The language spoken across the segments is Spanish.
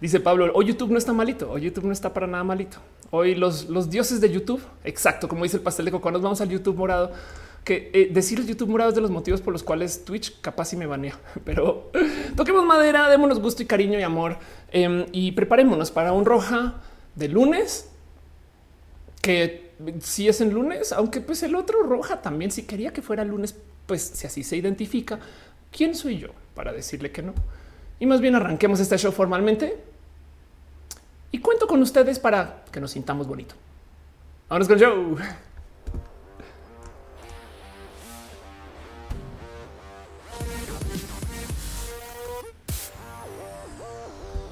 Dice Pablo, hoy YouTube no está malito, hoy YouTube no está para nada malito. Hoy los, los dioses de YouTube, exacto, como dice el pastel de coco, nos vamos al YouTube morado, que eh, decir YouTube morado es de los motivos por los cuales Twitch capaz y me banea, pero toquemos madera, démonos gusto y cariño y amor em, y preparémonos para un roja de lunes, que si es en lunes, aunque pues el otro roja también, si quería que fuera lunes, pues si así se identifica, ¿quién soy yo para decirle que no? Y más bien arranquemos este show formalmente y cuento con ustedes para que nos sintamos bonito. Vámonos con el show.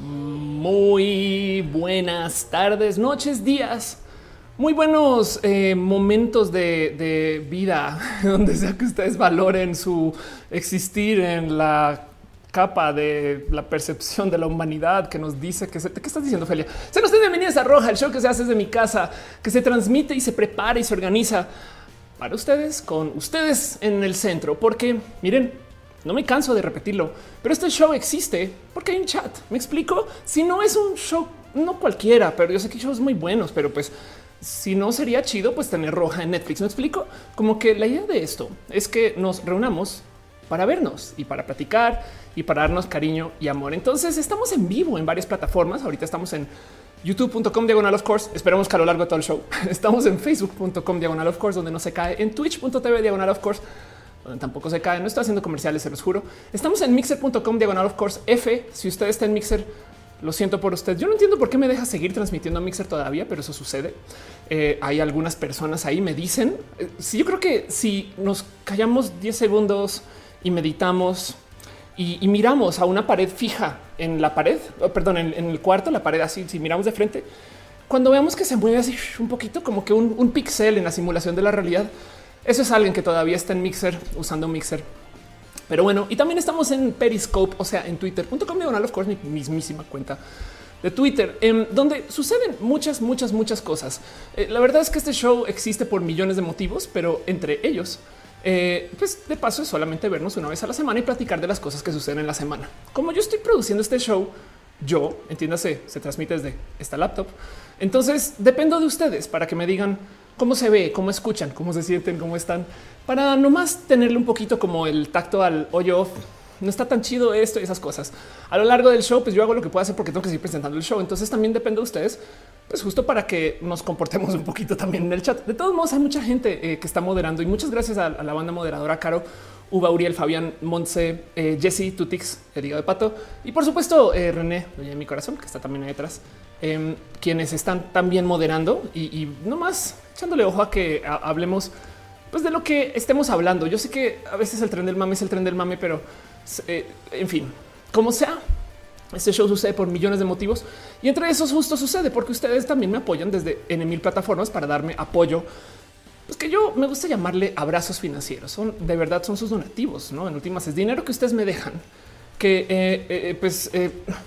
Muy buenas tardes, noches, días. Muy buenos eh, momentos de, de vida, donde sea que ustedes valoren su existir en la capa de la percepción de la humanidad que nos dice que se, ¿qué estás diciendo, Felia? Sean ustedes bienvenidos a Roja, el show que se hace desde mi casa, que se transmite y se prepara y se organiza para ustedes, con ustedes en el centro, porque miren, no me canso de repetirlo, pero este show existe porque hay un chat. Me explico. Si no es un show, no cualquiera, pero yo sé que hay shows muy buenos, pero pues si no sería chido, pues tener roja en Netflix. Me explico como que la idea de esto es que nos reunamos para vernos y para platicar y para darnos cariño y amor. Entonces estamos en vivo en varias plataformas. Ahorita estamos en youtube.com diagonal of course. Esperemos que a lo largo de todo el show estamos en facebook.com diagonal of course, donde no se cae en twitch.tv diagonal of course, donde tampoco se cae. No estoy haciendo comerciales, se los juro. Estamos en mixer.com diagonal of course F. Si usted está en mixer, lo siento por usted. Yo no entiendo por qué me deja seguir transmitiendo a Mixer todavía, pero eso sucede. Eh, hay algunas personas ahí me dicen. Eh, si yo creo que si nos callamos 10 segundos y meditamos y, miramos a una pared fija en la pared, perdón, en, el cuarto, la pared así, si miramos de frente, cuando veamos que se mueve así un poquito como que un, un pixel en la simulación de la realidad, eso es alguien que todavía está en Mixer usando Mixer. Pero bueno, y también estamos en Periscope, o sea, en twitter.com diagonal, of course, mi mismísima cuenta de Twitter, en donde suceden muchas, muchas, muchas cosas. Eh, la verdad es que este show existe por millones de motivos, pero entre ellos eh, pues de paso es solamente vernos una vez a la semana y platicar de las cosas que suceden en la semana. Como yo estoy produciendo este show, yo entiéndase, se transmite desde esta laptop. Entonces dependo de ustedes para que me digan cómo se ve, cómo escuchan, cómo se sienten, cómo están, para nomás tenerle un poquito como el tacto al hoyo. No está tan chido esto y esas cosas. A lo largo del show, pues yo hago lo que puedo hacer porque tengo que seguir presentando el show. Entonces también depende de ustedes pues justo para que nos comportemos un poquito también en el chat. De todos modos, hay mucha gente eh, que está moderando y muchas gracias a, la banda moderadora Caro, Uva Uriel, Fabián, Montse, eh, Jesse, Tutix, el de pato y por supuesto eh, René, de mi corazón, que está también ahí atrás, em, quienes están también moderando y, y nomás echándole ojo a que hablemos pues de lo que estemos hablando. Yo sé que a veces el tren del mame es el tren del mame, pero en fin, como sea, este show sucede por millones de motivos y entre esos justo sucede porque ustedes también me apoyan desde en mil plataformas para darme apoyo. Pues que yo me gusta llamarle abrazos financieros. Son de verdad son sus donativos. No en últimas es dinero que ustedes me dejan que eh, eh, eh, pues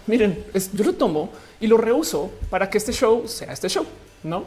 miren, yo lo tomo y lo reuso para que este show sea este show. No,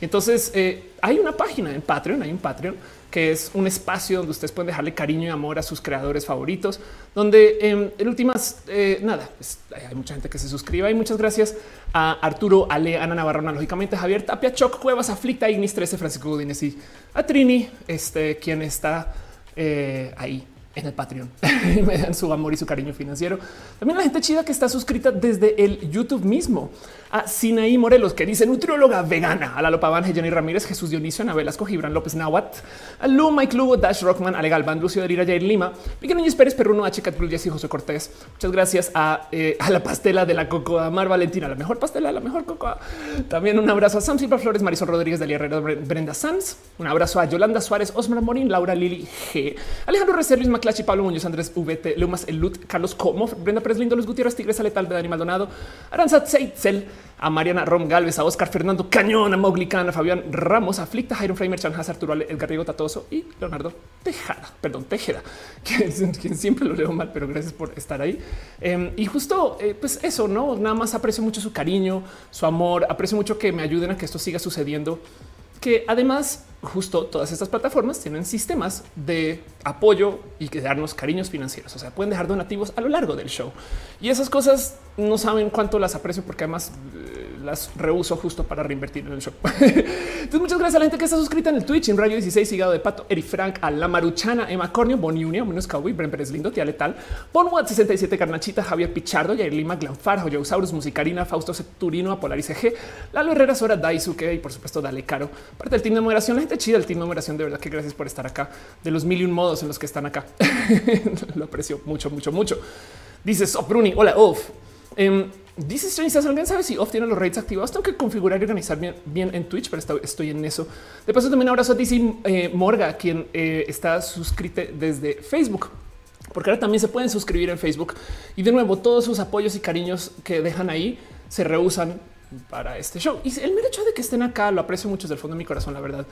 entonces hay una página en Patreon, hay un Patreon que es un espacio donde ustedes pueden dejarle cariño y amor a sus creadores favoritos, donde em, en últimas, eh, nada, pues, hay mucha gente que se suscriba y muchas gracias a Arturo, Ale, Ana Navarro, lógicamente Javier Tapia, Choc, Cuevas, Aflicta, Ignis 13, Francisco Godínez y a Trini, este, quien está eh, ahí en el Patreon me dan su amor y su cariño financiero. También la gente chida que está suscrita desde el YouTube mismo a Sinaí Morelos, que dice nutrióloga vegana, a la Lopa Van, Jenny Ramírez, Jesús Dionisio, Ana Velasco, Gibran López Nawat, a Lu, Mike Lugo, Dash Rockman, Ale Galván, Lucio de Lira, Jair Lima, Pique Núñez Pérez, Perruno, H. Catrull, Jessy José Cortés. Muchas gracias a, eh, a la pastela de la Cocoa, Mar Valentina, la mejor pastela, la mejor Cocoa. También un abrazo a Sam Silva Flores, Marisol Rodríguez, Delia Herrera, Brenda Sanz. Un abrazo a Yolanda Suárez, Osmar Morín, Laura Lili G, Alejandro Recer, Luis Maclachi, Pablo Muñoz, Andrés VT, Lumas, Elut, Carlos Como, Brenda Pérez Lindo, Los Gutiérrez, Tigres, Aletal, Dani Maldonado, Aranzat Seitzel, a Mariana Rom Galvez, a Oscar Fernando Cañón, a Mowgli a Fabián Ramos, a Flicta, Jairo Framer, Chanjas, Arturo Edgar Riego Tatoso y Leonardo Tejada, perdón, Tejeda, quien, siempre lo leo mal, pero gracias por estar ahí. Em, y justo, eh, pues eso, no nada más aprecio mucho su cariño, su amor, aprecio mucho que me ayuden a que esto siga sucediendo, que además justo todas estas plataformas tienen sistemas de apoyo y que darnos cariños financieros. O sea, pueden dejar donativos a lo largo del show y esas cosas no saben cuánto las aprecio porque además eh, las reuso justo para reinvertir en el show. Entonces, muchas gracias a la gente que está suscrita en el Twitch, en Radio 16, Higado de Pato, Eri Frank, a La Maruchana, Emma Cornio, Boni Unia, Menos Cowboy, Bren Pérez Lindo, Tía Letal, Bonwat 67, Carnachita, Javier Pichardo, Yair Lima, Glanfar, Joyausaurus, Musicarina, Fausto Turino, Apolaris G, Lalo Herrera, Sora, Daisuke y por supuesto Dale Caro. Parte del team de moderación, la gente chida, el team de moderación, de verdad que gracias por estar acá, de los mil y un modos en los que están acá. Lo aprecio mucho, mucho, mucho. Dice Sopruni, hola, Off. Um, Dice Strange, ¿alguien sabe si Off tiene los rates activados? Tengo que configurar y organizar bien, en Twitch, pero estoy en eso. De paso, también abrazo a DC eh, Morga, quien eh, está suscrito desde Facebook porque ahora también se pueden suscribir en Facebook y de nuevo todos sus apoyos y cariños que dejan ahí se rehusan para este show. Y el mero hecho de que estén acá lo aprecio mucho desde el fondo de mi corazón, la verdad.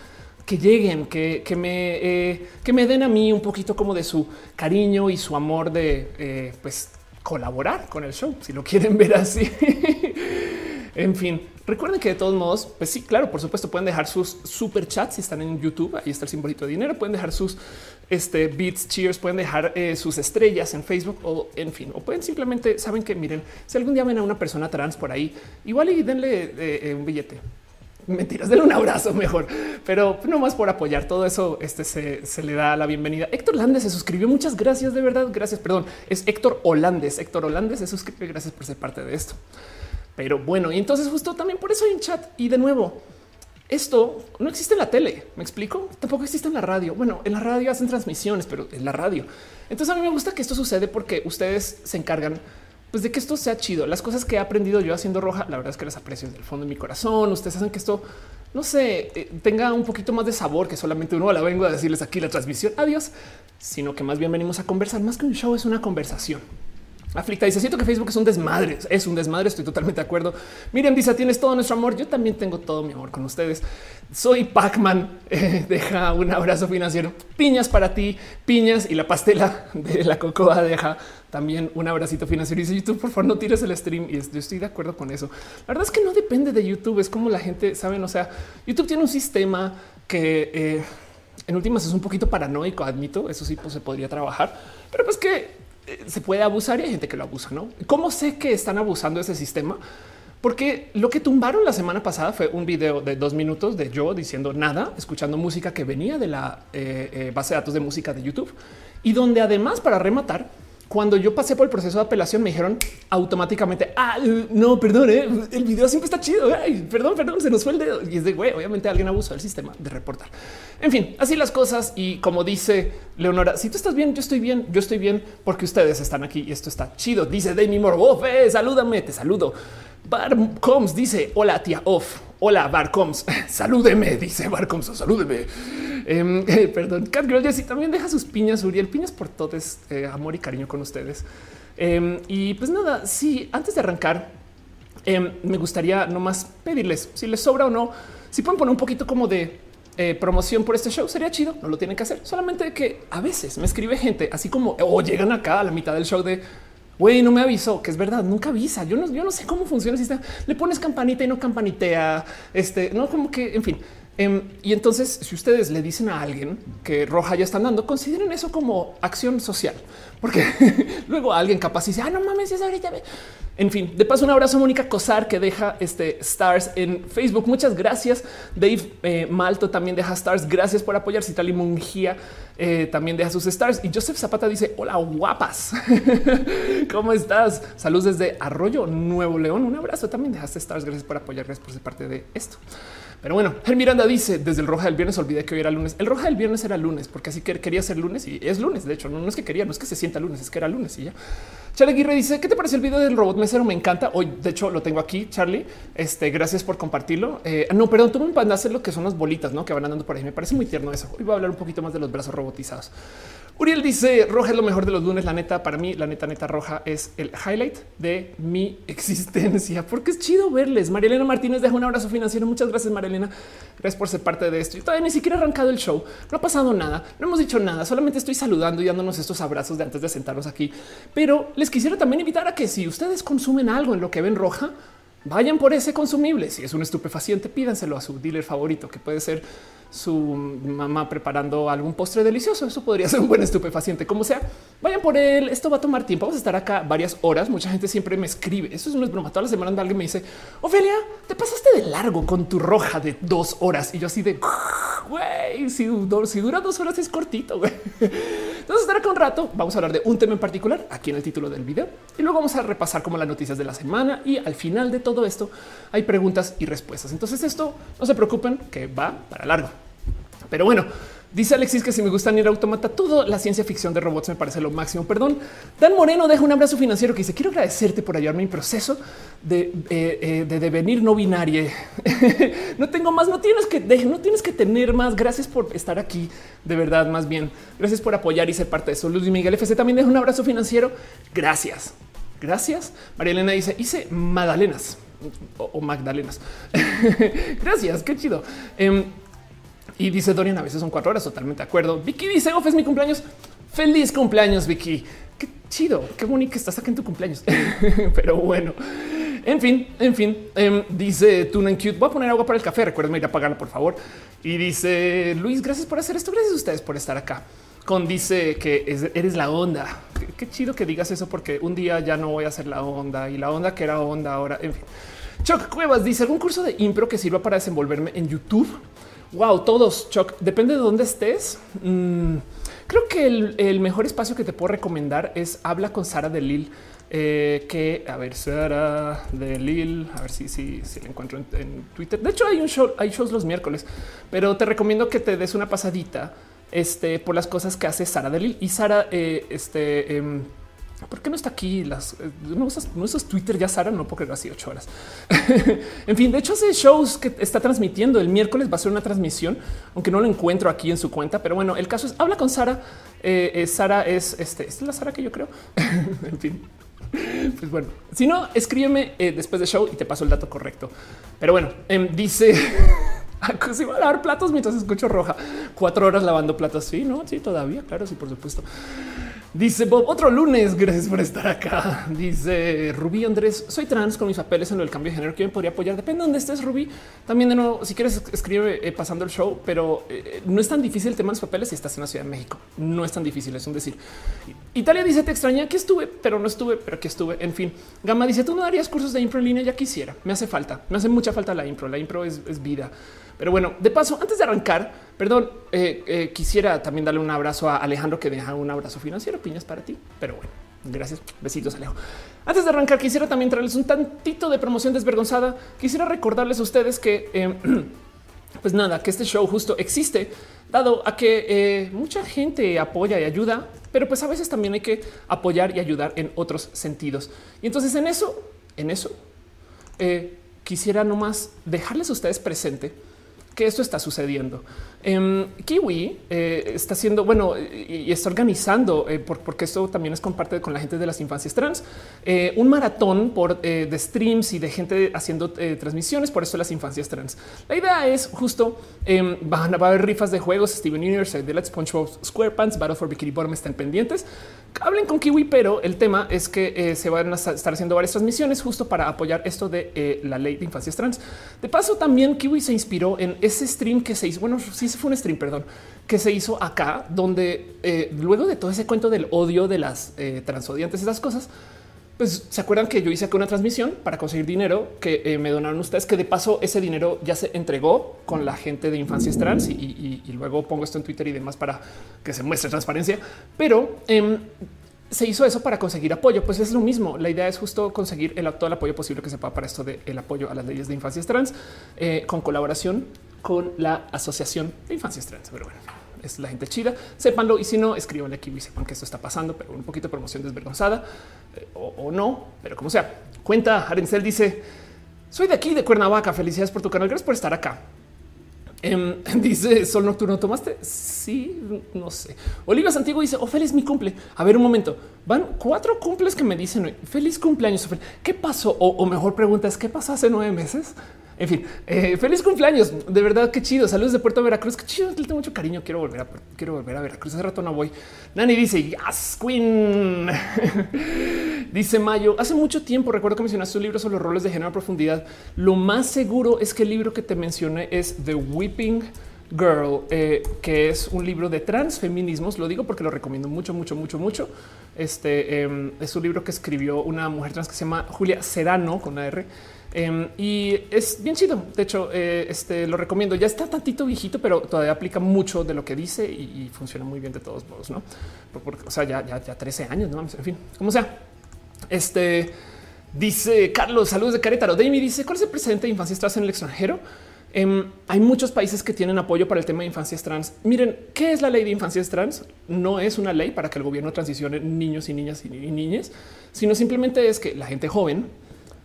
Que lleguen, que, que me, eh, que me den a mí un poquito como de su cariño y su amor de pues colaborar con el show, si lo quieren ver así. en fin, recuerden que de todos modos, pues sí, claro, por supuesto, pueden dejar sus super chats si están en YouTube. Ahí está el simbolito de dinero. Pueden dejar sus este, beats, cheers, pueden dejar eh, sus estrellas en Facebook o en fin, o pueden simplemente saben que miren, si algún día ven a una persona trans por ahí, igual y denle eh, eh, un billete mentiras, denle un abrazo mejor, pero no más por apoyar todo eso. Este se, le da la bienvenida. Héctor Landes se suscribió. Muchas gracias, de verdad. Gracias. Perdón, es Héctor Holandes. Héctor Holandes se suscribe. Gracias por ser parte de esto. Pero bueno, y entonces justo también por eso hay un chat. Y de nuevo, esto no existe en la tele. Me explico. Tampoco existe en la radio. Bueno, en la radio hacen transmisiones, pero en la radio. Entonces a mí me gusta que esto sucede porque ustedes se encargan pues de que esto sea chido. Las cosas que he aprendido yo haciendo roja, la verdad es que las aprecio desde el fondo de mi corazón. Ustedes hacen que esto, no sé, eh, tenga un poquito más de sabor que solamente uno la vengo a decirles aquí la transmisión. Adiós, sino que más bien venimos a conversar. Más que un show es una conversación. Aflicta dice siento que Facebook es un desmadre, es un desmadre. Estoy totalmente de acuerdo. Miriam dice tienes todo nuestro amor. Yo también tengo todo mi amor con ustedes. Soy Pacman. Eh, deja un abrazo financiero. Piñas para ti, piñas y la pastela de la cocoa deja también un abracito financiero. Y dice YouTube, por favor, no tires el stream. Y yo estoy de acuerdo con eso. La verdad es que no depende de YouTube. Es como la gente saben. O sea, YouTube tiene un sistema que eh, en últimas es un poquito paranoico. Admito eso sí pues, se podría trabajar, pero pues que se puede abusar y hay gente que lo abusa. No, cómo sé que están abusando ese sistema? Porque lo que tumbaron la semana pasada fue un video de dos minutos de yo diciendo nada, escuchando música que venía de la eh, base de datos de música de YouTube y donde además para rematar cuando yo pasé por el proceso de apelación, me dijeron automáticamente, ah, no, perdón, eh, el video siempre está chido. perdón, perdón, se nos fue el dedo. Y es de güey, obviamente alguien abusó del sistema de reportar. En fin, así las cosas. Y como dice Leonora, si tú estás bien, yo estoy bien, yo estoy bien porque ustedes están aquí y esto está chido. Dice Demi Morboff, eh, salúdame, te saludo. Barcoms dice hola tía off. Hola Barcoms, salúdeme, dice Barcoms, salúdeme. Em, eh, perdón, Catgirl Jessie también deja sus piñas, Uriel, piñas por todos, eh, amor y cariño con ustedes. Em, y pues nada, sí, antes de arrancar, em, me gustaría nomás pedirles si les sobra o no, si pueden poner un poquito como de eh, promoción por este show, sería chido, no lo tienen que hacer. Solamente que a veces me escribe gente así como o llegan acá a la mitad del show de güey, no me avisó, que es verdad, nunca avisa. Yo no, yo no sé cómo funciona el sistema. Le pones campanita y no campanitea. Este no como que, en fin. Em, y entonces, si ustedes le dicen a alguien que roja ya están dando, consideren eso como acción social, porque luego alguien capaz dice, ah, no mames, es ahorita. En fin, de paso, un abrazo a Mónica Cosar que deja este stars en Facebook. Muchas gracias. Dave eh, Malto también deja stars. Gracias por apoyar. Citali Mungía eh, también deja sus stars. Y Joseph Zapata dice: Hola, guapas. ¿Cómo estás? Saludos desde Arroyo Nuevo León. Un abrazo. También dejaste stars. Gracias por apoyar. Gracias por ser parte de esto. Pero bueno, el Miranda dice desde el roja del viernes olvidé que hoy era lunes. El roja del viernes era lunes porque así que quería ser lunes y es lunes. De hecho, no, es que quería, no es que se sienta lunes, es que era lunes y ya. Charlie Aguirre dice qué te parece el video del robot mesero? Me encanta. Hoy, de hecho, lo tengo aquí. Charlie, este, gracias por compartirlo. Eh, no, perdón, tú me mandaste lo que son las bolitas ¿no? que van andando por ahí. Me parece muy tierno eso. Hoy voy a hablar un poquito más de los brazos robotizados. Uriel dice roja es lo mejor de los lunes. La neta, para mí, la neta, neta roja es el highlight de mi existencia, porque es chido verles. Marielena Martínez deja un abrazo financiero. Muchas gracias, Marielena. Gracias por ser parte de esto. Yo todavía ni siquiera he arrancado el show. No ha pasado nada. No hemos dicho nada. Solamente estoy saludando y dándonos estos abrazos de antes de sentarnos aquí. Pero les quisiera también invitar a que si ustedes consumen algo en lo que ven roja, vayan por ese consumible. Si es un estupefaciente, pídanselo a su dealer favorito, que puede ser su mamá preparando algún postre delicioso. Eso podría ser un buen estupefaciente, como sea. Vayan por él. Esto va a tomar tiempo. Vamos a estar acá varias horas. Mucha gente siempre me escribe. Eso es una broma. Todas las semanas alguien me dice, Ofelia, te pasaste de largo con tu roja de dos horas. Y yo así de, güey, si, dura dos horas es cortito. Güey. Entonces estar acá un rato. Vamos a hablar de un tema en particular aquí en el título del video. Y luego vamos a repasar como las noticias de la semana. Y al final de todo esto hay preguntas y respuestas. Entonces esto no se preocupen que va para largo. Pero bueno, Dice Alexis que si me gusta ir automata, todo la ciencia ficción de robots me parece lo máximo. Perdón. Dan Moreno deja un abrazo financiero que dice quiero agradecerte por ayudarme en mi proceso de, eh, eh, de devenir no binario. no tengo más, no tienes que no tienes que tener más. Gracias por estar aquí. De verdad, más bien. Gracias por apoyar y ser parte de eso. Luis Miguel FC también deja un abrazo financiero. Gracias. Gracias. María Elena dice hice magdalenas o, Magdalenas. Gracias. Qué chido. Em, y dice Dorian, a veces son cuatro horas, totalmente de acuerdo. Vicky dice, Off es mi cumpleaños. Feliz cumpleaños, Vicky. Qué chido, qué bonito que estás aquí en tu cumpleaños. Pero bueno, en fin, en fin, em, dice Tuna en Cute. Voy a poner agua para el café. Recuerden ir a pagarla, por favor. Y dice Luis, gracias por hacer esto. Gracias a ustedes por estar acá. Con dice que eres la onda. Qué, chido que digas eso, porque un día ya no voy a hacer la onda y la onda que era onda ahora. En fin, Choc Cuevas dice algún curso de impro que sirva para desenvolverme en YouTube. Wow, todos, Chuck. Depende de dónde estés. Mm, creo que el, mejor espacio que te puedo recomendar es habla con Sara de Lil. Eh, que a ver, Sara de Lil, a ver si, si, si la encuentro en, Twitter. De hecho, hay un show, hay shows los miércoles, pero te recomiendo que te des una pasadita este, por las cosas que hace Sara de Lil y Sara, eh, este, em, ¿Por qué no está aquí? Las eh, no usas, Twitter ya, Sara, no porque así ocho horas. en fin, de hecho, hace shows que está transmitiendo el miércoles va a ser una transmisión, aunque no lo encuentro aquí en su cuenta. Pero bueno, el caso es habla con Sara. Eh, eh, Sara es este, es la Sara que yo creo. en fin, pues bueno, si no, escríbeme después del show y te paso el dato correcto. Pero bueno, em, dice si va a lavar platos mientras escucho roja. Cuatro horas lavando platos. Sí, no, sí, todavía. Claro, sí, por supuesto. Dice Bob, otro lunes. Gracias por estar acá. Dice Rubí Andrés, soy trans con mis papeles en el cambio de género. ¿Quién podría apoyar? Depende de dónde estés, Rubí. También de nuevo, si quieres, escribe eh, pasando el show, pero eh, no es tan difícil el tema de los papeles si estás en la Ciudad de México. No es tan difícil, es un decir. Italia dice, te extraña que estuve, pero no estuve, pero que estuve. En fin, Gama dice, tú no darías cursos de impro en línea. Ya quisiera. Me hace falta, me hace mucha falta la impro. La impro es vida. Pero bueno, de paso, antes de arrancar, perdón, eh, eh, quisiera también darle un abrazo a Alejandro que deja un abrazo financiero, piñas para ti. Pero bueno, gracias. Besitos, Alejo. Antes de arrancar, quisiera también traerles un tantito de promoción desvergonzada. Quisiera recordarles a ustedes que, eh, pues nada, que este show justo existe, dado a que mucha gente apoya y ayuda, pero pues a veces también hay que apoyar y ayudar en otros sentidos. Y entonces en eso, en eso, quisiera nomás dejarles a ustedes presente que esto está sucediendo. Em, Kiwi eh, está haciendo, bueno, y, está organizando, eh, porque esto también es comparte con la gente de las infancias trans, eh, un maratón por, de streams y de gente haciendo transmisiones, por eso las infancias trans. La idea es justo, em, van, a haber rifas de juegos, Steven Universe, de Let's SpongeBob SquarePants, Battle for Bikini Bottom están pendientes. Hablen con Kiwi, pero el tema es que se van a estar haciendo varias transmisiones justo para apoyar esto de la ley de infancias trans. De paso, también Kiwi se inspiró en ese stream que se hizo, bueno, sí fue un stream, perdón, que se hizo acá, donde eh, luego de todo ese cuento del odio de las eh, transodiantes, esas cosas, pues se acuerdan que yo hice acá una transmisión para conseguir dinero que eh, me donaron ustedes, que de paso ese dinero ya se entregó con la gente de infancias trans y, luego pongo esto en Twitter y demás para que se muestre transparencia. Pero em, se hizo eso para conseguir apoyo. Pues es lo mismo. La idea es justo conseguir el, todo el apoyo posible que se pueda para esto del apoyo a las leyes de infancias trans con colaboración con la Asociación de Infancias Trans. Pero bueno, es la gente chida. Sépanlo y si no, escríbanle aquí y sepan que esto está pasando, pero un poquito de promoción desvergonzada eh, o, no, pero como sea. Cuenta Arencel dice: Soy de aquí, de Cuernavaca. Felicidades por tu canal. Gracias por estar acá. Em, dice Sol Nocturno, ¿tomaste? Sí, no sé. Olivia Santiago dice, oh, feliz mi cumple. A ver, un momento. Van cuatro cumples que me dicen hoy. Feliz cumpleaños. ¿Qué pasó? O mejor pregunta es, ¿qué pasó hace nueve meses? En fin, eh, feliz cumpleaños. De verdad, qué chido. Saludos de Puerto Veracruz. Qué chido. Tengo mucho cariño. Quiero volver a, quiero volver a Veracruz. Hace rato no voy. Nani dice, yes, Queen. dice Mayo. Hace mucho tiempo recuerdo que mencionaste un libro sobre los roles de género a profundidad. Lo más seguro es que el libro que te mencioné es The Whipping Girl, eh, que es un libro de transfeminismos. Lo digo porque lo recomiendo mucho, mucho, mucho, mucho. Este em, es un libro que escribió una mujer trans que se llama Julia Serano con la R. Em, y es bien chido. De hecho, eh, este lo recomiendo. Ya está tantito viejito, pero todavía aplica mucho de lo que dice y, funciona muy bien de todos modos. No, o sea, ya, ya, ya 13 años, no en fin, como sea. Este dice Carlos, saludos de Querétaro. Dami dice: ¿Cuál es el precedente de infancia trans en el extranjero? Em, hay muchos países que tienen apoyo para el tema de infancias trans. Miren, ¿qué es la ley de infancias trans? No es una ley para que el gobierno transicione niños y niñas y niñas, sino simplemente es que la gente joven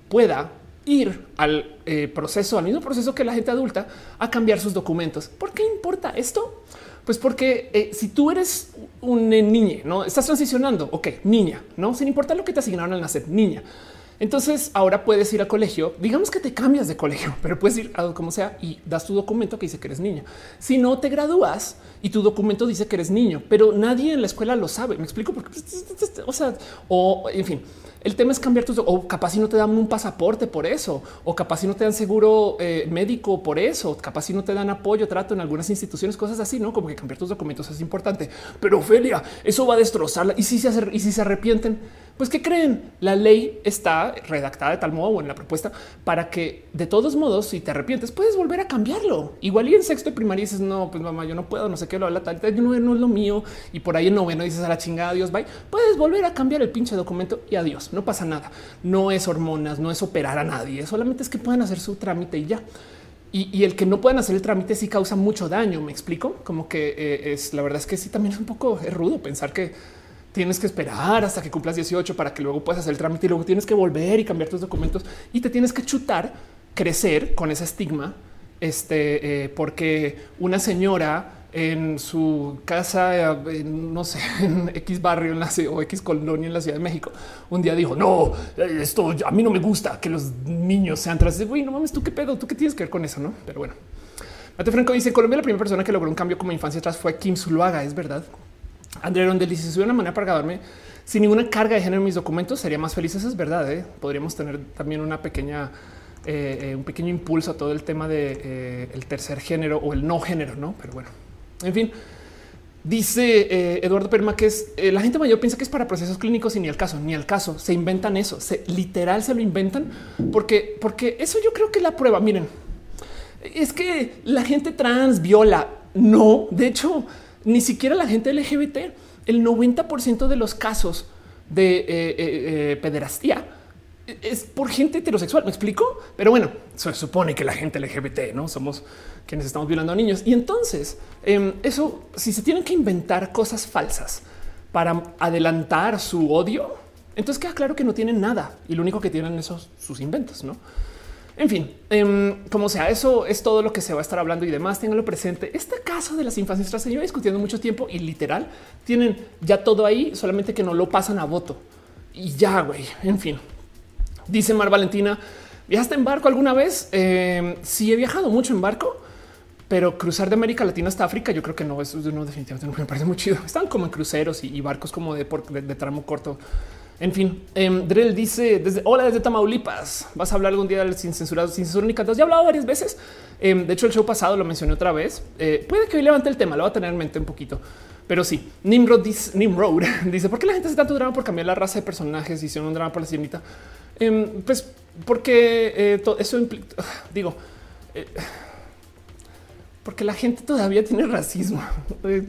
pueda ir al eh, proceso, al mismo proceso que la gente adulta, a cambiar sus documentos. ¿Por qué importa esto? Pues porque eh, si tú eres un niña, no estás transicionando, ok, niña, no sin importar lo que te asignaron al nacer, niña. Entonces ahora puedes ir al colegio, digamos que te cambias de colegio, pero puedes ir a como sea y das tu documento que dice que eres niña. Si no te gradúas y tu documento dice que eres niño, pero nadie en la escuela lo sabe. Me explico porque, o sea, o en fin, el tema es cambiar tus o capaz si no te dan un pasaporte por eso, o capaz si no te dan seguro eh, médico por eso, capaz si no te dan apoyo, trato en algunas instituciones, cosas así, no como que cambiar tus documentos es importante. Pero Ophelia, eso va a destrozarla. Y si se, y si se arrepienten, pues ¿qué creen? La ley está redactada de tal modo o en la propuesta para que de todos modos, si te arrepientes, puedes volver a cambiarlo. Igual y en sexto de primaria dices, no, pues mamá, yo no puedo, no sé qué, lo habla tal, no, no es lo mío. Y por ahí en noveno dices a la chingada, Dios, bye. Puedes volver a cambiar el pinche documento y adiós, no pasa nada. No es hormonas, no es operar a nadie, solamente es que puedan hacer su trámite y ya. Y, el que no puedan hacer el trámite sí causa mucho daño. Me explico como que eh, es la verdad es que sí también es un poco rudo pensar que tienes que esperar hasta que cumplas 18 para que luego puedas hacer el trámite y luego tienes que volver y cambiar tus documentos y te tienes que chutar, crecer con ese estigma. Este, eh, porque una señora en su casa, no sé, en X barrio en la o X colonia en la Ciudad de México, un día dijo: No, esto a mí no me gusta que los niños sean trans. Güey, no mames, tú qué pedo, tú qué tienes que ver con eso, no? Pero bueno, Mate Franco dice: Colombia, la primera persona que logró un cambio como infancia atrás fue Kim Zuluaga. Es verdad. André Rondel dice: Si una manera para grabarme sin ninguna carga de género en mis documentos, sería más feliz. Eso es verdad. ¿eh? Podríamos tener también una pequeña, eh, eh, un pequeño impulso a todo el tema de el tercer género o el no género, no? Pero bueno, en fin. Dice Eduardo Perma que es la gente mayor piensa que es para procesos clínicos y ni al caso, ni al caso. Se inventan eso, se literal se lo inventan porque, porque eso yo creo que la prueba. Miren, es que la gente trans viola. No, de hecho, ni siquiera la gente LGBT, el 90% de los casos de eh, eh, eh, pederastía es por gente heterosexual. Me explico, pero bueno, se supone que la gente LGBT no somos quienes estamos violando a niños. Y entonces em, eso, si se tienen que inventar cosas falsas para adelantar su odio, entonces queda claro que no tienen nada y lo único que tienen esos sus inventos, no? En fin, em, como sea, eso es todo lo que se va a estar hablando y demás. Ténganlo presente. Este caso de las infancias trans se lleva discutiendo mucho tiempo y literal tienen ya todo ahí, solamente que no lo pasan a voto y ya, güey. En fin, dice Mar Valentina. ¿Viajaste en barco alguna vez? Eh, sí, he viajado mucho en barco, pero cruzar de América Latina hasta África, yo creo que no, eso no, definitivamente no me parece muy chido. Están como en cruceros y, barcos como de, de tramo corto en fin, eh, Drell dice desde hola desde Tamaulipas. Vas a hablar algún día del sin censurado, sin censura ni cantos. Ya he hablado varias veces. Em, de hecho, el show pasado lo mencioné otra vez. Eh, puede que hoy levante el tema, lo va a tener en mente un poquito. Pero sí, Nimrod dice, Nimrod dice por qué la gente hace tanto drama por cambiar la raza de personajes y si un drama por la sirenita. Em, pues porque eh, eso implica, digo, eh, porque la gente todavía tiene racismo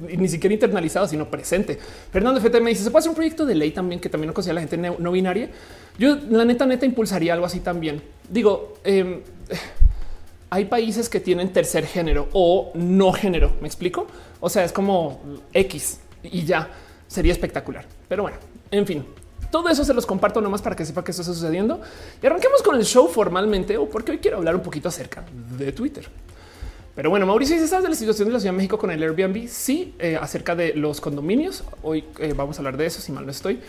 y ni siquiera internalizado, sino presente. Fernando FT me dice: Se puede hacer un proyecto de ley también que también no considera la gente no binaria. Yo, la neta, neta, impulsaría algo así también. Digo, em, hay países que tienen tercer género o no género. Me explico. O sea, es como X y ya sería espectacular. Pero bueno, en fin, todo eso se los comparto nomás para que sepa que esto está sucediendo y arranquemos con el show formalmente o porque hoy quiero hablar un poquito acerca de Twitter. Pero bueno, Mauricio, si estás de la situación de la Ciudad de México con el Airbnb, sí, eh, acerca de los condominios. Hoy eh, vamos a hablar de eso, si mal no estoy.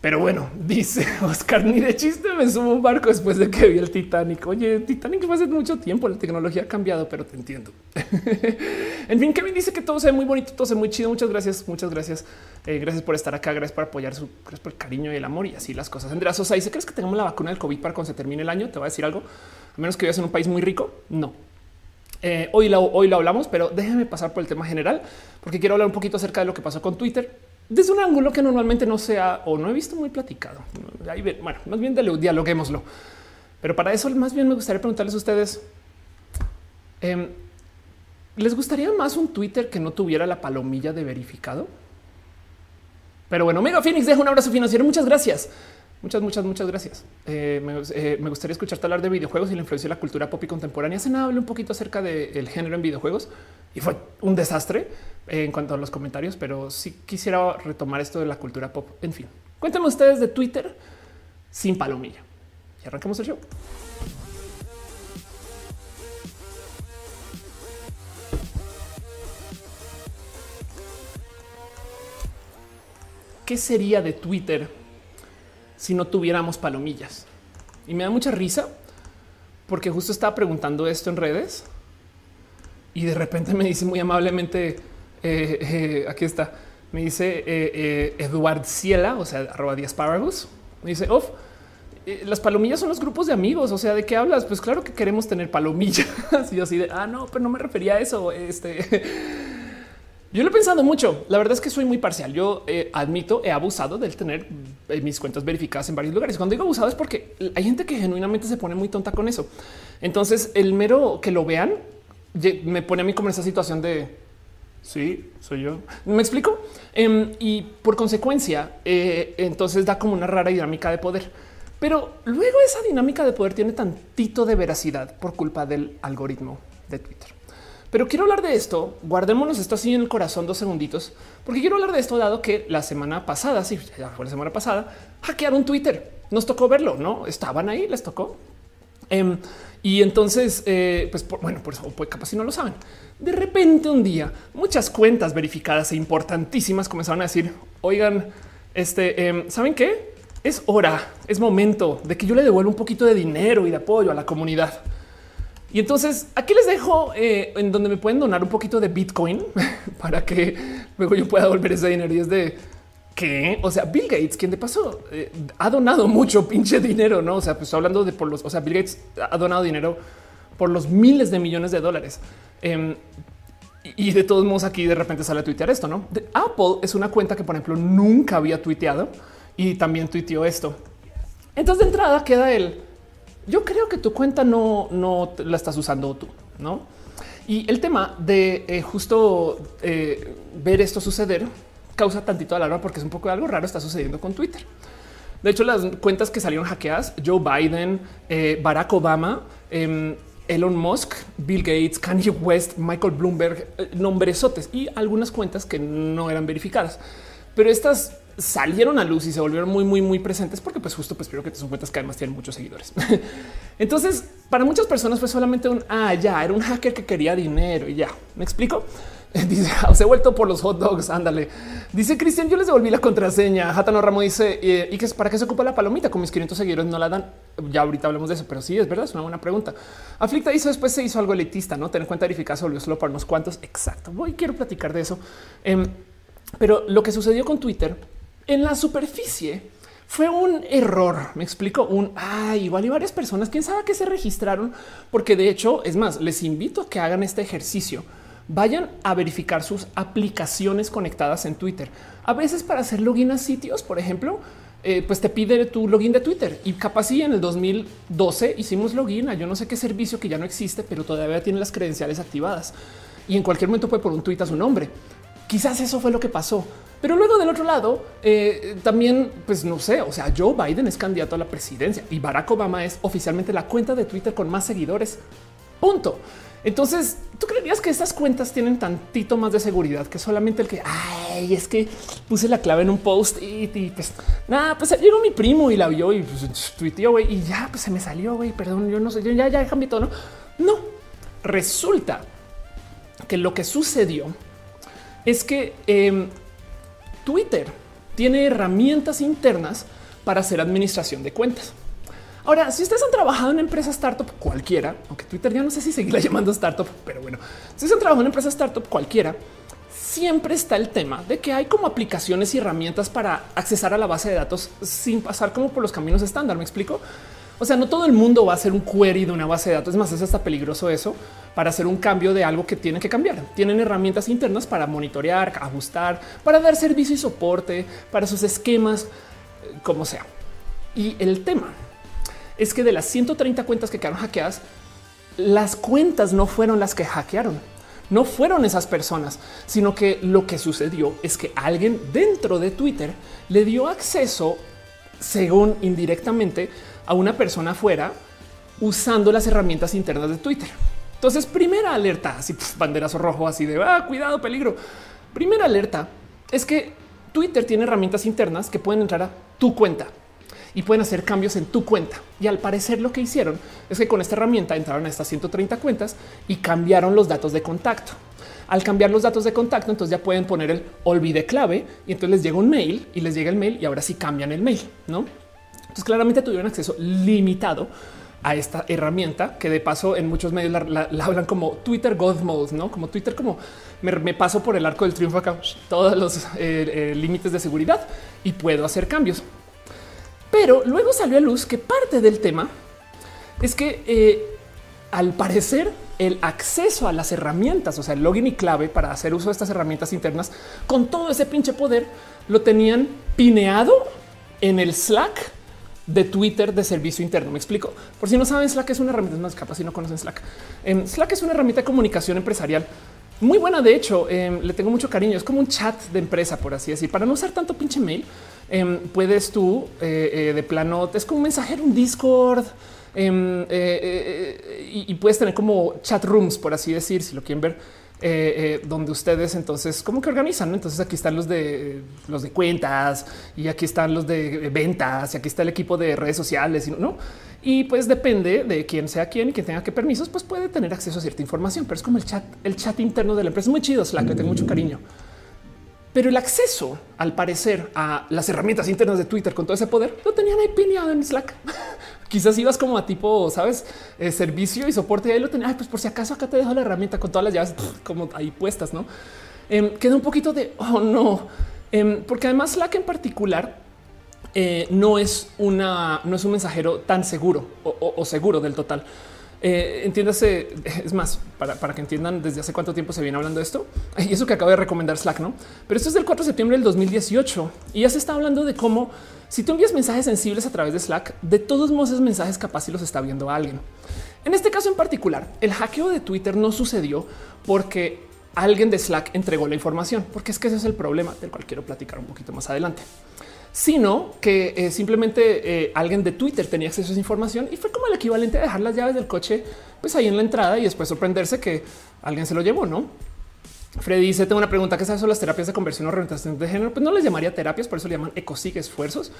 Pero bueno, dice Oscar, ni de chiste me subo un barco después de que vi el Titanic. Oye, Titanic fue hace mucho tiempo, la tecnología ha cambiado, pero te entiendo. en fin, Kevin dice que todo se ve muy bonito, todo se ve muy chido. Muchas gracias, muchas gracias. Eh, gracias por estar acá, gracias por apoyar su, gracias por el cariño y el amor y así las cosas. Andrea Sosa dice, ¿crees que tengamos la vacuna del COVID para cuando se termine el año? Te va a decir algo, a menos que vivas en un país muy rico. No, Eh, hoy, lo, hoy hablamos, pero déjenme pasar por el tema general, porque quiero hablar un poquito acerca de lo que pasó con Twitter desde un ángulo que normalmente no sea o no he visto muy platicado. Ahí, bueno, más bien dialoguémoslo. Pero para eso más bien me gustaría preguntarles a ustedes, em, ¿les gustaría más un Twitter que no tuviera la palomilla de verificado? Pero bueno, Mega Phoenix deja un abrazo financiero. Muchas gracias. Muchas, muchas, muchas gracias. Eh, eh, me, gustaría escucharte hablar de videojuegos y la influencia de la cultura pop y contemporánea. Se hablé un poquito acerca del género en videojuegos y fue un desastre en cuanto a los comentarios, pero sí quisiera retomar esto de la cultura pop. En fin, cuéntenme ustedes de Twitter sin palomilla y arrancamos el show. ¿Qué sería de Twitter si no tuviéramos palomillas? Y me da mucha risa porque justo estaba preguntando esto en redes y de repente me dice muy amablemente, eh, eh, aquí está, me dice eh, Eduard Ciela, o sea, arroba diasparagus, me dice, off, las palomillas son los grupos de amigos. O sea, ¿de qué hablas? Pues claro que queremos tener palomillas. y así de ah, no, pero no me refería a eso. Este yo lo he pensado mucho. La verdad es que soy muy parcial. Yo eh, admito, he abusado del tener eh, mis cuentas verificadas en varios lugares. Cuando digo abusado es porque hay gente que genuinamente se pone muy tonta con eso. Entonces, el mero que lo vean me pone a mí como en esa situación de sí, soy yo. Me explico. Em, y por consecuencia, eh, entonces da como una rara dinámica de poder. Pero luego esa dinámica de poder tiene tantito de veracidad por culpa del algoritmo de Twitter. Pero quiero hablar de esto. Guardémonos esto así en el corazón dos segunditos, porque quiero hablar de esto dado que la semana pasada, sí, ya fue la semana pasada, hackearon Twitter. Nos tocó verlo, no estaban ahí, les tocó. Em, y entonces, eh, pues bueno, por eso, pues capaz si no lo saben. De repente un día, muchas cuentas verificadas e importantísimas comenzaron a decir: Oigan, este, em, ¿saben qué? Es hora, es momento de que yo le devuelva un poquito de dinero y de apoyo a la comunidad. Y entonces aquí les dejo eh, en donde me pueden donar un poquito de Bitcoin para que luego yo pueda volver ese dinero. Y es de que, o sea, Bill Gates, quien de paso eh, ha donado mucho pinche dinero, no? O sea, pues hablando de por los, o sea, Bill Gates ha donado dinero por los miles de millones de dólares. Em, y de todos modos, aquí de repente sale a tuitear esto, no? De Apple es una cuenta que, por ejemplo, nunca había tuiteado y también tuiteó esto. Entonces, de entrada queda el yo creo que tu cuenta no, no la estás usando tú, no? Y el tema de eh, justo eh, ver esto suceder causa tantito alarma porque es un poco de algo raro está sucediendo con Twitter. De hecho, las cuentas que salieron hackeadas, Joe Biden, eh, Barack Obama, em, Elon Musk, Bill Gates, Kanye West, Michael Bloomberg, nombresotes y algunas cuentas que no eran verificadas. Pero estas salieron a luz y se volvieron muy, muy, muy presentes porque pues justo pues creo que son cuentas que además tienen muchos seguidores. Entonces, para muchas personas fue solamente un, ah, ya, era un hacker que quería dinero y ya, ¿me explico? Dice, se he vuelto por los hot dogs, ándale. Dice Cristian, yo les devolví la contraseña. Jatano Ramo dice, eh, ¿y qué es para qué se ocupa la palomita? Con mis 500 seguidores no la dan. Ya ahorita hablamos de eso, pero sí, es verdad, es una buena pregunta. Aflicta hizo después se hizo algo elitista, ¿no? Tener cuenta verificada se volvió solo para unos cuantos. Exacto, voy, quiero platicar de eso. Em, pero lo que sucedió con Twitter en la superficie fue un error. Me explico un ah, igual y varias personas, quién sabe que se registraron, porque de hecho es más, les invito a que hagan este ejercicio. Vayan a verificar sus aplicaciones conectadas en Twitter. A veces para hacer login a sitios, por ejemplo, eh, pues te pide tu login de Twitter y capaz si en el 2012 hicimos login a yo no sé qué servicio que ya no existe, pero todavía tiene las credenciales activadas y en cualquier momento puede poner un tweet a su nombre. Quizás eso fue lo que pasó. Pero luego del otro lado, eh, también, pues no sé, o sea, Joe Biden es candidato a la presidencia y Barack Obama es oficialmente la cuenta de Twitter con más seguidores. Punto. Entonces, ¿tú creerías que estas cuentas tienen tantito más de seguridad que solamente el que, ay, es que puse la clave en un post y, pues nada, pues llegó mi primo y la vio y pues, tuiteó güey, y ya pues se me salió, güey, perdón, yo no sé, yo ya, ya cambié todo, ¿no? No, resulta que lo que sucedió es que em, Twitter tiene herramientas internas para hacer administración de cuentas. Ahora, si ustedes han trabajado en empresa startup cualquiera, aunque Twitter ya no sé si seguirla llamando startup, pero bueno, si ustedes han trabajado en empresa startup cualquiera, siempre está el tema de que hay como aplicaciones y herramientas para accesar a la base de datos sin pasar como por los caminos estándar. Me explico. O sea, no todo el mundo va a hacer un query de una base de datos. Es más, es hasta peligroso eso para hacer un cambio de algo que tiene que cambiar. Tienen herramientas internas para monitorear, ajustar, para dar servicio y soporte para sus esquemas, eh, como sea. Y el tema es que de las 130 cuentas que quedaron hackeadas, las cuentas no fueron las que hackearon. No fueron esas personas, sino que lo que sucedió es que alguien dentro de Twitter le dio acceso, según indirectamente, a una persona afuera usando las herramientas internas de Twitter. Entonces, primera alerta, así banderazo rojo, así de ah, cuidado, peligro. Primera alerta es que Twitter tiene herramientas internas que pueden entrar a tu cuenta y pueden hacer cambios en tu cuenta. Y al parecer lo que hicieron es que con esta herramienta entraron a estas 130 cuentas y cambiaron los datos de contacto. Al cambiar los datos de contacto, entonces ya pueden poner el olvide clave y entonces les llega un mail y les llega el mail y ahora sí cambian el mail, ¿no? Entonces claramente tuvieron acceso limitado a esta herramienta que de paso en muchos medios la, hablan como Twitter God Mode, no como Twitter, como me, paso por el arco del triunfo acá, todos los eh, eh, límites de seguridad y puedo hacer cambios. Pero luego salió a luz que parte del tema es que eh, al parecer el acceso a las herramientas, o sea, el login y clave para hacer uso de estas herramientas internas con todo ese pinche poder lo tenían pineado en el Slack de Twitter de servicio interno. Me explico. Por si no saben, Slack es una herramienta más capaz si no conocen Slack. Em, Slack es una herramienta de comunicación empresarial muy buena. De hecho, em, le tengo mucho cariño. Es como un chat de empresa, por así decir, para no usar tanto pinche mail. Em, puedes tú eh, eh, de plano, es como un mensajero, un Discord eh, y, y puedes tener como chat rooms, por así decir, si lo quieren ver eh, eh, donde ustedes entonces como que organizan. Entonces aquí están los de los de cuentas y aquí están los de ventas y aquí está el equipo de redes sociales y no. Y pues depende de quién sea quién y quién tenga qué permisos, pues puede tener acceso a cierta información, pero es como el chat, el chat interno de la empresa. Es muy chido, Slack, le tengo mucho cariño. Pero el acceso, al parecer, a las herramientas internas de Twitter con todo ese poder, lo tenían ahí pineado en Slack. Quizás ibas como a tipo, sabes, eh, servicio y soporte y ahí lo tenías. pues por si acaso acá te dejo la herramienta con todas las llaves como ahí puestas, no? Em, queda un poquito de oh no, em, porque además Slack en particular eh, no es una, no es un mensajero tan seguro o seguro del total. Eh, entiéndase, es más, para, que entiendan desde hace cuánto tiempo se viene hablando de esto. Y eso que acabo de recomendar Slack, ¿no? Pero esto es del 4 de septiembre del 2018 y ya se está hablando de cómo si tú envías mensajes sensibles a través de Slack, de todos modos esos mensajes capaz si los está viendo alguien. En este caso en particular, el hackeo de Twitter no sucedió porque alguien de Slack entregó la información, porque es que ese es el problema del cual quiero platicar un poquito más adelante sino que eh, simplemente eh, alguien de Twitter tenía acceso a esa información y fue como el equivalente a dejar las llaves del coche pues ahí en la entrada y después sorprenderse que alguien se lo llevó, ¿no? Freddy dice, tengo una pregunta, ¿qué sabes sobre las terapias de conversión o reorientación de género? Pues no les llamaría terapias, por eso le llaman ecosig esfuerzos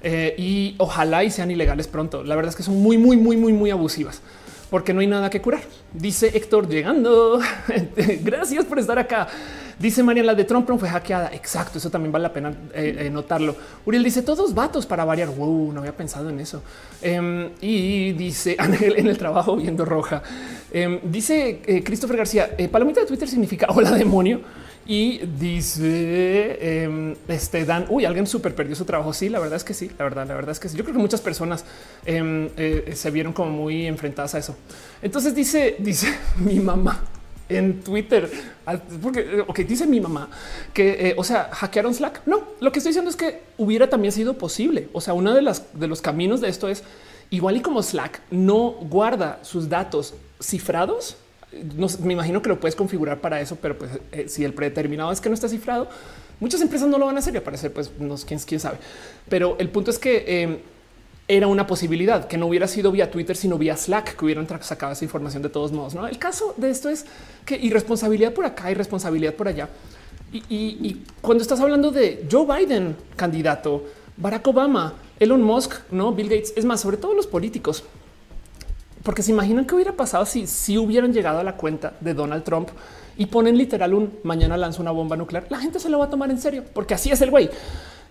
eh, y ojalá y sean ilegales pronto. La verdad es que son muy, muy, muy, muy, muy abusivas porque no hay nada que curar. Dice Héctor llegando. Gracias por estar acá. Dice María, la de Trump fue hackeada. Exacto, eso también vale la pena eh, eh, notarlo. Uriel dice todos vatos para variar. Wow, no había pensado en eso. Em, y dice Ángel en el trabajo viendo roja. Em, dice eh, Christopher García, palomita de Twitter significa hola demonio. Y dice em, este Dan, uy, alguien súper perdió su trabajo. Sí, la verdad es que sí, la verdad, la verdad es que sí. Yo creo que muchas personas em, eh, se vieron como muy enfrentadas a eso. Entonces dice, dice mi mamá en Twitter, porque ok, dice mi mamá que, eh, o sea, hackearon Slack. No, lo que estoy diciendo es que hubiera también sido posible. O sea, uno de, de los caminos de esto es igual y como Slack no guarda sus datos cifrados no, me imagino que lo puedes configurar para eso, pero pues eh, si el predeterminado es que no está cifrado, muchas empresas no lo van a hacer y aparecer, pues no quién, quién sabe. Pero el punto es que em, era una posibilidad que no hubiera sido vía Twitter, sino vía Slack que hubieran sacado esa información de todos modos. ¿no? El caso de esto es que irresponsabilidad por acá y responsabilidad por allá. Y, y, cuando estás hablando de Joe Biden, candidato, Barack Obama, Elon Musk, no Bill Gates, es más, sobre todo los políticos, porque se imaginan qué hubiera pasado si, si hubieran llegado a la cuenta de Donald Trump y ponen literal un mañana lanza una bomba nuclear. La gente se lo va a tomar en serio porque así es el güey.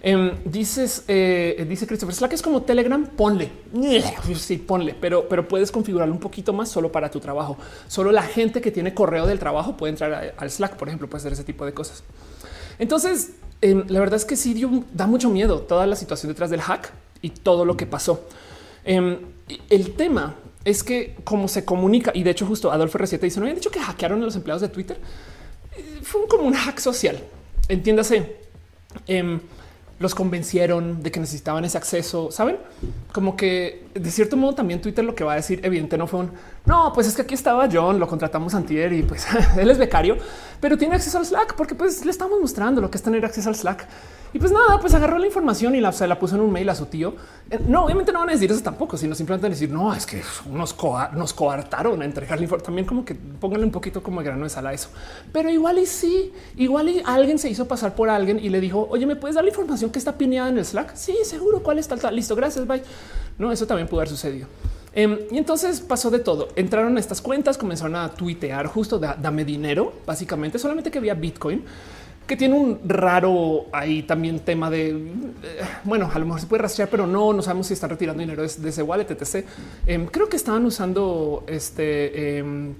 Em, dices, eh, dice Christopher Slack es como Telegram. Ponle, sí, ponle, pero, pero puedes configurarlo un poquito más solo para tu trabajo. Solo la gente que tiene correo del trabajo puede entrar al Slack, por ejemplo, puede hacer ese tipo de cosas. Entonces, em, la verdad es que sí da mucho miedo toda la situación detrás del hack y todo lo que pasó. Em, el tema es que como se comunica, y de hecho justo Adolfo R7 dice, ¿no habían dicho que hackearon a los empleados de Twitter? Eh, fue como un hack social, entiéndase. Em, los convencieron de que necesitaban ese acceso, ¿saben? Como que de cierto modo también Twitter lo que va a decir, evidente no fue un, no, pues es que aquí estaba John, lo contratamos antier y pues él es becario, pero tiene acceso al Slack porque pues le estamos mostrando lo que es tener acceso al Slack. Y pues nada, pues agarró la información y la, se la puso en un mail a su tío. Eh, no, obviamente no van a decir eso tampoco, sino simplemente decir, no, es que nos, nos coartaron a entregar la información. También como que pónganle un poquito como grano de sal a eso. Pero igual y sí, igual y alguien se hizo pasar por alguien y le dijo, oye, ¿me puedes dar la información que está pineada en el Slack? Sí, seguro. ¿Cuál está? Listo, gracias, bye. No, eso también pudo haber sucedido. Em, y entonces pasó de todo. Entraron estas cuentas, comenzaron a tuitear justo dame dinero, básicamente, solamente que había Bitcoin que tiene un raro ahí también tema de eh, bueno, a lo mejor se puede rastrear, pero no, no sabemos si están retirando dinero de, ese wallet, etc. Em, creo que estaban usando este eh,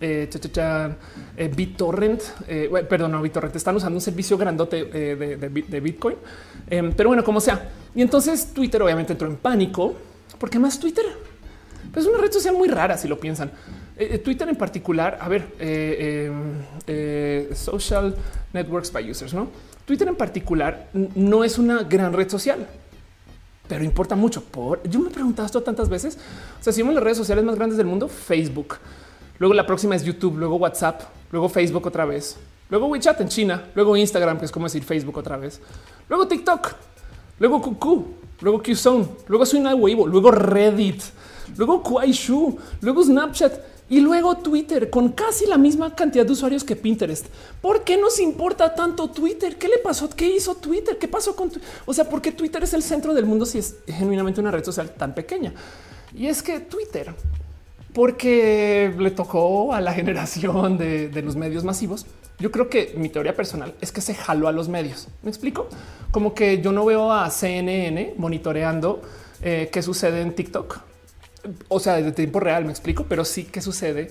eh, eh BitTorrent, perdón, no BitTorrent, están usando un servicio grandote de, Bitcoin, em, pero bueno, como sea. Y entonces Twitter obviamente entró en pánico, porque más Twitter pues es una red social muy rara si lo piensan. Eh, Twitter en particular, a ver, eh, eh, social networks by users, ¿no? Twitter en particular no es una gran red social, pero importa mucho. Por yo me he preguntado esto tantas veces. O sea, si vemos las redes sociales más grandes del mundo, Facebook. Luego la próxima es YouTube, luego WhatsApp, luego Facebook otra vez, luego WeChat en China, luego Instagram, que es como decir Facebook otra vez, luego TikTok, luego QQ, luego QZone, luego Suina Weibo, luego Reddit, luego Kuaishu, luego Snapchat y luego Twitter con casi la misma cantidad de usuarios que Pinterest. ¿Por qué nos importa tanto Twitter? ¿Qué le pasó? ¿Qué hizo Twitter? ¿Qué pasó con Twitter? O sea, ¿por qué Twitter es el centro del mundo si es genuinamente una red social tan pequeña? Y es que Twitter, porque le tocó a la generación de, los medios masivos, yo creo que mi teoría personal es que se jaló a los medios. ¿Me explico? Como que yo no veo a CNN monitoreando eh, qué sucede en TikTok o sea, de tiempo real, me explico, pero sí que sucede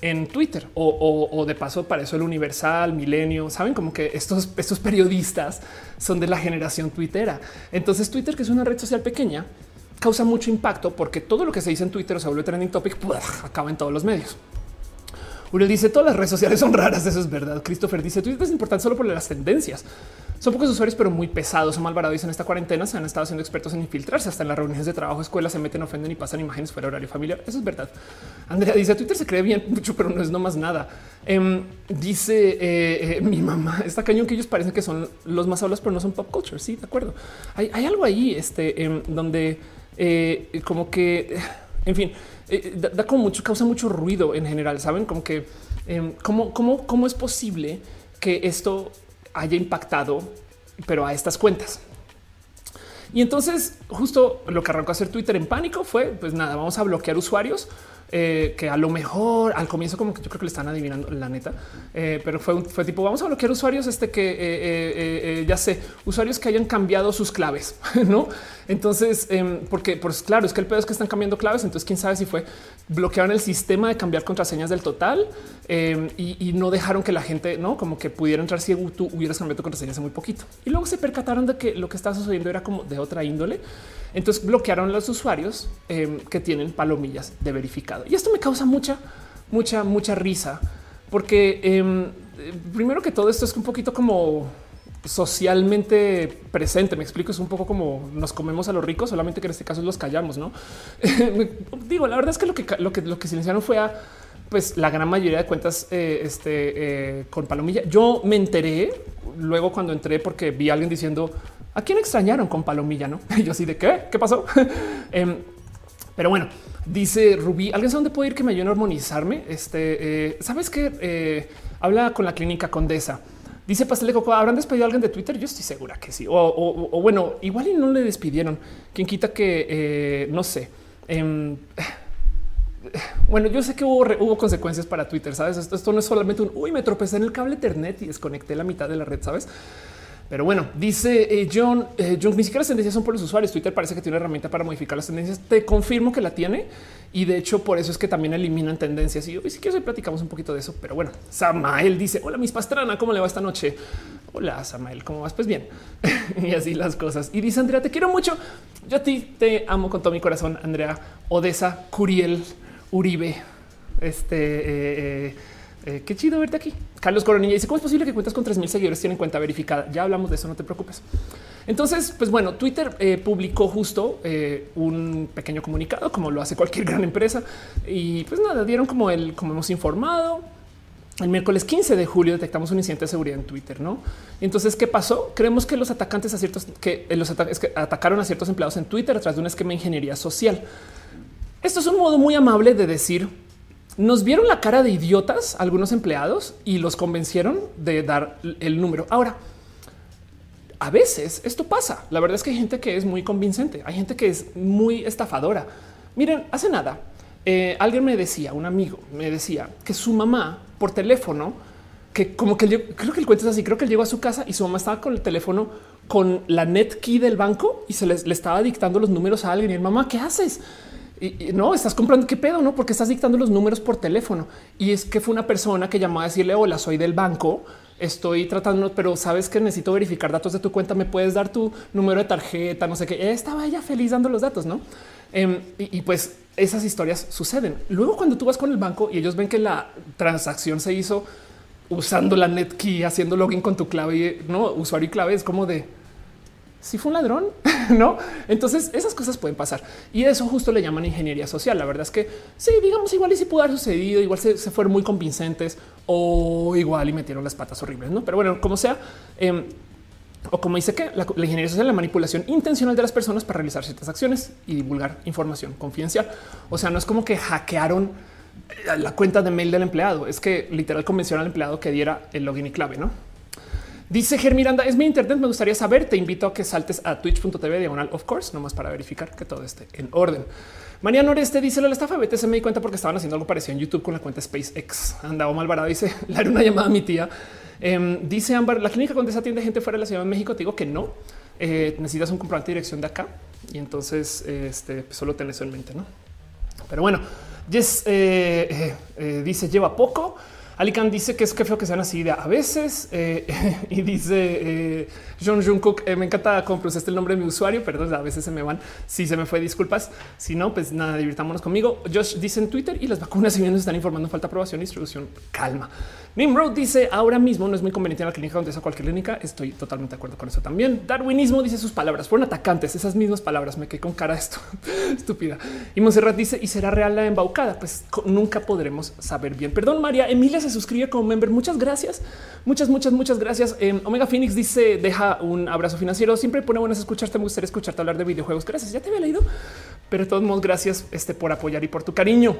en Twitter o, de paso para eso el Universal, Milenio, saben como que estos, estos periodistas son de la generación twittera. Entonces Twitter, que es una red social pequeña, causa mucho impacto porque todo lo que se dice en Twitter o se vuelve trending topic, acaba en todos los medios. Uriel dice todas las redes sociales son raras. Eso es verdad. Christopher dice Twitter es importante solo por las tendencias. Son pocos usuarios, pero muy pesados o malvarados. En esta cuarentena se han estado haciendo expertos en infiltrarse. Hasta en las reuniones de trabajo, escuelas se meten, ofenden y pasan imágenes fuera horario familiar. Eso es verdad. Andrea dice Twitter se cree bien mucho, pero no es no más nada. Em, dice eh, eh, mi mamá está cañón que ellos parecen que son los más hablados, pero no son pop culture. Sí, de acuerdo. Hay, algo ahí este, em, donde eh, como que, en fin, da, como mucho, causa mucho ruido en general. Saben como que em, cómo, cómo, cómo es posible que esto haya impactado, pero a estas cuentas. Y entonces justo lo que arrancó a hacer Twitter en pánico fue, pues nada, vamos a bloquear usuarios eh, que a lo mejor al comienzo como que yo creo que le están adivinando la neta, eh, pero fue, fue tipo vamos a bloquear usuarios este que eh, ya sé, usuarios que hayan cambiado sus claves, ¿no? Entonces, em, porque pues claro, es que el pedo es que están cambiando claves, entonces quién sabe si fue bloquearon el sistema de cambiar contraseñas del total em, y, no dejaron que la gente, no como que pudiera entrar si tú hubieras cambiado tu contraseña hace muy poquito. Y luego se percataron de que lo que estaba sucediendo era como de otra índole. Entonces bloquearon los usuarios em, que tienen palomillas de verificado. Y esto me causa mucha, mucha, mucha risa, porque em, primero que todo esto es un poquito como socialmente presente. Me explico, es un poco como nos comemos a los ricos, solamente que en este caso los callamos, no? Digo, la verdad es que lo que lo que lo que silenciaron fue a pues la gran mayoría de cuentas eh, este, eh, con palomilla. Yo me enteré luego cuando entré porque vi a alguien diciendo ¿A quién extrañaron con Palomilla? No, yo así de qué, qué pasó? Em, pero bueno, dice Rubí, ¿alguien sabe dónde puedo ir que me ayude a armonizarme? Este, eh, ¿sabes qué? Eh, habla con la clínica Condesa. Dice Pastel de Coco, ¿habrán despedido a alguien de Twitter? Yo estoy segura que sí. O, bueno, igual y no le despidieron. Quien quita que, eh, no sé. Em, bueno, yo sé que hubo, hubo, consecuencias para Twitter, ¿sabes? Esto, esto no es solamente un, uy, me tropecé en el cable Ethernet y desconecté la mitad de la red, ¿sabes? Pero bueno, dice eh, John, eh, John, ni siquiera las tendencias son por los usuarios. Twitter parece que tiene una herramienta para modificar las tendencias. Te confirmo que la tiene y de hecho por eso es que también eliminan tendencias. Y hoy si quieres platicamos un poquito de eso. Pero bueno, Samael dice: Hola, mis pastrana, ¿cómo le va esta noche? Hola, Samael, ¿cómo vas? Pues bien. y así las cosas. Y dice Andrea, te quiero mucho. Yo a ti te amo con todo mi corazón, Andrea Odessa, Curiel, Uribe. Este eh, eh, eh, qué chido verte aquí. Carlos Coronilla dice: ¿Cómo es posible que cuentas con 3000 seguidores tienen cuenta verificada? Ya hablamos de eso, no te preocupes. Entonces, pues bueno, Twitter publicó justo un pequeño comunicado, como lo hace cualquier gran empresa, y pues nada, dieron como el, como hemos informado. El miércoles 15 de julio detectamos un incidente de seguridad en Twitter, ¿no? Entonces, ¿qué pasó? Creemos que los atacantes a ciertos que los ataques que atacaron a ciertos empleados en Twitter a través de un esquema de ingeniería social. Esto es un modo muy amable de decir nos vieron la cara de idiotas algunos empleados y los convencieron de dar el número. Ahora, a veces esto pasa. La verdad es que hay gente que es muy convincente, hay gente que es muy estafadora. Miren, hace nada eh, alguien me decía, un amigo me decía que su mamá por teléfono, que como que creo que el cuento es así, creo que él llegó a su casa y su mamá estaba con el teléfono con la net key del banco y se les, le estaba dictando los números a alguien y el mamá, ¿qué haces? Y, no estás comprando qué pedo, no? Porque estás dictando los números por teléfono. Y es que fue una persona que llamó a decirle hola, soy del banco. Estoy tratando, pero sabes que necesito verificar datos de tu cuenta. Me puedes dar tu número de tarjeta, no sé qué. Estaba ella feliz dando los datos, no? Em, y, pues esas historias suceden. Luego, cuando tú vas con el banco y ellos ven que la transacción se hizo usando la net key, haciendo login con tu clave, no usuario y clave, es como de si fue un ladrón, no? Entonces esas cosas pueden pasar y eso justo le llaman ingeniería social. La verdad es que sí, digamos igual y si pudo haber sucedido, igual se, fueron muy convincentes o igual y metieron las patas horribles, no? Pero bueno, como sea, em, o como dice que la, la, ingeniería social la manipulación intencional de las personas para realizar ciertas acciones y divulgar información confidencial. O sea, no es como que hackearon eh, la cuenta de mail del empleado, es que literal convencional al empleado que diera el login y clave, no? Dice Ger Miranda, es mi internet. Me gustaría saber. Te invito a que saltes a twitch.tv diagonal, of course, nomás para verificar que todo esté en orden. María Noreste dice la estafa BTC me di cuenta porque estaban haciendo algo parecido en YouTube con la cuenta SpaceX. Andaba Malvarado dice le haré una llamada a mi tía. Em, dice Amber, la clínica Condesa atiende gente fuera de la Ciudad de México. Te digo que no eh, necesitas un comprobante de dirección de acá y entonces este pues, solo ten eso en mente, no? Pero bueno, Jess eh, eh, dice lleva poco. Alican dice que es que feo que sean así de a veces eh, y dice eh, John Jungkook. Eh, me encanta cómo el nombre de mi usuario, perdón, a veces se me van. Si se me fue, disculpas. Si no, pues nada, divirtámonos conmigo. Josh dice en Twitter y las vacunas, si bien nos están informando, falta aprobación y distribución. Calma. Nimrod dice ahora mismo no es muy conveniente en la clínica donde es cualquier clínica. Estoy totalmente de acuerdo con eso también. Darwinismo dice sus palabras fueron atacantes. Esas mismas palabras me quedé con cara esto estúpida. Y Monserrat dice y será real la embaucada. Pues nunca podremos saber bien. Perdón, María Emilia se suscribe como member. Muchas gracias. Muchas, muchas, muchas gracias. Eh, Omega Phoenix dice deja un abrazo financiero. Siempre pone buenas escucharte. Me gustaría escucharte hablar de videojuegos. Gracias. Ya te había leído, pero de todos modos, gracias este, por apoyar y por tu cariño.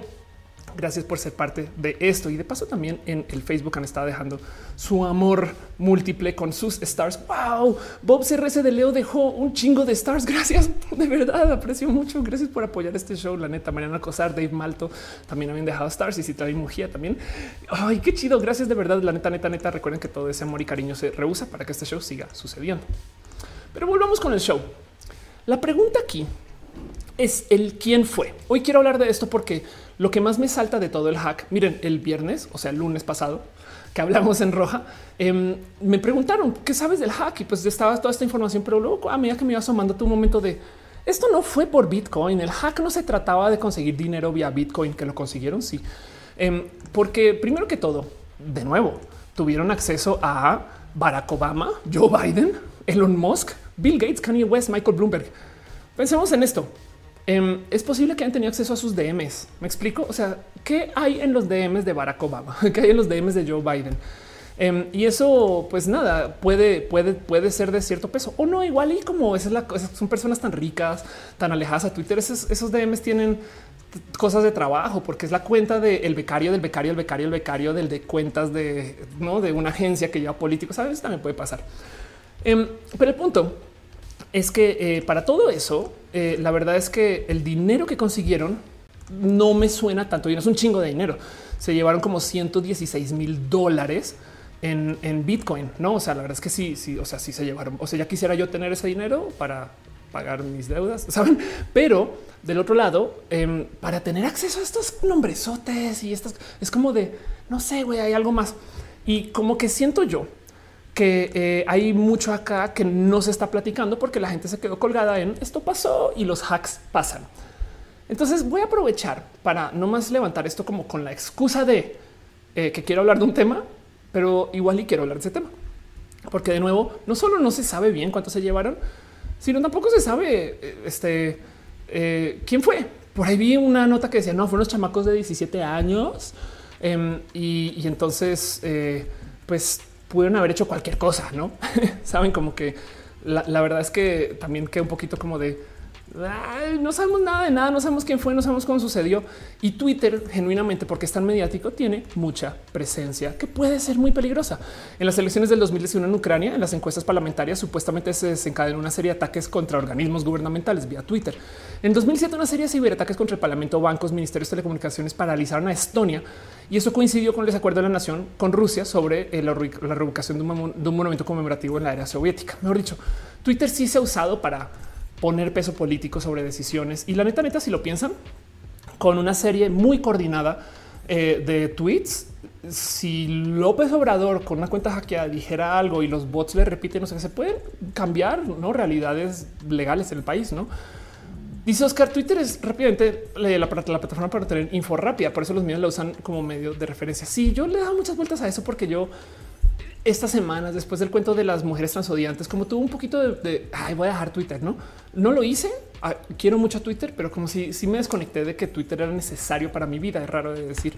Gracias por ser parte de esto. Y de paso también en el Facebook han estado dejando su amor múltiple con sus stars. Wow, Bob CRS de Leo dejó un chingo de stars. Gracias. De verdad, aprecio mucho. Gracias por apoyar este show. La neta, Mariana Cosar, Dave Malto también habían dejado stars y si trae Mujía también. Ay, qué chido. Gracias de verdad. La neta, neta, neta. Recuerden que todo ese amor y cariño se rehúsa para que este show siga sucediendo. Pero volvamos con el show. La pregunta aquí es el quién fue. Hoy quiero hablar de esto porque lo que más me salta de todo el hack, miren, el viernes, o sea, el lunes pasado, que hablamos en roja, em, me preguntaron qué sabes del hack y pues estaba toda esta información, pero luego a medida que me iba asomando tu momento de esto no fue por Bitcoin. El hack no se trataba de conseguir dinero vía Bitcoin, que lo consiguieron. Sí, em, porque primero que todo, de nuevo, tuvieron acceso a Barack Obama, Joe Biden, Elon Musk, Bill Gates, Kanye West, Michael Bloomberg. Pensemos en esto. Em, es posible que hayan tenido acceso a sus DMs. Me explico. O sea, qué hay en los DMs de Barack Obama, qué hay en los DMs de Joe Biden. Em, y eso, pues nada, puede, puede, puede ser de cierto peso o no. Igual y como esa es la cosa, son personas tan ricas, tan alejadas a Twitter. Esos, DMs tienen cosas de trabajo, porque es la cuenta del becario, del becario, el becario, el becario, del de cuentas de no de una agencia que lleva políticos. Sabes, también puede pasar. Em, pero el punto es que eh, para todo eso, eh, la verdad es que el dinero que consiguieron no me suena tanto. Y no es un chingo de dinero. Se llevaron como 116 mil dólares en, Bitcoin. No, o sea, la verdad es que sí, sí, o sea, sí se llevaron. O sea, ya quisiera yo tener ese dinero para pagar mis deudas, saben? Pero del otro lado, em, para tener acceso a estos nombresotes y estas es como de no sé, güey, hay algo más. Y como que siento yo que eh, hay mucho acá que no se está platicando porque la gente se quedó colgada en esto pasó y los hacks pasan. Entonces voy a aprovechar para no más levantar esto como con la excusa de eh, que quiero hablar de un tema, pero igual y quiero hablar de ese tema. Porque de nuevo, no solo no se sabe bien cuánto se llevaron, sino tampoco se sabe eh, este, quién fue. Por ahí vi una nota que decía, no, fueron los chamacos de 17 años. Em, y, entonces, pues pudieron haber hecho cualquier cosa, ¿no? Saben como que la, la verdad es que también queda un poquito como de no sabemos nada de nada, no sabemos quién fue, no sabemos cómo sucedió. Y Twitter, genuinamente, porque es tan mediático, tiene mucha presencia que puede ser muy peligrosa. En las elecciones del 2019 en Ucrania, en las encuestas parlamentarias, supuestamente se desencadenó una serie de ataques contra organismos gubernamentales vía Twitter. En 2007, una serie de ciberataques contra el Parlamento, bancos, ministerios de telecomunicaciones paralizaron a Estonia y eso coincidió con el desacuerdo de la nación con Rusia sobre eh, la, un, de un monumento conmemorativo en la era soviética. Mejor dicho, Twitter sí se ha usado para poner peso político sobre decisiones. Y la neta, neta, si lo piensan, con una serie muy coordinada eh, de tweets, si López Obrador con una cuenta hackeada dijera algo y los bots le repiten, no sé, se pueden cambiar ¿no? realidades legales en el país, ¿no? Dice Oscar, Twitter es rápidamente la, la, plataforma para tener info rápida, por eso los medios la usan como medio de referencia. Sí, yo le he dado muchas vueltas a eso porque yo estas semanas después del cuento de las mujeres transodiantes, como tuvo un poquito de, ay, voy a dejar Twitter, no? No lo hice. Ah, quiero mucho Twitter, pero como si, si me desconecté de que Twitter era necesario para mi vida. Es raro de decir.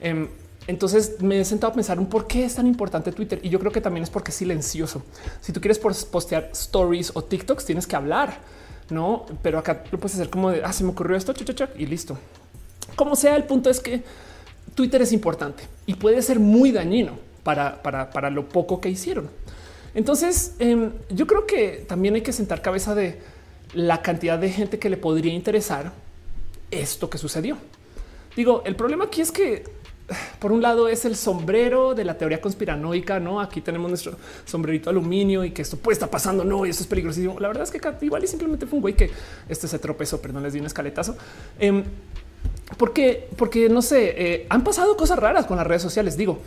Em, entonces me he sentado a pensar un por qué es tan importante Twitter y yo creo que también es porque es silencioso. Si tú quieres postear stories o TikToks, tienes que hablar, no? Pero acá lo puedes hacer como de ah, se me ocurrió esto y listo. Como sea, el punto es que Twitter es importante y puede ser muy dañino para, para, lo poco que hicieron. Entonces, em, yo creo que también hay que sentar cabeza de la cantidad de gente que le podría interesar esto que sucedió. Digo, el problema aquí es que por un lado es el sombrero de la teoría conspiranoica, no? Aquí tenemos nuestro sombrerito aluminio y que esto puede estar pasando. No, y eso es peligrosísimo. La verdad es que igual y simplemente fue un güey que este se tropezó. Perdón, les di un escaletazo. Eh, porque, porque no sé, eh, han pasado cosas raras con las redes sociales. Digo,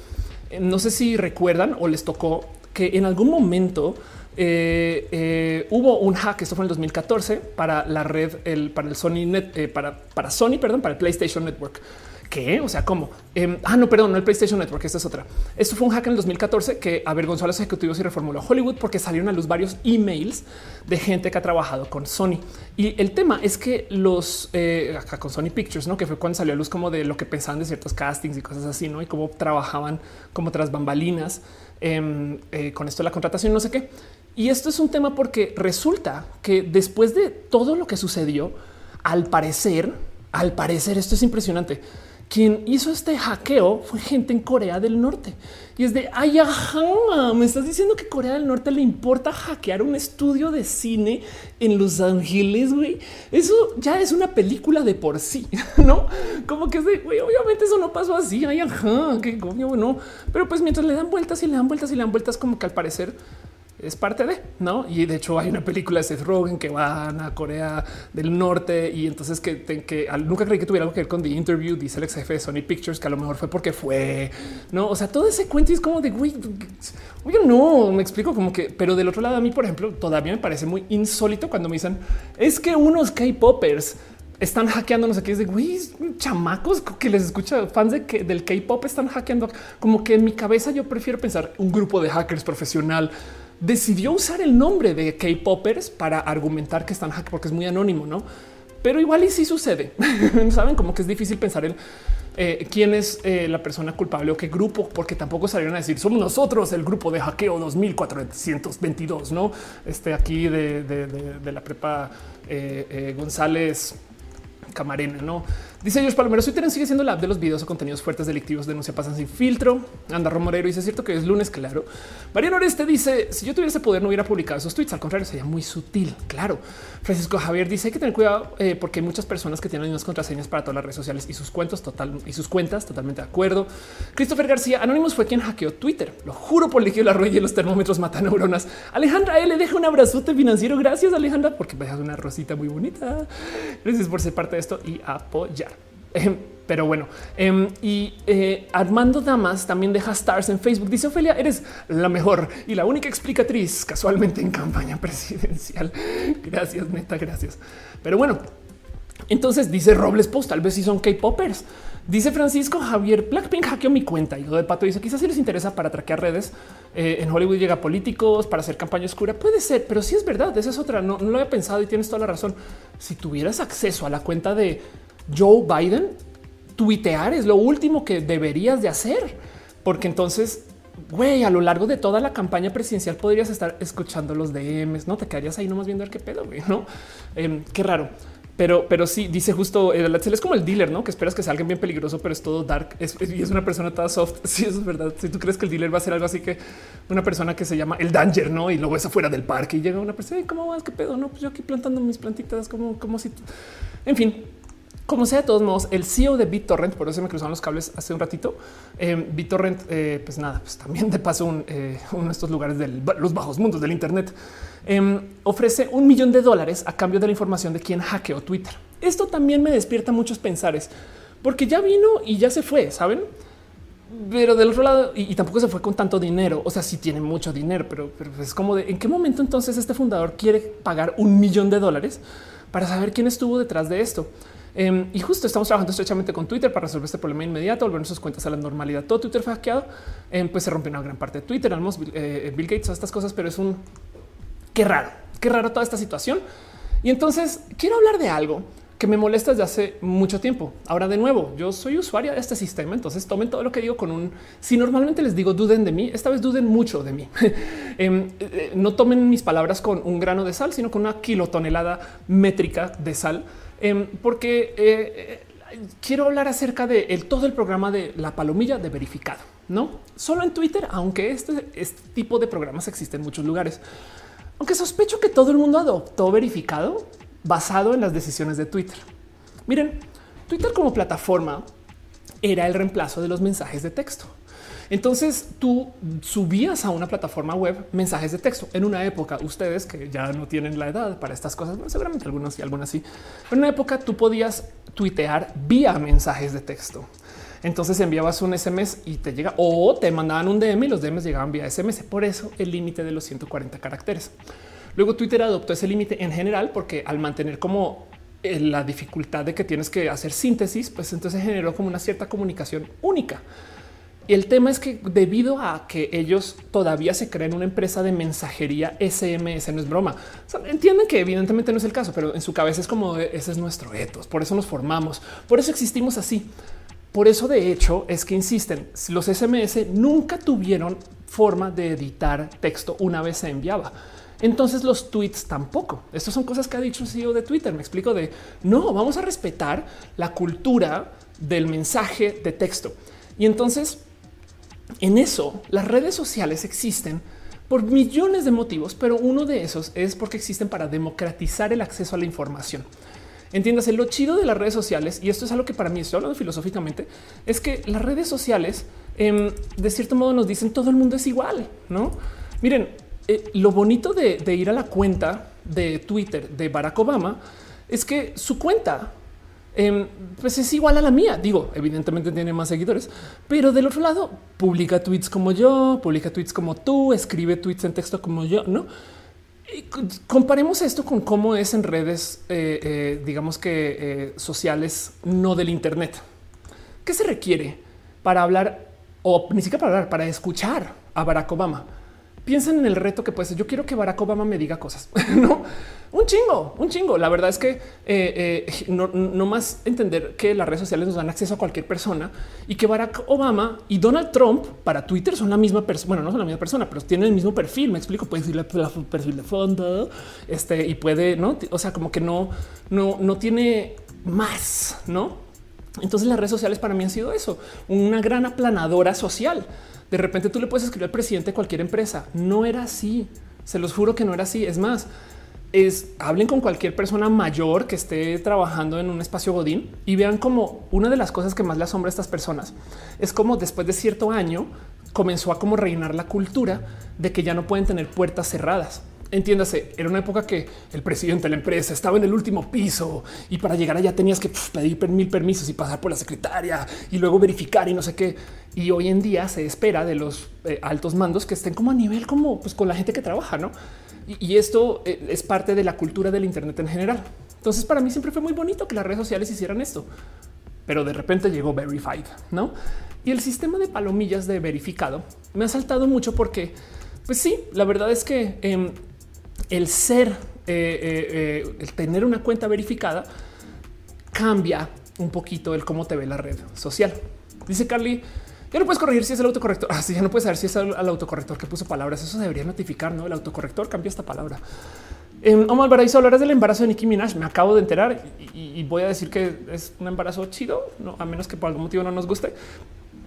no sé si recuerdan o les tocó que en algún momento eh, eh, hubo un hack, esto fue en el 2014 para la red, el, para el Sony eh, para Sony, perdón, para el PlayStation Network. ¿Qué? O sea, ¿cómo? Em, ah, no, perdón, no el PlayStation Network, esta es otra. Esto fue un hack en el 2014 que avergonzó a los ejecutivos y reformuló Hollywood porque salieron a luz varios emails de gente que ha trabajado con Sony. Y el tema es que los eh, acá con Sony Pictures, no que fue cuando salió a luz como de lo que pensaban de ciertos castings y cosas así, no y cómo trabajaban como tras bambalinas em, eh, con esto de la contratación, no sé qué. Y esto es un tema porque resulta que después de todo lo que sucedió, al parecer, al parecer, esto es impresionante quien hizo este hackeo fue gente en Corea del Norte. Y es de, ay, me estás diciendo que Corea del Norte le importa hackear un estudio de cine en Los Ángeles, güey. Eso ya es una película de por sí, ¿no? Como que es de, güey, obviamente eso no pasó así, ay, ajá, que no. Pero pues mientras le dan vueltas y le dan vueltas y le dan vueltas, como que al parecer es parte de, ¿no? Y de hecho hay una película de Seth Rogen que van a Corea del Norte y entonces que, que nunca creí que tuviera algo que ver con The Interview, dice el ex jefe de Sony Pictures, que a lo mejor fue porque fue, ¿no? O sea, todo ese cuento es como de, güey, oye, no, me explico como que, pero del otro lado a mí, por ejemplo, todavía me parece muy insólito cuando me dicen, es que unos K-Poppers están hackeando, no sé qué es de güey, chamacos que les escucha fans de que del K-pop están hackeando. Como que en mi cabeza yo prefiero pensar un grupo de hackers profesional decidió usar el nombre de K-Poppers para argumentar que están hack porque es muy anónimo, ¿no? Pero igual y sí sucede. Saben como que es difícil pensar en eh, quién es eh, la persona culpable o qué grupo, porque tampoco salieron a decir somos nosotros el grupo de hackeo 2422, no? Este aquí de, la prepa eh, González Camarena, no? Dice ellos Palomero, Twitter sigue siendo la app de los videos o contenidos fuertes delictivos, denuncia pasan sin filtro. Anda Romorero dice, es cierto que es lunes, claro. Mariano Oreste dice, si yo tuviese poder no hubiera publicado esos tweets, al contrario, sería muy sutil, claro. Francisco Javier dice, hay que tener cuidado eh, porque hay muchas personas que tienen las mismas contraseñas para todas las redes sociales y sus cuentos total y sus cuentas, totalmente de acuerdo. Christopher García, Anonymous fue quien hackeó Twitter, lo juro por el la rueda y los termómetros matan neuronas. Alejandra L, deja un abrazote financiero, gracias Alejandra, porque me dejas una rosita muy bonita. Gracias por ser parte de esto y apoyar. Pero bueno, em, y eh, Armando Damas también deja stars en Facebook. Dice Ofelia, eres la mejor y la única explicatriz casualmente en campaña presidencial. Gracias, neta, gracias. Pero bueno, entonces dice Robles Post, tal vez si son K-Poppers. Dice Francisco Javier Blackpink hackeó mi cuenta y lo de pato dice quizás si les interesa para traquear redes eh, en Hollywood llega políticos para hacer campaña oscura. Puede ser, pero sí es verdad. Esa es otra. No, no lo había pensado y tienes toda la razón. Si tuvieras acceso a la cuenta de Joe Biden, tuitear es lo último que deberías de hacer, porque entonces güey, a lo largo de toda la campaña presidencial podrías estar escuchando los DMs, no te quedarías ahí nomás viendo el qué pedo, güey, no? Em, qué raro. Pero, pero sí dice justo el es como el dealer, no que esperas que sea alguien bien peligroso, pero es todo dark y es una persona toda soft. Sí, eso es verdad. Si tú crees que el dealer va a ser algo así que una persona que se llama el danger, no? Y luego es afuera del parque y llega una persona, ¿cómo vas? ¿Qué pedo? No, pues yo aquí plantando mis plantitas, como, como si, en fin, como sea, de todos modos, el CEO de BitTorrent, por eso me cruzaron los cables hace un ratito. Eh, BitTorrent, eh, pues nada, pues también de paso eh, uno de estos lugares de los bajos mundos del Internet em, ofrece un millón de dólares a cambio de la información de quien hackeó Twitter. Esto también me despierta muchos pensares, porque ya vino y ya se fue, saben? Pero del otro lado, y, tampoco se fue con tanto dinero. O sea, sí tiene mucho dinero, pero, pero es como de en qué momento entonces este fundador quiere pagar un millón de dólares para saber quién estuvo detrás de esto. Em, y justo estamos trabajando estrechamente con Twitter para resolver este problema inmediato, volver sus cuentas a la normalidad. Todo Twitter fue hackeado, em, pues se rompió una gran parte de Twitter, Almost, eh, Bill Gates, todas estas cosas, pero es un qué raro, qué raro toda esta situación. Y entonces quiero hablar de algo que me molesta desde hace mucho tiempo. Ahora de nuevo, yo soy usuaria de este sistema, entonces tomen todo lo que digo con un... Si normalmente les digo duden de mí, esta vez duden mucho de mí. Em, eh, no tomen mis palabras con un grano de sal, sino con una kilotonelada métrica de sal Em, porque eh, quiero hablar acerca de todo el programa de la palomilla de verificado, no solo en Twitter, aunque este, este tipo de programas existen en muchos lugares. Aunque sospecho que todo el mundo adoptó verificado basado en las decisiones de Twitter. Miren, Twitter como plataforma era el reemplazo de los mensajes de texto. Entonces tú subías a una plataforma web mensajes de texto en una época. Ustedes que ya no tienen la edad para estas cosas, seguramente algunos y algunas sí, pero en una época tú podías tuitear vía mensajes de texto. Entonces enviabas un SMS y te llega o te mandaban un DM y los DMs llegaban vía SMS. Por eso el límite de los 140 caracteres. Luego Twitter adoptó ese límite en general porque al mantener como eh, la dificultad de que tienes que hacer síntesis, pues entonces generó como una cierta comunicación única. El tema es que debido a que ellos todavía se creen una empresa de mensajería SMS, no es broma. entienden que evidentemente no es el caso, pero en su cabeza es como ese es nuestro etos. Por eso nos formamos, por eso existimos así. Por eso, de hecho, es que insisten, los SMS nunca tuvieron forma de editar texto una vez se enviaba. Entonces los tweets tampoco. Estas son cosas que ha dicho el CEO de Twitter. Me explico de no, vamos a respetar la cultura del mensaje de texto. Y entonces en eso, las redes sociales existen por millones de motivos, pero uno de esos es porque existen para democratizar el acceso a la información. Entiéndase, lo chido de las redes sociales, y esto es algo que para mí estoy hablando filosóficamente, es que las redes sociales em, de cierto modo nos dicen todo el mundo es igual, ¿no? Miren, eh, lo bonito de ir a la cuenta de Twitter de Barack Obama es que su cuenta Em, pues es igual a la mía. Digo, evidentemente tiene más seguidores, pero del otro lado publica tweets como yo, publica tweets como tú, escribe tweets en texto como yo, no? comparemos esto con cómo es en redes, eh, eh, digamos que eh, sociales, no del Internet. ¿Qué se requiere para hablar o ni siquiera para hablar, para escuchar a Barack Obama? Piensen en el reto que puede ser. Yo quiero que Barack Obama me diga cosas, no un chingo, un chingo. La verdad es que eh, eh, no, más entender que las redes sociales nos dan acceso a cualquier persona y que Barack Obama y Donald Trump para Twitter son la misma persona. Bueno, no son la misma persona, pero tienen el mismo perfil. Me explico. Puede decirle el perfil de fondo este y puede, no? O sea, como que no, no, no tiene más, no? Entonces las redes sociales para mí han sido eso, una gran aplanadora social. De repente tú le puedes escribir al presidente de cualquier empresa. No era así. Se los juro que no era así. Es más, es hablen con cualquier persona mayor que esté trabajando en un espacio Godín y vean como una de las cosas que más le asombra a estas personas es como después de cierto año comenzó a como reinar la cultura de que ya no pueden tener puertas cerradas. Entiéndase, era una época que el presidente de la empresa estaba en el último piso y para llegar allá tenías que pedir mil permisos y pasar por la secretaria y luego verificar y no sé qué. Y hoy en día se espera de los eh, altos mandos que estén como a nivel como pues, con la gente que trabaja, no? Y, esto eh, es parte de la cultura del Internet en general. Entonces, para mí siempre fue muy bonito que las redes sociales hicieran esto, pero de repente llegó Verified, no? Y el sistema de palomillas de verificado me ha saltado mucho porque, pues sí, la verdad es que em, el ser, eh, eh, eh, el tener una cuenta verificada cambia un poquito el cómo te ve la red social. Dice Carly, ya no puedes corregir si es el autocorrector. Así ah, ya no puedes saber si es el, autocorrector que puso palabras. Eso debería notificar, no? El autocorrector cambia esta palabra. En Omar Alvarado hablarás del embarazo de Nicki Minaj. Me acabo de enterar y, voy a decir que es un embarazo chido, a menos que por algún motivo no nos guste.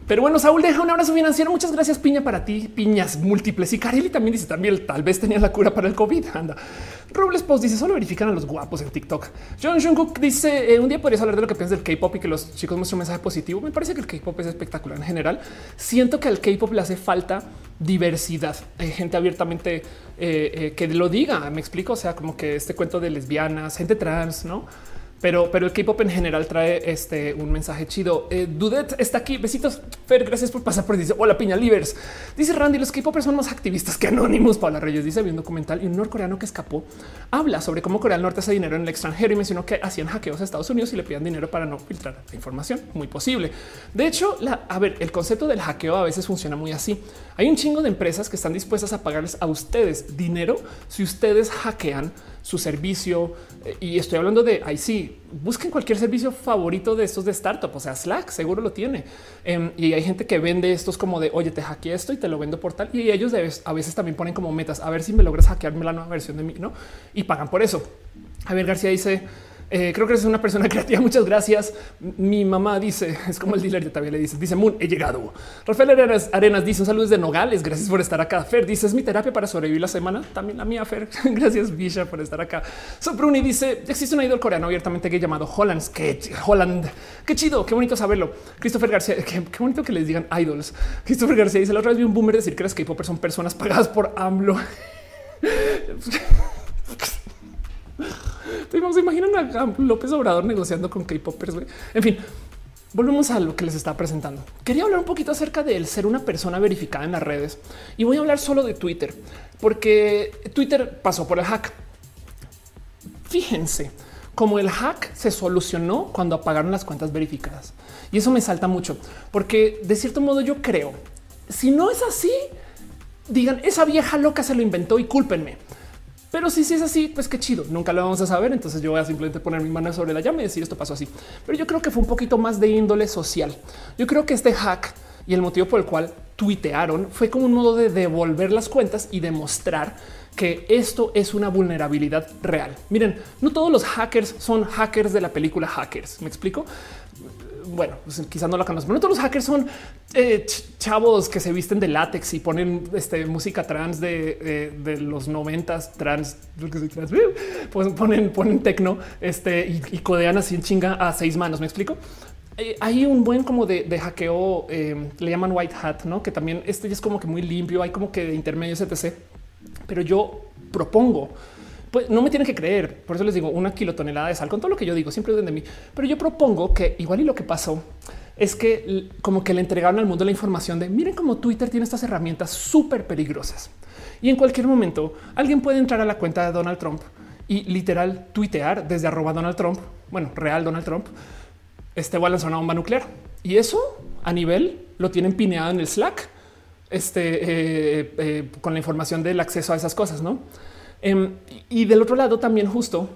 Pero bueno, Saúl deja un abrazo financiero. Muchas gracias, Piña, para ti. Piñas múltiples. Y Kareli también dice también tal vez tenía la cura para el COVID. Anda. Robles Post dice solo verifican a los guapos en TikTok. John Jungkook dice eh, un día podrías hablar de lo que piensas del K-pop y que los chicos muestran un mensaje positivo. Me parece que el K-pop es espectacular en general. Siento que al K-pop le hace falta diversidad. Hay gente abiertamente eh, eh, que lo diga. Me explico. O sea, como que este cuento de lesbianas, gente trans, no? Pero, pero el K-pop en general trae este un mensaje chido. Eh, Dudet está aquí. Besitos. Fer, gracias por pasar por. Dice hola, piña livers. Dice Randy, los K-popers son más activistas que anónimos. Paula Reyes dice: vi un documental y un norcoreano que escapó habla sobre cómo Corea del Norte hace dinero en el extranjero y mencionó que hacían hackeos a Estados Unidos y le pidían dinero para no filtrar la información. Muy posible. De hecho, a ver, el concepto del hackeo a veces funciona muy así. Hay un chingo de empresas que están dispuestas a pagarles a ustedes dinero si ustedes hackean su servicio. Eh, y estoy hablando de ahí sí, busquen cualquier servicio favorito de estos de startup, o sea, Slack seguro lo tiene. Em, y hay gente que vende estos como de oye, te hackeé esto y te lo vendo por tal. Y ellos a veces también ponen como metas a ver si me logras hackearme la nueva versión de mí, no? Y pagan por eso. Javier García dice eh, creo que eres una persona creativa. Muchas gracias. Mi mamá dice, es como el dealer ya también le dice, dice Moon, he llegado. Rafael Arenas, dice un saludo desde Nogales. Gracias por estar acá. Fer dice, es mi terapia para sobrevivir la semana. También la mía, Fer. gracias, Bisha, por estar acá. Sopruni dice, existe un idol coreano abiertamente gay llamado Holland. Que Holland. Qué chido, qué bonito saberlo. Christopher García, qué, bonito que les digan idols. Christopher García dice, la otra vez vi un boomer decir que las K-popers son personas pagadas por AMLO. Vamos, imaginan a López Obrador negociando con K-popers. En fin, volvemos a lo que les estaba presentando. Quería hablar un poquito acerca de ser una persona verificada en las redes y voy a hablar solo de Twitter, porque Twitter pasó por el hack. Fíjense cómo el hack se solucionó cuando apagaron las cuentas verificadas. Y eso me salta mucho, porque de cierto modo yo creo, si no es así, digan, esa vieja loca se lo inventó y cúlpenme. Pero si, es así, pues qué chido. Nunca lo vamos a saber. Entonces yo voy a simplemente poner mi mano sobre la llama y decir esto pasó así. Pero yo creo que fue un poquito más de índole social. Yo creo que este hack y el motivo por el cual tuitearon fue como un modo de devolver las cuentas y demostrar que esto es una vulnerabilidad real. Miren, no todos los hackers son hackers de la película Hackers. Me explico bueno, pues quizás no la conocen, pero todos los hackers son eh, chavos que se visten de látex y ponen este, música trans de, los noventas trans, pues ponen, ponen tecno este, y, codean así en chinga a seis manos. Me explico. Eh, hay un buen como de, hackeo, eh, le llaman white hat, no? Que también este es como que muy limpio, hay como que de intermedios, etc. Pero yo propongo pues no me tienen que creer. Por eso les digo una kilotonelada de sal con todo lo que yo digo, siempre de mí. Pero yo propongo que igual y lo que pasó es que como que le entregaron al mundo la información de miren cómo Twitter tiene estas herramientas súper peligrosas y en cualquier momento alguien puede entrar a la cuenta de Donald Trump y literal tuitear desde arroba Donald Trump, bueno, real Donald Trump, este va a lanzar una bomba nuclear y eso a nivel lo tienen pineado en el Slack, este eh, eh, con la información del acceso a esas cosas, no? Em, y del otro lado también justo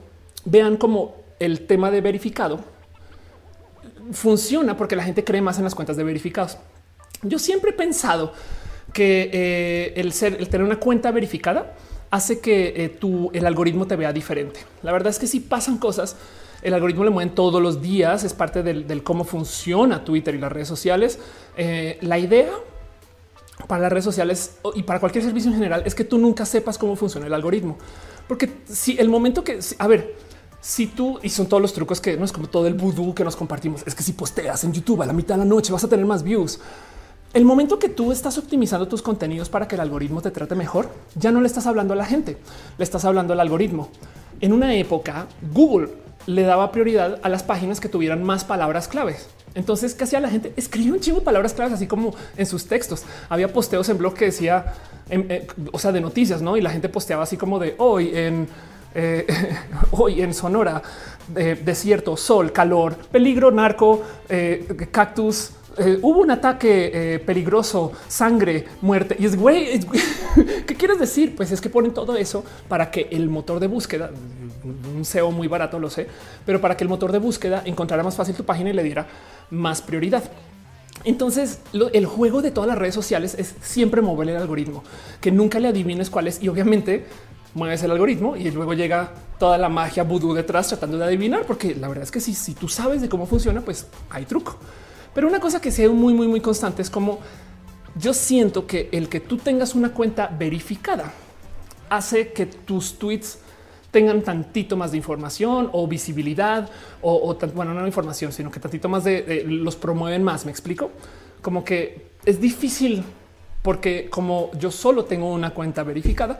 vean cómo el tema de verificado funciona porque la gente cree más en las cuentas de verificados. Yo siempre he pensado que eh, el ser, el tener una cuenta verificada hace que eh, tu, el algoritmo te vea diferente. La verdad es que si pasan cosas, el algoritmo le mueven todos los días, es parte del, cómo funciona Twitter y las redes sociales. Eh, la idea para las redes sociales y para cualquier servicio en general es que tú nunca sepas cómo funciona el algoritmo. Porque si el momento que, a ver, si tú y son todos los trucos que no es como todo el vudú que nos compartimos, es que si posteas en YouTube a la mitad de la noche vas a tener más views. el momento que tú estás optimizando tus contenidos para que el algoritmo te trate mejor, ya no le estás hablando a la gente, le estás hablando al algoritmo. En una época, Google le daba prioridad a las páginas que tuvieran más palabras claves. Entonces, ¿qué hacía la gente? Escribía un chingo de palabras claves, así como en sus textos. Había posteos en blog que decía, eh, o sea, de noticias, ¿no? Y la gente posteaba así como de hoy en eh, hoy en Sonora, eh, desierto, sol, calor, peligro, narco, eh, cactus. Hubo un ataque peligroso, sangre, muerte. Y es güey, ¿qué quieres decir? Pues es que ponen todo eso para que el motor de búsqueda, un SEO muy barato, lo sé, pero para que el motor de búsqueda encontrara más fácil tu página y le diera más prioridad. Entonces, el juego de todas las redes sociales es siempre mover el algoritmo, que nunca le adivines cuál es. Y obviamente mueves el algoritmo y luego llega toda la magia vudú detrás tratando de adivinar, porque la verdad es que si, si tú sabes de cómo funciona, pues hay truco. Pero una cosa que sea muy, muy, muy constante es como yo siento que el que tú tengas una cuenta verificada hace que tus tweets tengan tantito más de información o visibilidad o, bueno, no información, sino que tantito más de, los promueven más. Me explico como que es difícil porque como yo solo tengo una cuenta verificada,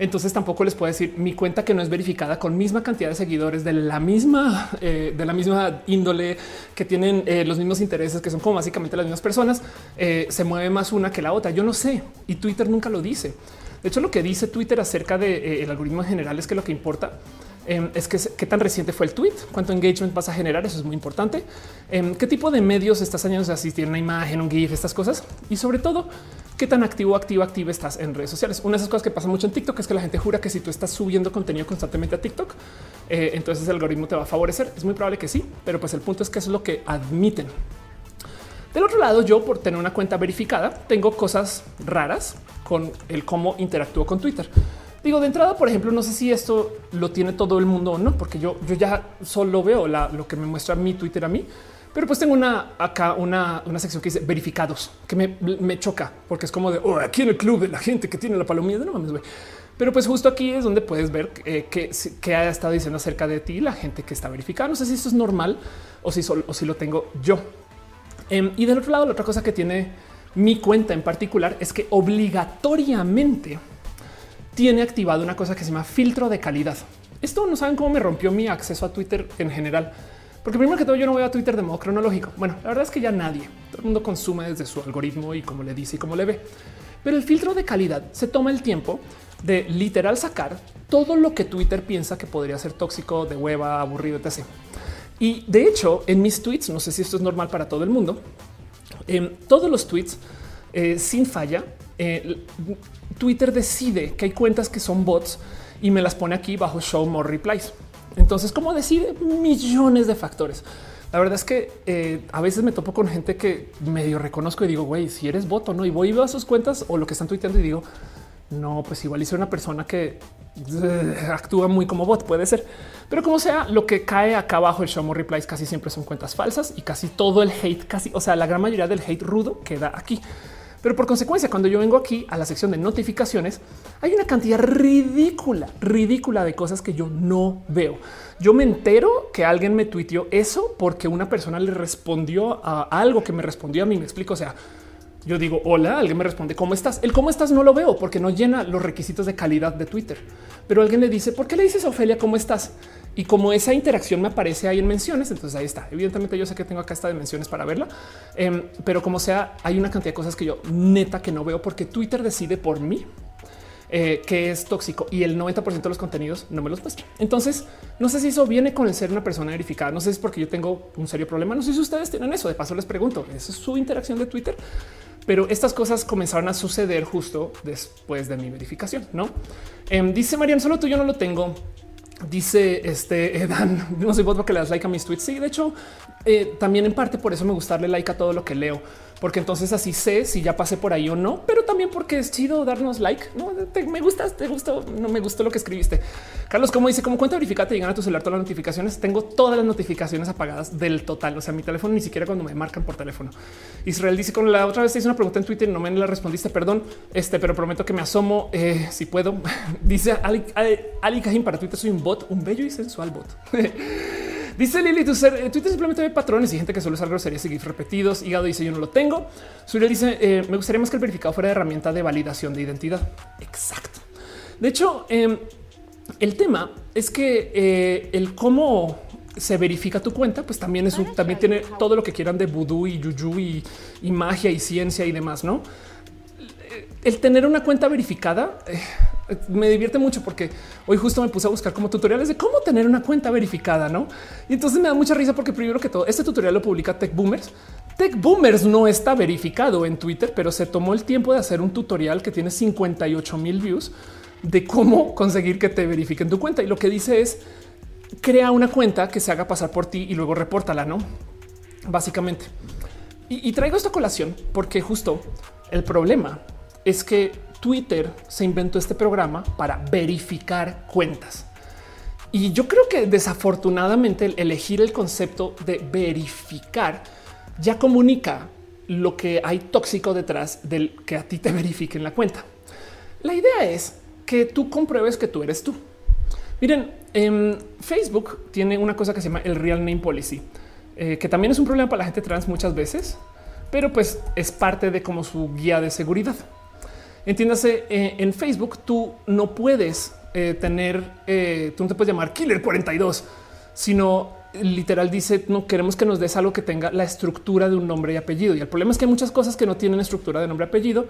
entonces tampoco les puedo decir mi cuenta que no es verificada con misma cantidad de seguidores de la misma, eh, de la misma índole que tienen eh, los mismos intereses, que son como básicamente las mismas personas. Eh, se mueve más una que la otra. Yo no sé y Twitter nunca lo dice. De hecho, lo que dice Twitter acerca del algoritmo en general es que lo que importa Em, es que qué tan reciente fue el tweet, cuánto engagement vas a generar. Eso es muy importante. Em, qué tipo de medios estás añadiendo, asistir una imagen, un GIF, estas cosas y sobre todo qué tan activo, activo, activo estás en redes sociales. Una de esas cosas que pasa mucho en TikTok es que la gente jura que si tú estás subiendo contenido constantemente a TikTok, eh, entonces el algoritmo te va a favorecer. Es muy probable que sí, pero pues el punto es que eso es lo que admiten. Del otro lado, yo por tener una cuenta verificada, tengo cosas raras con el cómo interactúo con Twitter. Digo, de entrada, por ejemplo, no sé si esto lo tiene todo el mundo o no, porque yo, yo ya solo veo lo que me muestra mi Twitter a mí, pero pues tengo una acá una, sección que dice verificados que me, choca porque es como de oh, aquí en el club de la gente que tiene la palomilla. No mames. Pero pues justo aquí es donde puedes ver eh, que, ha estado diciendo acerca de ti la gente que está verificada. No sé si esto es normal o si, o si lo tengo yo. Em, y del otro lado, la otra cosa que tiene mi cuenta en particular es que obligatoriamente tiene activado una cosa que se llama filtro de calidad. Esto no saben cómo me rompió mi acceso a Twitter en general. Porque primero que todo yo no voy a Twitter de modo cronológico. Bueno, la verdad es que ya nadie, todo el mundo consume desde su algoritmo y como le dice y cómo le ve. Pero el filtro de calidad se toma el tiempo de literal sacar todo lo que Twitter piensa que podría ser tóxico, de hueva, aburrido, etc. Y de hecho, en mis tweets, no sé si esto es normal para todo el mundo, en todos los tweets eh, sin falla, eh, Twitter decide que hay cuentas que son bots y me las pone aquí bajo show more replies. Entonces, ¿cómo decide? Millones de factores. La verdad es que eh, a veces me topo con gente que medio reconozco y digo, güey, si eres bot o no, y voy y veo a sus cuentas o lo que están tuiteando y digo, no, pues igual hice una persona que eh, actúa muy como bot, puede ser. Pero como sea, lo que cae acá abajo el show more replies casi siempre son cuentas falsas y casi todo el hate, casi, o sea, la gran mayoría del hate rudo queda aquí. Pero por consecuencia, cuando yo vengo aquí a la sección de notificaciones, hay una cantidad ridícula, ridícula de cosas que yo no veo. Yo me entero que alguien me tuiteó eso porque una persona le respondió a algo que me respondió a mí. Me explico. O sea, yo digo hola, alguien me responde cómo estás. El cómo estás no lo veo porque no llena los requisitos de calidad de Twitter, pero alguien le dice por qué le dices a Ofelia cómo estás y como esa interacción me aparece ahí en menciones, entonces ahí está. Evidentemente yo sé que tengo acá esta de menciones para verla, em, pero como sea, hay una cantidad de cosas que yo neta que no veo porque Twitter decide por mí eh, que es tóxico y el 90% de los contenidos no me los muestra. Entonces, no sé si eso viene con el ser una persona verificada. No sé si es porque yo tengo un serio problema. No sé si ustedes tienen eso. De paso, les pregunto, ¿esa es su interacción de Twitter? Pero estas cosas comenzaron a suceder justo después de mi verificación. No em, dice Marian, solo tú yo no lo tengo. Dice este Dan, no soy vos porque le das like a mis tweets. Sí, de hecho, eh, también en parte por eso me gusta darle like a todo lo que leo porque entonces así sé si ya pasé por ahí o no, pero también porque es chido darnos like. No me gusta, te gustó, no me gustó lo que escribiste. Carlos, como dice, como cuenta verificada te llegan a tu celular todas las notificaciones. Tengo todas las notificaciones apagadas del total. O sea, mi teléfono ni siquiera cuando me marcan por teléfono. Israel dice con la otra vez te hice una pregunta en Twitter, no me la respondiste. Perdón, este, pero prometo que me asomo eh, si puedo. dice Ali, Ali, para Twitter, soy un bot, un bello y sensual bot. Dice Lili, tu ser, eh, Twitter simplemente ve patrones y gente que suele usar groserías y GIFs repetidos. Hígado dice yo no lo tengo. Suriel dice eh, me gustaría más que el verificado fuera de herramienta de validación de identidad. Exacto. De hecho, em, el tema es que eh, el cómo se verifica tu cuenta, pues también es un, también tiene todo lo que quieran de vudú y yuyu y, y magia y ciencia y demás, no? El tener una cuenta verificada me divierte mucho porque hoy justo me puse a buscar como tutoriales de cómo tener una cuenta verificada, ¿no? Y entonces me da mucha risa porque primero que todo, este tutorial lo publica Tech Boomers. Tech Boomers no está verificado en Twitter, pero se tomó el tiempo de hacer un tutorial que tiene 58 mil views de cómo conseguir que te verifiquen tu cuenta. Y lo que dice es, crea una cuenta que se haga pasar por ti y luego repórtala, ¿no? Básicamente. Y, y traigo esta colación porque justo el problema es que Twitter se inventó este programa para verificar cuentas. Y yo creo que desafortunadamente elegir el concepto de verificar ya comunica lo que hay tóxico detrás del que a ti te verifiquen la cuenta. La idea es que tú compruebes que tú eres tú. Miren, en Facebook tiene una cosa que se llama el Real Name Policy, eh, que también es un problema para la gente trans muchas veces, pero pues es parte de como su guía de seguridad. Entiéndase, eh, en Facebook tú no puedes eh, tener, eh, tú no te puedes llamar Killer 42, sino literal dice no queremos que nos des algo que tenga la estructura de un nombre y apellido. Y el problema es que hay muchas cosas que no tienen estructura de nombre y apellido,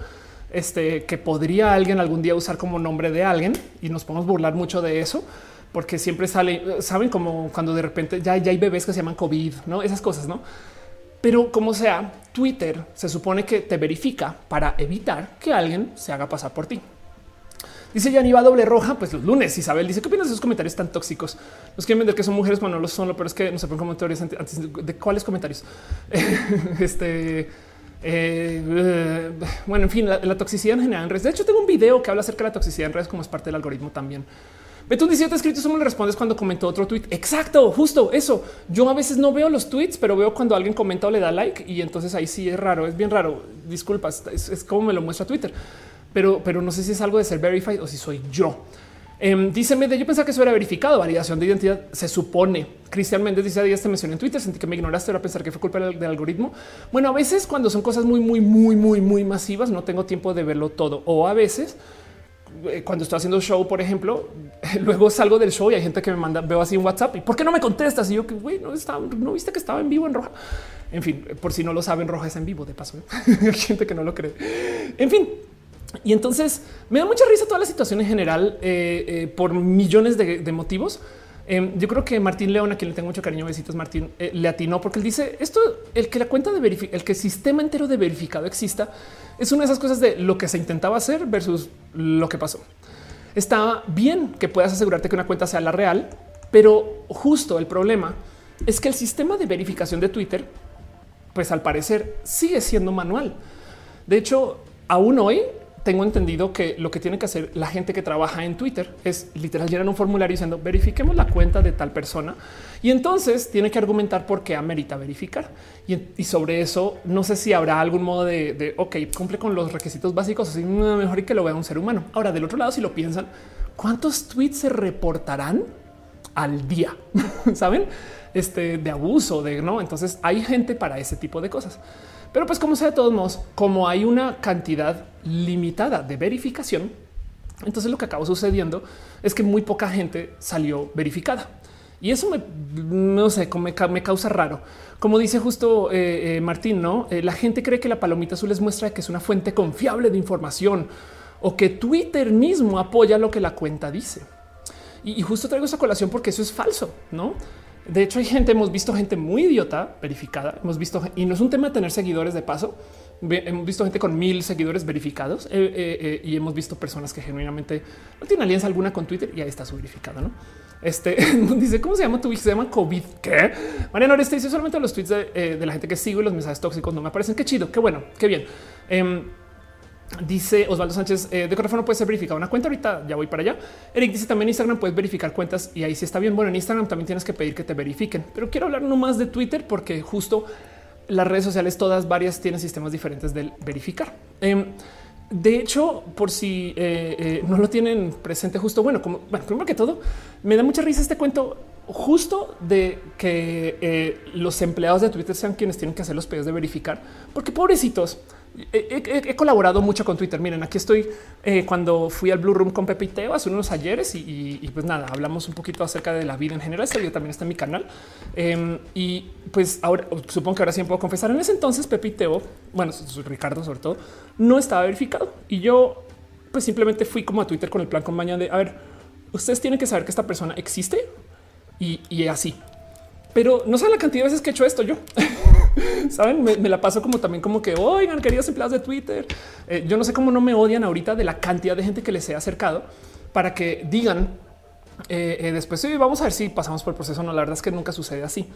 este que podría alguien algún día usar como nombre de alguien y nos podemos burlar mucho de eso porque siempre sale, saben como cuando de repente ya, ya hay bebés que se llaman COVID, no esas cosas, no? Pero como sea, Twitter se supone que te verifica para evitar que alguien se haga pasar por ti. Dice Yaniva doble roja, pues los lunes. Isabel dice: ¿Qué opinas de esos comentarios tan tóxicos? Nos quieren vender que son mujeres cuando no lo son, pero es que no se ponen comentarios antes de cuáles comentarios. este, eh, bueno, en fin, la, la, toxicidad en general en redes. De hecho, tengo un video que habla acerca de la toxicidad en redes como es parte del algoritmo también. Betún 17 escrito solo le respondes cuando comentó otro tweet. Exacto, justo eso. Yo a veces no veo los tweets, pero veo cuando alguien comenta o le da like y entonces ahí sí es raro, es bien raro. Disculpas, es, como me lo muestra Twitter, pero, pero no sé si es algo de ser verified o si soy yo. Eh, dice yo pensaba que eso era verificado, validación de identidad. Se supone. Cristian Méndez dice: Días te mencioné en Twitter, sentí que me ignoraste. Ahora pensar que fue culpa del, algoritmo. Bueno, a veces cuando son cosas muy, muy, muy, muy, muy masivas, no tengo tiempo de verlo todo. O a veces cuando estoy haciendo show, por ejemplo, luego salgo del show y hay gente que me manda, veo así en WhatsApp y por qué no me contestas? Y yo que güey, no estaba, no viste que estaba en vivo en roja. En fin, por si no lo saben, roja es en vivo de paso. ¿eh? hay gente que no lo cree. En fin, y entonces me da mucha risa toda la situación en general eh, eh, por millones de motivos. Eh, yo creo que Martín León, a quien le tengo mucho cariño, besitos Martín, eh, le atinó porque él dice esto, el que la cuenta de verificar, el que el sistema entero de verificado exista, es una de esas cosas de lo que se intentaba hacer versus lo que pasó. Está bien que puedas asegurarte que una cuenta sea la real, pero justo el problema es que el sistema de verificación de Twitter, pues al parecer sigue siendo manual. De hecho, aún hoy tengo entendido que lo que tiene que hacer la gente que trabaja en Twitter es literal llenar un formulario diciendo verifiquemos la cuenta de tal persona y entonces tiene que argumentar por qué amerita verificar. Y, sobre eso no sé si habrá algún modo de, de ok, cumple con los requisitos básicos, así mejor que lo vea un ser humano. Ahora, del otro lado, si lo piensan, ¿cuántos tweets se reportarán al día? Saben? Este de abuso de no. Entonces hay gente para ese tipo de cosas. Pero pues como sea de todos modos, como hay una cantidad limitada de verificación, entonces lo que acabó sucediendo es que muy poca gente salió verificada. Y eso me, no sé, me, me causa raro. Como dice justo eh, eh, Martín, no eh, la gente cree que la palomita azul les muestra que es una fuente confiable de información o que Twitter mismo apoya lo que la cuenta dice. Y, y justo traigo esa colación porque eso es falso, no? De hecho, hay gente, hemos visto gente muy idiota verificada. Hemos visto, y no es un tema tener seguidores de paso. Hemos visto gente con mil seguidores verificados eh, eh, eh, y hemos visto personas que genuinamente no tienen alianza alguna con Twitter y ahí está su verificado. No este dice cómo se llama tu hijo? Se llama COVID. ¿Qué? Mariano Oreste dice solamente los tweets de, de, la gente que sigo y los mensajes tóxicos no me aparecen. Qué chido, qué bueno, qué bien. Dice Osvaldo Sánchez eh, de no puede ser verificada una cuenta. Ahorita ya voy para allá. Eric dice también Instagram puedes verificar cuentas y ahí sí está bien. Bueno, en Instagram también tienes que pedir que te verifiquen, pero quiero hablar no más de Twitter porque justo las redes sociales, todas varias tienen sistemas diferentes del verificar. Eh, de hecho, por si eh, eh, no lo tienen presente, justo bueno, como bueno, primero que todo, me da mucha risa este cuento justo de que los empleados de Twitter sean quienes tienen que hacer los pedidos de verificar, porque pobrecitos, He, colaborado mucho con Twitter. Miren, aquí estoy eh, cuando fui al Blue Room con Pepe y Teo hace unos ayeres y, pues nada, hablamos un poquito acerca de la vida en general. Este video también está en mi canal. Em, y pues ahora supongo que ahora sí puedo confesar. En ese entonces, Pepe y Teo, bueno, Ricardo sobre todo, no estaba verificado y yo pues simplemente fui como a Twitter con el plan con mañana de a ver, ustedes tienen que saber que esta persona existe y, y así pero no saben la cantidad de veces que he hecho esto yo. Saben, me, la paso como también como que oigan, queridos empleados de Twitter. Eh, yo no sé cómo no me odian ahorita de la cantidad de gente que les he acercado para que digan eh, eh, después. Sí, vamos a ver si pasamos por el proceso. No, la verdad es que nunca sucede así.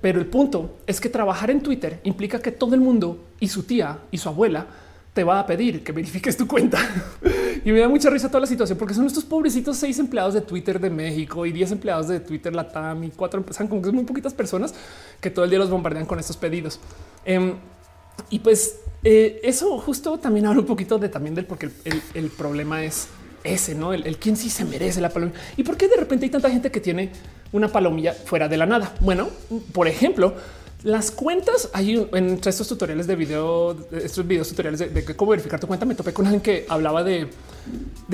Pero el punto es que trabajar en Twitter implica que todo el mundo y su tía y su abuela te va a pedir que verifiques tu cuenta. y me da mucha risa toda la situación porque son estos pobrecitos seis empleados de Twitter de México y diez empleados de Twitter Latam y cuatro empiezan como que muy poquitas personas que todo el día los bombardean con estos pedidos. Em, y pues eh, eso justo también habla un poquito de también del porque el, problema es ese, no el, el, quién sí se merece la palomilla y por qué de repente hay tanta gente que tiene una palomilla fuera de la nada. Bueno, por ejemplo, las cuentas hay entre estos tutoriales de video, estos videos tutoriales de, cómo verificar tu cuenta. Me topé con alguien que hablaba de,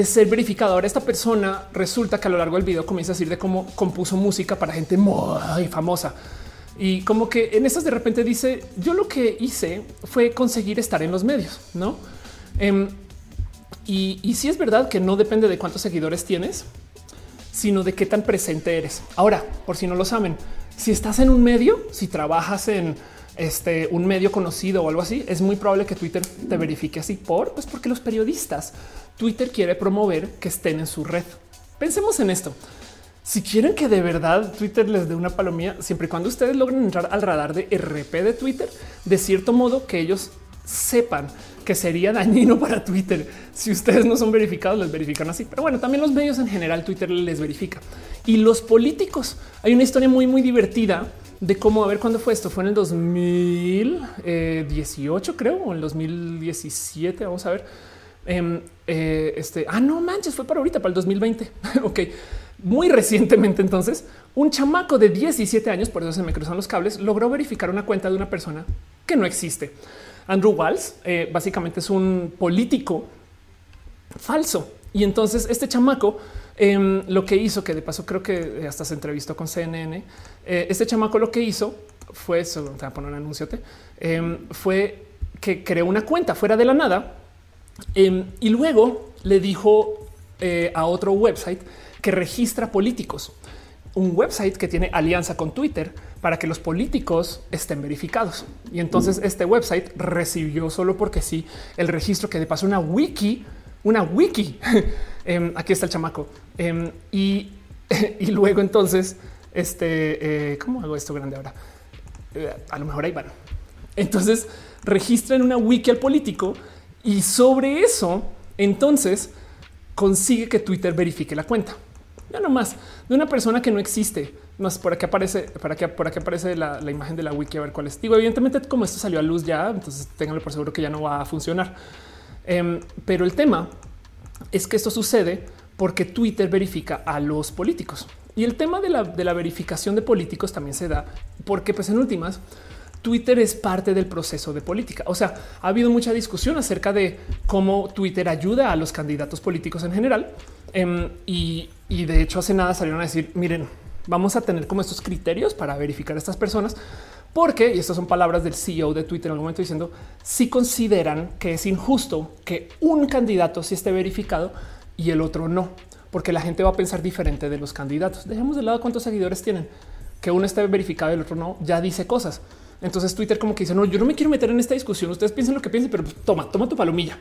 ser verificador. Esta persona resulta que a lo largo del video comienza a decir de cómo compuso música para gente muy famosa. Y como que en estas de repente dice yo lo que hice fue conseguir estar en los medios, no? Em, y, y si es verdad que no depende de cuántos seguidores tienes, sino de qué tan presente eres. Ahora, por si no lo saben, si estás en un medio, si trabajas en este un medio conocido o algo así, es muy probable que Twitter te verifique así por pues porque los periodistas Twitter quiere promover que estén en su red. Pensemos en esto. Si quieren que de verdad Twitter les dé una palomía, siempre y cuando ustedes logren entrar al radar de RP de Twitter, de cierto modo que ellos sepan que sería dañino para Twitter. Si ustedes no son verificados, les verifican así. Pero bueno, también los medios en general, Twitter les verifica. Y los políticos, hay una historia muy, muy divertida de cómo, a ver cuándo fue esto. Fue en el 2018, creo, o en el 2017. Vamos a ver. Em, eh, este, ah, no manches, fue para ahorita, para el 2020. ok, muy recientemente. Entonces, un chamaco de 17 años, por eso se me cruzan los cables, logró verificar una cuenta de una persona que no existe. Andrew Walls eh, básicamente es un político falso. Y entonces este chamaco em, lo que hizo, que de paso creo que hasta se entrevistó con CNN, eh, este chamaco lo que hizo fue eso, te voy a poner un anuncio, em, fue que creó una cuenta fuera de la nada em, y luego le dijo eh, a otro website que registra políticos un website que tiene alianza con Twitter para que los políticos estén verificados. Y entonces mm. este website recibió solo porque sí el registro que de paso una wiki, una wiki. Em, aquí está el chamaco. Em, y, y, luego entonces, este, eh, ¿cómo hago esto grande ahora? Eh, a lo mejor ahí van. Entonces registran una wiki al político y sobre eso, entonces consigue que Twitter verifique la cuenta. Ya no más de una persona que no existe. Más por aquí aparece, para que por aquí aparece la, imagen de la wiki a ver cuál es. Digo, evidentemente, como esto salió a luz ya, entonces ténganlo por seguro que ya no va a funcionar. Em, pero el tema es que esto sucede porque Twitter verifica a los políticos y el tema de la, de la verificación de políticos también se da porque, pues, en últimas, Twitter es parte del proceso de política. O sea, ha habido mucha discusión acerca de cómo Twitter ayuda a los candidatos políticos en general. Em, y, de hecho hace nada salieron a decir, miren, vamos a tener como estos criterios para verificar a estas personas, porque, y estas son palabras del CEO de Twitter en algún momento diciendo, si consideran que es injusto que un candidato sí esté verificado y el otro no, porque la gente va a pensar diferente de los candidatos. Dejemos de lado cuántos seguidores tienen, que uno esté verificado y el otro no, ya dice cosas. Entonces Twitter como que dice, no, yo no me quiero meter en esta discusión, ustedes piensen lo que piensen, pero toma, toma tu palomilla.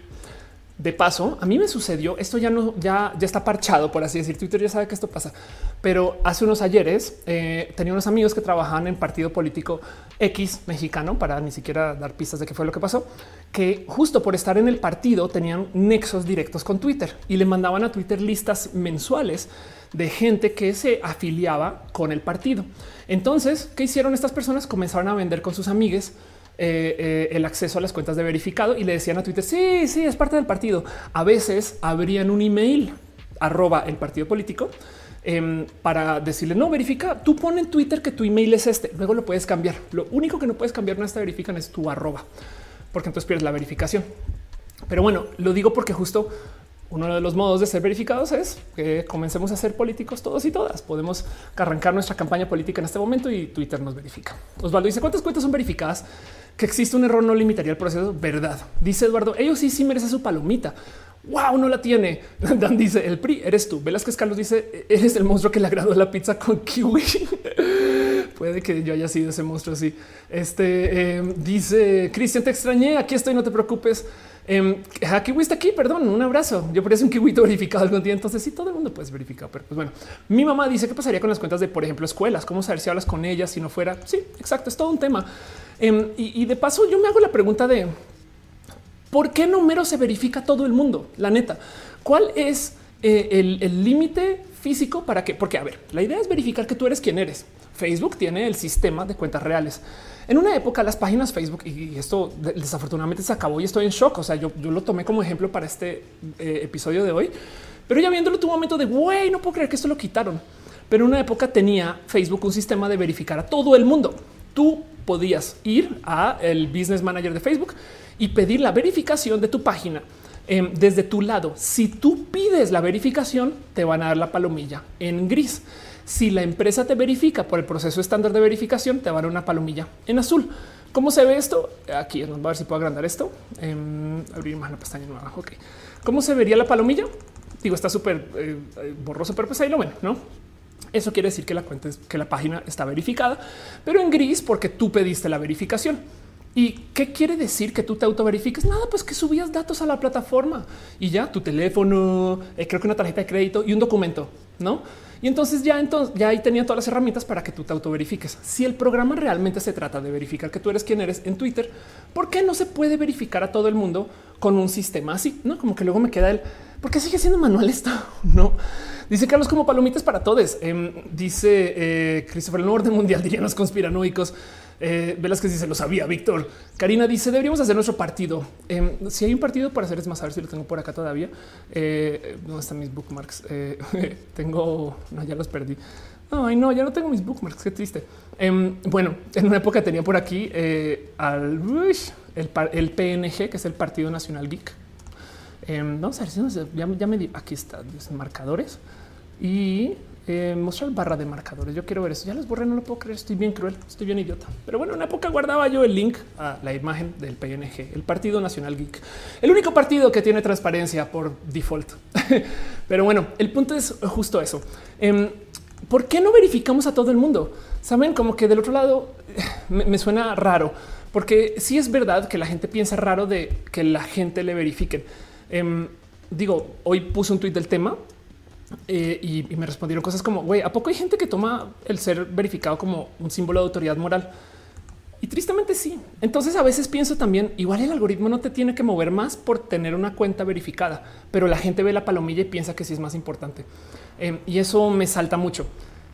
De paso, a mí me sucedió esto ya no, ya, ya está parchado, por así decir. Twitter ya sabe que esto pasa, pero hace unos ayeres eh, tenía unos amigos que trabajaban en partido político X mexicano para ni siquiera dar pistas de qué fue lo que pasó, que justo por estar en el partido tenían nexos directos con Twitter y le mandaban a Twitter listas mensuales de gente que se afiliaba con el partido. Entonces, ¿qué hicieron estas personas? Comenzaron a vender con sus amigues eh, eh, el acceso a las cuentas de verificado y le decían a Twitter, sí, sí, es parte del partido. A veces abrían un email arroba el partido político em, para decirle no verifica. Tú pon en Twitter que tu email es este. Luego lo puedes cambiar. Lo único que no puedes cambiar no está verifican es tu arroba, porque entonces pierdes la verificación. Pero bueno, lo digo porque justo uno de los modos de ser verificados es que comencemos a ser políticos todos y todas. Podemos arrancar nuestra campaña política en este momento y Twitter nos verifica. Osvaldo dice cuántas cuentas son verificadas que existe un error no limitaría el proceso. Verdad. Dice Eduardo, ellos sí, sí merecen su palomita. Wow, no la tiene. Dan dice el PRI eres tú. Velázquez Carlos dice eres el monstruo que le agradó la pizza con kiwi. Puede que yo haya sido ese monstruo así. Este eh, dice Cristian, te extrañé. Aquí estoy, no te preocupes. Eh, kiwi está aquí, perdón, un abrazo. Yo parecía un kiwi verificado algún día, entonces sí, todo el mundo puede verificar. Pero pues bueno, mi mamá dice que pasaría con las cuentas de, por ejemplo, escuelas. ¿Cómo saber si hablas con ellas si no fuera? Sí, exacto, es todo un tema. Em, y, de paso, yo me hago la pregunta de por qué número se verifica todo el mundo. La neta, ¿cuál es eh, el límite físico para que? Porque a ver, la idea es verificar que tú eres quien eres. Facebook tiene el sistema de cuentas reales. En una época, las páginas Facebook, y esto desafortunadamente se acabó y estoy en shock. O sea, yo, lo tomé como ejemplo para este eh, episodio de hoy, pero ya viéndolo, un momento de güey, no puedo creer que esto lo quitaron. Pero en una época tenía Facebook un sistema de verificar a todo el mundo. Tú podías ir a el business manager de Facebook y pedir la verificación de tu página em, desde tu lado. Si tú pides la verificación, te van a dar la palomilla en gris. Si la empresa te verifica por el proceso estándar de verificación, te va a dar una palomilla en azul. ¿Cómo se ve esto? Aquí vamos a ver si puedo agrandar esto. Em, abrir más la pestaña nueva. Ok. ¿Cómo se vería la palomilla? Digo, está súper eh, borroso, pero pues ahí lo ven, ¿no? Eso quiere decir que la cuenta es que la página está verificada, pero en gris porque tú pediste la verificación. ¿Y qué quiere decir que tú te autoverifiques? Nada, pues que subías datos a la plataforma y ya tu teléfono, eh, creo que una tarjeta de crédito y un documento, ¿no? Y entonces ya, entonces ya ahí tenía todas las herramientas para que tú te autoverifiques. Si el programa realmente se trata de verificar que tú eres quien eres en Twitter, ¿por qué no se puede verificar a todo el mundo con un sistema así? No como que luego me queda el por qué sigue siendo manual esto? No dice Carlos como palomitas para todos. Em, dice eh, Christopher, el orden mundial dirían los conspiranoicos. Eh, que dice lo sabía, Víctor. Karina dice deberíamos hacer nuestro partido. Em, si hay un partido para hacer es más, a ver si lo tengo por acá todavía. Eh, ¿Dónde están mis bookmarks? Eh, tengo, no, ya los perdí. Ay, no, ya no tengo mis bookmarks. Qué triste. Em, bueno, en una época tenía por aquí eh, al el, PNG, que es el Partido Nacional Geek. Em, vamos a ver si ya, ya me di. Aquí está marcadores y eh, mostrar barra de marcadores. Yo quiero ver eso. Ya los borré, no lo puedo creer. Estoy bien cruel, estoy bien idiota. Pero bueno, en una época guardaba yo el link a la imagen del PNG, el Partido Nacional Geek, el único partido que tiene transparencia por default. Pero bueno, el punto es justo eso. Em, ¿Por qué no verificamos a todo el mundo? Saben, como que del otro lado me, suena raro, porque sí es verdad que la gente piensa raro de que la gente le verifiquen. Em, digo, hoy puse un tweet del tema eh, y, me respondieron cosas como, güey, ¿a poco hay gente que toma el ser verificado como un símbolo de autoridad moral? Y tristemente sí. Entonces a veces pienso también, igual el algoritmo no te tiene que mover más por tener una cuenta verificada, pero la gente ve la palomilla y piensa que sí es más importante. Em, y eso me salta mucho.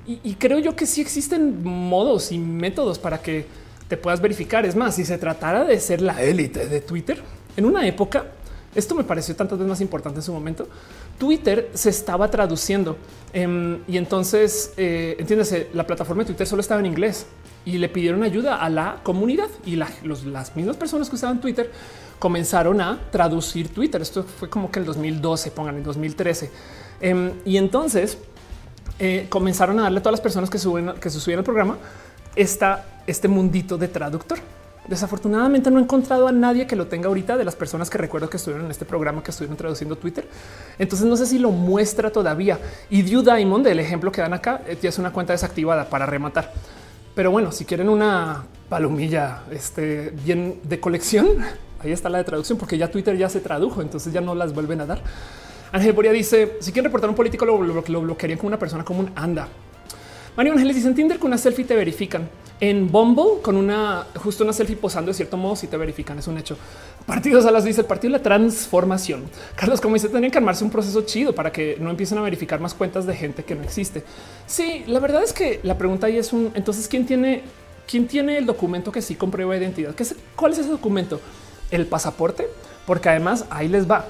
Y, creo yo que sí existen modos y métodos para que te puedas verificar. Es más, si se tratara de ser la élite de Twitter, en una época, esto me pareció tantas veces más importante en su momento. Twitter se estaba traduciendo em, y entonces eh, entiéndase, la plataforma de Twitter solo estaba en inglés y le pidieron ayuda a la comunidad y las mismas personas que usaban Twitter comenzaron a traducir Twitter. Esto fue como que el 2012, pongan en 2013. Em, y entonces eh, comenzaron a darle a todas las personas que suben, que se subían al programa esta, este mundito de traductor. Desafortunadamente no he encontrado a nadie que lo tenga ahorita de las personas que recuerdo que estuvieron en este programa que estuvieron traduciendo Twitter. Entonces no sé si lo muestra todavía. Y Dew Diamond, el ejemplo que dan acá, eh, es una cuenta desactivada para rematar. Pero bueno, si quieren una palomilla este, bien de colección, ahí está la de traducción, porque ya Twitter ya se tradujo, entonces ya no las vuelven a dar. Ángel Boria dice: si quieren reportar a un político, lo, lo bloquearían como una persona común. Anda. Mario Ángeles dice en Tinder con una selfie te verifican. En Bumble con una justo una selfie posando de cierto modo si te verifican es un hecho. Partidos a las dice el partido de la transformación. Carlos, como dice, tendrían que armarse un proceso chido para que no empiecen a verificar más cuentas de gente que no existe. Sí, la verdad es que la pregunta ahí es un entonces quién tiene quién tiene el documento que sí comprueba identidad. ¿Qué es, ¿Cuál es ese documento? El pasaporte, porque además ahí les va.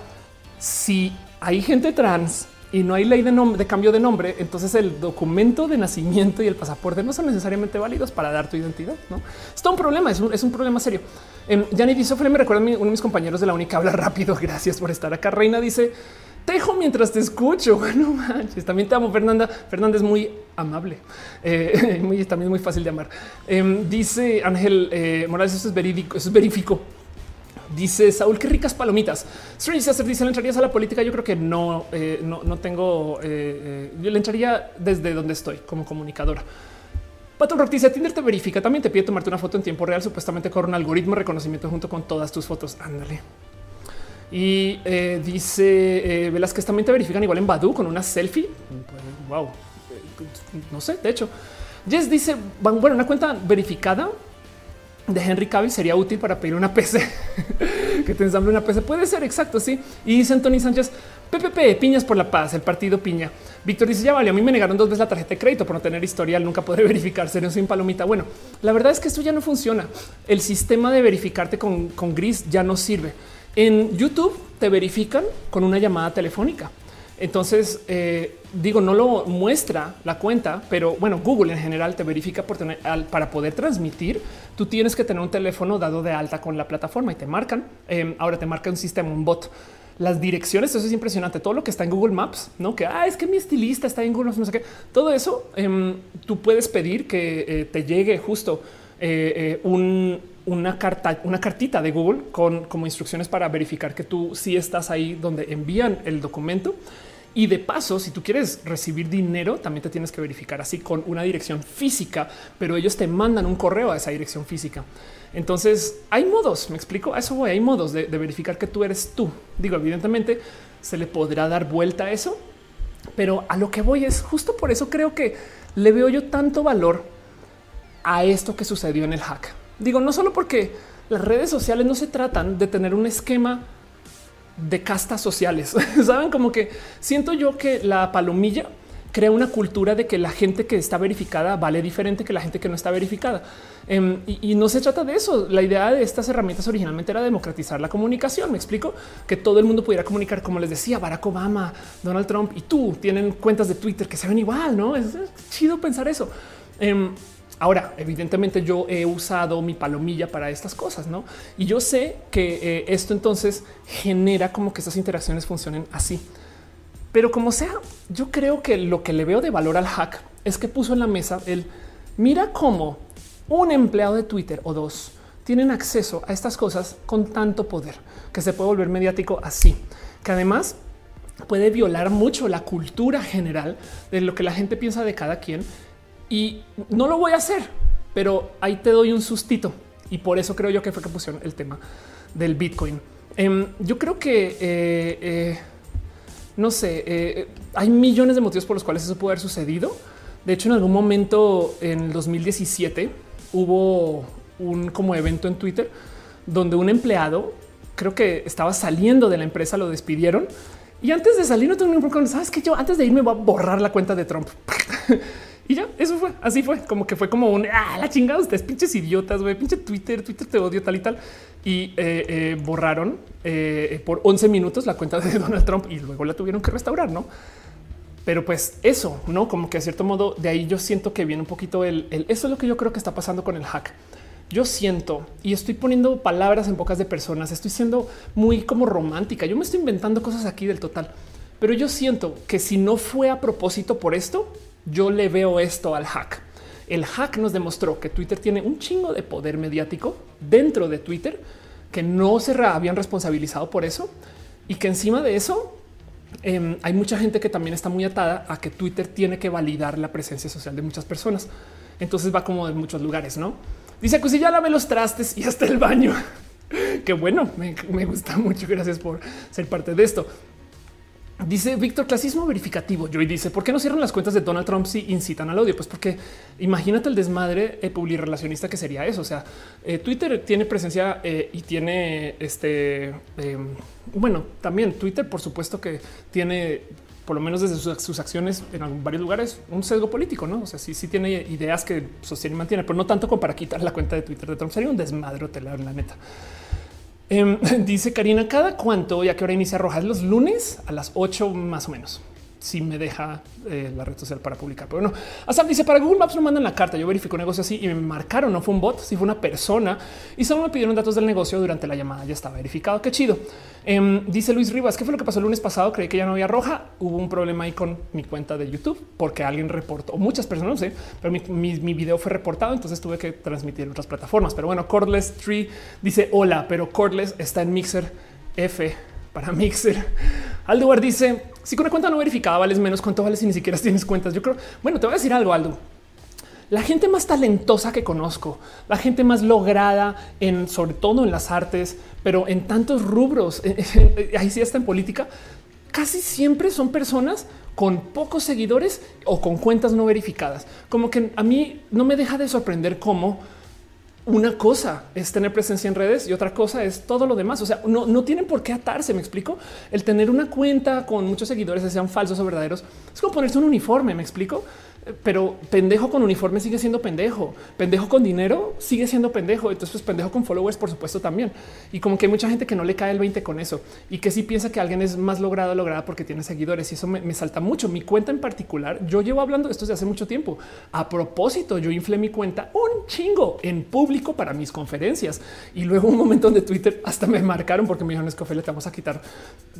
Si hay gente trans y no hay ley de, cambio de nombre, entonces el documento de nacimiento y el pasaporte no son necesariamente válidos para dar tu identidad. No es todo un problema, es un, problema serio. Eh, Yanni Sofre me recuerda a uno de mis compañeros de la única habla rápido. Gracias por estar acá. Reina dice: Tejo mientras te escucho. Bueno, manches, también te amo, Fernanda. Fernanda es muy amable, eh, muy, también muy fácil de amar. Em, dice Ángel eh, Morales: Eso es verídico, eso es verifico. Dice Saúl, qué ricas palomitas. Strange Sister dice, ¿le entrarías a la política? Yo creo que no, eh, no, no, tengo, eh, eh, yo le entraría desde donde estoy como comunicadora. Pato Rock dice, Tinder te verifica, también te pide tomarte una foto en tiempo real, supuestamente con un algoritmo de reconocimiento junto con todas tus fotos. Ándale. Y dice Velázquez, también te verifican igual en Badu con una selfie. Wow, no sé, de hecho. Jess dice, bueno, una cuenta verificada de Henry Cavill sería útil para pedir una PC que te ensamble una PC. Puede ser exacto. Sí. Y dice Anthony Sánchez, PPP, piñas por la paz, el partido piña. Víctor dice ya vale. A mí me negaron dos veces la tarjeta de crédito por no tener historial. Nunca podré verificar ser sin palomita. Bueno, la verdad es que esto ya no funciona. El sistema de verificarte con, con gris ya no sirve. En YouTube te verifican con una llamada telefónica. Entonces, eh, digo, no lo muestra la cuenta, pero bueno, Google en general te verifica por para poder transmitir. Tú tienes que tener un teléfono dado de alta con la plataforma y te marcan. Em, ahora te marca un sistema, un bot. Las direcciones, eso es impresionante. Todo lo que está en Google Maps, no que ah, es que mi estilista está en Google no sé qué. Todo eso em, tú puedes pedir que eh, te llegue justo eh, una carta, una cartita de Google con como instrucciones para verificar que tú sí estás ahí donde envían el documento y de paso, si tú quieres recibir dinero, también te tienes que verificar así con una dirección física, pero ellos te mandan un correo a esa dirección física. Entonces hay modos, me explico, a eso voy, hay modos de, verificar que tú eres tú. Digo, evidentemente se le podrá dar vuelta a eso, pero a lo que voy es justo por eso creo que le veo yo tanto valor a esto que sucedió en el hack. Digo, no solo porque las redes sociales no se tratan de tener un esquema de castas sociales. Saben como que siento yo que la palomilla crea una cultura de que la gente que está verificada vale diferente que la gente que no está verificada. Em, y, no se trata de eso. La idea de estas herramientas originalmente era democratizar la comunicación. Me explico que todo el mundo pudiera comunicar, como les decía, Barack Obama, Donald Trump y tú tienen cuentas de Twitter que se ven igual. No es, chido pensar eso. Em, Ahora, evidentemente yo he usado mi palomilla para estas cosas, ¿no? Y yo sé que eh, esto entonces genera como que estas interacciones funcionen así. Pero como sea, yo creo que lo que le veo de valor al hack es que puso en la mesa el mira cómo un empleado de Twitter o dos tienen acceso a estas cosas con tanto poder que se puede volver mediático así, que además puede violar mucho la cultura general de lo que la gente piensa de cada quien y no lo voy a hacer, pero ahí te doy un sustito. Y por eso creo yo que fue que pusieron el tema del Bitcoin. Em, yo creo que eh, eh, no sé, eh, hay millones de motivos por los cuales eso puede haber sucedido. De hecho, en algún momento en el 2017 hubo un como evento en Twitter donde un empleado creo que estaba saliendo de la empresa, lo despidieron y antes de salir no tengo ningún problema. Sabes que yo antes de irme voy a borrar la cuenta de Trump. Y ya, eso fue, así fue, como que fue como un, ah, la chingada, ustedes pinches idiotas, güey, pinche Twitter, Twitter te odio tal y tal. Y eh, eh, borraron eh, por 11 minutos la cuenta de Donald Trump y luego la tuvieron que restaurar, ¿no? Pero pues eso, ¿no? Como que a cierto modo de ahí yo siento que viene un poquito el, el eso es lo que yo creo que está pasando con el hack. Yo siento y estoy poniendo palabras en bocas de personas, estoy siendo muy como romántica, yo me estoy inventando cosas aquí del total, pero yo siento que si no fue a propósito por esto, yo le veo esto al hack. El hack nos demostró que Twitter tiene un chingo de poder mediático dentro de Twitter que no se habían responsabilizado por eso y que encima de eso em, hay mucha gente que también está muy atada a que Twitter tiene que validar la presencia social de muchas personas. Entonces va como en muchos lugares, no? Dice que si ya lave los trastes y hasta el baño. Qué bueno, me, me, gusta mucho. Gracias por ser parte de esto. Dice Víctor, clasismo verificativo. Joy dice, ¿por qué no cierran las cuentas de Donald Trump si incitan al odio? Pues porque imagínate el desmadre eh, relacionista que sería eso. O sea, eh, Twitter tiene presencia eh, y tiene este, em, bueno, también Twitter, por supuesto que tiene por lo menos desde sus, acciones en varios lugares, un sesgo político, ¿no? O sea, sí, sí tiene ideas que sostiene y mantiene, pero no tanto como para quitar la cuenta de Twitter de Trump. Sería un desmadre, la neta. Em, dice Karina, ¿cada cuánto, ya que ahora inicia Rojas los lunes a las 8 más o menos? Si me deja eh, la red social para publicar. Pero no, hasta dice para Google Maps no mandan la carta. Yo verifico un negocio así y me marcaron. No fue un bot, si fue una persona y solo me pidieron datos del negocio durante la llamada. Ya estaba verificado. Qué chido. Em, dice Luis Rivas, ¿qué fue lo que pasó el lunes pasado? Creí que ya no había roja. Hubo un problema ahí con mi cuenta de YouTube porque alguien reportó, muchas personas no sé, pero mi, mi, video fue reportado. Entonces tuve que transmitir en otras plataformas. Pero bueno, Cordless Tree dice hola, pero Cordless está en Mixer F para Mixer. Alduar dice si con una cuenta no verificada vales menos, ¿cuánto vale si ni siquiera tienes cuentas? Yo creo, bueno, te voy a decir algo, Aldo. La gente más talentosa que conozco, la gente más lograda en sobre todo en las artes, pero en tantos rubros, ahí sí está en política, casi siempre son personas con pocos seguidores o con cuentas no verificadas. Como que a mí no me deja de sorprender cómo una cosa es tener presencia en redes y otra cosa es todo lo demás. O sea, no, no tienen por qué atarse. Me explico. El tener una cuenta con muchos seguidores, sean falsos o verdaderos, es como ponerse un uniforme. Me explico pero pendejo con uniforme sigue siendo pendejo, pendejo con dinero sigue siendo pendejo. Entonces, pues pendejo con followers, por supuesto, también. Y como que hay mucha gente que no le cae el 20 con eso y que sí piensa que alguien es más logrado, lograda porque tiene seguidores. Y eso me, salta mucho. Mi cuenta en particular, yo llevo hablando de esto desde hace mucho tiempo. A propósito, yo inflé mi cuenta un chingo en público para mis conferencias y luego un momento donde Twitter hasta me marcaron porque me dijeron es que le vamos a quitar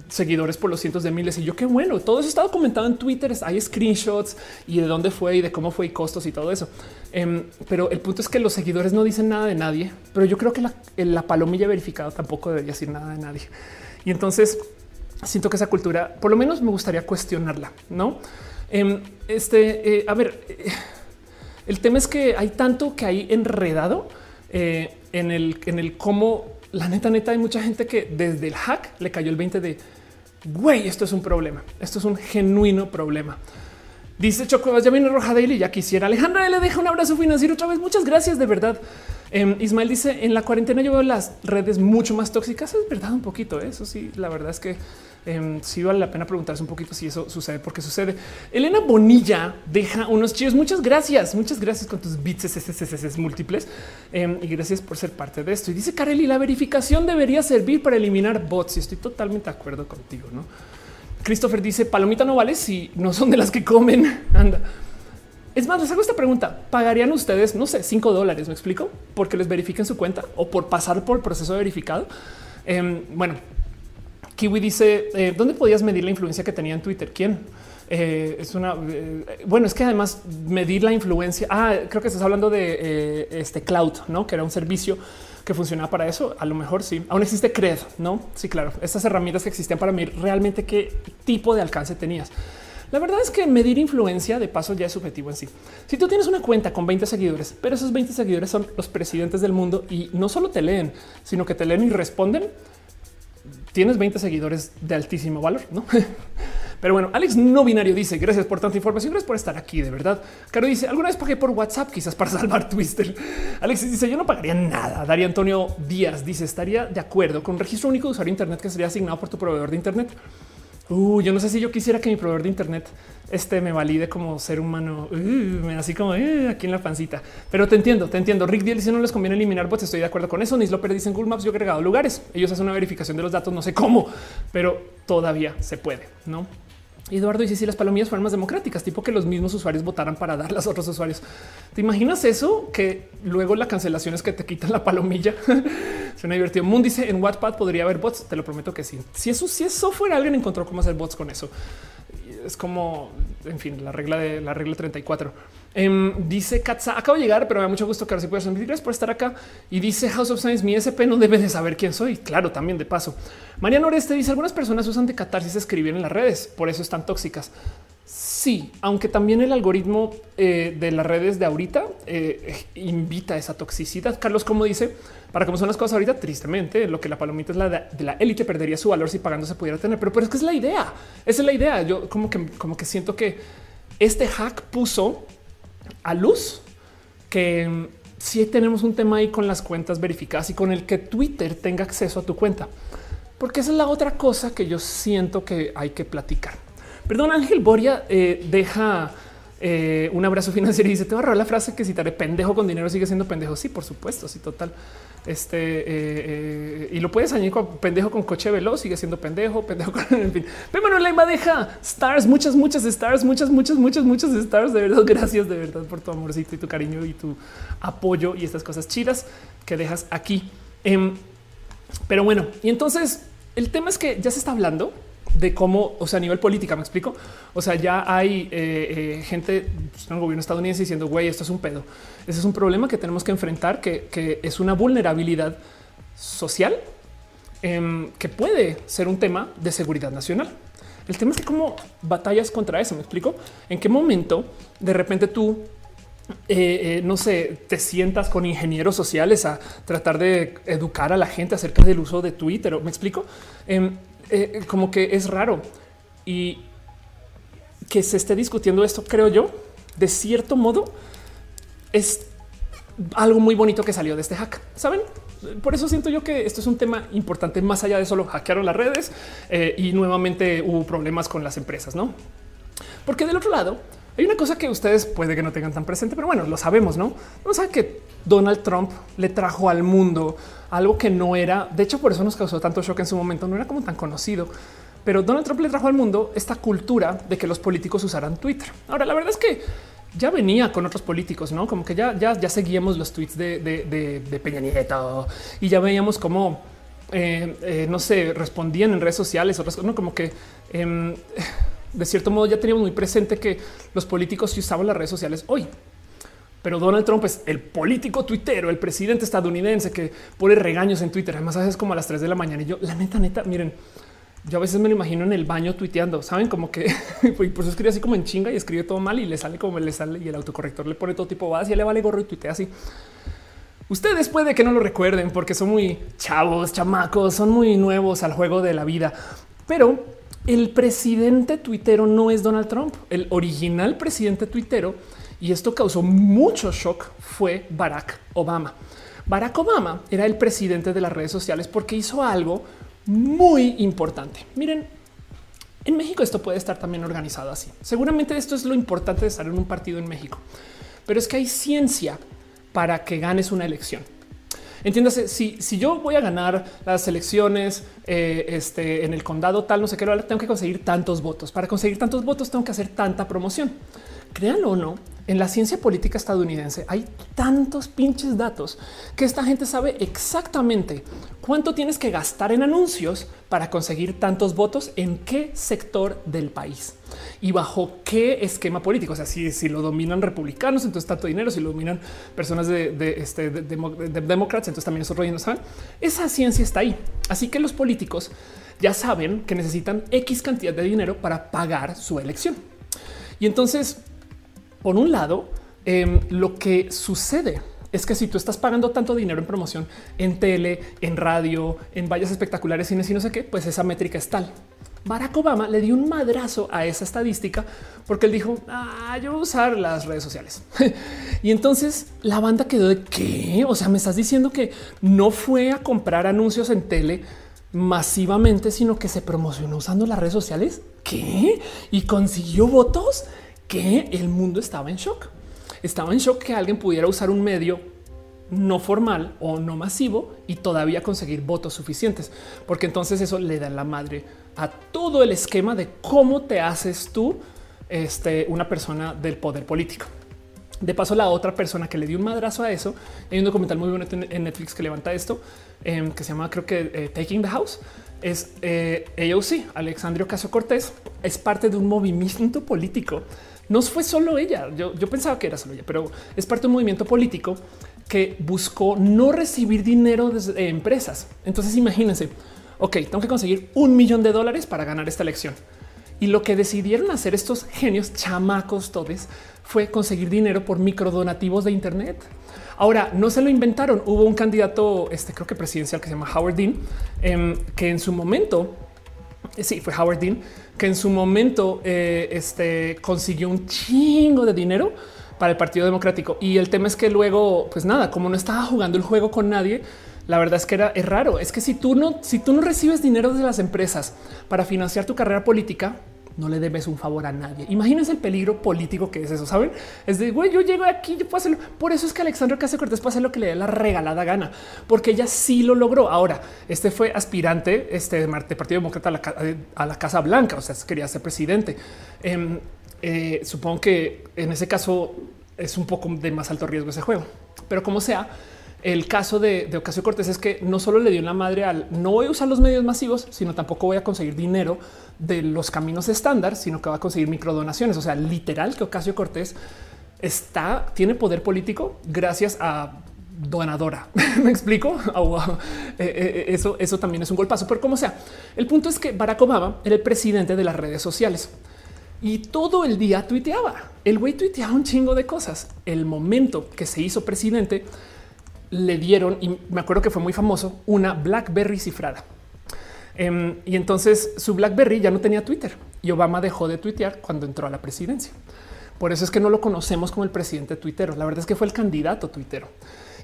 seguidores por los cientos de miles. Y yo qué bueno, todo eso está documentado en Twitter. Hay screenshots y de dónde fue y de cómo fue y costos y todo eso. Em, pero el punto es que los seguidores no dicen nada de nadie, pero yo creo que la, palomilla verificada tampoco debería decir nada de nadie. Y entonces siento que esa cultura, por lo menos me gustaría cuestionarla, ¿no? Em, este, eh, a ver, eh, el tema es que hay tanto que hay enredado eh, en, el, en el cómo la neta, neta, hay mucha gente que desde el hack le cayó el 20 de güey, esto es un problema, esto es un genuino problema. Dice Chocuevas, ya viene Roja Daily, ya quisiera. Alejandra le deja un abrazo financiero otra vez. Muchas gracias, de verdad. Em, Ismael dice, en la cuarentena yo veo las redes mucho más tóxicas. Es verdad, un poquito, ¿eh? eso sí, la verdad es que eh, sí vale la pena preguntarse un poquito si eso sucede, porque sucede. Elena Bonilla deja unos chicos. Muchas gracias, muchas gracias con tus bits es múltiples em, y gracias por ser parte de esto. Y dice Kareli, la verificación debería servir para eliminar bots. Y estoy totalmente de acuerdo contigo, no? Christopher dice palomita no vale si no son de las que comen. Anda. Es más, les hago esta pregunta. ¿Pagarían ustedes, no sé, cinco dólares? ¿Me explico? Porque les verifiquen su cuenta o por pasar por el proceso verificado. Em, bueno, Kiwi dice, eh, ¿dónde podías medir la influencia que tenía en Twitter? ¿Quién? Eh, es una eh, bueno, es que además medir la influencia. Ah, creo que estás hablando de este cloud, no que era un servicio que funcionaba para eso. A lo mejor sí. Aún existe Cred, no? Sí, claro. Estas herramientas que existían para medir realmente qué tipo de alcance tenías. La verdad es que medir influencia de paso ya es subjetivo en sí. Si tú tienes una cuenta con 20 seguidores, pero esos 20 seguidores son los presidentes del mundo y no solo te leen, sino que te leen y responden, tienes 20 seguidores de altísimo valor, no? Pero bueno, Alex no binario dice gracias por tanta información, gracias por estar aquí. De verdad, Caro dice alguna vez pagué por WhatsApp, quizás para salvar Twister. Alex dice yo no pagaría nada. Daría Antonio Díaz dice estaría de acuerdo con registro único de usuario de Internet que sería asignado por tu proveedor de Internet. Uh, yo no sé si yo quisiera que mi proveedor de Internet este me valide como ser humano, uh, así como uh, aquí en la pancita. Pero te entiendo, te entiendo. Rick dice no les conviene eliminar bots. Estoy de acuerdo con eso. Nis López dice en Google Maps yo he agregado lugares. Ellos hacen una verificación de los datos, no sé cómo, pero todavía se puede, no? Eduardo dice si las palomillas fueran más democráticas, tipo que los mismos usuarios votaran para darlas a otros usuarios. ¿Te imaginas eso? Que luego la cancelación es que te quitan la palomilla. Suena divertido. Moon dice en Wattpad podría haber bots. Te lo prometo que sí. Si eso, si es software, alguien encontró cómo hacer bots con eso. Es como, en fin, la regla de la regla 34. Em, dice Katza, acabo de llegar, pero me da mucho gusto que ahora sí puedes Gracias por estar acá. Y dice House of Science, mi SP no debe de saber quién soy. Claro, también de paso. María Noreste dice algunas personas usan de catarsis escribir en las redes, por eso están tóxicas. Sí, aunque también el algoritmo eh, de las redes de ahorita eh, invita a esa toxicidad. Carlos, como dice, para cómo son las cosas ahorita, tristemente, lo que la palomita es la de, la élite perdería su valor si pagando se pudiera tener. Pero, pero es que es la idea. Esa es la idea. Yo como que, como que siento que este hack puso a luz que si tenemos un tema ahí con las cuentas verificadas y con el que Twitter tenga acceso a tu cuenta, porque esa es la otra cosa que yo siento que hay que platicar. Perdón, Ángel Boria eh, deja eh, un abrazo financiero y dice: Te voy a robar la frase que citaré: pendejo con dinero sigue siendo pendejo. Sí, por supuesto. Sí, total. Este eh, eh, y lo puedes añadir con pendejo con coche veloz, sigue siendo pendejo, pendejo con en fin. Pero la deja stars, muchas, muchas stars, muchas, muchas, muchas, muchas stars. De verdad, gracias de verdad por tu amorcito y tu cariño y tu apoyo y estas cosas chidas que dejas aquí. Em, pero bueno, y entonces el tema es que ya se está hablando de cómo, o sea, a nivel política, me explico. O sea, ya hay eh, gente pues, en el gobierno estadounidense diciendo, güey, esto es un pedo. Ese es un problema que tenemos que enfrentar, que, es una vulnerabilidad social em, que puede ser un tema de seguridad nacional. El tema es que cómo batallas contra eso. Me explico en qué momento de repente tú eh, eh, no sé, te sientas con ingenieros sociales a tratar de educar a la gente acerca del uso de Twitter. ¿Me explico? Em, eh, como que es raro y que se esté discutiendo esto, creo yo, de cierto modo, es algo muy bonito que salió de este hack. Saben? Por eso siento yo que esto es un tema importante más allá de solo hackearon las redes y nuevamente hubo problemas con las empresas, no? Porque del otro lado, hay una cosa que ustedes puede que no tengan tan presente, pero bueno, lo sabemos, ¿no? No sabe que Donald Trump le trajo al mundo algo que no era, de hecho por eso nos causó tanto shock en su momento, no era como tan conocido, pero Donald Trump le trajo al mundo esta cultura de que los políticos usaran Twitter. Ahora, la verdad es que ya venía con otros políticos, no como que ya, ya, ya seguíamos los tweets de, de, Peña Nieto y ya veíamos cómo, eh, eh, no sé, respondían en redes sociales, otras cosas, no como que em, de cierto modo ya teníamos muy presente que los políticos usaban las redes sociales hoy. Pero Donald Trump es el político tuitero, el presidente estadounidense que pone regaños en Twitter. Además, es como a las 3 de la mañana. Y yo, la neta, neta, miren, yo a veces me lo imagino en el baño tuiteando, saben como que por eso escribe así como en chinga y escribe todo mal y le sale como le sale y el autocorrector le pone todo tipo vas y le vale gorro y tuitea así. Ustedes puede que no lo recuerden porque son muy chavos, chamacos, son muy nuevos al juego de la vida, pero el presidente tuitero no es Donald Trump. El original presidente tuitero, y esto causó mucho shock, fue Barack Obama. Barack Obama era el presidente de las redes sociales porque hizo algo muy importante. Miren, en México esto puede estar también organizado así. Seguramente esto es lo importante de estar en un partido en México, pero es que hay ciencia para que ganes una elección. Entiéndase, si, si yo voy a ganar las elecciones eh, este, en el condado tal, no sé qué, tengo que conseguir tantos votos. Para conseguir tantos votos tengo que hacer tanta promoción. Créanlo o no, en la ciencia política estadounidense hay tantos pinches datos que esta gente sabe exactamente cuánto tienes que gastar en anuncios para conseguir tantos votos en qué sector del país y bajo qué esquema político. O sea, si, si lo dominan republicanos, entonces tanto dinero, si lo dominan personas de, de, este, de, demócratas, entonces también esos rollos saben. Esa ciencia está ahí. Así que los políticos ya saben que necesitan X cantidad de dinero para pagar su elección. Y entonces, por un lado, em, lo que sucede es que si tú estás pagando tanto dinero en promoción en tele, en radio, en vallas espectaculares, cines y no sé qué, pues esa métrica es tal. Barack Obama le dio un madrazo a esa estadística porque él dijo, ah, yo voy a usar las redes sociales. y entonces la banda quedó de qué? O sea, me estás diciendo que no fue a comprar anuncios en tele masivamente, sino que se promocionó usando las redes sociales. ¿Qué? Y consiguió votos que el mundo estaba en shock. Estaba en shock que alguien pudiera usar un medio no formal o no masivo y todavía conseguir votos suficientes, porque entonces eso le da la madre a todo el esquema de cómo te haces tú este, una persona del poder político. De paso, la otra persona que le dio un madrazo a eso, hay un documental muy bueno en Netflix que levanta esto, em, que se llama creo que eh, Taking the House, es eh, AOC, Alexandria Caso Cortés, es parte de un movimiento político. No fue solo ella, yo, yo pensaba que era solo ella, pero es parte de un movimiento político que buscó no recibir dinero de empresas. Entonces imagínense, ok, tengo que conseguir un millón de dólares para ganar esta elección. Y lo que decidieron hacer estos genios chamacos todos fue conseguir dinero por microdonativos de Internet. Ahora no se lo inventaron. Hubo un candidato, este creo que presidencial que se llama Howard Dean, em, que en su momento, eh, sí, fue Howard Dean, que en su momento eh, este, consiguió un chingo de dinero para el Partido Democrático. Y el tema es que luego, pues nada, como no estaba jugando el juego con nadie, la verdad es que era es raro. Es que si tú no, si tú no recibes dinero de las empresas para financiar tu carrera política, no le debes un favor a nadie. Imagínense el peligro político que es eso, ¿saben? Es de, güey, yo llego aquí, yo puedo hacerlo. Por eso es que Alexandra Ocasio Cortés puede hacer lo que le dé la regalada gana, porque ella sí lo logró. Ahora, este fue aspirante este, de Partido Demócrata a la, Casa Blanca, o sea, quería ser presidente. Em, eh, supongo que en ese caso es un poco de más alto riesgo ese juego, pero como sea, el caso de, Ocasio Cortés es que no solo le dio la madre al no voy a usar los medios masivos, sino tampoco voy a conseguir dinero de los caminos estándar, sino que va a conseguir microdonaciones. O sea, literal que Ocasio Cortés está, tiene poder político gracias a donadora. Me explico. Eh, eh, eh, eso, eso también es un golpazo, pero como sea, el punto es que Barack Obama era el presidente de las redes sociales y todo el día tuiteaba. El güey tuiteaba un chingo de cosas. El momento que se hizo presidente, le dieron, y me acuerdo que fue muy famoso, una BlackBerry cifrada. Em, y entonces su BlackBerry ya no tenía Twitter y Obama dejó de tuitear cuando entró a la presidencia. Por eso es que no lo conocemos como el presidente tuitero. La verdad es que fue el candidato tuitero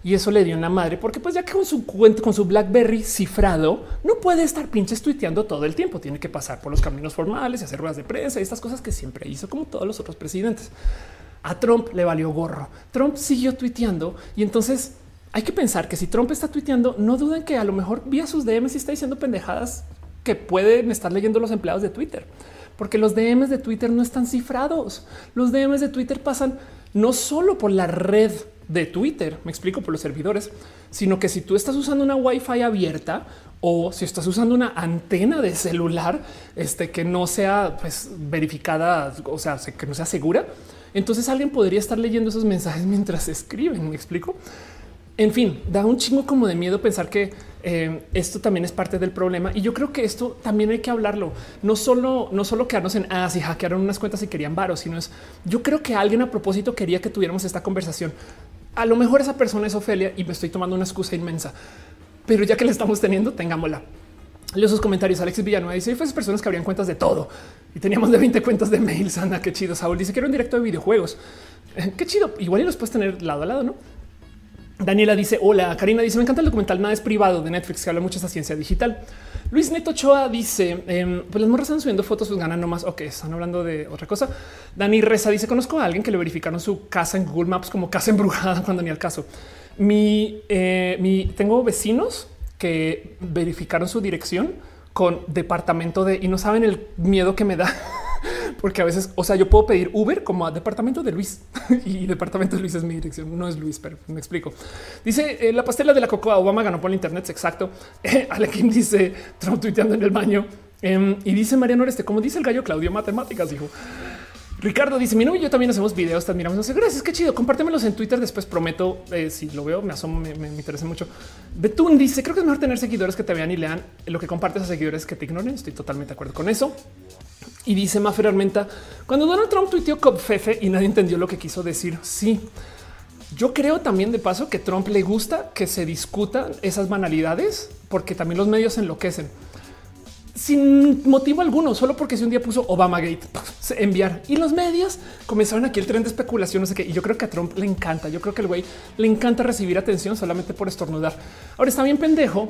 y eso le dio una madre porque pues ya que con su cuenta, con su BlackBerry cifrado, no puede estar pinches tuiteando todo el tiempo. Tiene que pasar por los caminos formales y hacer ruedas de prensa y estas cosas que siempre hizo como todos los otros presidentes. A Trump le valió gorro. Trump siguió tuiteando y entonces hay que pensar que si Trump está tuiteando, no duden que a lo mejor vía sus DMs está diciendo pendejadas que pueden estar leyendo los empleados de Twitter, porque los DMs de Twitter no están cifrados. Los DMs de Twitter pasan no solo por la red de Twitter, me explico por los servidores, sino que si tú estás usando una Wi-Fi abierta o si estás usando una antena de celular este, que no sea pues, verificada, o sea, que no sea segura, entonces alguien podría estar leyendo esos mensajes mientras escriben. Me explico. En fin, da un chingo como de miedo pensar que eh, esto también es parte del problema. Y yo creo que esto también hay que hablarlo. No solo, no solo quedarnos en ah, si hackearon unas cuentas y querían varos, sino es yo creo que alguien a propósito quería que tuviéramos esta conversación. A lo mejor esa persona es Ofelia y me estoy tomando una excusa inmensa, pero ya que la estamos teniendo, tengámosla. Leo sus comentarios. Alexis Villanueva dice: esas personas que habrían cuentas de todo y teníamos de 20 cuentas de mails. Anda, qué chido. Saúl dice: Quiero un directo de videojuegos. qué chido. Igual y los puedes tener lado a lado, no? Daniela dice hola, Karina dice me encanta el documental Nada es privado de Netflix que habla mucho de esta ciencia digital. Luis Neto Choa dice em, pues las morras están subiendo fotos, pues ganan nomás. Ok, están hablando de otra cosa. Dani Reza dice conozco a alguien que le verificaron su casa en Google Maps como casa embrujada cuando ni al caso. Mi, eh, mi tengo vecinos que verificaron su dirección con departamento de y no saben el miedo que me da porque a veces, o sea, yo puedo pedir Uber como a departamento de Luis y departamento de Luis es mi dirección. No es Luis, pero me explico. Dice eh, la pastela de la cocoa. Obama ganó por el Internet. Exacto. Eh, Alequín dice Trump tuiteando en el baño em, y dice Mariano Oreste, como dice el gallo Claudio, matemáticas, dijo. Ricardo dice: Mi novio y yo también hacemos videos, también miramos. No gracias, qué chido. Compártemelos en Twitter. Después prometo, eh, si lo veo, me asomo, me, me, interesa mucho. Betún dice: Creo que es mejor tener seguidores que te vean y lean lo que compartes a seguidores que te ignoren. Estoy totalmente de acuerdo con eso. Y dice Mafer Armenta, cuando Donald Trump tuiteó Copfefe y nadie entendió lo que quiso decir, sí. Yo creo también de paso que Trump le gusta que se discutan esas banalidades porque también los medios enloquecen sin motivo alguno, solo porque si un día puso Obama Gate enviar y los medios comenzaron aquí el tren de especulación, no sé qué. Y yo creo que a Trump le encanta. Yo creo que el güey le encanta recibir atención solamente por estornudar. Ahora está bien pendejo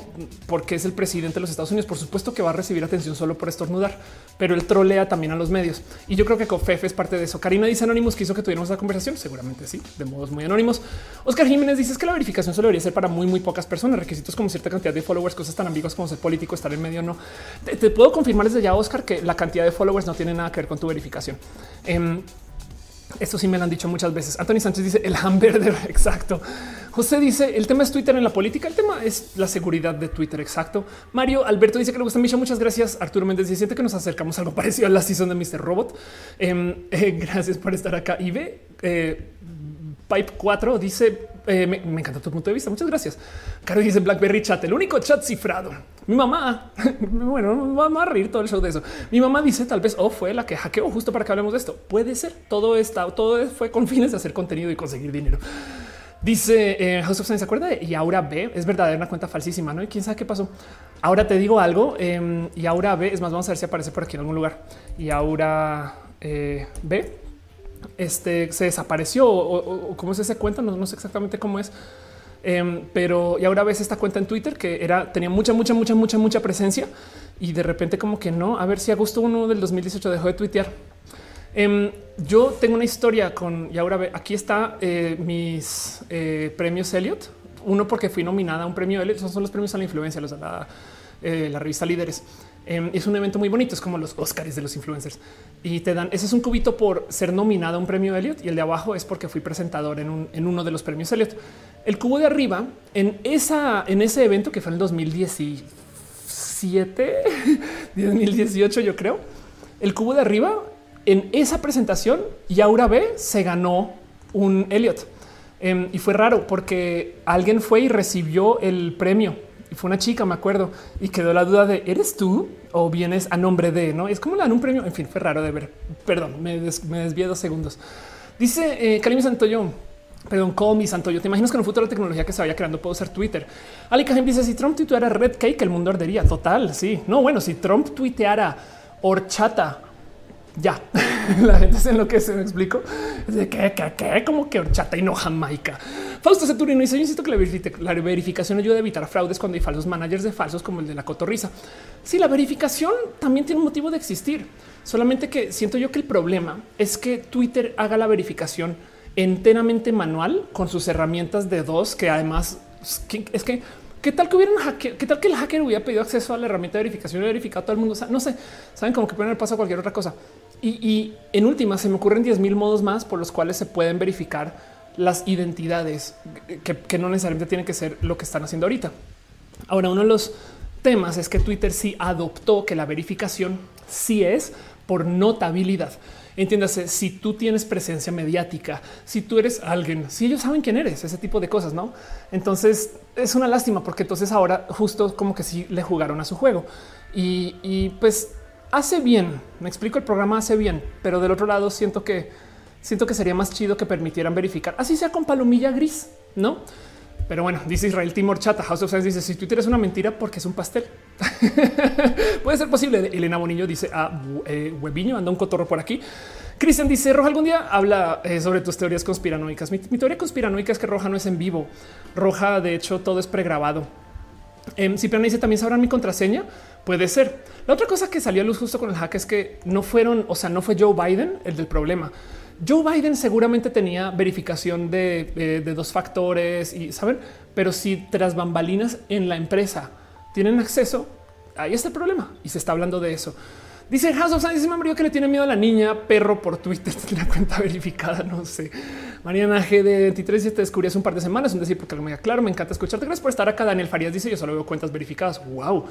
porque es el presidente de los Estados Unidos. Por supuesto que va a recibir atención solo por estornudar, pero él trolea también a los medios. Y yo creo que Cofef es parte de eso. Karina dice Anónimos que hizo que tuviéramos esa conversación. Seguramente sí, de modos muy anónimos. Oscar Jiménez dice que la verificación solo debería ser para muy, muy pocas personas. Requisitos como cierta cantidad de followers, cosas tan ambiguas como ser político, estar en medio, no te puedo confirmar desde ya, Oscar, que la cantidad de followers no tiene nada que ver con tu verificación. Em, esto sí me lo han dicho muchas veces. Anthony Sánchez dice el hamburger. Exacto. José dice el tema es Twitter en la política. El tema es la seguridad de Twitter. Exacto. Mario Alberto dice que le gusta mucho. Muchas gracias. Arturo Méndez dice siente que nos acercamos a algo parecido a la season de Mr. Robot. Em, eh, gracias por estar acá. Y ve eh, Pipe 4 dice eh, me, encanta tu punto de vista. Muchas gracias. Caro dice Blackberry Chat, el único chat cifrado. Mi mamá, bueno, vamos a reír todo el show de eso. Mi mamá dice tal vez oh, fue la que hackeó justo para que hablemos de esto. Puede ser. Todo está, todo fue con fines de hacer contenido y conseguir dinero. Dice eh, House of Science, ¿se acuerda de y ahora B? Es verdadera una cuenta falsísima, ¿no? Y quién sabe qué pasó. Ahora te digo algo em, y ahora B, es más, vamos a ver si aparece por aquí en algún lugar. Y ahora eh, B este se desapareció o, cómo es ese cuenta, no, sé exactamente cómo es. Em, pero y ahora ves esta cuenta en Twitter que era tenía mucha, mucha, mucha, mucha, mucha presencia y de repente como que no, a ver si agosto 1 del 2018 dejó de tuitear. Em, yo tengo una historia con, y ahora aquí está eh, mis eh, premios Elliot. Uno porque fui nominada a un premio Elliot, esos son los premios a la influencia, los de la, eh, revista Líderes. Em, es un evento muy bonito, es como los Oscars de los influencers y te dan ese es un cubito por ser nominada a un premio Elliot y el de abajo es porque fui presentador en, un, en uno de los premios Elliot. El cubo de arriba en esa en ese evento que fue en el 2017, 2018, yo creo. El cubo de arriba en esa presentación, Yaura B se ganó un Elliot em, y fue raro porque alguien fue y recibió el premio y fue una chica, me acuerdo, y quedó la duda de ¿eres tú o vienes a nombre de? No es como le dan un premio. En fin, fue raro de ver. Perdón, me, des, me desvié dos segundos. Dice eh, Santoyo, perdón, Comi Santoyo. ¿Te imaginas que en un futuro la tecnología que se vaya creando puedo ser Twitter? Ali Kajem dice: Si Trump tuiteara Red Cake, el mundo ardería. Total. Sí, no, bueno, si Trump tuiteara horchata ya la gente se lo que se me explico de que, que, como que horchata y no jamaica. Fausto Ceturino dice: Yo insisto que la, verificación ayuda a evitar fraudes cuando hay falsos managers de falsos, como el de la cotorriza. Sí, la verificación también tiene un motivo de existir, solamente que siento yo que el problema es que Twitter haga la verificación enteramente manual con sus herramientas de dos, que además es que ¿Qué tal que hubieran hacker? ¿Qué tal que el hacker hubiera pedido acceso a la herramienta de verificación y verificado a todo el mundo? O sea, no sé, saben como que pueden paso a cualquier otra cosa. Y, en última, se me ocurren 10 mil modos más por los cuales se pueden verificar las identidades que, no necesariamente tienen que ser lo que están haciendo ahorita. Ahora, uno de los temas es que Twitter sí adoptó que la verificación sí es por notabilidad. Entiéndase, si tú tienes presencia mediática, si tú eres alguien, si ellos saben quién eres, ese tipo de cosas, ¿no? Entonces es una lástima porque entonces ahora justo como que sí le jugaron a su juego. Y, y pues hace bien. Me explico, el programa hace bien, pero del otro lado siento que siento que sería más chido que permitieran verificar, así sea con palomilla gris, no? Pero bueno, dice Israel Timor Chata, House of Science dice si Twitter es una mentira porque es un pastel. Puede ser posible. Elena Bonillo dice a ah, eh, anda un cotorro por aquí. Cristian dice Roja algún día habla eh, sobre tus teorías conspiranoicas. Mi, teoría conspiranoica es que Roja no es en vivo. Roja, de hecho, todo es pregrabado. Eh, Cipriana dice también sabrán mi contraseña. Puede ser. La otra cosa que salió a luz justo con el hack es que no fueron, o sea, no fue Joe Biden el del problema. Joe Biden seguramente tenía verificación de, eh, de dos factores y saben, pero si tras bambalinas en la empresa tienen acceso, ahí está el problema y se está hablando de eso. Dice House of Science, me que le tiene miedo a la niña perro por Twitter, tiene la cuenta verificada, no sé. Mariana G de 23 te descubrí hace un par de semanas, un decir porque me claro, me encanta escucharte. Gracias por estar acá. Daniel Farías dice yo solo veo cuentas verificadas. Wow,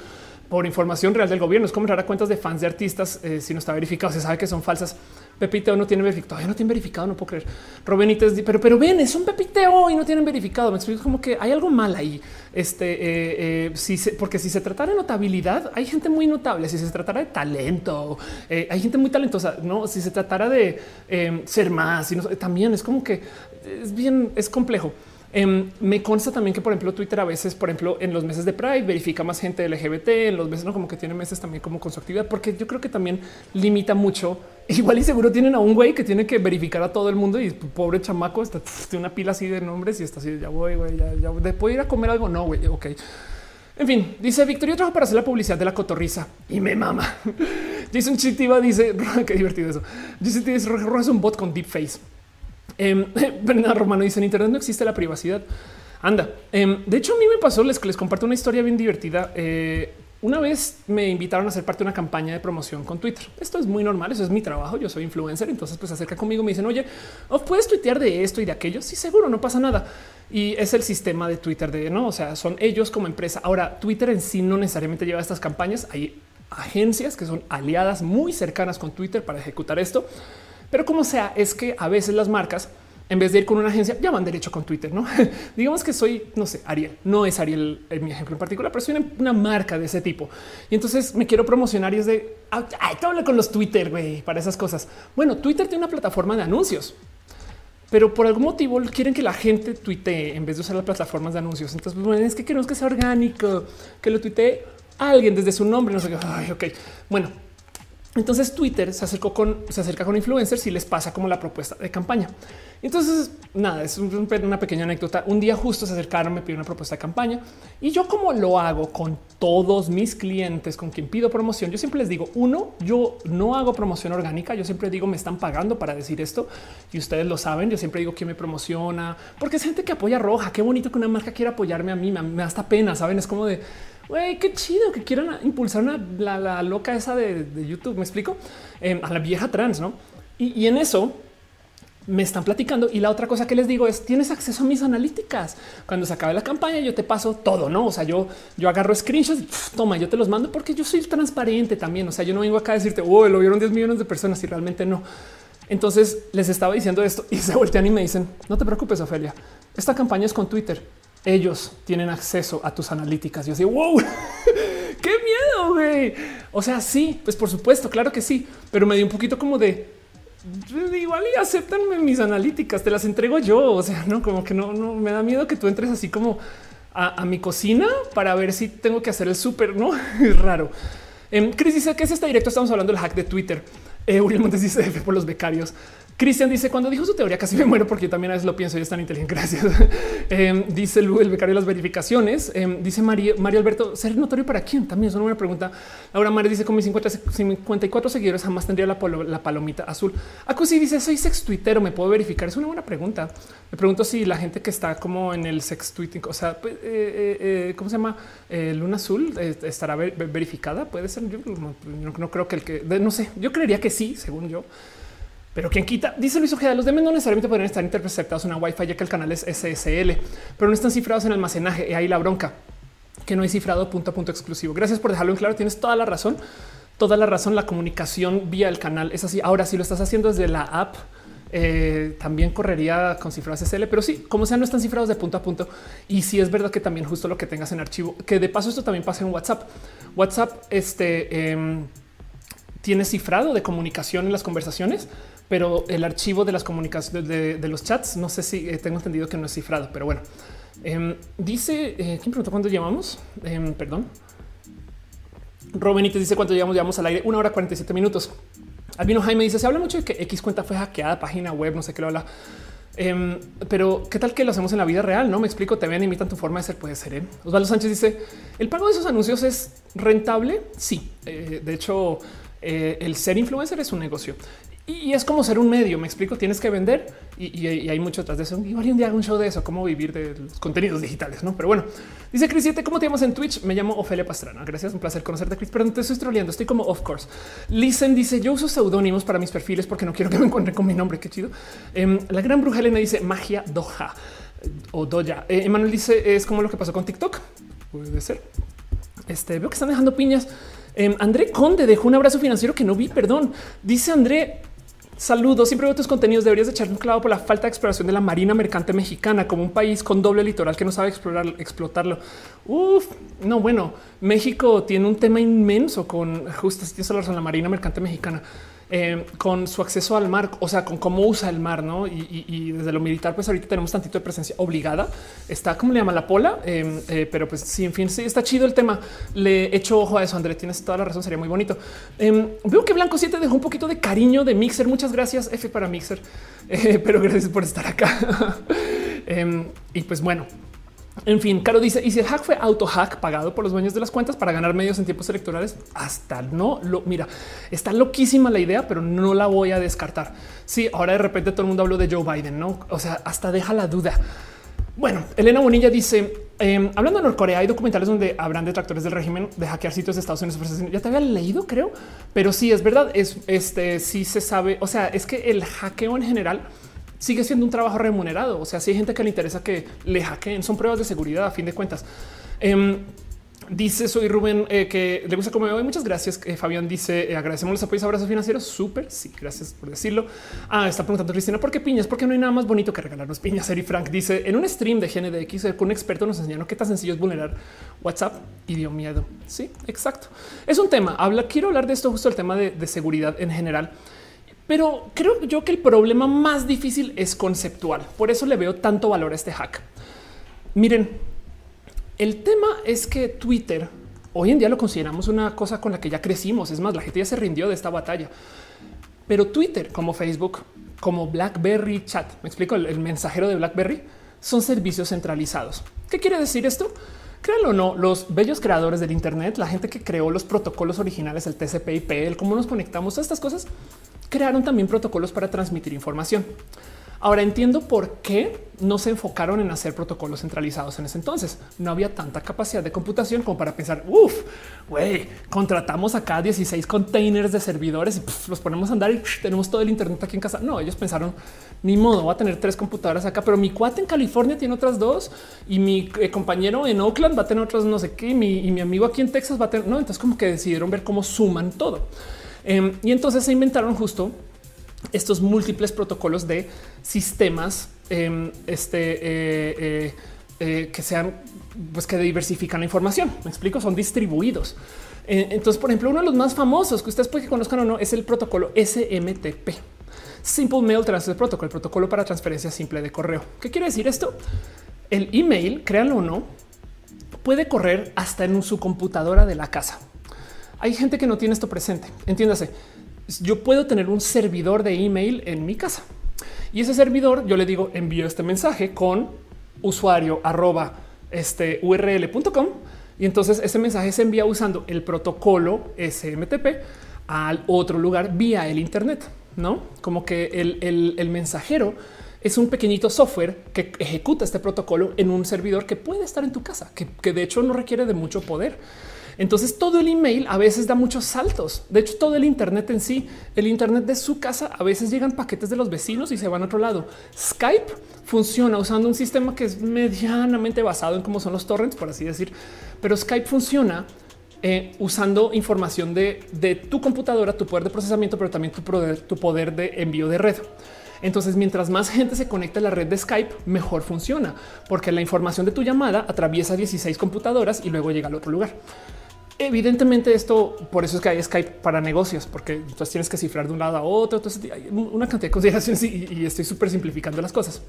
por información real del gobierno. Es como entrar cuentas de fans de artistas eh, si no está verificado. Se sabe que son falsas. Pepiteo no tiene verificado. Todavía no tiene verificado. No puedo creer. Robenites, pero, pero ven, es un pepiteo y no tienen verificado. Me explico como que hay algo mal ahí. Este, eh, eh, porque si se tratara de notabilidad, hay gente muy notable. Si se tratara de talento, hay gente muy talentosa. No, si se tratara de ser más, también es como que es bien, es complejo. Em, me consta también que, por ejemplo, Twitter a veces, por ejemplo, en los meses de Pride verifica más gente LGBT, en los meses no como que tiene meses también como con su actividad, porque yo creo que también limita mucho. Igual y seguro tienen a un güey que tiene que verificar a todo el mundo y pobre chamaco está tiene una pila así de nombres y está así. Ya voy, güey, ya, ya puedo ir a comer algo. No, güey. Ok. En fin, dice Victoria, trabajo para hacer la publicidad de la cotorriza y me mama. Jason Chitiva dice qué divertido eso. Jason es un bot con deep face. Eh, Bernardo Romano dice en Internet no existe la privacidad. Anda. Em, de hecho, a mí me pasó, les, les comparto una historia bien divertida. Eh, una vez me invitaron a ser parte de una campaña de promoción con Twitter. Esto es muy normal, eso es mi trabajo, yo soy influencer, entonces pues acerca conmigo, me dicen, oye, ¿puedes tuitear de esto y de aquello? Sí, seguro, no pasa nada. Y es el sistema de Twitter de, no, o sea, son ellos como empresa. Ahora, Twitter en sí no necesariamente lleva estas campañas, hay agencias que son aliadas muy cercanas con Twitter para ejecutar esto. Pero como sea, es que a veces las marcas, en vez de ir con una agencia, ya van derecho con Twitter, ¿no? Digamos que soy, no sé, Ariel, no es Ariel mi ejemplo en particular, pero soy una, marca de ese tipo. Y entonces me quiero promocionar y es de, ay, te con los Twitter, güey, para esas cosas. Bueno, Twitter tiene una plataforma de anuncios pero por algún motivo quieren que la gente tuitee en vez de usar las plataformas de anuncios. Entonces, pues, bueno, es que queremos que sea orgánico, que lo tuitee alguien desde su nombre. No sé qué. Ay, ok. Bueno, Entonces Twitter se acercó con, se acerca con influencers y les pasa como la propuesta de campaña. Entonces, nada, es una pequeña anécdota. Un día justo se acercaron, me pidieron una propuesta de campaña y yo como lo hago con todos mis clientes con quien pido promoción, yo siempre les digo, uno, yo no hago promoción orgánica, yo siempre digo, me están pagando para decir esto y ustedes lo saben, yo siempre digo que me promociona, porque es gente que apoya Roja, qué bonito que una marca quiera apoyarme a mí, me, da hasta pena, ¿saben? Es como de, güey, qué chido que quieran impulsar una, la, loca esa de, YouTube, me explico, em, a la vieja trans, ¿no? y en eso me están platicando. Y la otra cosa que les digo es tienes acceso a mis analíticas. Cuando se acabe la campaña, yo te paso todo, no? O sea, yo, yo agarro screenshots y toma, yo te los mando porque yo soy transparente también. O sea, yo no vengo acá a decirte, oh, lo vieron 10 millones de personas y realmente no. Entonces les estaba diciendo esto y se voltean y me dicen, no te preocupes, Ofelia. Esta campaña es con Twitter. Ellos tienen acceso a tus analíticas. Yo así, wow, qué miedo, güey. O sea, sí, pues por supuesto, claro que sí, pero me dio un poquito como de igual y aceptanme mis analíticas, te las entrego yo. O sea, no como que no, no me da miedo que tú entres así como a, mi cocina para ver si tengo que hacer el súper. No es raro. Eh, Chris dice que es este directo. Estamos hablando del hack de Twitter. Eh, William Montes dice por los becarios. Cristian dice cuando dijo su teoría casi me muero porque yo también a veces lo pienso y es tan inteligente. Gracias. Em, dice Lu, el becario de las verificaciones. Em, dice Mario, Mario Alberto, ser notorio para quién? También es una buena pregunta. Laura Mares dice con mis 50, 54 seguidores jamás tendría la, palomita azul. Acusi dice soy sex tuitero, me puedo verificar. Es una buena pregunta. Me pregunto si la gente que está como en el sex tweeting, o sea, eh, eh, eh, ¿cómo se llama? Luna azul estará verificada. Puede ser. Yo no, creo que el que no sé. Yo creería que sí, según yo. Pero quien quita, dice Luis Ojeda, los demás no necesariamente pueden estar interceptados en una Wi-Fi ya que el canal es SSL, pero no están cifrados en almacenaje. Y ahí la bronca que no hay cifrado punto a punto exclusivo. Gracias por dejarlo en claro. Tienes toda la razón, toda la razón. La comunicación vía el canal es así. Ahora, si lo estás haciendo desde la app, eh, también correría con cifras SSL, pero sí, como sea, no están cifrados de punto a punto. Y si es verdad que también justo lo que tengas en archivo, que de paso esto también pasa en WhatsApp. WhatsApp este, em, tiene cifrado de comunicación en las conversaciones, pero el archivo de las comunicaciones de, los chats, no sé si eh, tengo entendido que no es cifrado, pero bueno. Em, dice, eh, ¿quién preguntó cuándo llamamos? Em, perdón. Robenítez dice cuánto llevamos, llevamos al aire, una hora 47 minutos. Albino Jaime dice, se habla mucho de que X cuenta fue hackeada, página web, no sé qué lo habla. Em, pero qué tal que lo hacemos en la vida real? No me explico. Te ven, imitan tu forma de ser. Puede ser. ¿eh? Osvaldo Sánchez dice el pago de esos anuncios es rentable. Sí, de hecho, el ser influencer es un negocio y es como ser un medio. Me explico, tienes que vender y, hay mucho atrás de eso. Igual un día hago un show de eso, cómo vivir de los contenidos digitales, no? Pero bueno, dice Chris 7, ¿cómo te llamas en Twitch? Me llamo Ofelia Pastrana. Gracias, un placer conocerte, Chris. Pero no te estoy troleando, estoy como of course. Listen dice: Yo uso seudónimos para mis perfiles porque no quiero que me encuentren con mi nombre. Qué chido. Em, la gran bruja Elena dice magia doja o doya. Eh, Emanuel dice: Es como lo que pasó con TikTok. Puede ser. Este veo que están dejando piñas. Em, André Conde dejó un abrazo financiero que no vi. Perdón. Dice André Saludos. Siempre veo tus contenidos. Deberías echar un clavo por la falta de exploración de la marina mercante mexicana como un país con doble litoral que no sabe explorar, explotarlo. Uf, no, bueno, México tiene un tema inmenso con justo la marina mercante mexicana. Eh, con su acceso al mar, o sea, con cómo usa el mar, ¿no? Y, desde lo militar, pues ahorita tenemos tantito de presencia obligada. Está, como le llama la pola? Em, eh, pero pues sí, en fin, sí, está chido el tema. Le echo ojo a eso, André, tienes toda la razón, sería muy bonito. Em, veo que Blanco 7 dejó un poquito de cariño de Mixer. Muchas gracias, F para Mixer, eh, pero gracias por estar acá. Em, y pues bueno, en fin, Caro dice, y si el hack fue auto hack pagado por los dueños de las cuentas para ganar medios en tiempos electorales, hasta no lo mira, está loquísima la idea, pero no la voy a descartar. Sí, ahora de repente todo el mundo habló de Joe Biden, no? O sea, hasta deja la duda. Bueno, Elena Bonilla dice, em, hablando de Norcorea, hay documentales donde habrán detractores del régimen de hackear sitios de Estados Unidos. Ya te había leído, creo, pero sí es verdad. Es este, sí se sabe. O sea, es que el hackeo en general sigue siendo un trabajo remunerado. O sea, si hay gente que le interesa que le hackeen, son pruebas de seguridad a fin de cuentas. Em, dice soy Rubén eh, que le gusta como voy. Muchas gracias. Eh, Fabián dice eh, agradecemos los apoyos, abrazos financieros. Súper. Sí, gracias por decirlo. Ah, está preguntando Cristina por qué piñas, porque no hay nada más bonito que regalarnos piñas. Eri Frank dice en un stream de GNDX con un experto nos enseñaron qué tan sencillo es vulnerar WhatsApp y dio miedo. Sí, exacto. Es un tema. Habla, quiero hablar de esto justo el tema de seguridad en general. Pero creo yo que el problema más difícil es conceptual. Por eso le veo tanto valor a este hack. Miren, el tema es que Twitter Hoy en día lo consideramos una cosa con la que ya crecimos. Es más, la gente ya se rindió de esta batalla. Pero Twitter, como Facebook, como BlackBerry Chat, me explico, el, mensajero de BlackBerry, son servicios centralizados. ¿Qué quiere decir esto? Créanlo o no, los bellos creadores del Internet, la gente que creó los protocolos originales, el TCP/IP, el cómo nos conectamos, a estas cosas, crearon también protocolos para transmitir información. Ahora entiendo por qué no se enfocaron en hacer protocolos centralizados en ese entonces. No había tanta capacidad de computación como para pensar, uff, güey, contratamos acá 16 containers de servidores y los ponemos a andar y tenemos todo el Internet aquí en casa. No, ellos pensaron, ni modo, va a tener tres computadoras acá, pero mi cuate en California tiene otras dos y mi eh, compañero en Oakland va a tener otras no sé qué y mi, amigo aquí en Texas va a tener, no, entonces como que decidieron ver cómo suman todo. Em, y entonces se inventaron justo estos múltiples protocolos de sistemas em, este, eh, eh, eh, que sean, pues que diversifican la información. Me explico, son distribuidos. entonces, por ejemplo, uno de los más famosos que ustedes pueden que conozcan o no es el protocolo SMTP. Simple Mail Transfer Protocol, el protocolo para transferencia simple de correo. ¿Qué quiere decir esto? El email, créanlo o no, puede correr hasta en su computadora de la casa. Hay gente que no tiene esto presente. Entiéndase, yo puedo tener un servidor de email en mi casa y ese servidor yo le digo envío este mensaje con usuario arroba este y entonces ese mensaje se envía usando el protocolo SMTP al otro lugar vía el Internet, no como que el, mensajero es un pequeñito software que ejecuta este protocolo en un servidor que puede estar en tu casa, que, que de hecho no requiere de mucho poder. Entonces todo el email a veces da muchos saltos. De hecho, todo el Internet en sí, el Internet de su casa, a veces llegan paquetes de los vecinos y se van a otro lado. Skype funciona usando un sistema que es medianamente basado en cómo son los torrents, por así decir, pero Skype funciona eh, usando información de, tu computadora, tu poder de procesamiento, pero también tu poder, tu poder de envío de red. Entonces, mientras más gente se conecta a la red de Skype, mejor funciona, porque la información de tu llamada atraviesa 16 computadoras y luego llega al otro lugar. Evidentemente esto, por eso es que hay Skype para negocios, porque entonces tienes que cifrar de un lado a otro. Entonces hay una cantidad de consideraciones y, estoy súper simplificando las cosas.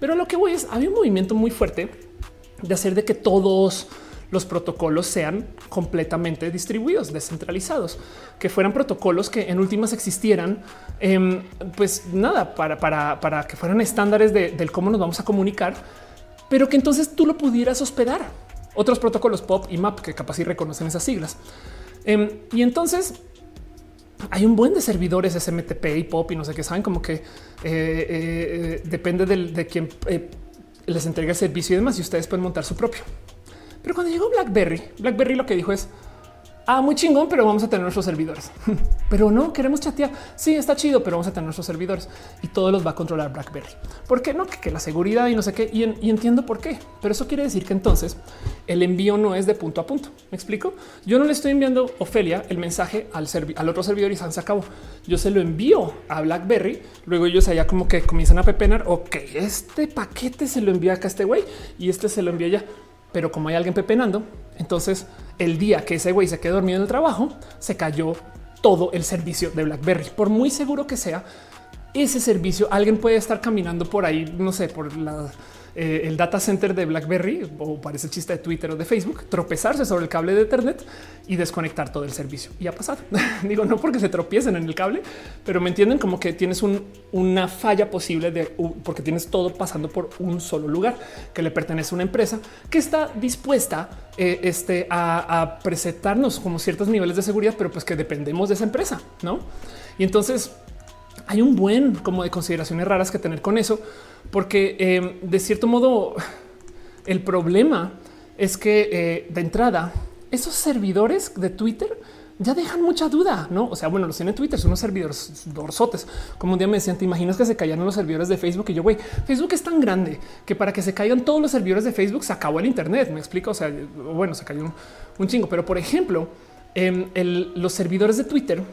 Pero lo que voy es, había un movimiento muy fuerte de hacer de que todos los protocolos sean completamente distribuidos, descentralizados, que fueran protocolos que en últimas existieran, em, pues nada, para, para, que fueran estándares del cómo nos vamos a comunicar, pero que entonces tú lo pudieras hospedar otros protocolos POP y MAP que capaz y reconocen esas siglas. Em, y entonces hay un buen de servidores SMTP y POP y no sé qué saben, como que eh, eh, depende de quien eh, les entrega el servicio y demás. Y ustedes pueden montar su propio. Pero cuando llegó BlackBerry, BlackBerry lo que dijo es Ah, muy chingón, pero vamos a tener nuestros servidores. pero no queremos chatear. Sí, está chido, pero vamos a tener nuestros servidores y todo los va a controlar BlackBerry. ¿Por qué no? Que, la seguridad y no sé qué. Y, entiendo por qué. Pero eso quiere decir que entonces el envío no es de punto a punto. ¿Me explico? Yo no le estoy enviando Ofelia el mensaje al, al otro servidor y se acabó. Yo se lo envío a BlackBerry. Luego ellos allá como que comienzan a pepenar. Ok, este paquete se lo envía acá a este güey y este se lo envía allá. Pero como hay alguien pepenando, entonces el día que ese güey se quedó dormido en el trabajo, se cayó todo el servicio de BlackBerry. Por muy seguro que sea, ese servicio, alguien puede estar caminando por ahí, no sé, por la eh, el data center de BlackBerry o parece chiste de Twitter o de Facebook, tropezarse sobre el cable de Ethernet y desconectar todo el servicio. Y ha pasado. Digo, no porque se tropiecen en el cable, pero me entienden como que tienes una falla posible de porque tienes todo pasando por un solo lugar que le pertenece a una empresa que está dispuesta eh, este, a, a presentarnos como ciertos niveles de seguridad, pero pues que dependemos de esa empresa, no? Y entonces hay un buen como de consideraciones raras que tener con eso, porque eh, de cierto modo el problema es que eh, de entrada esos servidores de Twitter ya dejan mucha duda, no? O sea, bueno, los tiene Twitter, son unos servidores dorsotes. Como un día me decían, te imaginas que se caían los servidores de Facebook y yo, güey, Facebook es tan grande que para que se caigan todos los servidores de Facebook se acabó el Internet. Me explico. O sea, bueno, se cayó un, chingo, pero por ejemplo, em, los servidores de Twitter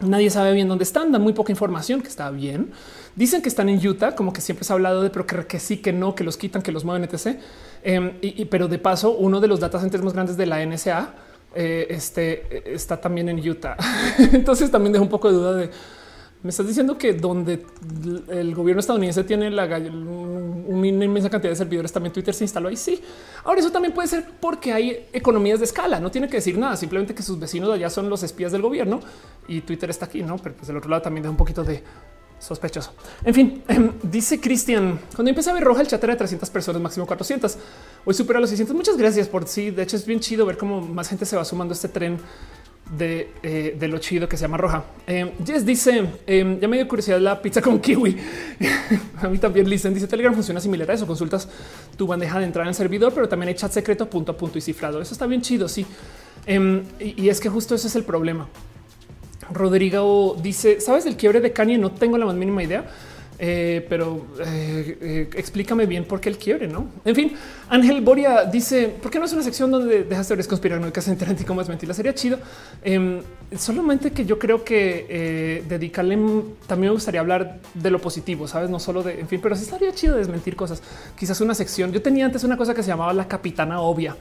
Nadie sabe bien dónde están, dan muy poca información, que está bien. Dicen que están en Utah, como que siempre se ha hablado de, pero que, sí, que no, que los quitan, que los mueven, etc. Em, y, pero de paso, uno de los data centers más grandes de la NSA eh, este, está también en Utah. Entonces también dejo un poco de duda de, me estás diciendo que donde el gobierno estadounidense tiene la, un, una inmensa cantidad de servidores. También Twitter se instaló ahí. Sí, ahora eso también puede ser porque hay economías de escala. No tiene que decir nada, simplemente que sus vecinos allá son los espías del gobierno y Twitter está aquí, no? Pero pues del otro lado también da un poquito de sospechoso. En fin, em, dice Cristian, cuando empecé a ver roja el chat era de 300 personas, máximo 400. Hoy supera los 600. Muchas gracias por sí. De hecho, es bien chido ver cómo más gente se va sumando a este tren de, eh, lo chido que se llama roja. Eh, Jess dice eh, ya me dio curiosidad la pizza con kiwi. a mí también dicen dice Telegram funciona similar a eso. Consultas tu bandeja de entrada en servidor, pero también hay chat secreto punto a punto y cifrado. Eso está bien chido. Sí. Em, y es que justo ese es el problema. Rodrigo dice sabes del quiebre de Kanye? No tengo la más mínima idea. Eh, pero eh, eh, explícame bien por qué el quiebre, no? En fin, Ángel Boria dice: ¿Por qué no es una sección donde dejas teorías conspiranoicas en y cómo es mentira? Sería chido. Em, solamente que yo creo que dedicarle también me gustaría hablar de lo positivo, sabes? No solo de en fin, pero sí estaría chido desmentir cosas. Quizás una sección. Yo tenía antes una cosa que se llamaba la capitana obvia,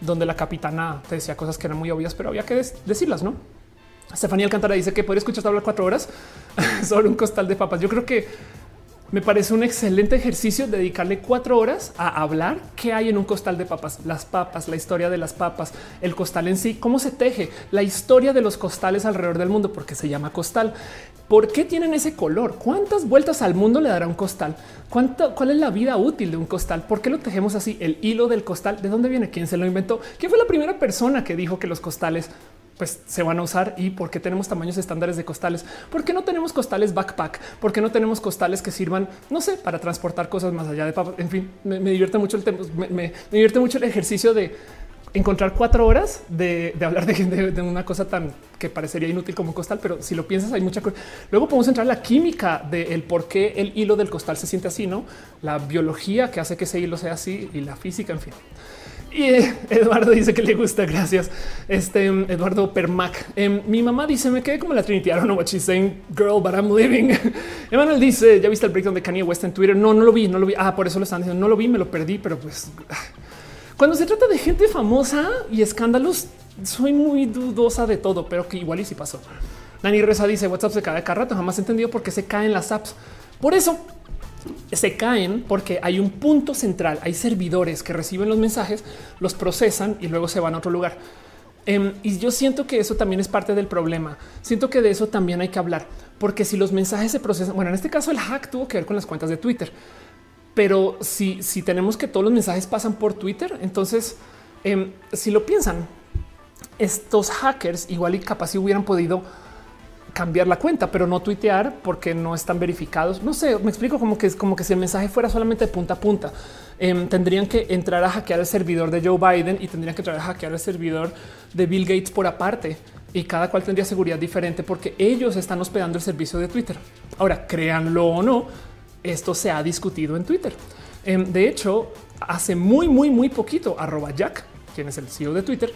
donde la capitana te decía cosas que eran muy obvias, pero había que decirlas, no? Estefanía Alcántara dice que podría escuchar hablar cuatro horas sobre un costal de papas. Yo creo que me parece un excelente ejercicio dedicarle cuatro horas a hablar qué hay en un costal de papas, las papas, la historia de las papas, el costal en sí, cómo se teje, la historia de los costales alrededor del mundo, porque se llama costal. ¿Por qué tienen ese color? ¿Cuántas vueltas al mundo le dará un costal? ¿Cuánto, ¿Cuál es la vida útil de un costal? ¿Por qué lo tejemos así? El hilo del costal, ¿de dónde viene? ¿Quién se lo inventó? ¿Quién fue la primera persona que dijo que los costales pues se van a usar y por qué tenemos tamaños estándares de costales, por qué no tenemos costales backpack, por qué no tenemos costales que sirvan, no sé, para transportar cosas más allá de papas. En fin, me, divierte mucho el tema, me, divierte mucho el ejercicio de encontrar cuatro horas de, hablar de, una cosa tan que parecería inútil como costal, pero si lo piensas hay mucha cosa. Luego podemos entrar en la química del por qué el hilo del costal se siente así, no la biología que hace que ese hilo sea así y la física, en fin. Y eh, Eduardo dice que le gusta. Gracias. Este Eduardo Permac. Em, mi mamá dice: Me quedé como la Trinity. I don't know what she's saying, girl, but I'm living. Emanuel dice: Ya viste el breakdown de Kanye West en Twitter? No, no lo vi, no lo vi. Ah, por eso lo están diciendo. No lo vi, me lo perdí, pero pues cuando se trata de gente famosa y escándalos, soy muy dudosa de todo, pero que igual y si pasó. Nani Reza dice: WhatsApp se cae cada rato. Jamás he entendido por qué se caen las apps. Por eso se caen porque hay un punto central, hay servidores que reciben los mensajes, los procesan y luego se van a otro lugar. Em, y yo siento que eso también es parte del problema. Siento que de eso también hay que hablar, porque si los mensajes se procesan, bueno, en este caso el hack tuvo que ver con las cuentas de Twitter, pero si, si tenemos que todos los mensajes pasan por Twitter, entonces em, si lo piensan, estos hackers igual y capaz si hubieran podido cambiar la cuenta, pero no tuitear porque no están verificados. No sé, me explico como que es como que si el mensaje fuera solamente de punta a punta, em, tendrían que entrar a hackear el servidor de Joe Biden y tendrían que entrar a hackear el servidor de Bill Gates por aparte y cada cual tendría seguridad diferente porque ellos están hospedando el servicio de Twitter. Ahora, créanlo o no, esto se ha discutido en Twitter. Em, de hecho, hace muy, muy, muy poquito, arroba Jack, quien es el CEO de Twitter,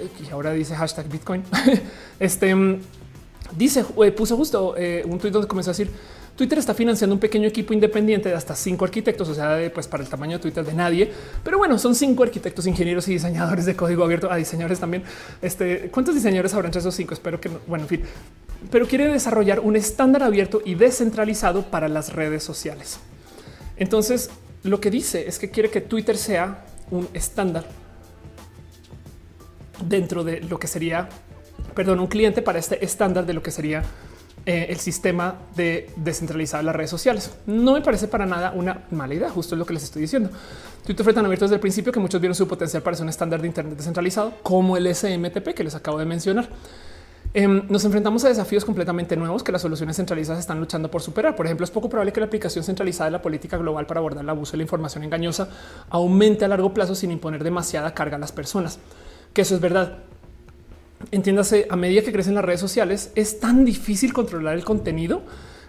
eh, y ahora dice hashtag Bitcoin. este em, Dice, eh, puso justo eh, un tuit donde comenzó a decir Twitter está financiando un pequeño equipo independiente de hasta cinco arquitectos, o sea, pues para el tamaño de Twitter de nadie. Pero bueno, son cinco arquitectos, ingenieros y diseñadores de código abierto, a diseñadores también. Este, ¿Cuántos diseñadores habrá entre esos cinco? Espero que no. Bueno, en fin, pero quiere desarrollar un estándar abierto y descentralizado para las redes sociales. Entonces, lo que dice es que quiere que Twitter sea un estándar dentro de lo que sería perdón, un cliente para este estándar de lo que sería eh, el sistema de descentralizar las redes sociales. No me parece para nada una mala idea, justo es lo que les estoy diciendo. Twitter fue tan abierto desde el principio que muchos vieron su potencial para ser un estándar de Internet descentralizado como el SMTP que les acabo de mencionar. Em, nos enfrentamos a desafíos completamente nuevos que las soluciones centralizadas están luchando por superar. Por ejemplo, es poco probable que la aplicación centralizada de la política global para abordar el abuso de la información engañosa aumente a largo plazo sin imponer demasiada carga a las personas. Que eso es verdad entiéndase, a medida que crecen las redes sociales, es tan difícil controlar el contenido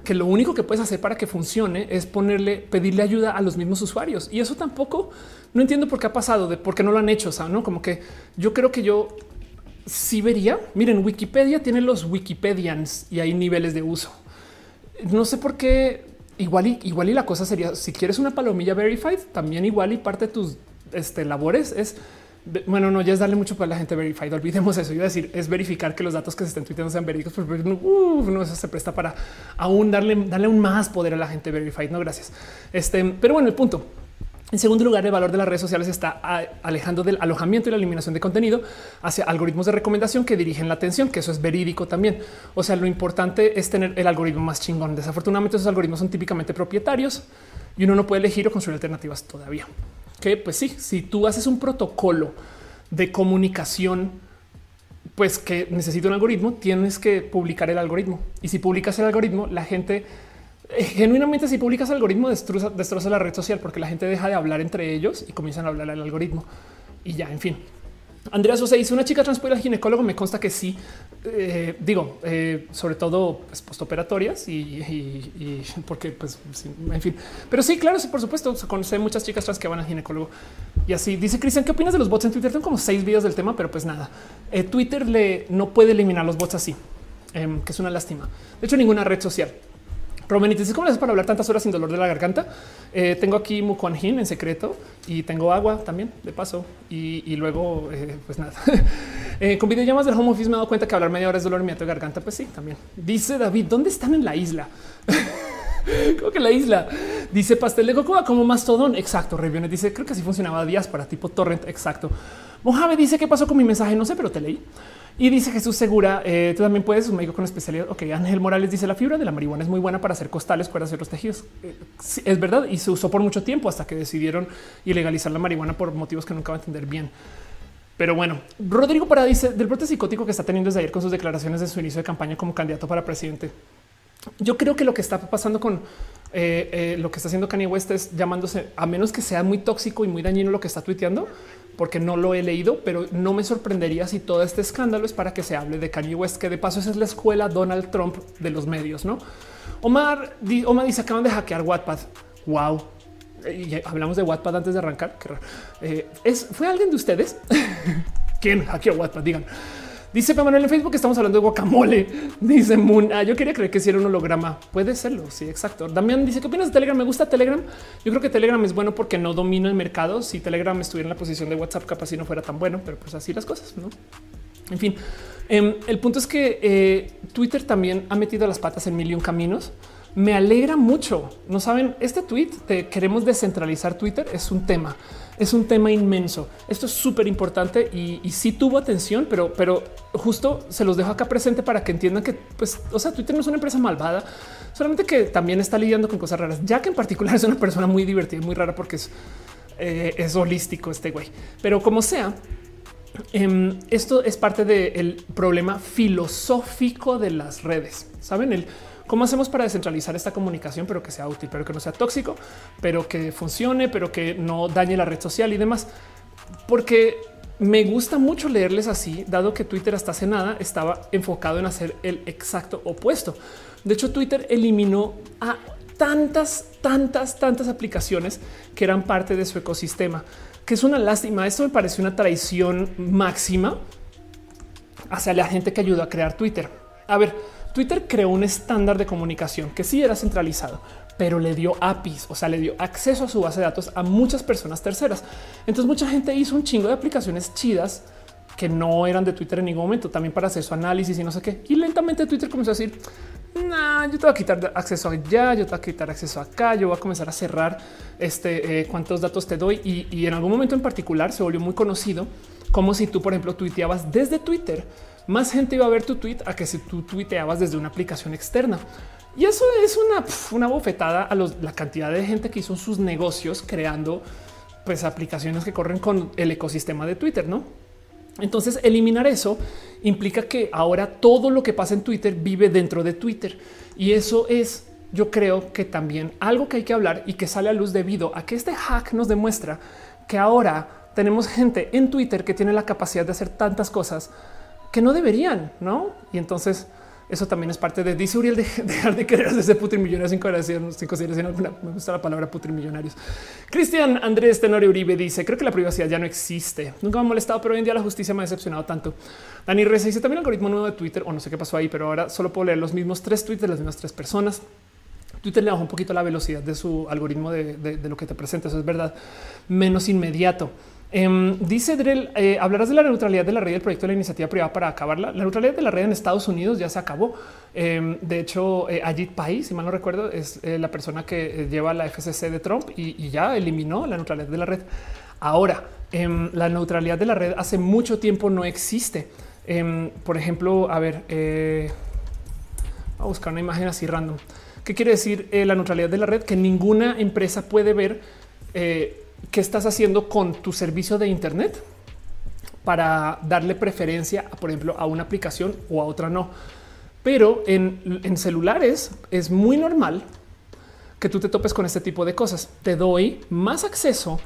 que lo único que puedes hacer para que funcione es ponerle, pedirle ayuda a los mismos usuarios. Y eso tampoco, no entiendo por qué ha pasado, de por qué no lo han hecho. O sea, no como que yo creo que yo sí vería. Miren, Wikipedia tiene los Wikipedians y hay niveles de uso. No sé por qué. Igual y igual y la cosa sería si quieres una palomilla verified, también igual y parte de tus este, labores es Bueno, no, ya es darle mucho para la gente verified. Olvidemos eso. A decir es verificar que los datos que se estén tuiteando sean verídicos, pero no, eso se presta para aún darle, darle aún más poder a la gente verified. No, gracias. Este, pero bueno, el punto. En segundo lugar, el valor de las redes sociales está alejando del alojamiento y la eliminación de contenido hacia algoritmos de recomendación que dirigen la atención, que eso es verídico también. O sea, lo importante es tener el algoritmo más chingón. Desafortunadamente, esos algoritmos son típicamente propietarios y uno no puede elegir o construir alternativas todavía. Que pues sí, si tú haces un protocolo de comunicación, pues que necesita un algoritmo, tienes que publicar el algoritmo. Y si publicas el algoritmo, la gente eh, genuinamente si publicas algoritmo destroza, destroza la red social porque la gente deja de hablar entre ellos y comienzan a hablar al algoritmo y ya, en fin. Andrea Sosa dice una chica trans puede ir al ginecólogo. Me consta que sí. Eh, digo, eh, sobre todo pues, postoperatorias y, porque, pues, en fin. Pero sí, claro, sí, por supuesto. Conoce muchas chicas trans que van al ginecólogo y así. Dice Cristian, ¿qué opinas de los bots en Twitter? Tengo como seis videos del tema, pero pues nada. Eh, Twitter le no puede eliminar los bots así, em, que es una lástima. De hecho, ninguna red social. Romenitis, ¿cómo le haces para hablar tantas horas sin dolor de la garganta? Eh, tengo aquí Mukuanjin en secreto y tengo agua también de paso. Y, luego, eh, pues nada, eh, con videollamas del home office me he dado cuenta que hablar media hora es dolor mi de garganta. Pues sí, también dice David, ¿dónde están en la isla? como que la isla dice pastel de cocoa como mastodón. Exacto. Reviones dice creo que así funcionaba días para tipo torrent. Exacto. Mojave dice qué pasó con mi mensaje. No sé, pero te leí. Y dice Jesús Segura, eh, tú también puedes, un médico con especialidad. Ok, Ángel Morales dice la fibra de la marihuana es muy buena para hacer costales, para hacer los tejidos. Eh, es verdad y se usó por mucho tiempo hasta que decidieron ilegalizar la marihuana por motivos que nunca va a entender bien. Pero bueno, Rodrigo Parada dice del brote psicótico que está teniendo desde ayer con sus declaraciones de su inicio de campaña como candidato para presidente. Yo creo que lo que está pasando con eh, lo que está haciendo Kanye West es llamándose, a menos que sea muy tóxico y muy dañino lo que está tuiteando, porque no lo he leído, pero no me sorprendería si todo este escándalo es para que se hable de Kanye West, que de paso esa es la escuela Donald Trump de los medios, ¿no? Omar, Omar dice, acaban de hackear Wattpad. Wow. Y hablamos de Wattpad antes de arrancar. Eh, ¿Es, ¿Fue alguien de ustedes? ¿Quién hackeó Wattpad? Digan. Dice Manuel en Facebook estamos hablando de guacamole. Dice Moon. Ah, yo quería creer que si era un holograma. Puede serlo. Sí, exacto. Damián dice qué opinas de Telegram. Me gusta Telegram. Yo creo que Telegram es bueno porque no domina el mercado. Si Telegram estuviera en la posición de WhatsApp, capaz si no fuera tan bueno, pero pues así las cosas. No, en fin, em, el punto es que eh, Twitter también ha metido las patas en mil y un caminos. Me alegra mucho. No saben, este tweet de queremos descentralizar Twitter es un tema es un tema inmenso. Esto es súper importante y, y, sí tuvo atención, pero, pero justo se los dejo acá presente para que entiendan que, pues, o sea, Twitter no es una empresa malvada, solamente que también está lidiando con cosas raras, ya que en particular es una persona muy divertida, muy rara porque es, eh, es holístico este güey. Pero como sea, em, esto es parte del problema filosófico de las redes. Saben, el ¿Cómo hacemos para descentralizar esta comunicación, pero que sea útil, pero que no sea tóxico, pero que funcione, pero que no dañe la red social y demás? Porque me gusta mucho leerles así, dado que Twitter hasta hace nada estaba enfocado en hacer el exacto opuesto. De hecho, Twitter eliminó a tantas, tantas, tantas aplicaciones que eran parte de su ecosistema, que es una lástima. Esto me parece una traición máxima hacia la gente que ayudó a crear Twitter. A ver, Twitter creó un estándar de comunicación que sí era centralizado, pero le dio APIs, o sea, le dio acceso a su base de datos a muchas personas terceras. Entonces mucha gente hizo un chingo de aplicaciones chidas que no eran de Twitter en ningún momento, también para hacer su análisis y no sé qué. Y lentamente Twitter comenzó a decir, nah, yo te voy a quitar acceso allá, yo te voy a quitar acceso acá, yo voy a comenzar a cerrar este eh, cuántos datos te doy. Y, y en algún momento en particular se volvió muy conocido como si tú, por ejemplo, tuiteabas desde Twitter más gente iba a ver tu tweet a que si tú tuiteabas desde una aplicación externa. Y eso es una, una bofetada a la cantidad de gente que hizo sus negocios creando pues aplicaciones que corren con el ecosistema de Twitter, ¿no? Entonces, eliminar eso implica que ahora todo lo que pasa en Twitter vive dentro de Twitter. Y eso es, yo creo que también algo que hay que hablar y que sale a luz debido a que este hack nos demuestra que ahora tenemos gente en Twitter que tiene la capacidad de hacer tantas cosas que no deberían, ¿no? Y entonces eso también es parte de, dice Uriel, de dejar de querer desde putrimillonarios sin consideración, sin alguna. Me gusta la palabra putrimillonarios. Cristian Andrés Tenorio Uribe dice, creo que la privacidad ya no existe. Nunca me ha molestado, pero hoy en día la justicia me ha decepcionado tanto. Dani Reza dice también algoritmo nuevo de Twitter, o no sé qué pasó ahí, pero ahora solo puedo leer los mismos tres tweets de las mismas tres personas. Twitter le bajó un poquito la velocidad de su algoritmo de, de lo que te presenta. Eso es verdad. Menos inmediato. Em, dice Drell, eh, hablarás de la neutralidad de la red del proyecto de la iniciativa privada para acabarla. La neutralidad de la red en Estados Unidos ya se acabó. Em, de hecho, eh, Ajit Pai, si mal no recuerdo, es eh, la persona que lleva la FCC de Trump y, ya eliminó la neutralidad de la red. Ahora, em, la neutralidad de la red hace mucho tiempo no existe. por ejemplo, a ver, a buscar una imagen así random. ¿Qué quiere decir la neutralidad de la red? Que ninguna empresa puede ver qué estás haciendo con tu servicio de Internet para darle preferencia, por ejemplo, a una aplicación o a otra no. Pero en, celulares es muy normal que tú te topes con este tipo de cosas. Te doy más acceso,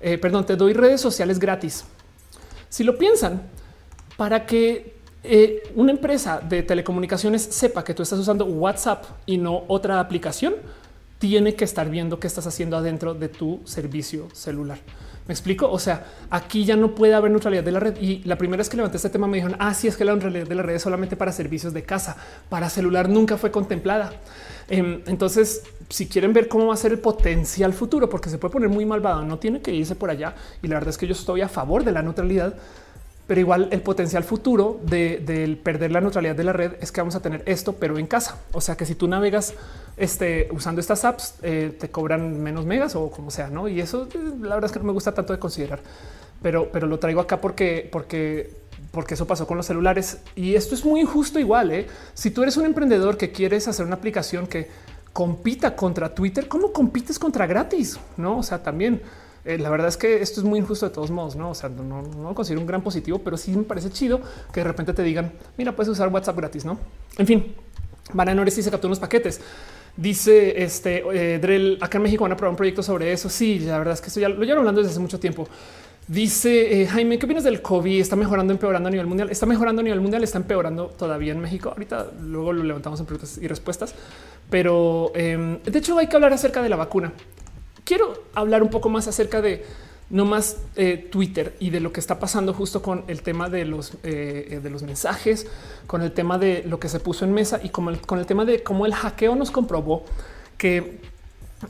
eh, perdón, te doy redes sociales gratis. Si lo piensan, para que eh, una empresa de telecomunicaciones sepa que tú estás usando WhatsApp y no otra aplicación, tiene que estar viendo qué estás haciendo adentro de tu servicio celular. ¿Me explico? O sea, aquí ya no puede haber neutralidad de la red. Y la primera vez que levanté este tema me dijeron, ah, es que la neutralidad de la red es solamente para servicios de casa, para celular nunca fue contemplada. Em, entonces, si quieren ver cómo va a ser el potencial futuro, porque se puede poner muy malvado, no tiene que irse por allá. Y la verdad es que yo estoy a favor de la neutralidad pero igual el potencial futuro de, perder la neutralidad de la red es que vamos a tener esto, pero en casa. O sea que si tú navegas este, usando estas apps, eh, te cobran menos megas o como sea, no? Y eso eh, la verdad es que no me gusta tanto de considerar, pero, pero lo traigo acá porque, porque, porque eso pasó con los celulares y esto es muy injusto. Igual, ¿eh? si tú eres un emprendedor que quieres hacer una aplicación que compita contra Twitter, ¿cómo compites contra gratis? No, o sea, también eh, la verdad es que esto es muy injusto de todos modos, no? O sea, no, no, considero un gran positivo, pero sí me parece chido que de repente te digan, mira, puedes usar WhatsApp gratis, no? En fin, Bananores sí se captó unos paquetes. Dice este eh, Drell, acá en México van a probar un proyecto sobre eso. Sí, la verdad es que esto ya lo llevo hablando desde hace mucho tiempo. Dice eh, Jaime, ¿qué opinas del COVID? ¿Está mejorando, empeorando a nivel mundial? Está mejorando a nivel mundial, está empeorando todavía en México. Ahorita luego lo levantamos en preguntas y respuestas. Pero em, de hecho hay que hablar acerca de la vacuna quiero hablar un poco más acerca de no más eh, Twitter y de lo que está pasando justo con el tema de los eh, eh, de los mensajes, con el tema de lo que se puso en mesa y como con el tema de cómo el hackeo nos comprobó que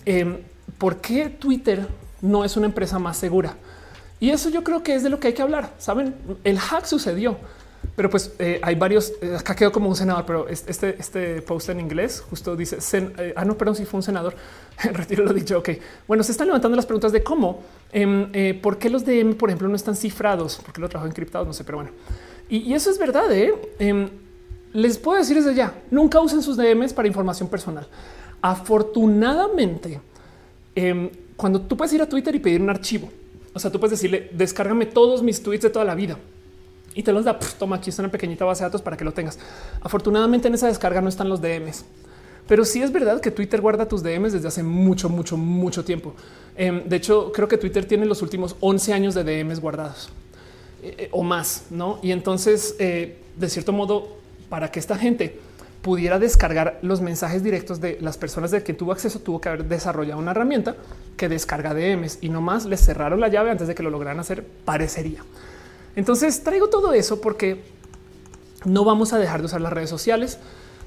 em, por qué Twitter no es una empresa más segura. Y eso yo creo que es de lo que hay que hablar. Saben, el hack sucedió pero pues eh, hay varios, eh, acá quedó como un senador, pero este, este post en inglés justo dice, eh, ah, no, perdón, si fue un senador, retiro lo dicho, ok. Bueno, se están levantando las preguntas de cómo, em, por qué los DM, por ejemplo, no están cifrados, porque lo trabajo encriptados, no sé, pero bueno. Y, eso es verdad, em, les puedo decir desde ya, nunca usen sus DMs para información personal. Afortunadamente, em, cuando tú puedes ir a Twitter y pedir un archivo, o sea, tú puedes decirle, descárgame todos mis tweets de toda la vida y te los da. toma, aquí está una pequeñita base de datos para que lo tengas. Afortunadamente en esa descarga no están los DMs, pero sí es verdad que Twitter guarda tus DMs desde hace mucho, mucho, mucho tiempo. Em, de hecho, creo que Twitter tiene los últimos 11 años de DMs guardados eh, eh, o más, no? Y entonces, eh, de cierto modo, para que esta gente pudiera descargar los mensajes directos de las personas de que tuvo acceso, tuvo que haber desarrollado una herramienta que descarga DMs y no más les cerraron la llave antes de que lo lograran hacer. Parecería. Entonces traigo todo eso porque no vamos a dejar de usar las redes sociales.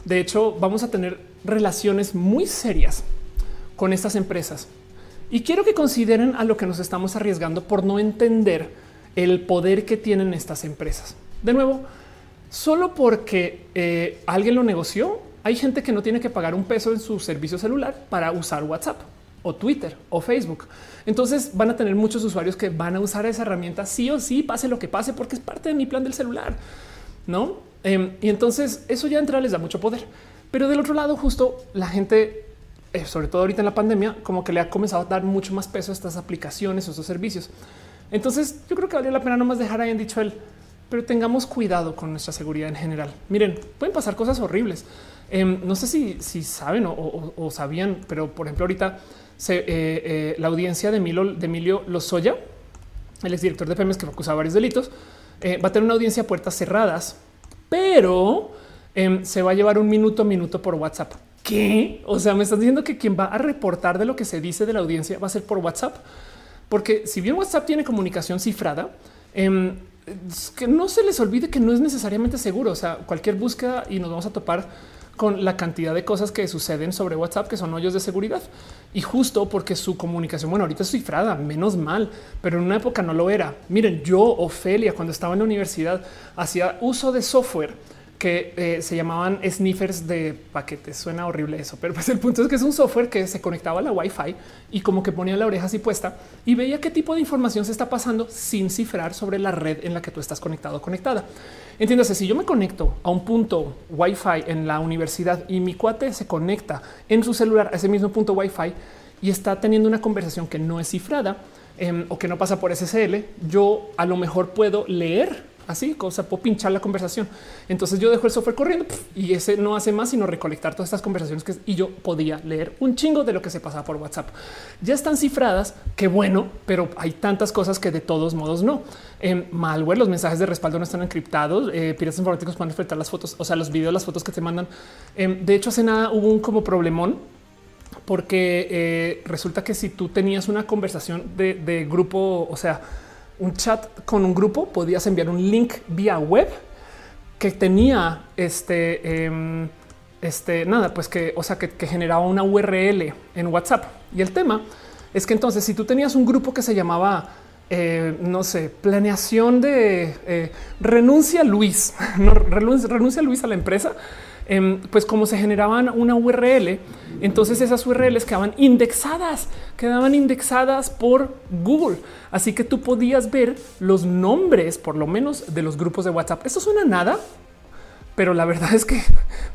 De hecho, vamos a tener relaciones muy serias con estas empresas. Y quiero que consideren a lo que nos estamos arriesgando por no entender el poder que tienen estas empresas. De nuevo, solo porque eh, alguien lo negoció, hay gente que no tiene que pagar un peso en su servicio celular para usar WhatsApp o Twitter o Facebook. Entonces van a tener muchos usuarios que van a usar esa herramienta sí o sí, pase lo que pase, porque es parte de mi plan del celular, no? Em, y entonces eso ya entra, les da mucho poder. Pero del otro lado, justo la gente, eh, sobre todo ahorita en la pandemia, como que le ha comenzado a dar mucho más peso a estas aplicaciones o estos servicios. Entonces yo creo que vale la pena nomás dejar ahí en dicho él, pero tengamos cuidado con nuestra seguridad en general. Miren, pueden pasar cosas horribles. Em, no sé si, si saben o sabían, pero por ejemplo ahorita eh, eh, la audiencia de Emilio, de Emilio Lozoya, el exdirector de Pemex que acusaba varios delitos, eh, va a tener una audiencia a puertas cerradas, pero em, se va a llevar un minuto a minuto por WhatsApp. ¿Qué? O sea, me estás diciendo que quien va a reportar de lo que se dice de la audiencia va a ser por WhatsApp, porque si bien WhatsApp tiene comunicación cifrada, em, que no se les olvide que no es necesariamente seguro. O sea, cualquier búsqueda y nos vamos a topar con la cantidad de cosas que suceden sobre WhatsApp que son hoyos de seguridad. Y justo porque su comunicación, bueno, ahorita es cifrada, menos mal, pero en una época no lo era. Miren, yo, Ofelia, cuando estaba en la universidad, hacía uso de software que eh, se llamaban sniffers de paquetes. Suena horrible eso, pero pues el punto es que es un software que se conectaba a la Wi-Fi y como que ponía la oreja así puesta y veía qué tipo de información se está pasando sin cifrar sobre la red en la que tú estás conectado o conectada. Entiéndase, si yo me conecto a un punto Wi-Fi en la universidad y mi cuate se conecta en su celular a ese mismo punto Wi-Fi y está teniendo una conversación que no es cifrada em, o que no pasa por SSL, yo a lo mejor puedo leer así, cosa puedo pinchar la conversación. Entonces yo dejo el software corriendo y ese no hace más sino recolectar todas estas conversaciones que y yo podía leer un chingo de lo que se pasaba por WhatsApp. Ya están cifradas, qué bueno, pero hay tantas cosas que de todos modos no. En malware, los mensajes de respaldo no están encriptados. Eh, piratas informáticos pueden enfrentar las fotos, o sea, los videos, las fotos que te mandan. Em, de hecho, hace nada hubo un como problemón porque eh, resulta que si tú tenías una conversación de grupo, o sea, un chat con un grupo, podías enviar un link vía web que tenía este, em, este, nada, pues que, o sea, que, generaba una URL en WhatsApp. Y el tema es que entonces, si tú tenías un grupo que se llamaba, eh, no sé, planeación de eh, renuncia Luis, no renuncia Luis a la empresa, Em, pues como se generaban una URL, entonces esas URLs quedaban indexadas, quedaban indexadas por Google. Así que tú podías ver los nombres, por lo menos, de los grupos de WhatsApp. Esto suena nada, pero la verdad es que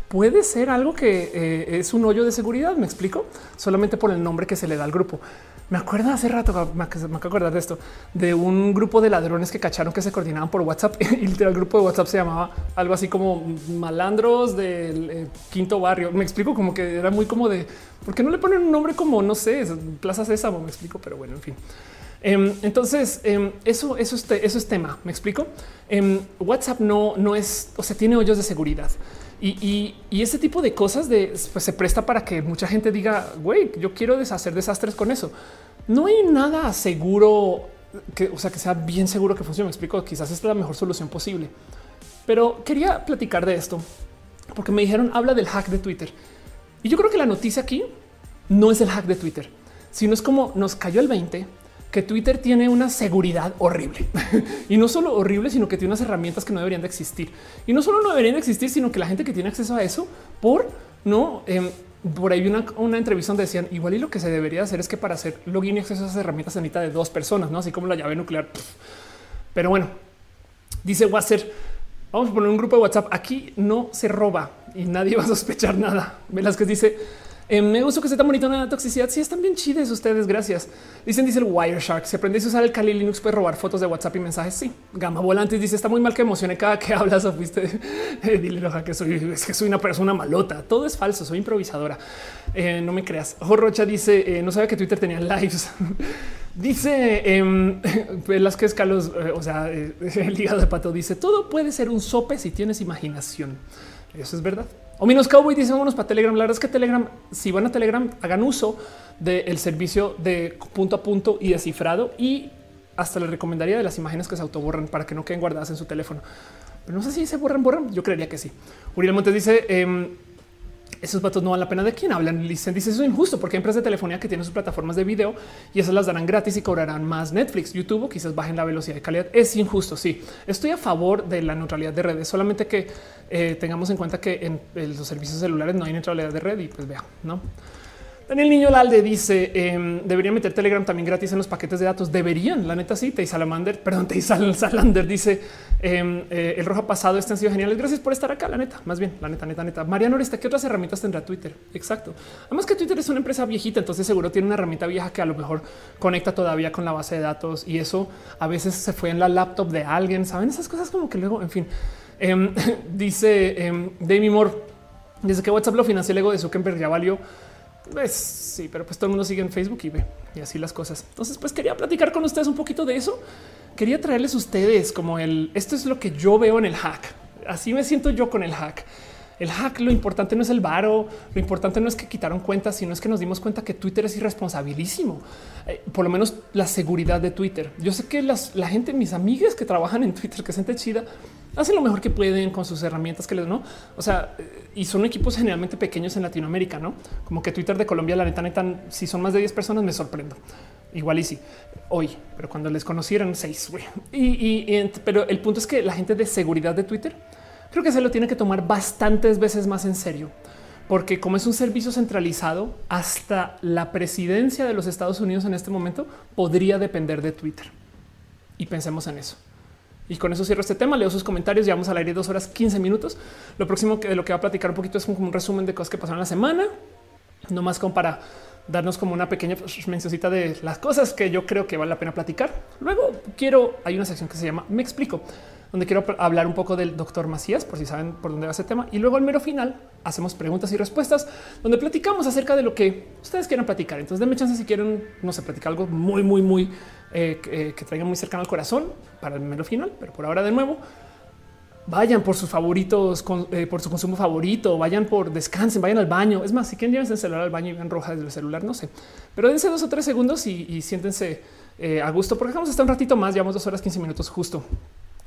puede ser algo que eh, es un hoyo de seguridad. Me explico solamente por el nombre que se le da al grupo. Me acuerdo hace rato, me acabo de acordar de esto, de un grupo de ladrones que cacharon que se coordinaban por WhatsApp y el grupo de WhatsApp se llamaba algo así como malandros del eh, quinto barrio. Me explico como que era muy como de por qué no le ponen un nombre como no sé, Plaza Sésamo. Me explico, pero bueno, en fin. Em, entonces, em, eso, eso, es, tema. Me explico. Em, WhatsApp no, no es, o sea, tiene hoyos de seguridad. Y, ese tipo de cosas de, pues, se presta para que mucha gente diga, güey, yo quiero deshacer desastres con eso. No hay nada seguro que, o sea, que sea bien seguro que funcione. Me explico, quizás esta es la mejor solución posible. Pero quería platicar de esto porque me dijeron, habla del hack de Twitter. Y yo creo que la noticia aquí no es el hack de Twitter, sino es como nos cayó el 20 que Twitter tiene una seguridad horrible y no solo horrible, sino que tiene unas herramientas que no deberían de existir y no solo no deberían de existir, sino que la gente que tiene acceso a eso por no em, por ahí una, una entrevista donde decían igual y lo que se debería hacer es que para hacer login y acceso a esas herramientas se necesita de dos personas, no así como la llave nuclear. Pero bueno, dice Wasser, vamos a poner un grupo de WhatsApp. Aquí no se roba y nadie va a sospechar nada. Velázquez dice eh, me gusta que esté tan bonito la toxicidad. Sí, están bien chides ustedes. Gracias. Dicen, dice el Wireshark. Si aprendes a usar el Kali Linux, puedes robar fotos de WhatsApp y mensajes. Sí, Gama Volantes dice: Está muy mal que emocione cada que hablas. O fuiste, eh, dile roja que soy, que soy una persona malota. Todo es falso. Soy improvisadora. Eh, no me creas. Rocha dice: No sabía que Twitter tenía lives. dice eh, las que escalos, o sea, el hígado de pato dice: Todo puede ser un sope si tienes imaginación. Eso es verdad. O menos Cowboy dice vámonos para Telegram. La verdad es que Telegram, si van a Telegram, hagan uso del servicio de punto a punto y descifrado y hasta les recomendaría de las imágenes que se autoborran para que no queden guardadas en su teléfono. Pero no sé si se borran, borran. Yo creería que sí. Uriel Montes dice em, esos vatos no valen la pena de quién hablan. Dice eso es injusto porque hay empresas de telefonía que tienen sus plataformas de video y esas las darán gratis y cobrarán más Netflix, YouTube, quizás bajen la velocidad de calidad. Es injusto. Sí, estoy a favor de la neutralidad de redes, solamente que eh, tengamos en cuenta que en, los servicios celulares no hay neutralidad de red y pues vea, no? Daniel Niño Lalde dice eh, deberían meter Telegram también gratis en los paquetes de datos. Deberían, la neta sí. Te Salamander, perdón, Te Salander dice em, eh, el rojo pasado. Este han sido geniales. Gracias por estar acá. La neta, más bien, la neta, neta, neta. Mariano Oresta, ¿qué otras herramientas tendrá Twitter? Exacto. Además que Twitter es una empresa viejita, entonces seguro tiene una herramienta vieja que a lo mejor conecta todavía con la base de datos y eso a veces se fue en la laptop de alguien. Saben esas cosas como que luego, en fin, em, dice Demi Moore. Desde que WhatsApp lo financia el ego de Zuckerberg ya valió pues sí, pero pues todo el mundo sigue en Facebook y ve y así las cosas. Entonces, pues quería platicar con ustedes un poquito de eso. Quería traerles ustedes como el esto es lo que yo veo en el hack. Así me siento yo con el hack. El hack, lo importante no es el varo, lo importante no es que quitaron cuentas, sino es que nos dimos cuenta que Twitter es irresponsabilísimo. Eh, por lo menos la seguridad de Twitter. Yo sé que las, la gente, mis amigas que trabajan en Twitter, que siente chida, hacen lo mejor que pueden con sus herramientas que les no. O sea, eh, y son equipos generalmente pequeños en Latinoamérica, no como que Twitter de Colombia, la neta, neta, si son más de 10 personas, me sorprendo. Igual y sí hoy, pero cuando les conocieron seis, Y, pero el punto es que la gente de seguridad de Twitter creo que se lo tiene que tomar bastantes veces más en serio, porque como es un servicio centralizado, hasta la presidencia de los Estados Unidos en este momento podría depender de Twitter. Y pensemos en eso. Y con eso cierro este tema. Leo sus comentarios. Llevamos al aire dos horas 15 minutos. Lo próximo que de lo que va a platicar un poquito es un, un resumen de cosas que pasaron la semana, no más como para darnos como una pequeña mencioncita de las cosas que yo creo que vale la pena platicar. Luego quiero, hay una sección que se llama Me explico, donde quiero hablar un poco del doctor Macías, por si saben por dónde va ese tema. Y luego al mero final hacemos preguntas y respuestas, donde platicamos acerca de lo que ustedes quieran platicar. Entonces denme chance si quieren, no sé, platicar algo muy, muy, muy eh, que, que traiga muy cercano al corazón para el mero final. Pero por ahora de nuevo, vayan por sus favoritos, eh, por su consumo favorito, vayan por descansen, vayan al baño. Es más, si quieren llevarse el celular al baño y ven roja desde el celular, no sé, pero dense dos o tres segundos y, siéntense eh, a gusto, porque vamos a estar un ratito más, llevamos dos horas, 15 minutos justo.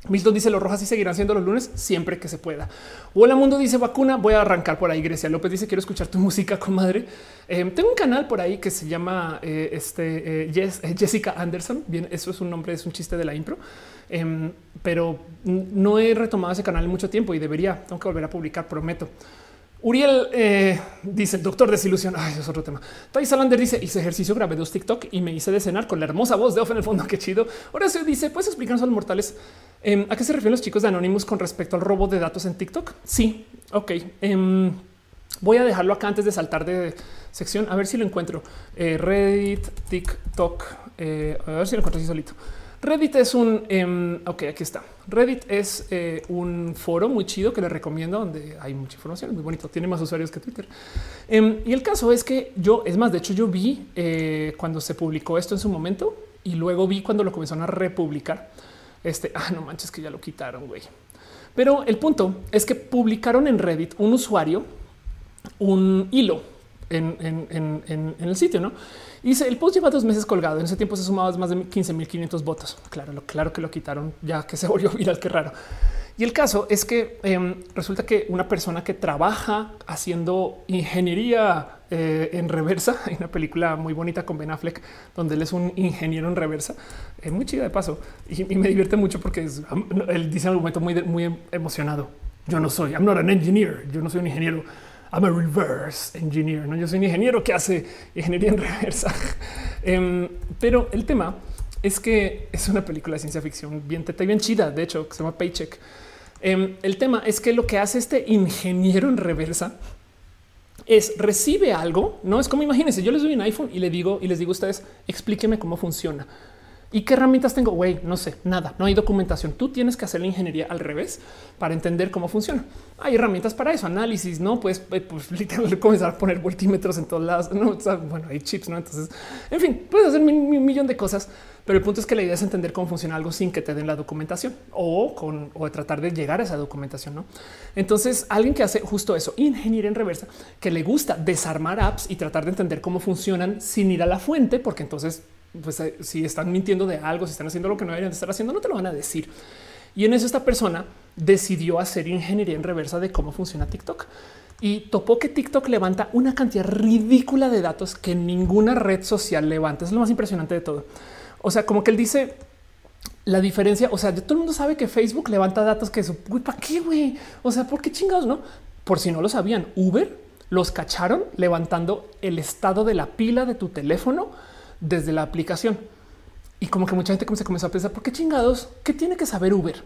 Milton dice los rojas y seguirán siendo los lunes siempre que se pueda. Hola Mundo dice vacuna. Voy a arrancar por ahí. Grecia López dice quiero escuchar tu música, comadre. Eh, tengo un canal por ahí que se llama este, Jessica Anderson. Bien, eso es un nombre, es un chiste de la impro. Em, pero no he retomado ese canal en mucho tiempo y debería. Tengo que volver a publicar, prometo. Uriel eh, dice doctor desilusión. Ay, es otro tema. Thais Salander dice hice ejercicio, grabé dos TikTok y me hice de cenar con la hermosa voz de Off en el fondo. Qué chido. Horacio dice puedes explicarnos a los mortales em, a qué se refieren los chicos de Anonymous con respecto al robo de datos en TikTok. Sí, ok. Em, voy a dejarlo acá antes de saltar de sección a ver si lo encuentro. Eh, Reddit, TikTok, eh, a ver si lo encuentro así solito. Reddit es un, em, ok, aquí está. Reddit es eh, un foro muy chido que le recomiendo donde hay mucha información, muy bonito, tiene más usuarios que Twitter. Y el caso es que yo, es más, de hecho yo vi cuando se publicó esto en su momento y luego vi cuando lo comenzaron a republicar. Este, ah, no manches que ya lo quitaron, güey. Pero el punto es que publicaron en Reddit un usuario, un hilo en, el sitio, ¿no? Y dice, el post lleva dos meses colgado. En ese tiempo se sumaba más de 15.500 votos. Claro, lo, claro que lo quitaron ya que se volvió viral, qué raro. Y el caso es que em, resulta que una persona que trabaja haciendo ingeniería eh, en reversa, hay una película muy bonita con Ben Affleck, donde él es un ingeniero en reversa, es muy chida de paso y, me divierte mucho porque él dice en un momento muy, muy emocionado. Yo no soy, I'm not an engineer, yo no soy un ingeniero I'm a reverse engineer. No, yo soy un ingeniero que hace ingeniería en reversa. Em, pero el tema es que es una película de ciencia ficción bien teta y bien chida. De hecho, que se llama Paycheck. Em, el tema es que lo que hace este ingeniero en reversa es recibe algo. No es como imagínense. Yo les doy un iPhone y le digo y les digo a ustedes, explíqueme cómo funciona. ¿Y qué herramientas tengo? Güey, no sé, nada, no hay documentación. Tú tienes que hacer la ingeniería al revés para entender cómo funciona. Hay herramientas para eso, análisis, no pues, eh, pues literalmente comenzar a poner voltímetros en todos lados. No, bueno, hay chips, no? Entonces, en fin, puedes hacer un millón de cosas, pero el punto es que la idea es entender cómo funciona algo sin que te den la documentación o con o tratar de llegar a esa documentación. No, entonces alguien que hace justo eso, ingeniería en reversa, que le gusta desarmar apps y tratar de entender cómo funcionan sin ir a la fuente, porque entonces pues eh, si están mintiendo de algo, si están haciendo lo que no deberían estar haciendo, no te lo van a decir. Y en eso esta persona decidió hacer ingeniería en reversa de cómo funciona TikTok y topó que TikTok levanta una cantidad ridícula de datos que ninguna red social levanta. Es lo más impresionante de todo. O sea, como que él dice la diferencia. O sea, todo el mundo sabe que Facebook levanta datos que eso, ¿para qué, güey? O sea, ¿por qué chingados no? Por si no lo sabían, Uber los cacharon levantando el estado de la pila de tu teléfono desde la aplicación. Y como que mucha gente se comenzó a pensar, ¿por qué chingados? ¿Qué tiene que saber Uber?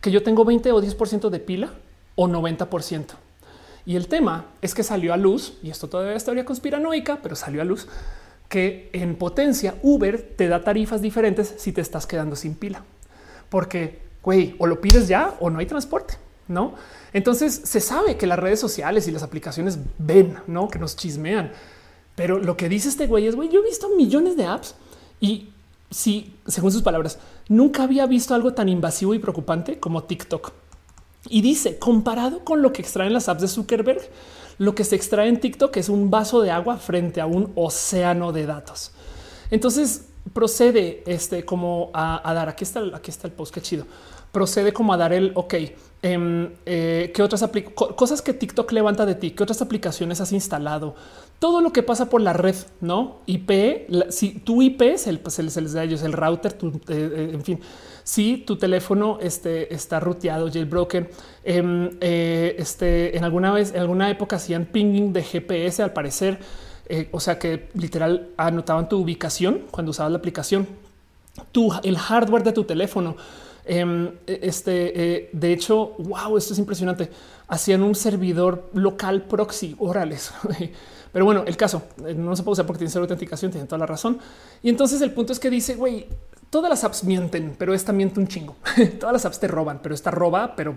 Que yo tengo 20 o 10% de pila o 90%. Y el tema es que salió a luz, y esto todavía es teoría conspiranoica, pero salió a luz, que en potencia Uber te da tarifas diferentes si te estás quedando sin pila. Porque, güey, o lo pides ya o no hay transporte, ¿no? Entonces se sabe que las redes sociales y las aplicaciones ven, ¿no? Que nos chismean pero lo que dice este güey es, güey, yo he visto millones de apps y si, según sus palabras, nunca había visto algo tan invasivo y preocupante como TikTok. Y dice, comparado con lo que extraen las apps de Zuckerberg, lo que se extrae en TikTok es un vaso de agua frente a un océano de datos. Entonces procede este como a, dar aquí está, aquí está el post que chido. Procede como a dar el ok. Em, eh, ¿Qué otras cosas que TikTok levanta de ti? ¿Qué otras aplicaciones has instalado? Todo lo que pasa por la red, no IP. si tu IP es el, pues da a ellos el router, tu, eh, eh, en fin si tu teléfono este, está ruteado, jailbroken, em, eh, este, en alguna vez, en alguna época hacían pinging de GPS al parecer, eh, o sea que literal anotaban tu ubicación cuando usabas la aplicación, tu, el hardware de tu teléfono. Em, e, este, eh, de hecho, wow, esto es impresionante. Hacían un servidor local proxy, orales. Pero bueno, el caso no se puede usar porque tiene cero autenticación, tiene toda la razón. Y entonces el punto es que dice, güey, todas las apps mienten, pero esta miente un chingo. todas las apps te roban, pero esta roba, pero...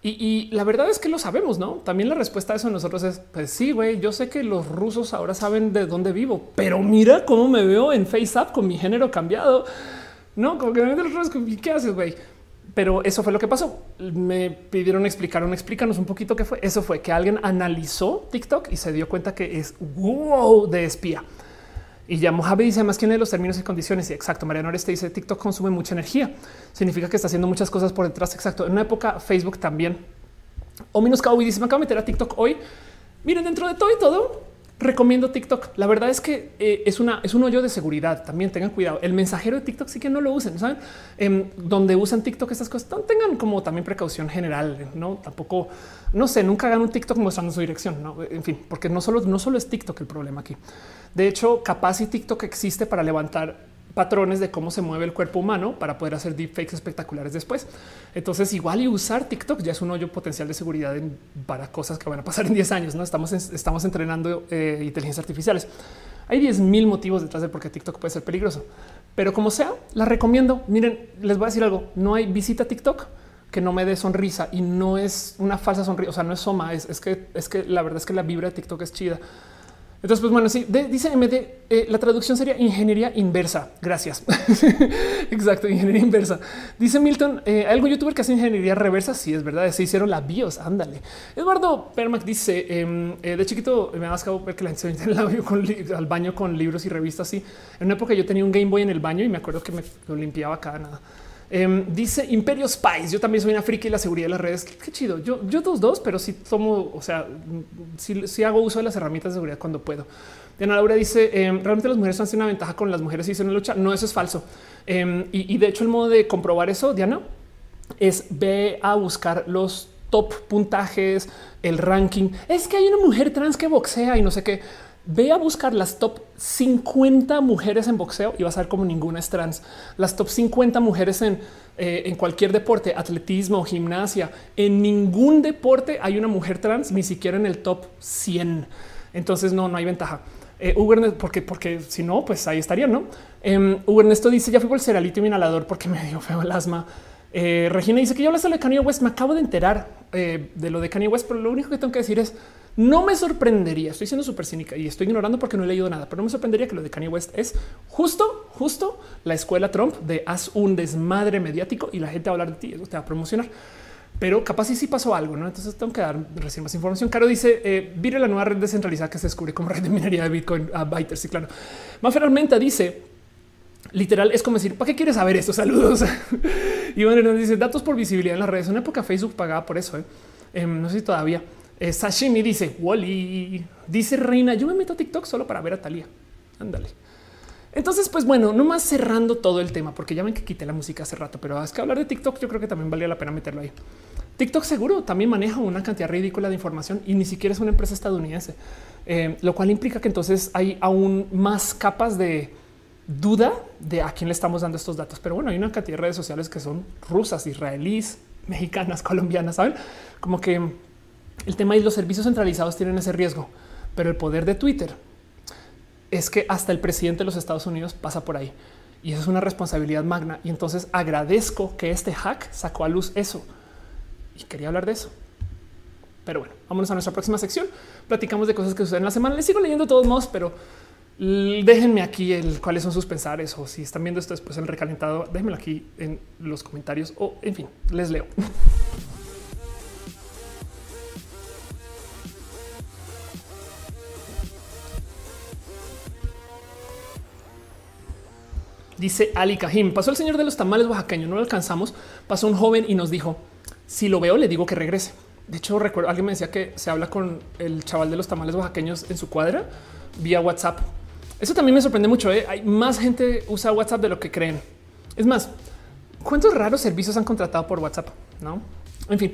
Y, la verdad es que lo sabemos, ¿no? También la respuesta a eso nosotros es, pues sí, güey, yo sé que los rusos ahora saben de dónde vivo, pero mira cómo me veo en FaceApp con mi género cambiado. No, como que me los rusos, ¿qué haces, güey? Pero eso fue lo que pasó. Me pidieron explicaron, explícanos un poquito qué fue. Eso fue que alguien analizó TikTok y se dio cuenta que es wow de espía. Y ya Mojave dice más que de los términos y condiciones. Y exacto. Mariano Oreste dice TikTok consume mucha energía. Significa que está haciendo muchas cosas por detrás. Exacto. En una época Facebook también. O menos Cowboy dice me acabo de meter a TikTok hoy. Miren, dentro de todo y todo, recomiendo TikTok. La verdad es que eh, es una es un hoyo de seguridad. También tengan cuidado. El mensajero de TikTok sí que no lo usen. Saben em, donde usan TikTok estas cosas tengan como también precaución general. No tampoco no sé, nunca hagan un TikTok mostrando su dirección. ¿no? En fin, porque no solo no solo es TikTok el problema aquí. De hecho, capaz y TikTok existe para levantar patrones de cómo se mueve el cuerpo humano para poder hacer deepfakes espectaculares después. Entonces, igual y usar TikTok ya es un hoyo potencial de seguridad para cosas que van a pasar en 10 años. No estamos, estamos entrenando eh, inteligencias artificiales. Hay 10 mil motivos detrás de por qué TikTok puede ser peligroso, pero como sea, la recomiendo. Miren, les voy a decir algo. No hay visita TikTok que no me dé sonrisa y no es una falsa sonrisa. O sea, no es soma. Es que es que la verdad es que la vibra de TikTok es chida. Entonces, pues bueno, sí, dice MD, eh, la traducción sería ingeniería inversa. Gracias. Exacto, ingeniería inversa. Dice Milton, eh, algo youtuber que hace ingeniería reversa. Sí, es verdad, se hicieron la BIOS. Ándale. Eduardo Permac dice, em, eh, de chiquito me ha ver que la gente se al baño con libros y revistas. Así, en una época yo tenía un Game Boy en el baño y me acuerdo que me lo limpiaba cada nada. Em, dice Imperio Spice. Yo también soy una friki y la seguridad de las redes. Qué, chido. Yo, yo dos, dos, pero sí tomo, o sea, sí, hago uso de las herramientas de seguridad cuando puedo. Diana Laura dice em, realmente las mujeres han sido una ventaja con las mujeres y se lucha. No, eso es falso. Em, y, de hecho, el modo de comprobar eso, Diana, es ve a buscar los top puntajes, el ranking. Es que hay una mujer trans que boxea y no sé qué. Ve a buscar las top 50 mujeres en boxeo y vas a ver como ninguna es trans. Las top 50 mujeres en, eh, en cualquier deporte, atletismo, gimnasia, en ningún deporte hay una mujer trans, ni siquiera en el top 100. Entonces no, no hay ventaja. Eh, porque, porque si no, pues ahí estaría, ¿no? Eh, Ernesto dice, ya fui por el ceralito y mi inhalador porque me dio feo el asma. Eh, Regina dice que yo hablaste de Kanye West, me acabo de enterar de lo de Kanye West, pero lo único que tengo que decir es, no me sorprendería, estoy siendo súper cínica y estoy ignorando porque no he leído nada, pero no me sorprendería que lo de Kanye West es justo, justo la escuela Trump de haz un desmadre mediático y la gente va a hablar de ti, eso te va a promocionar. Pero capaz sí, sí pasó algo, ¿no? Entonces tengo que dar recién más información. Caro dice, eh, vire la nueva red descentralizada que se descubre como red de minería de Bitcoin a Byter, sí, claro. Mafer Armenta dice, literal, es como decir, ¿para qué quieres saber esto? Saludos. y bueno, dice, datos por visibilidad en las redes. Una época Facebook pagaba por eso, ¿eh? Em, no sé si todavía. Eh, sashimi dice Wally, dice Reina. Yo me meto a TikTok solo para ver a Talía. Ándale. Entonces, pues bueno, nomás cerrando todo el tema, porque ya ven que quité la música hace rato, pero es que hablar de TikTok yo creo que también valía la pena meterlo ahí. TikTok seguro también maneja una cantidad ridícula de información y ni siquiera es una empresa estadounidense, eh, lo cual implica que entonces hay aún más capas de duda de a quién le estamos dando estos datos. Pero bueno, hay una cantidad de redes sociales que son rusas, israelíes, mexicanas, colombianas, saben como que el tema y los servicios centralizados tienen ese riesgo, pero el poder de Twitter es que hasta el presidente de los Estados Unidos pasa por ahí y eso es una responsabilidad magna. Y entonces agradezco que este hack sacó a luz eso y quería hablar de eso. Pero bueno, vámonos a nuestra próxima sección. Platicamos de cosas que suceden en la semana. Les sigo leyendo todos modos, pero déjenme aquí el cuáles son sus pensares o si están viendo esto después el recalentado, déjenmelo aquí en los comentarios o en fin, les leo. Dice Ali Kahim, pasó el señor de los tamales oaxaqueños, no lo alcanzamos, pasó un joven y nos dijo, si lo veo le digo que regrese. De hecho, recuerdo, alguien me decía que se habla con el chaval de los tamales oaxaqueños en su cuadra vía WhatsApp. Eso también me sorprende mucho. ¿eh? Hay más gente usa WhatsApp de lo que creen. Es más, ¿cuántos raros servicios han contratado por WhatsApp? No, en fin.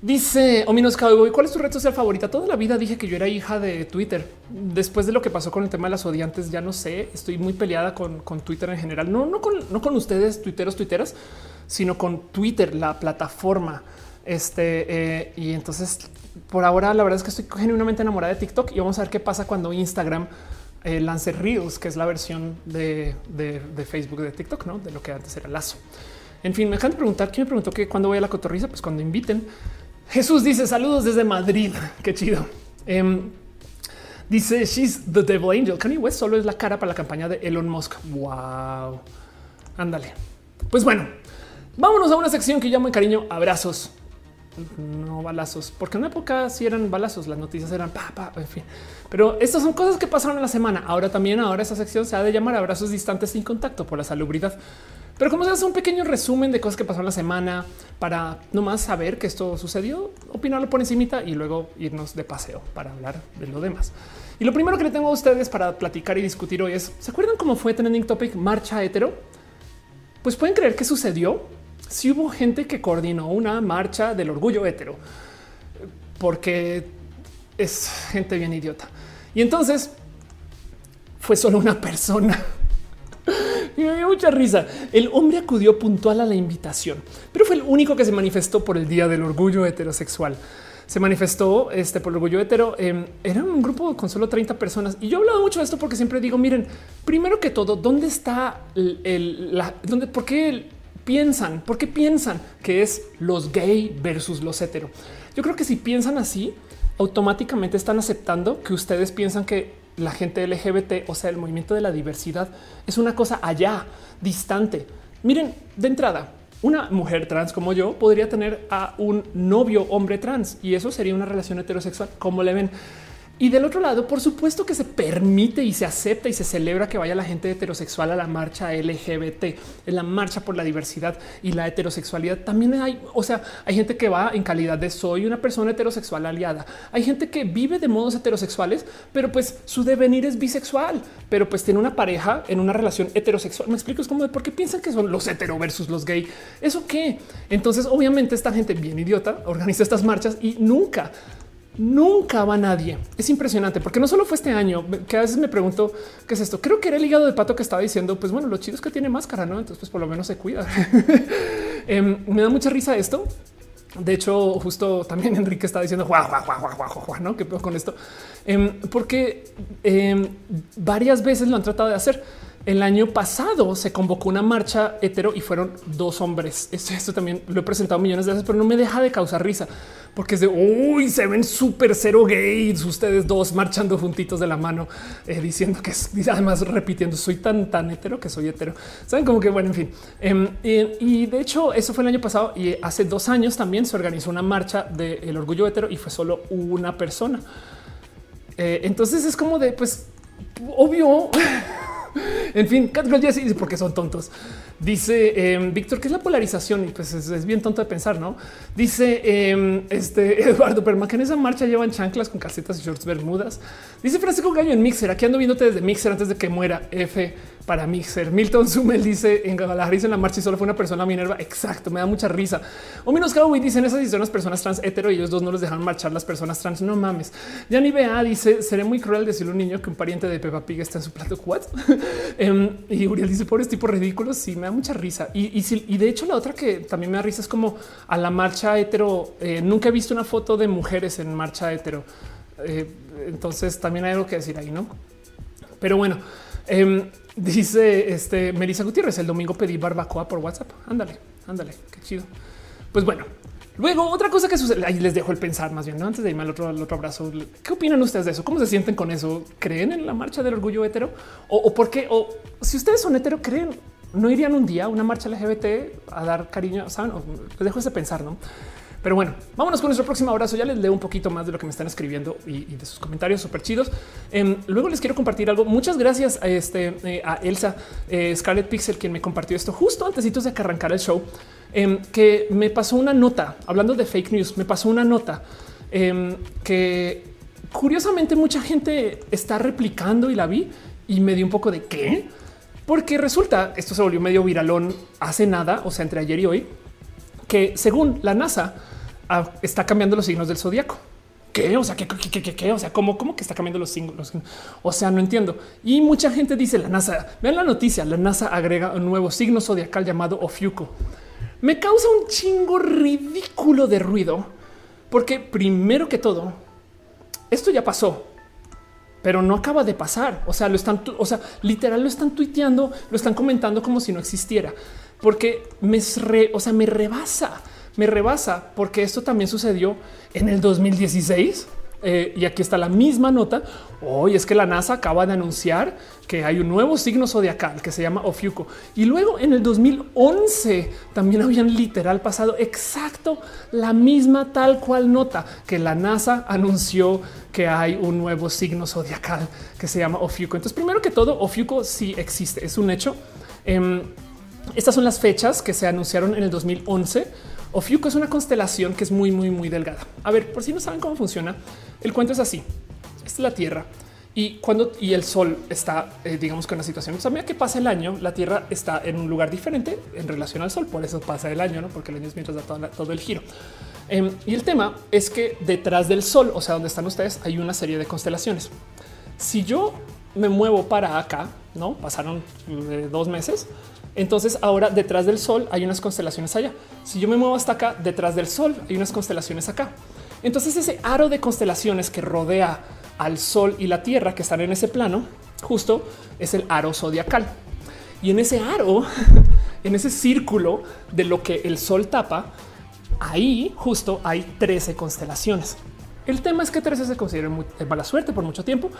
Dice Ominos Cowboy, ¿cuál es tu red social favorita? Toda la vida dije que yo era hija de Twitter. Después de lo que pasó con el tema de las odiantes, ya no sé, estoy muy peleada con, Twitter en general. No, no con, no con ustedes, tuiteros, tuiteras, sino con Twitter, la plataforma. Este, eh, y entonces, por ahora, la verdad es que estoy genuinamente enamorada de TikTok y vamos a ver qué pasa cuando Instagram eh, lance Reels, que es la versión de, Facebook de TikTok, ¿no? De lo que antes era Lazo. En fin, me dejan de preguntar, ¿quién me preguntó que cuando voy a la cotorriza? Pues cuando inviten. Jesús dice saludos desde Madrid. Qué chido. Em, dice she's the devil angel. Kanye West solo es la cara para la campaña de Elon Musk. Wow. Ándale. Pues bueno, vámonos a una sección que llamo en cariño abrazos. No balazos, porque en una época sí eran balazos, las noticias eran pa, en fin. Pero estas son cosas que pasaron en la semana. Ahora también, ahora esa sección se ha de llamar abrazos distantes sin contacto por la salubridad. Pero como se hace un pequeño resumen de cosas que pasaron la semana para nomás saber que esto sucedió, opinarlo por encimita y luego irnos de paseo para hablar de lo demás. Y lo primero que le tengo a ustedes para platicar y discutir hoy es, ¿se acuerdan cómo fue trending topic marcha hetero? Pues pueden creer que sucedió si hubo gente que coordinó una marcha del orgullo hetero, porque es gente bien idiota. Y entonces fue solo una persona y me dio mucha risa. El hombre acudió puntual a la invitación, pero fue el único que se manifestó por el Día del Orgullo Heterosexual. Se manifestó este por el orgullo hetero. Em, era un grupo con solo 30 personas. Y yo he hablado mucho de esto porque siempre digo, miren, primero que todo, ¿dónde está el, la, dónde, por qué piensan, por qué piensan que es los gay versus los hetero? Yo creo que si piensan así, automáticamente están aceptando que ustedes piensan que la gente LGBT, o sea, el movimiento de la diversidad, es una cosa allá, distante. Miren, de entrada, una mujer trans como yo podría tener a un novio hombre trans y eso sería una relación heterosexual. como le ven? Y del otro lado, por supuesto que se permite y se acepta y se celebra que vaya la gente heterosexual a la marcha LGBT, en la marcha por la diversidad y la heterosexualidad. También hay, o sea, hay gente que va en calidad de soy una persona heterosexual aliada. Hay gente que vive de modos heterosexuales, pero pues su devenir es bisexual, pero pues tiene una pareja en una relación heterosexual. Me explico, es como de por qué piensan que son los hetero versus los gay. ¿Eso qué? Entonces, obviamente, esta gente bien idiota organiza estas marchas y nunca nunca va nadie. Es impresionante porque no solo fue este año que a veces me pregunto qué es esto. Creo que era el hígado de pato que estaba diciendo, pues bueno, lo chido es que tiene máscara, no? Entonces, pues por lo menos se cuida. Em, me da mucha risa esto. De hecho, justo también Enrique está diciendo guau, guau, guau, guau, guau, no? ¿Qué pedo con esto? Em, porque em, varias veces lo han tratado de hacer. El año pasado se convocó una marcha hetero y fueron dos hombres. Esto, también lo he presentado millones de veces, pero no me deja de causar risa porque es de uy, se ven súper cero gays. Ustedes dos marchando juntitos de la mano, eh, diciendo que es además repitiendo soy tan, tan hetero que soy hetero. Saben como que bueno, en fin. Em, y, de hecho, eso fue el año pasado y hace dos años también se organizó una marcha del orgullo hetero y fue solo una persona. Eh, entonces es como de pues obvio. en fin, ya sí, porque son tontos. Dice em, Víctor, ¿qué es la polarización? Y pues es, bien tonto de pensar, ¿no? Dice em, este Eduardo Perma que en esa marcha llevan chanclas con calcetas y shorts bermudas. Dice Francisco Gallo en Mixer, aquí ando viéndote desde Mixer antes de que muera. F para Mixer. Milton Sumel dice en Guadalajara en la marcha y solo fue una persona Minerva. Exacto, me da mucha risa. O menos Cowboy dicen esas historias personas trans hetero y ellos dos no los dejan marchar las personas trans. No mames. Ya ni vea, dice seré muy cruel decirle a un niño que un pariente de Peppa Pig está en su plato. What? Em, y Uriel dice pobres tipos ridículos. Sí, me da mucha risa. Y, y, de hecho, la otra que también me da risa es como a la marcha hetero. Eh, nunca he visto una foto de mujeres en marcha hetero. Eh, entonces también hay algo que decir ahí, no? Pero bueno, em, Dice este Melissa Gutiérrez. El domingo pedí barbacoa por WhatsApp. Ándale, ándale, qué chido. Pues bueno, luego otra cosa que sucede. Ahí les dejo el pensar más bien, ¿no? antes de irme al otro, otro abrazo. ¿Qué opinan ustedes de eso? ¿Cómo se sienten con eso? ¿Creen en la marcha del orgullo hetero? O, o por qué? O si ustedes son hetero, creen no irían un día a una marcha LGBT a dar cariño. Saben, les dejo ese pensar, no? Pero bueno, vámonos con nuestro próximo abrazo. Ya les leo un poquito más de lo que me están escribiendo y, de sus comentarios súper chidos. Em, luego les quiero compartir algo. Muchas gracias a este eh, a Elsa eh, Scarlett Pixel, quien me compartió esto justo antes de que arrancar el show, em, que me pasó una nota hablando de fake news. Me pasó una nota em, que curiosamente mucha gente está replicando y la vi y me dio un poco de qué, porque resulta esto se volvió medio viralón hace nada, o sea, entre ayer y hoy, que según la NASA Ah, está cambiando los signos del zodiaco. ¿Qué? O sea, ¿qué, qué, qué, qué? O sea, ¿cómo, ¿cómo que está cambiando los signos? O sea, no entiendo. Y mucha gente dice la NASA, vean la noticia, la NASA agrega un nuevo signo zodiacal llamado Ofiuco. Me causa un chingo ridículo de ruido, porque primero que todo, esto ya pasó, pero no acaba de pasar. O sea, lo están, o sea, literal lo están tuiteando, lo están comentando como si no existiera, porque me, o sea, me rebasa me rebasa porque esto también sucedió en el 2016. Eh, y aquí está la misma nota. Hoy es que la NASA acaba de anunciar que hay un nuevo signo zodiacal que se llama Ofiuco. Y luego en el 2011 también habían literal pasado exacto la misma tal cual nota que la NASA anunció que hay un nuevo signo zodiacal que se llama Ofiuco. Entonces, primero que todo, Ofiuco sí existe, es un hecho. Em, estas son las fechas que se anunciaron en el 2011 Ofiuco es una constelación que es muy, muy, muy delgada. A ver, por si no saben cómo funciona, el cuento es así. Esta es la Tierra. Y cuando y el Sol está, eh, digamos, con la situación, o sea, que pasa el año, la Tierra está en un lugar diferente en relación al Sol. Por eso pasa el año, ¿no? porque el año es mientras da todo, el giro. Em, y el tema es que detrás del Sol, o sea, donde están ustedes, hay una serie de constelaciones. Si yo me muevo para acá, no pasaron eh, dos meses, entonces ahora detrás del Sol hay unas constelaciones allá. Si yo me muevo hasta acá, detrás del Sol hay unas constelaciones acá. Entonces ese aro de constelaciones que rodea al Sol y la Tierra que están en ese plano, justo es el aro zodiacal. Y en ese aro, en ese círculo de lo que el Sol tapa, ahí justo hay 13 constelaciones. El tema es que 13 se consideran muy, mala suerte por mucho tiempo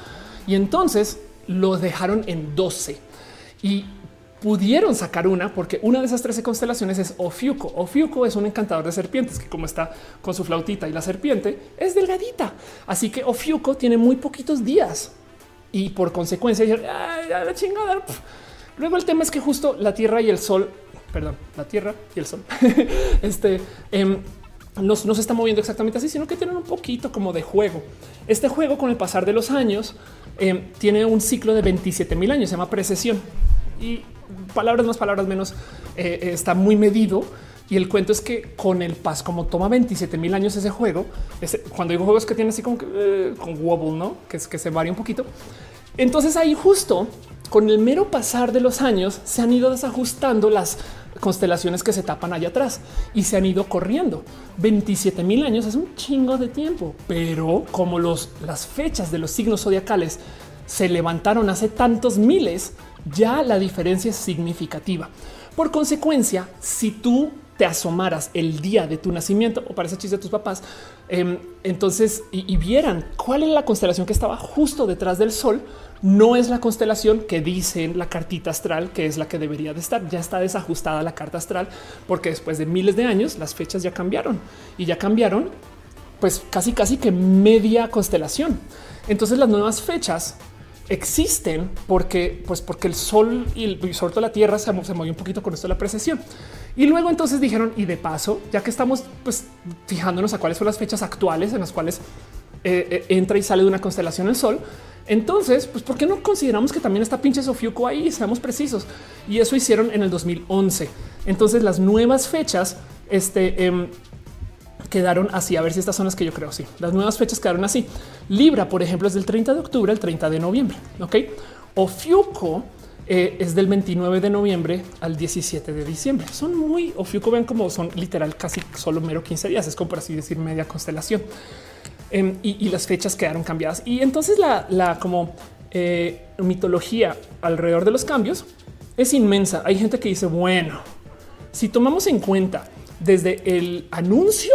y entonces lo dejaron en 12. Y pudieron sacar una porque una de esas 13 constelaciones es Ofiuco. Ofiuco es un encantador de serpientes que como está con su flautita y la serpiente es delgadita. Así que Ofiuco tiene muy poquitos días y por consecuencia la chingada. Luego el tema es que justo la Tierra y el Sol, perdón, la Tierra y el Sol, este em, no, se está moviendo exactamente así, sino que tienen un poquito como de juego. Este juego con el pasar de los años em, tiene un ciclo de 27 mil años, se llama precesión y palabras más, palabras menos, eh, eh, está muy medido. Y el cuento es que con el pas, como toma 27 mil años ese juego, cuando digo juegos que tiene así como eh, con wobble, no que es que se varía un poquito. Entonces ahí justo con el mero pasar de los años se han ido desajustando las constelaciones que se tapan allá atrás y se han ido corriendo. 27 mil años es un chingo de tiempo, pero como los, las fechas de los signos zodiacales se levantaron hace tantos miles, ya la diferencia es significativa. Por consecuencia, si tú te asomaras el día de tu nacimiento o para ese chiste de tus papás, em, entonces y, vieran cuál es la constelación que estaba justo detrás del sol, no es la constelación que dice en la cartita astral, que es la que debería de estar. Ya está desajustada la carta astral, porque después de miles de años las fechas ya cambiaron y ya cambiaron, pues casi casi que media constelación. Entonces las nuevas fechas existen porque, pues porque el sol y, el, sobre todo la tierra se, se movió un poquito con esto de la precesión. Y luego entonces dijeron, y de paso, ya que estamos pues fijándonos a cuáles son las fechas actuales en las cuales eh, eh, entra y sale de una constelación el sol, entonces, pues, ¿por qué no consideramos que también está pinche Sofiuco ahí? Seamos precisos. Y eso hicieron en el 2011. Entonces, las nuevas fechas, este, em, quedaron así. A ver si estas son las que yo creo. Sí, las nuevas fechas quedaron así. Libra, por ejemplo, es del 30 de octubre al 30 de noviembre. Ok. Ofiuco eh, es del 29 de noviembre al 17 de diciembre. Son muy Ofiuco. Ven como son literal casi solo mero 15 días. Es como por así decir media constelación. Em, y, las fechas quedaron cambiadas. Y entonces la, como eh, mitología alrededor de los cambios es inmensa. Hay gente que dice, bueno, si tomamos en cuenta desde el anuncio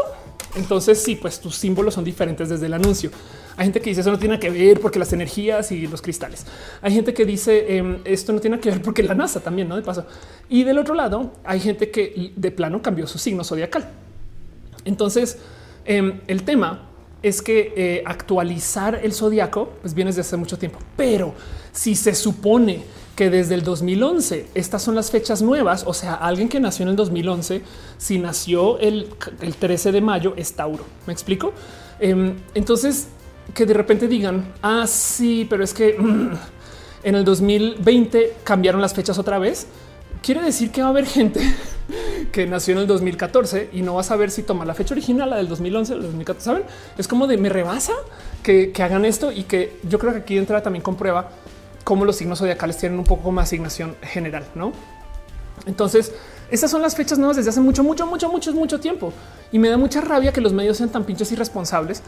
entonces, sí, pues tus símbolos son diferentes desde el anuncio. Hay gente que dice eso no tiene que ver porque las energías y los cristales. Hay gente que dice em, esto no tiene que ver porque la NASA también, no de paso. Y del otro lado, hay gente que de plano cambió su signo zodiacal. Entonces, em, el tema es que eh, actualizar el zodiaco pues viene desde hace mucho tiempo, pero si se supone que desde el 2011 estas son las fechas nuevas, o sea, alguien que nació en el 2011, si nació el, 13 de mayo es Tauro. ¿Me explico? Em, entonces, que de repente digan, ah, sí, pero es que en el 2020 cambiaron las fechas otra vez. Quiere decir que va a haber gente que nació en el 2014 y no va a saber si toma la fecha original, la del 2011 o el 2014. Saben, es como de me rebasa que, que hagan esto y que yo creo que aquí entra también comprueba cómo los signos zodiacales tienen un poco más asignación general, no? Entonces, estas son las fechas nuevas desde hace mucho, mucho, mucho, mucho, mucho tiempo y me da mucha rabia que los medios sean tan pinches irresponsables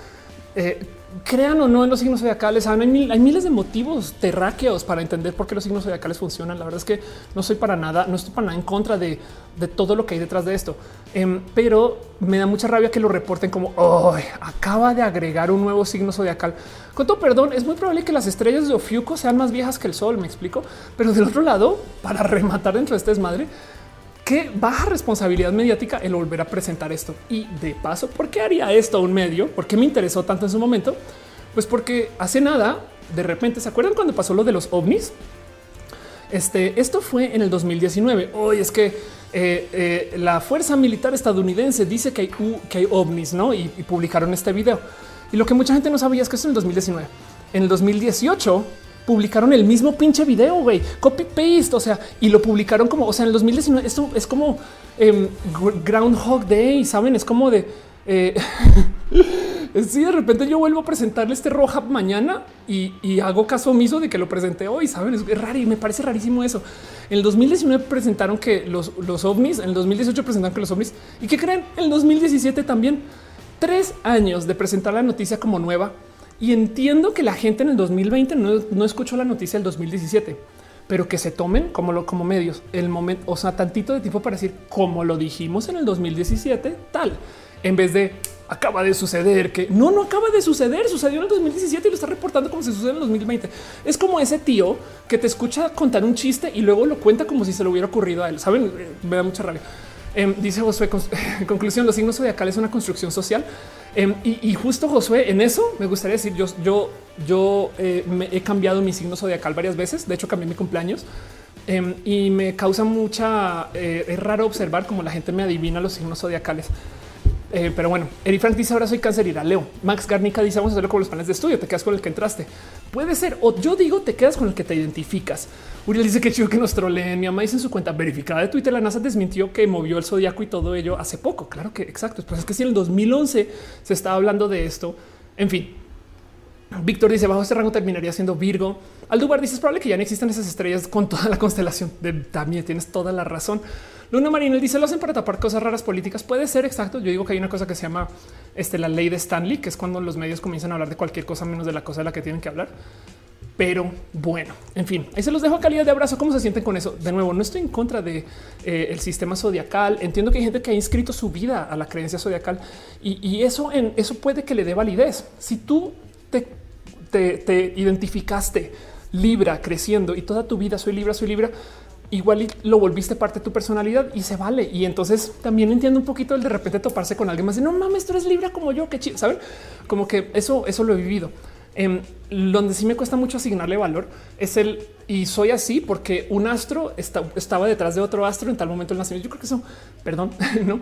eh, crean o no en los signos zodiacales, hay, miles de motivos terráqueos para entender por qué los signos zodiacales funcionan. La verdad es que no soy para nada, no estoy para nada en contra de, todo lo que hay detrás de esto, em, pero me da mucha rabia que lo reporten como oh, acaba de agregar un nuevo signo zodiacal. Con todo perdón, es muy probable que las estrellas de Ofiuco sean más viejas que el sol, me explico, pero del otro lado, para rematar dentro de este desmadre, qué baja responsabilidad mediática el volver a presentar esto. Y de paso, ¿por qué haría esto un medio? ¿Por qué me interesó tanto en su momento? Pues porque hace nada, de repente, ¿se acuerdan cuando pasó lo de los ovnis? Este, esto fue en el 2019. Hoy es que eh, eh, la fuerza militar estadounidense dice que hay, que hay ovnis, ¿no? Y, publicaron este video. Y lo que mucha gente no sabía es que es en el 2019. En el 2018 publicaron el mismo pinche video, güey, copy paste, o sea, y lo publicaron como, o sea, en el 2019, esto es como eh, Groundhog Day, saben, es como de, eh, si de repente yo vuelvo a presentarle este roja mañana y, hago caso omiso de que lo presenté hoy, saben, es raro y me parece rarísimo eso. En el 2019 presentaron que los, los ovnis, en el 2018 presentaron que los ovnis y que creen, en el 2017 también, tres años de presentar la noticia como nueva y entiendo que la gente en el 2020 no, escuchó la noticia del 2017, pero que se tomen como lo como medios el momento, o sea, tantito de tiempo para decir como lo dijimos en el 2017, tal, en vez de acaba de suceder, que no, no acaba de suceder, sucedió en el 2017 y lo está reportando como si sucediera en el 2020. Es como ese tío que te escucha contar un chiste y luego lo cuenta como si se le hubiera ocurrido a él. Saben, eh, me da mucha rabia. Em, dice Josué, en conclusión, los signos zodiacales es una construcción social Em, y, justo Josué, en eso me gustaría decir, yo, yo, yo eh, me he cambiado mi signo zodiacal varias veces. De hecho, cambié mi cumpleaños em, y me causa mucha. Eh, es raro observar cómo la gente me adivina los signos zodiacales. Eh, pero bueno, Eri Frank dice ahora soy cáncer irá Leo. Max Garnica dice vamos a hacerlo con los planes de estudio. Te quedas con el que entraste. Puede ser. O yo digo te quedas con el que te identificas. Uriel dice que chido que nos troleen. Mi mamá dice en su cuenta verificada de Twitter. La NASA desmintió que movió el zodiaco y todo ello hace poco. Claro que exacto. Pues es que si en el 2011 se estaba hablando de esto, en fin, Víctor dice bajo este rango terminaría siendo Virgo. Aldubar dice es probable que ya no existan esas estrellas con toda la constelación. De, también tienes toda la razón. Luna Marina dice lo hacen para tapar cosas raras políticas. Puede ser exacto. Yo digo que hay una cosa que se llama este, la ley de Stanley, que es cuando los medios comienzan a hablar de cualquier cosa menos de la cosa de la que tienen que hablar. Pero bueno, en fin, ahí se los dejo calidad de abrazo. ¿Cómo se sienten con eso? De nuevo, no estoy en contra de eh, sistema zodiacal. Entiendo que hay gente que ha inscrito su vida a la creencia zodiacal y, eso, en, eso puede que le dé validez. Si tú te, te, identificaste Libra creciendo y toda tu vida soy Libra, soy Libra, igual lo volviste parte de tu personalidad y se vale. Y entonces también entiendo un poquito el de repente toparse con alguien más de no mames, tú eres Libra como yo, que chido, saben? Como que eso, eso lo he vivido. Em, donde sí me cuesta mucho asignarle valor es el y soy así porque un astro estaba detrás de otro astro en tal momento del nacimiento. Yo creo que eso, perdón, no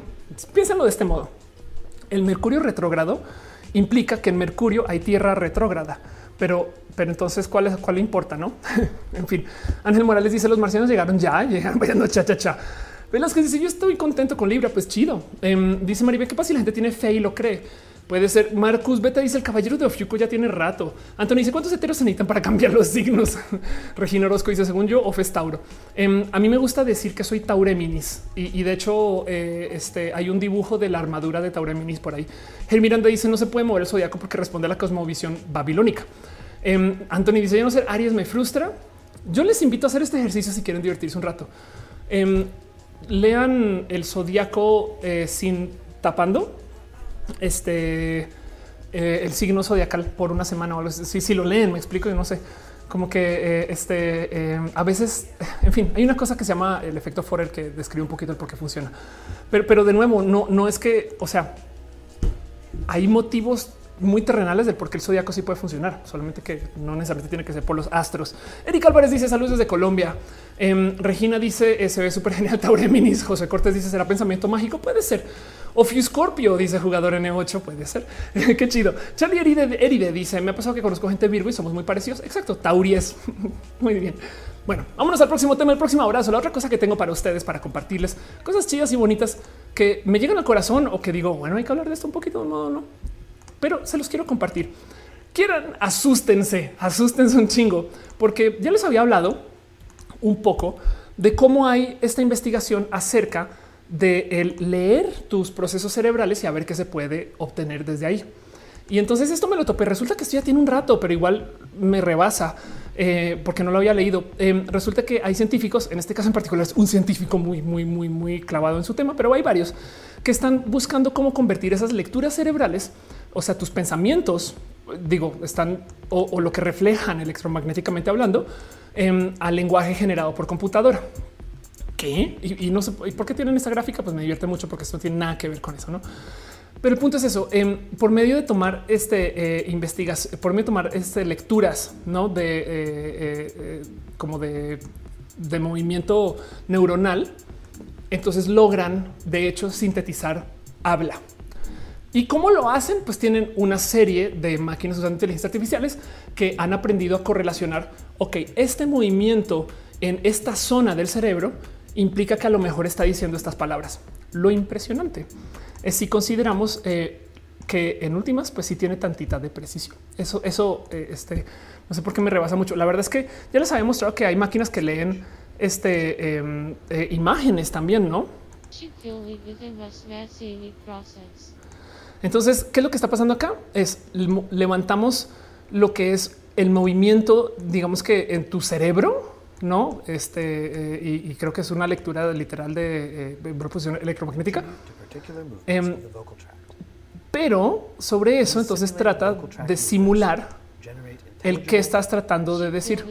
piénsenlo de este modo. El Mercurio retrógrado implica que en Mercurio hay tierra retrógrada, pero, pero entonces cuál es cuál le importa? No, en fin. Ángel Morales dice: Los marcianos llegaron ya, llegaron vayando cha cha cha. que dice: Yo estoy contento con Libra, pues chido. Em, dice Maribel: ¿Qué pasa si la gente tiene fe y lo cree? Puede ser Marcus Beta dice el caballero de Ofiuco ya tiene rato. Antonio dice cuántos heteros se necesitan para cambiar los signos. Regina Orozco dice según yo Of es Tauro. Em, a mí me gusta decir que soy Taureminis y, de hecho eh, este, hay un dibujo de la armadura de Taureminis por ahí. El Miranda dice no se puede mover el zodiaco porque responde a la cosmovisión babilónica. Eh, Anthony dice yo no sé Aries me frustra. Yo les invito a hacer este ejercicio si quieren divertirse un rato. Em, lean el zodiaco eh, sin tapando este eh, el signo zodiacal por una semana o algo así. Si lo leen, me explico. Yo no sé, como que eh, este eh, a veces, en fin, hay una cosa que se llama el efecto Forer que describe un poquito el por qué funciona, pero, pero de nuevo, no, no es que, o sea, hay motivos muy terrenales del por qué el zodiaco sí puede funcionar, solamente que no necesariamente tiene que ser por los astros. Eric Álvarez dice saludos desde Colombia. Em, Regina dice se ve súper genial Taureminis. José Cortés dice será pensamiento mágico. Puede ser. Ofiu Scorpio dice jugador N8. Puede ser. Qué chido. Charlie Eride, Eride dice me ha pasado que conozco gente Virgo y somos muy parecidos. Exacto. Tauries. muy bien. Bueno, vámonos al próximo tema, el próximo abrazo. La otra cosa que tengo para ustedes, para compartirles cosas chidas y bonitas que me llegan al corazón o que digo, bueno, hay que hablar de esto un poquito, no, no, pero se los quiero compartir. Quieran, asústense, asústense un chingo, porque ya les había hablado un poco de cómo hay esta investigación acerca de el leer tus procesos cerebrales y a ver qué se puede obtener desde ahí. Y entonces esto me lo topé. Resulta que esto ya tiene un rato, pero igual me rebasa eh, porque no lo había leído. Em, resulta que hay científicos, en este caso en particular es un científico muy, muy, muy, muy clavado en su tema, pero hay varios que están buscando cómo convertir esas lecturas cerebrales, o sea, tus pensamientos, digo, están o, lo que reflejan electromagnéticamente hablando em, al lenguaje generado por computadora. ¿Qué? Y, y no sé por qué tienen esta gráfica, pues me divierte mucho porque esto no tiene nada que ver con eso, ¿no? Pero el punto es eso, em, por medio de tomar este eh, investigación, por medio de tomar este lecturas, ¿no? De eh, eh, como de, de movimiento neuronal, entonces logran de hecho sintetizar habla. ¿Y cómo lo hacen? Pues tienen una serie de máquinas usando inteligencia artificiales que han aprendido a correlacionar, ok, este movimiento en esta zona del cerebro implica que a lo mejor está diciendo estas palabras. Lo impresionante es si consideramos eh, que en últimas, pues sí tiene tantita de precisión. Eso, eso, eh, este, no sé por qué me rebasa mucho. La verdad es que ya les había mostrado que hay máquinas que leen este em, eh, imágenes también, no? Entonces, ¿qué es lo que está pasando acá? Es levantamos lo que es el movimiento, digamos que en tu cerebro, no? Este y, creo que es una lectura literal de proposición electromagnética. Em, pero sobre eso entonces trata de simular el que estás tratando de decir.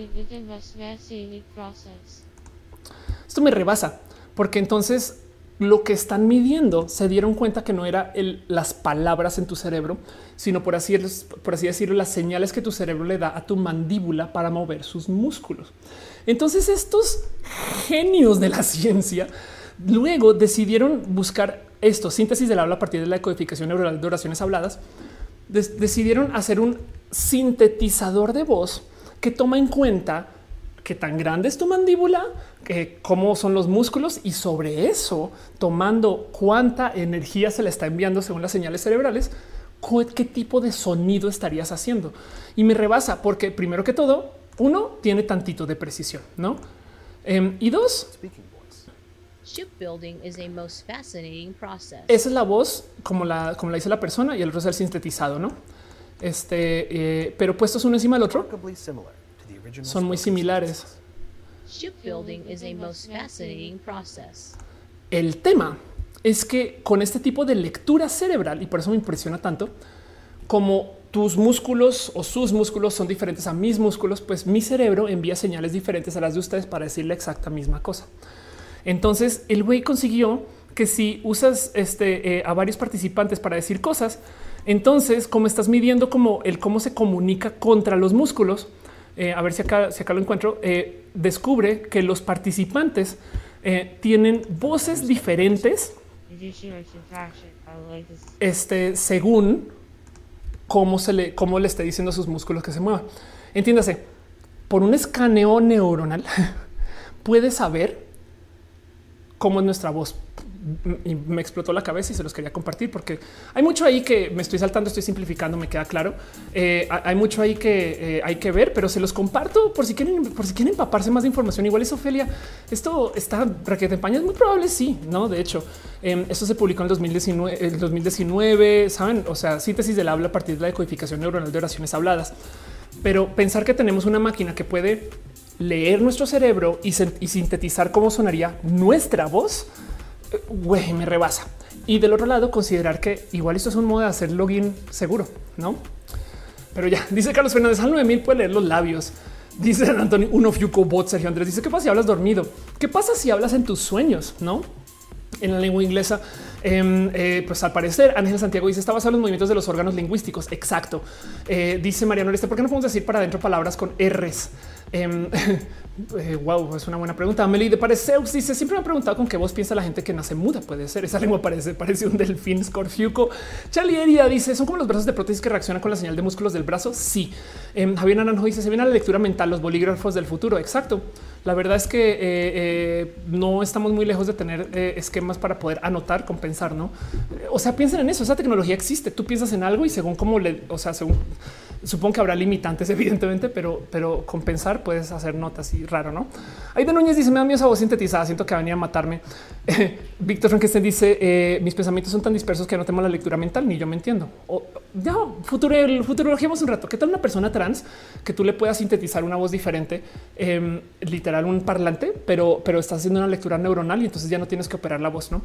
Esto me rebasa porque entonces lo que están midiendo se dieron cuenta que no era las palabras en tu cerebro, sino por así, por así decirlo, las señales que tu cerebro le da a tu mandíbula para mover sus músculos. Entonces estos genios de la ciencia luego decidieron buscar esto, síntesis del habla a partir de la codificación neuronal de oraciones habladas, decidieron hacer un sintetizador de voz que toma en cuenta qué tan grande es tu mandíbula, que cómo son los músculos y sobre eso, tomando cuánta energía se le está enviando según las señales cerebrales, qué tipo de sonido estarías haciendo. Y me rebasa porque primero que todo, uno tiene tantito de precisión, ¿no? Em, y dos, Shipbuilding is a most fascinating process. Esa es la voz como la, como la dice la persona y el otro es el sintetizado, ¿no? Este, eh, pero puestos uno encima del otro, son muy similares. Shipbuilding is a most fascinating process. El tema es que con este tipo de lectura cerebral, y por eso me impresiona tanto, como tus músculos o sus músculos son diferentes a mis músculos, pues mi cerebro envía señales diferentes a las de ustedes para decir la exacta misma cosa. Entonces el güey consiguió que si usas este, eh, a varios participantes para decir cosas, entonces como estás midiendo como el cómo se comunica contra los músculos, eh, a ver si acá, si acá lo encuentro, eh, descubre que los participantes tienen voces diferentes. Este según cómo se le, cómo le esté diciendo a sus músculos que se muevan. Entiéndase, por un escaneo neuronal puede saber cómo es nuestra voz. Y me explotó la cabeza y se los quería compartir porque hay mucho ahí que me estoy saltando, estoy simplificando, me queda claro. Eh, hay mucho ahí que eh, hay que ver, pero se los comparto por si quieren, por si quieren empaparse más de información. Igual es Ofelia. Esto está raquete España. Es muy probable. Sí, no? De hecho, em, esto se publicó en el 2019, el 2019. Saben, o sea, síntesis del habla a partir de la decodificación neuronal de oraciones habladas. Pero pensar que tenemos una máquina que puede leer nuestro cerebro y, sintetizar cómo sonaría nuestra voz, eh, güey, me rebasa. Y del otro lado, considerar que igual esto es un modo de hacer login seguro, no? Pero ya dice Carlos Fernández al 9000 puede leer los labios. Dice Antonio, uno you bot Sergio Andrés dice qué pasa si hablas dormido? ¿Qué pasa si hablas en tus sueños? No en la lengua inglesa Em, eh, pues al parecer, Ángel Santiago dice está basado en los movimientos de los órganos lingüísticos. Exacto. Eh, dice Mariano Oreste, ¿por qué no podemos decir para adentro palabras con R's? Em, eh, wow, es una buena pregunta. Amelie de Pareceus dice: Siempre me han preguntado con qué voz piensa la gente que nace muda. Puede ser esa lengua parece, parece un delfín. Scorfiuco Chalieria dice: Son como los brazos de prótesis que reaccionan con la señal de músculos del brazo. Sí. Eh, Javier Naranjo dice: Se viene a la lectura mental, los bolígrafos del futuro. Exacto. La verdad es que eh, no estamos muy lejos de tener esquemas para poder anotar, compensar, no? O sea, piensen en eso. Esa tecnología existe. Tú piensas en algo y según cómo le, o sea, según Supongo que habrá limitantes, evidentemente, pero, pero compensar puedes hacer notas y raro, no? De Núñez dice: Me da miedo esa voz sintetizada. Siento que venía a matarme. Víctor Frankenstein dice: eh, Mis pensamientos son tan dispersos que no tengo la lectura mental, ni yo me entiendo. O ya, futuro, futurologíamos un rato. ¿Qué tal una persona trans que tú le puedas sintetizar una voz diferente, em, literal, un parlante, pero, pero estás haciendo una lectura neuronal y entonces ya no tienes que operar la voz, no?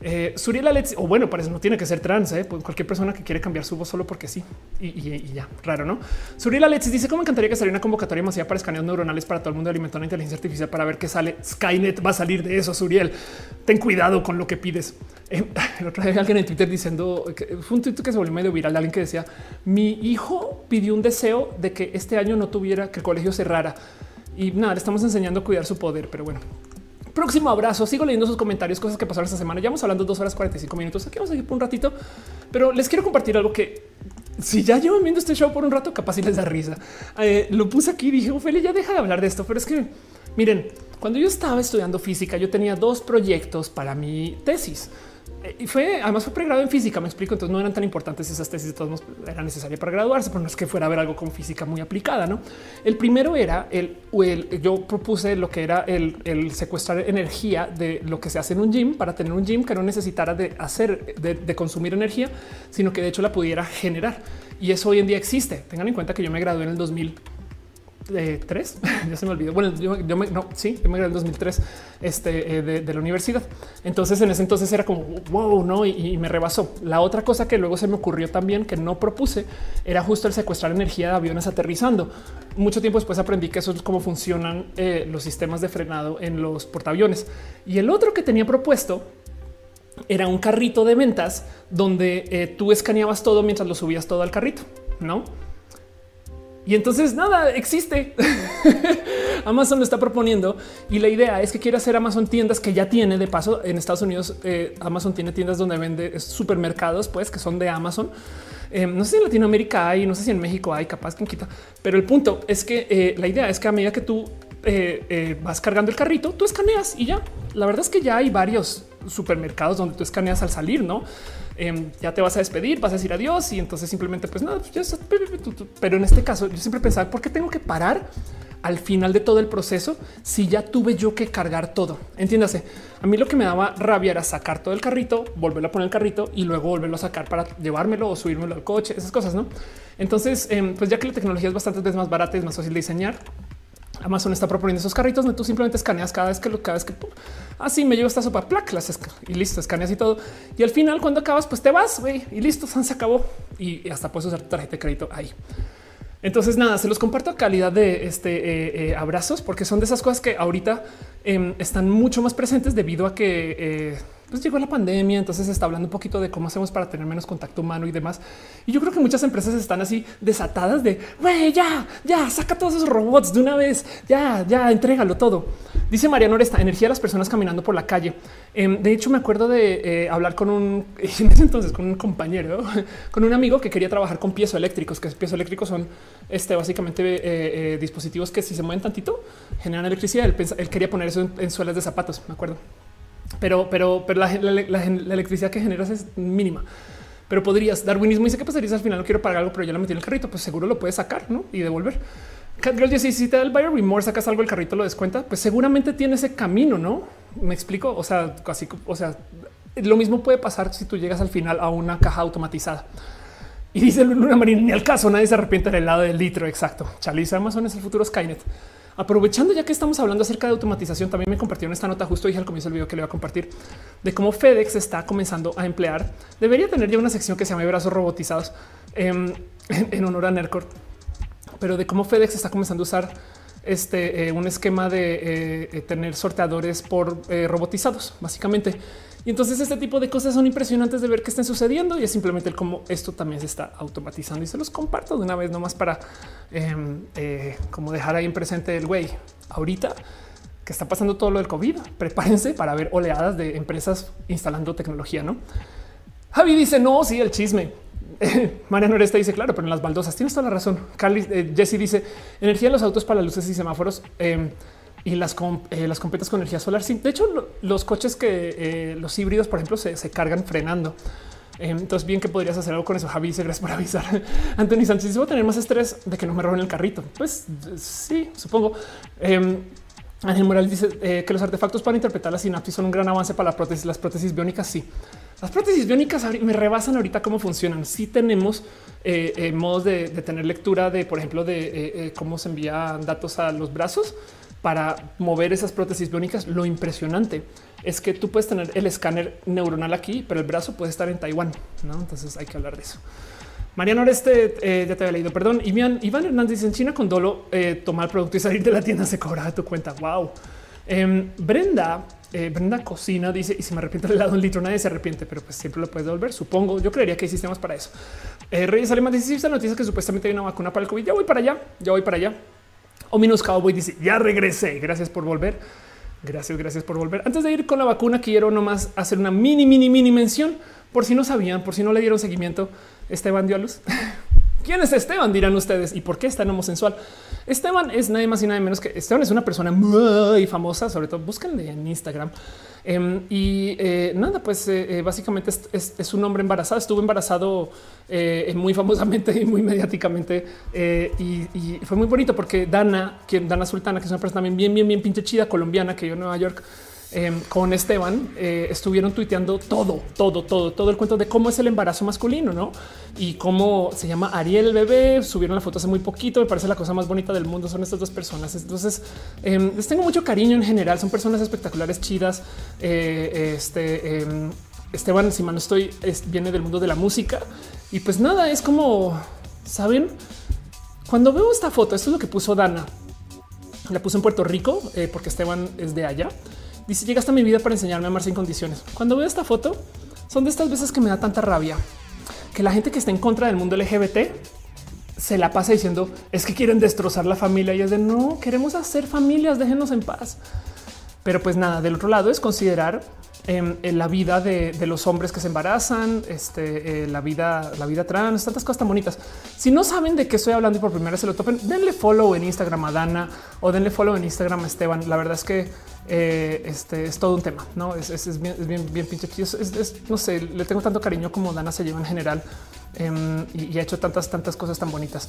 Eh, Suriel Alex, o bueno, parece no tiene que ser trans, ¿eh? pues cualquier persona que quiere cambiar su voz solo porque sí. Y, ya, raro, ¿no? Suriel Alex dice, ¿cómo encantaría que saliera una convocatoria masiva para escaneos neuronales para todo el mundo alimentar una inteligencia artificial para ver qué sale? Skynet va a salir de eso, Suriel. Ten cuidado con lo que pides. Eh, el otro día alguien en Twitter diciendo, que fue un tweet que se volvió medio viral, alguien que decía, mi hijo pidió un deseo de que este año no tuviera, que el colegio cerrara. Y nada, le estamos enseñando a cuidar su poder, pero bueno, Próximo abrazo. Sigo leyendo sus comentarios, cosas que pasaron esta semana. Ya vamos hablando dos horas 45 minutos. Aquí vamos a seguir por un ratito, pero les quiero compartir algo que si ya llevan viendo este show por un rato, capaz y les da risa. Eh, lo puse aquí y dije, Ophelia, ya deja de hablar de esto, pero es que miren, cuando yo estaba estudiando física, yo tenía dos proyectos para mi tesis. Y fue además fue pregrado en física, me explico. Entonces no eran tan importantes esas tesis, de todos modos era necesaria para graduarse, pero no es que fuera a ver algo con física muy aplicada. No, el primero era el, el yo propuse lo que era el, secuestrar energía de lo que se hace en un gym para tener un gym que no necesitara de hacer de, consumir energía, sino que de hecho la pudiera generar. Y eso hoy en día existe. Tengan en cuenta que yo me gradué en el 2000 eh, tres, ya se me olvidó. Bueno, yo, me, no, sí, yo me gradué en 2003 este, eh, de, la universidad. Entonces, en ese entonces era como wow, no, y, me rebasó. La otra cosa que luego se me ocurrió también que no propuse era justo el secuestrar energía de aviones aterrizando. Mucho tiempo después aprendí que eso es cómo funcionan eh, los sistemas de frenado en los portaaviones. Y el otro que tenía propuesto era un carrito de ventas donde tú escaneabas todo mientras lo subías todo al carrito, no? Y entonces nada existe. Amazon lo está proponiendo y la idea es que quiere hacer Amazon tiendas que ya tiene de paso en Estados Unidos. Eh, Amazon tiene tiendas donde vende supermercados, pues que son de Amazon. Eh, no sé si en Latinoamérica hay, no sé si en México hay, capaz quien quita, pero el punto es que eh, la idea es que a medida que tú vas cargando el carrito, tú escaneas y ya. La verdad es que ya hay varios supermercados donde tú escaneas al salir, no? Em, ya te vas a despedir, vas a decir adiós y entonces simplemente pues nada, pues pero en este caso yo siempre pensaba, ¿por qué tengo que parar? al final de todo el proceso si ya tuve yo que cargar todo. Entiéndase, a mí lo que me daba rabia era sacar todo el carrito, volverlo a poner el carrito y luego volverlo a sacar para llevármelo o subírmelo al coche, esas cosas, ¿no? Entonces, em, pues ya que la tecnología es bastante más barata es más fácil de diseñar, Amazon está proponiendo esos carritos tú simplemente escaneas cada vez que lo cada vez que así me llevo esta sopa plac y listo, escaneas y todo. Y al final, cuando acabas, pues te vas y listo, se acabó y hasta puedes usar tu tarjeta de crédito ahí. Entonces, nada, se los comparto a calidad de este eh, eh, abrazos, porque son de esas cosas que ahorita em, están mucho más presentes debido a que eh, pues llegó la pandemia, entonces está hablando un poquito de cómo hacemos para tener menos contacto humano y demás. Y yo creo que muchas empresas están así desatadas de güey, ya, ya saca todos esos robots de una vez, ya, ya entrégalo todo. Dice Mariano esta energía de las personas caminando por la calle. Em, de hecho, me acuerdo de eh, hablar con un en ese entonces con un compañero, con un amigo que quería trabajar con piezoeléctricos, que piezoeléctricos son este básicamente eh, eh, dispositivos que si se mueven tantito generan electricidad. Él, quería poner eso en suelas de zapatos, me acuerdo pero, pero, pero la, electricidad que generas es mínima. Pero podrías, darwinismo dice que pasaría al final no quiero pagar algo, pero ya lo metí en el carrito, pues seguro lo puedes sacar ¿no? y devolver. Catgirl dice, si te da el buyer remorse, sacas algo el carrito, lo descuenta, pues seguramente tiene ese camino, ¿no? Me explico, o sea, casi, o sea, lo mismo puede pasar si tú llegas al final a una caja automatizada. Y dice Luna Marina, ni al caso, nadie se arrepiente del lado del litro, exacto. Charlize Amazon es el futuro Skynet. Aprovechando ya que estamos hablando acerca de automatización, también me compartieron esta nota justo dije al comienzo del video que le voy a compartir de cómo FedEx está comenzando a emplear. Debería tener ya una sección que se llama brazos robotizados em, en, honor a Nercor, pero de cómo FedEx está comenzando a usar este, un esquema de tener sorteadores por robotizados, básicamente. Y entonces este tipo de cosas son impresionantes de ver que estén sucediendo y es simplemente el cómo esto también se está automatizando y se los comparto de una vez nomás para em, como dejar ahí en presente el güey ahorita que está pasando todo lo del COVID. Prepárense para ver oleadas de empresas instalando tecnología, no? Javi dice no, sí, el chisme. María Noresta dice claro, pero en las baldosas tienes toda la razón. Carly eh, Jesse dice energía en los autos para luces y semáforos em, y las, eh, las completas con energía solar. Sí, de hecho, los coches que eh, los híbridos, por ejemplo, se, cargan frenando. Em, entonces, bien que podrías hacer algo con eso. Javi gracias por avisar. Anthony Sánchez voy a tener más estrés de que no me roben el carrito. Pues sí, supongo. Em, Ángel Morales dice que los artefactos para interpretar la sinapsis son un gran avance para la prótesis. Las prótesis biónicas, sí. Las prótesis biónicas me rebasan ahorita cómo funcionan. Si tenemos eh, eh, modos de, tener lectura de, por ejemplo, de eh, cómo se envían datos a los brazos para mover esas prótesis biónicas. Lo impresionante es que tú puedes tener el escáner neuronal aquí, pero el brazo puede estar en Taiwán. ¿no? Entonces hay que hablar de eso. Mariano Oreste, ya te había leído, perdón. Iván, Iván Hernández en China con dolo tomar el producto y salir de la tienda se cobra de tu cuenta. Wow. Em, Brenda eh, Brenda Cocina dice y si me arrepiento le dado un litro, nadie se arrepiente, pero pues siempre lo puedes devolver. Supongo. Yo creería que hay sistemas para eso. Eh, Reyes Alemán dice esta noticia que supuestamente hay una vacuna para el COVID. Ya voy para allá, ya voy para allá. O Minus Cowboy dice ya regresé. Gracias por volver. Gracias, gracias por volver. Antes de ir con la vacuna, quiero nomás hacer una mini, mini, mini mención por si no sabían, por si no le dieron seguimiento. Esteban dio a luz. ¿Quién es Esteban? Dirán ustedes. ¿Y por qué es tan homosexual? Esteban es nadie más y nada menos que Esteban es una persona muy famosa, sobre todo búsquenle en Instagram. Em, y eh, nada, pues eh, eh, básicamente es, un hombre embarazado. Estuvo embarazado muy famosamente y muy mediáticamente. Y, fue muy bonito porque Dana, quien Dana Sultana, que es una persona también bien, bien, bien pinche chida colombiana que yo en Nueva York. Em, con Esteban eh, estuvieron tuiteando todo, todo, todo, todo el cuento de cómo es el embarazo masculino, no? Y cómo se llama Ariel el bebé. Subieron la foto hace muy poquito. Me parece la cosa más bonita del mundo. Son estas dos personas. Entonces em, les tengo mucho cariño en general. Son personas espectaculares, chidas. Eh, este em, Esteban, si no estoy, viene del mundo de la música y pues nada, es como saben. Cuando veo esta foto, esto es lo que puso Dana. La puso en Puerto Rico eh, porque Esteban es de allá. Dice, llegaste a mi vida para enseñarme a amar sin condiciones. Cuando veo esta foto, son de estas veces que me da tanta rabia que la gente que está en contra del mundo LGBT se la pasa diciendo es que quieren destrozar la familia y es de no queremos hacer familias, déjenos en paz. Pero pues nada, del otro lado es considerar em, en la vida de, los hombres que se embarazan, este, eh, la vida, la vida trans, tantas cosas tan bonitas. Si no saben de qué estoy hablando y por primera vez se lo topen, denle follow en Instagram a Dana o denle follow en Instagram a Esteban. La verdad es que eh, este es todo un tema, no es, bien, bien, pinche. no sé, le tengo tanto cariño como Dana se lleva en general em, y, ha hecho tantas, tantas cosas tan bonitas.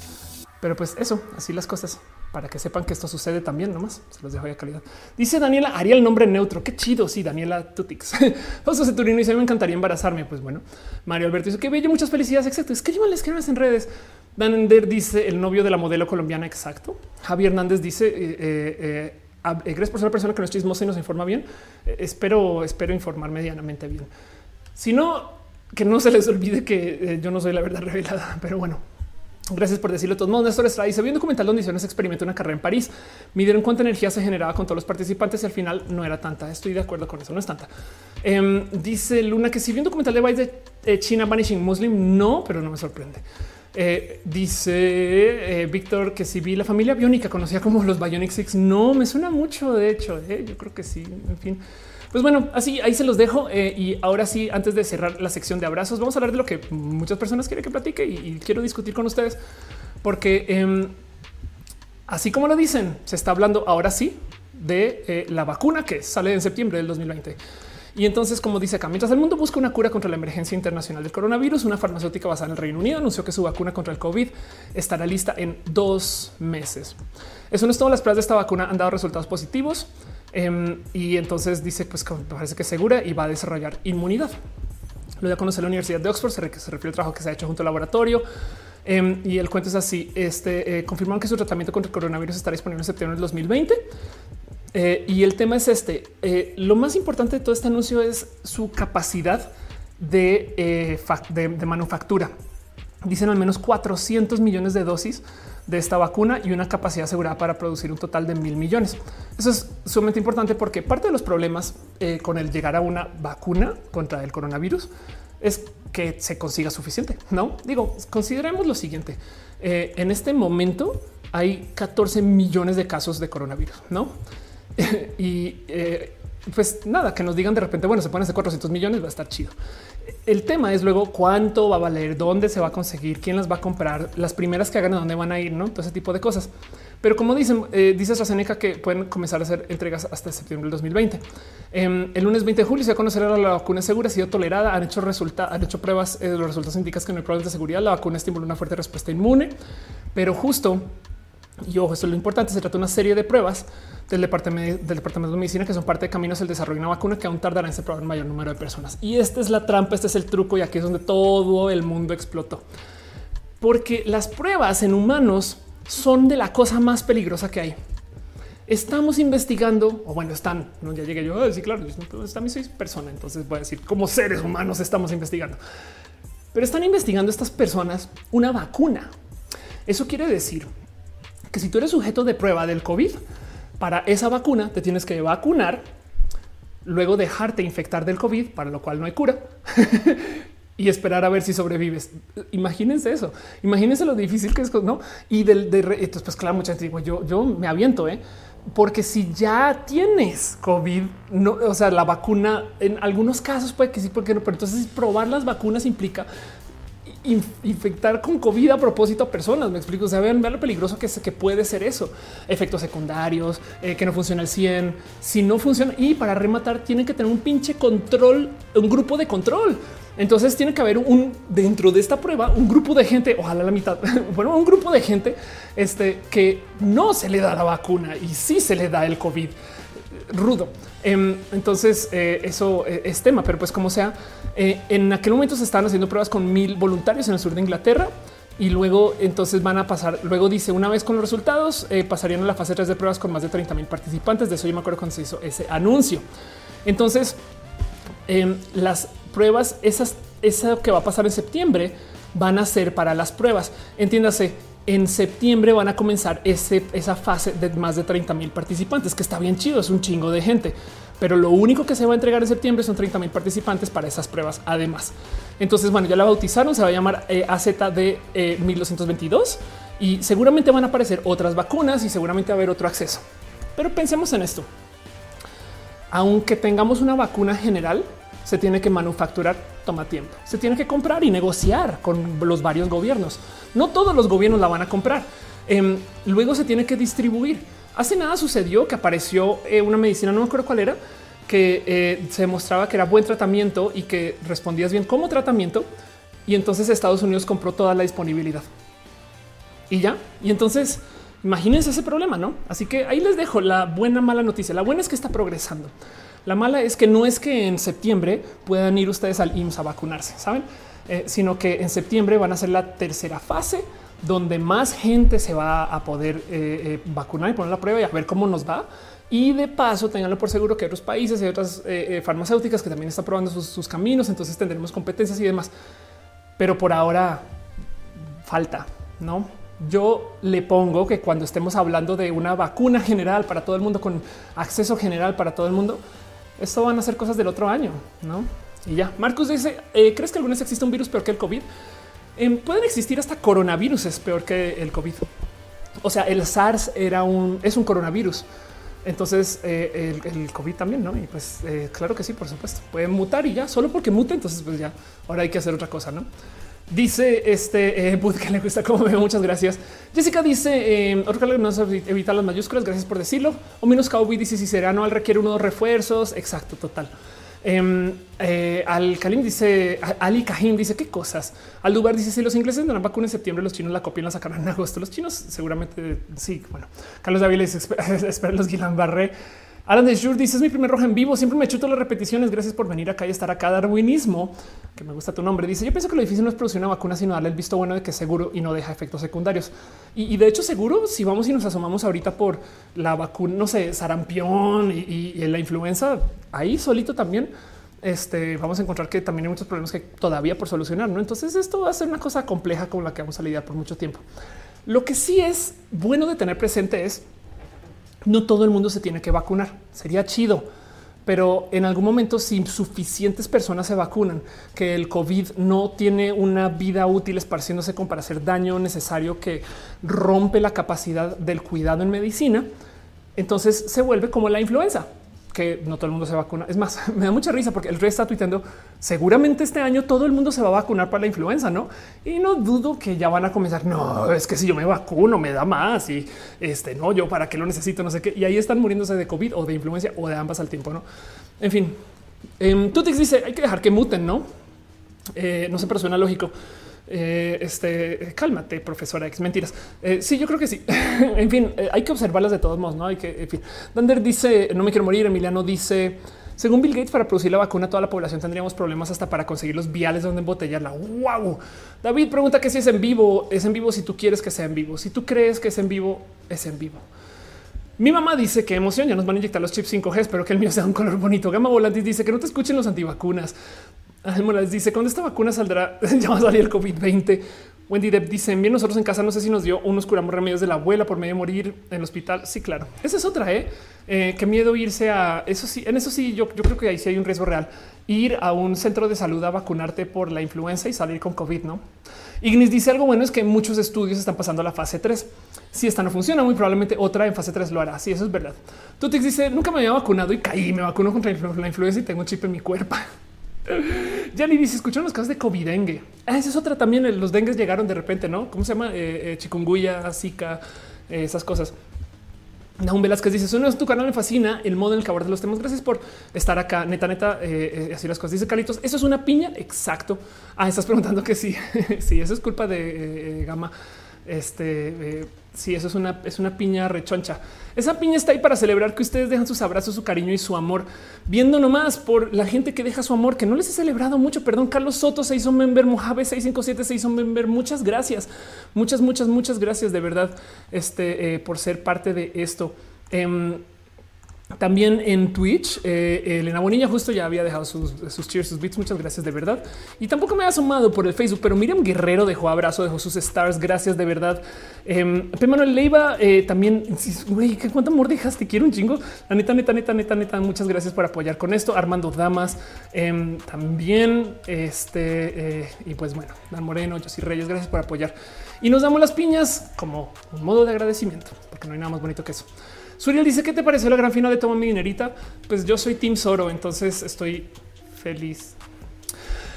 Pero pues eso, así las cosas para que sepan que esto sucede también. Nomás se los dejo de calidad. Dice Daniela, haría el nombre neutro. Qué chido. Sí, Daniela Tutix. José Ceturino dice: Me encantaría embarazarme. Pues bueno, Mario Alberto dice que bello, muchas felicidades. Exacto. Es les escribas en redes. Dander dice el novio de la modelo colombiana. Exacto. Javier Hernández dice: eh, eh, eh, Gracias por ser una persona que no es chismosa y nos informa bien. espero, espero informar medianamente bien. Si no, que no se les olvide que yo no soy la verdad revelada, pero bueno, Gracias por decirlo de todos modos. Néstor Estrada dice: Vi un documental donde hicieron ese experimento una carrera en París. Midieron cuánta energía se generaba con todos los participantes y al final no era tanta. Estoy de acuerdo con eso, no es tanta. Em, dice Luna que si vi documental de Vice de China Vanishing Muslim, no, pero no me sorprende. Eh, dice eh, Víctor que si vi la familia biónica conocida como los Bionic Six, no me suena mucho. De hecho, eh, yo creo que sí. En fin. Pues bueno, así ahí se los dejo. Y ahora sí, antes de cerrar la sección de abrazos, vamos a hablar de lo que muchas personas quieren que platique y, quiero discutir con ustedes, porque em, así como lo dicen, se está hablando ahora sí de la vacuna que sale en septiembre del 2020. Y entonces, como dice acá, mientras el mundo busca una cura contra la emergencia internacional del coronavirus, una farmacéutica basada en el Reino Unido anunció que su vacuna contra el COVID estará lista en dos meses. Eso no es todo. Las pruebas de esta vacuna han dado resultados positivos. Em, y entonces dice pues que parece que es segura y va a desarrollar inmunidad. Lo ya conoce la Universidad de Oxford, se, refiere al trabajo que se ha hecho junto al laboratorio. Em, y el cuento es así: este eh, confirmaron que su tratamiento contra el coronavirus estará disponible en septiembre del 2020. Eh, y el tema es este: eh, lo más importante de todo este anuncio es su capacidad de, de manufactura. dicen al menos 400 millones de dosis de esta vacuna y una capacidad asegurada para producir un total de mil millones. Eso es sumamente importante porque parte de los problemas eh, con el llegar a una vacuna contra el coronavirus es que se consiga suficiente. No digo, consideremos lo siguiente. Eh, en este momento hay 14 millones de casos de coronavirus, no? y eh, pues nada, que nos digan de repente, bueno, se ponen ese 400 millones, va a estar chido. El tema es luego cuánto va a valer, dónde se va a conseguir, quién las va a comprar, las primeras que hagan, a dónde van a ir, no todo ese tipo de cosas. Pero como dicen, eh, dice AstraZeneca que pueden comenzar a hacer entregas hasta septiembre del 2020. Em, el lunes 20 de julio se va a conocer la vacuna segura, ha sido tolerada, han hecho resultados, han hecho pruebas, eh, los resultados indican que no hay problemas de seguridad, la vacuna estimula una fuerte respuesta inmune, pero justo y ojo, esto es lo importante. Se trata de una serie de pruebas del departamento, del departamento de medicina que son parte de caminos el desarrollo de una vacuna que aún tardará en probada en mayor número de personas. Y esta es la trampa, este es el truco y aquí es donde todo el mundo explotó. Porque las pruebas en humanos son de la cosa más peligrosa que hay. Estamos investigando, o bueno, están, no ya llegué yo a decir, claro, yo también soy persona, entonces voy a decir, como seres humanos estamos investigando. Pero están investigando estas personas una vacuna. Eso quiere decir que si tú eres sujeto de prueba del COVID, para esa vacuna te tienes que vacunar, luego dejarte infectar del COVID, para lo cual no hay cura, y esperar a ver si sobrevives. Imagínense eso. Imagínense lo difícil que es, ¿no? Y del, de, entonces, pues claro, mucha gente digo, yo, yo me aviento, ¿eh? porque si ya tienes COVID, no, o sea, la vacuna en algunos casos puede que sí, porque no, pero entonces probar las vacunas implica infectar con COVID a propósito a personas. Me explico. O sea, vean, lo peligroso que, es, que puede ser eso. Efectos secundarios, eh, que no funciona el 100. Si no funciona y para rematar, tienen que tener un pinche control, un grupo de control. Entonces tiene que haber un dentro de esta prueba, un grupo de gente, ojalá la mitad, bueno, un grupo de gente este, que no se le da la vacuna y sí se le da el COVID rudo. Em, entonces eh, eso eh, es tema, pero pues como sea, eh, en aquel momento se estaban haciendo pruebas con mil voluntarios en el sur de Inglaterra y luego entonces van a pasar. Luego dice una vez con los resultados pasarían a la fase 3 de pruebas con más de 30 mil participantes. De eso yo me acuerdo cuando se hizo ese anuncio. Entonces em, las pruebas, esas, que va a pasar en septiembre van a ser para las pruebas. Entiéndase, en septiembre van a comenzar esa fase de más de 30 mil participantes, que está bien chido, es un chingo de gente. Pero lo único que se va a entregar en septiembre son 30 mil participantes para esas pruebas. Además, entonces, bueno, ya la bautizaron, se va a llamar eh, AZD 1222 eh, y seguramente van a aparecer otras vacunas y seguramente va a haber otro acceso. Pero pensemos en esto. Aunque tengamos una vacuna general, se tiene que manufacturar, toma tiempo. Se tiene que comprar y negociar con los varios gobiernos. No todos los gobiernos la van a comprar. Em, luego se tiene que distribuir. Hace nada sucedió que apareció eh, una medicina, no me acuerdo cuál era, que eh, se demostraba que era buen tratamiento y que respondías bien como tratamiento. Y entonces Estados Unidos compró toda la disponibilidad. Y ya. Y entonces imagínense ese problema, ¿no? Así que ahí les dejo la buena, mala noticia. La buena es que está progresando. La mala es que no es que en septiembre puedan ir ustedes al IMSS a vacunarse, saben, eh, sino que en septiembre van a ser la tercera fase donde más gente se va a poder eh, eh, vacunar y poner la prueba y a ver cómo nos va. Y de paso, tenganlo por seguro que otros países y otras farmacéuticas que también están probando sus, sus caminos, entonces tendremos competencias y demás. Pero por ahora falta, ¿no? yo le pongo que cuando estemos hablando de una vacuna general para todo el mundo, con acceso general para todo el mundo, esto van a ser cosas del otro año, ¿no? Y ya, Marcus dice, eh, ¿crees que alguna vez existe un virus peor que el COVID? Em, pueden existir hasta coronavirus peor que el COVID. O sea, el SARS era un, es un coronavirus. Entonces eh, el, COVID también, ¿no? Y pues eh, claro que sí, por supuesto. Puede mutar y ya, solo porque mute, entonces pues ya, ahora hay que hacer otra cosa, ¿no? Dice este eh, que le gusta como veo. Muchas gracias. Jessica dice eh, otro que no evitar las mayúsculas. Gracias por decirlo. O menos Cowboy dice si será anual requiere unos refuerzos. Exacto, total. Em, eh, Al Kalim dice Ali Kahim dice qué cosas. Al Dubar dice si los ingleses dan vacuna en septiembre, los chinos la copian, la sacarán en agosto. Los chinos seguramente sí. Bueno, Carlos David dice espera los Guillain Barré. Alan de Jure dice es mi primer roja en vivo. Siempre me chuto las repeticiones. Gracias por venir acá y estar acá. Darwinismo, que me gusta tu nombre. Dice yo pienso que lo difícil no es producir una vacuna, sino darle el visto bueno de que es seguro y no deja efectos secundarios. Y, de hecho, seguro si vamos y nos asomamos ahorita por la vacuna, no sé, sarampión y, la influenza ahí solito también este, vamos a encontrar que también hay muchos problemas que todavía por solucionar. ¿no? Entonces esto va a ser una cosa compleja con la que vamos a lidiar por mucho tiempo. Lo que sí es bueno de tener presente es no todo el mundo se tiene que vacunar. Sería chido, pero en algún momento si suficientes personas se vacunan, que el COVID no tiene una vida útil esparciéndose como para hacer daño necesario que rompe la capacidad del cuidado en medicina, entonces se vuelve como la influenza que no todo el mundo se vacuna. Es más, me da mucha risa porque el rey está tuiteando seguramente este año todo el mundo se va a vacunar para la influenza, no? Y no dudo que ya van a comenzar. No es que si yo me vacuno me da más y este no, yo para qué lo necesito, no sé qué. Y ahí están muriéndose de COVID o de influencia o de ambas al tiempo, no? En fin, eh, Tutix dice hay que dejar que muten, no? Eh, no sé, pero suena lógico. Eh, este cálmate, profesora X. Mentiras. Eh, sí, yo creo que sí. en fin, eh, hay que observarlas de todos modos. No hay que. En fin, Dander dice no me quiero morir. Emiliano dice según Bill Gates, para producir la vacuna, toda la población tendríamos problemas hasta para conseguir los viales donde embotellarla. Wow. David pregunta que si es en vivo, es en vivo si tú quieres que sea en vivo. Si tú crees que es en vivo, es en vivo. Mi mamá dice que emoción, ya nos van a inyectar los chips 5G, espero que el mío sea un color bonito. Gama Volantis dice que no te escuchen los antivacunas. Morales dice cuando esta vacuna saldrá, ya va a salir el COVID-20. Wendy Depp dice bien nosotros en casa no sé si nos dio unos curamos remedios de la abuela por medio de morir en el hospital. Sí, claro. Esa es otra, ¿eh? ¿eh? qué miedo irse a eso. Sí, en eso sí, yo, yo creo que ahí sí hay un riesgo real. Ir a un centro de salud a vacunarte por la influenza y salir con COVID, no? Ignis dice algo bueno es que muchos estudios están pasando a la fase 3. Si esta no funciona, muy probablemente otra en fase 3 lo hará. Sí, eso es verdad. Tutix dice nunca me había vacunado y caí, me vacuno contra la influenza y tengo un chip en mi cuerpo. Ni dice, escucharon los casos de COVID dengue. Ah, esa es otra también. Los dengues llegaron de repente, ¿no? ¿Cómo se llama? Eh, eh zika, eh, esas cosas. Naum Velázquez dice: Eso es tu canal, me fascina el modo en el que abordas los temas. Gracias por estar acá. Neta, neta, eh, así las cosas. Dice Calitos: Eso es una piña. Exacto. Ah, estás preguntando que sí. sí, eso es culpa de Gama. Este Sí, eso es una, es una piña rechoncha. Esa piña está ahí para celebrar que ustedes dejan sus abrazos, su cariño y su amor, viendo nomás por la gente que deja su amor, que no les he celebrado mucho. Perdón, Carlos Soto se hizo member, Mojave 657 se hizo member. Muchas gracias, muchas, muchas, muchas gracias de verdad este, eh, por ser parte de esto. Em, también en Twitch, eh, Elena Bonilla justo ya había dejado sus, sus cheers, sus bits. Muchas gracias de verdad. Y tampoco me ha sumado por el Facebook, pero Miriam Guerrero dejó abrazo, dejó sus stars. Gracias de verdad. Eh, Manuel Leiva eh, también. Güey, qué cuánto amor dejaste. Quiero un chingo. La neta, neta, neta, neta, neta. Muchas gracias por apoyar con esto. Armando Damas em, también. Este eh, y pues bueno, Dan Moreno, Josy Reyes, gracias por apoyar. Y nos damos las piñas como un modo de agradecimiento, porque no hay nada más bonito que eso. Suriel dice: ¿Qué te pareció la gran final de Toma mi dinerita? Pues yo soy Team Soro, entonces estoy feliz.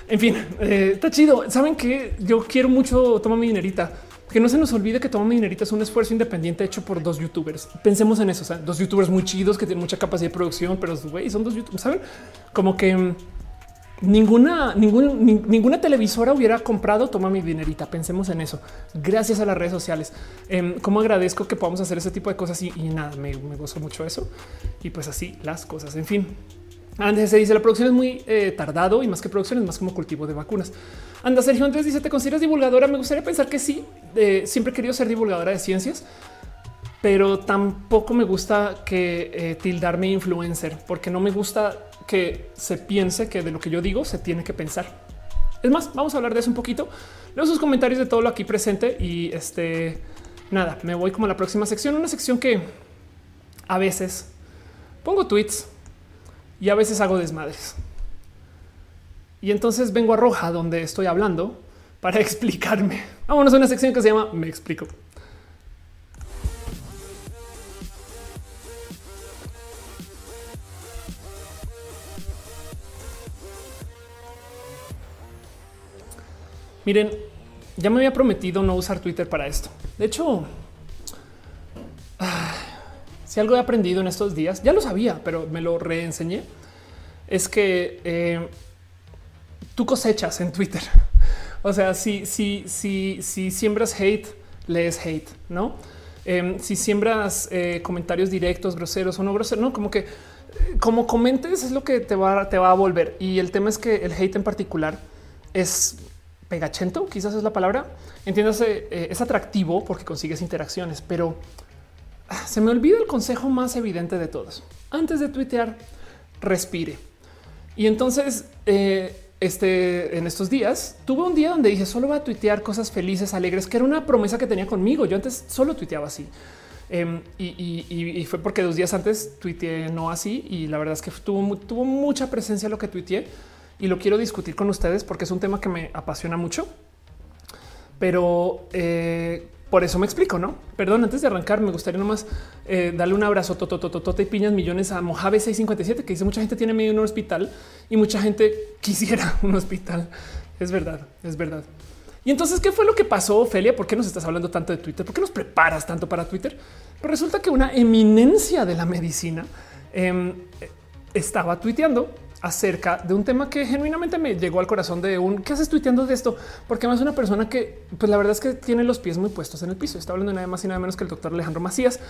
En fin, eh, está chido. Saben que yo quiero mucho Toma mi dinerita. Que no se nos olvide que Toma mi dinerita es un esfuerzo independiente hecho por dos youtubers. Pensemos en eso. dos youtubers muy chidos que tienen mucha capacidad de producción, pero güey, son dos youtubers. Saben como que ninguna, ninguna televisora hubiera comprado toma mi dinerita. Pensemos en eso. Gracias a las redes sociales. Eh, Cómo agradezco que podamos hacer ese tipo de cosas y, nada, me, me, gozo mucho eso. Y pues así las cosas. En fin, antes se dice la producción es muy eh, tardado y más que producción es más como cultivo de vacunas. Anda, Sergio Andrés dice: ¿Te consideras divulgadora? Me gustaría pensar que sí. Siempre he querido ser divulgadora de ciencias, pero tampoco me gusta que eh, tildarme influencer porque no me gusta que se piense que de lo que yo digo se tiene que pensar. Es más, vamos a hablar de eso un poquito. Leo sus comentarios de todo lo aquí presente y este nada, me voy como a la próxima sección, una sección que a veces pongo tweets y a veces hago desmadres. Y entonces vengo a Roja donde estoy hablando para explicarme. Vámonos a una sección que se llama Me explico. Miren, ya me había prometido no usar Twitter para esto. De hecho, ah, si algo he aprendido en estos días, ya lo sabía, pero me lo reenseñé, es que eh, tú cosechas en Twitter. O sea, si, si, si, si siembras hate, lees hate, ¿no? Em, si siembras eh, comentarios directos, groseros o no groseros, no, como que como comentes es lo que te va, te va a volver. Y el tema es que el hate en particular es pegachento, quizás es la palabra. Entiéndase, eh, es atractivo porque consigues interacciones, pero ah, se me olvida el consejo más evidente de todos. Antes de tuitear, respire. Y entonces, eh, este, en estos días, tuve un día donde dije, solo voy a tuitear cosas felices, alegres, que era una promesa que tenía conmigo. Yo antes solo tuiteaba así. Em, y, fue porque dos días antes tuiteé no así y la verdad es que tuvo, tuvo mucha presencia lo que tuiteé y lo quiero discutir con ustedes porque es un tema que me apasiona mucho. Pero eh, por eso me explico, ¿no? Perdón, antes de arrancar, me gustaría nomás eh, darle un abrazo totototote y piñas millones a Mojave 657, que dice mucha gente tiene medio un hospital y mucha gente quisiera un hospital. Es verdad, es verdad. Y entonces, ¿qué fue lo que pasó, Ophelia? ¿Por qué nos estás hablando tanto de Twitter? ¿Por qué nos preparas tanto para Twitter? Pues resulta que una eminencia de la medicina em, estaba tuiteando acerca de un tema que genuinamente me llegó al corazón de un qué haces tuiteando de esto, porque además una persona que, pues la verdad es que tiene los pies muy puestos en el piso. Está hablando nada más y nada menos que el doctor Alejandro Macías,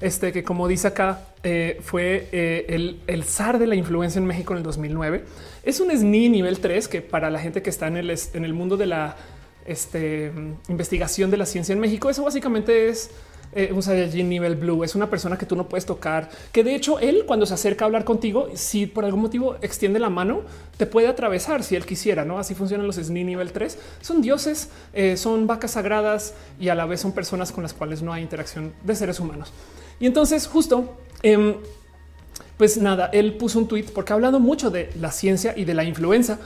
este que, como dice acá, eh, fue eh, el, el, zar de la influencia en México en el 2009. Es un SNI nivel 3 que para la gente que está en el, en el mundo de la este, investigación de la ciencia en México, eso básicamente es eh, un Saiyajin nivel blue. Es una persona que tú no puedes tocar, que de hecho él cuando se acerca a hablar contigo, si por algún motivo extiende la mano, te puede atravesar si él quisiera, ¿no? Así funcionan los SNI nivel 3. Son dioses, eh, son vacas sagradas y a la vez son personas con las cuales no hay interacción de seres humanos. Y entonces justo... Em, pues nada, él puso un tweet porque ha hablado mucho de la ciencia y de la influenza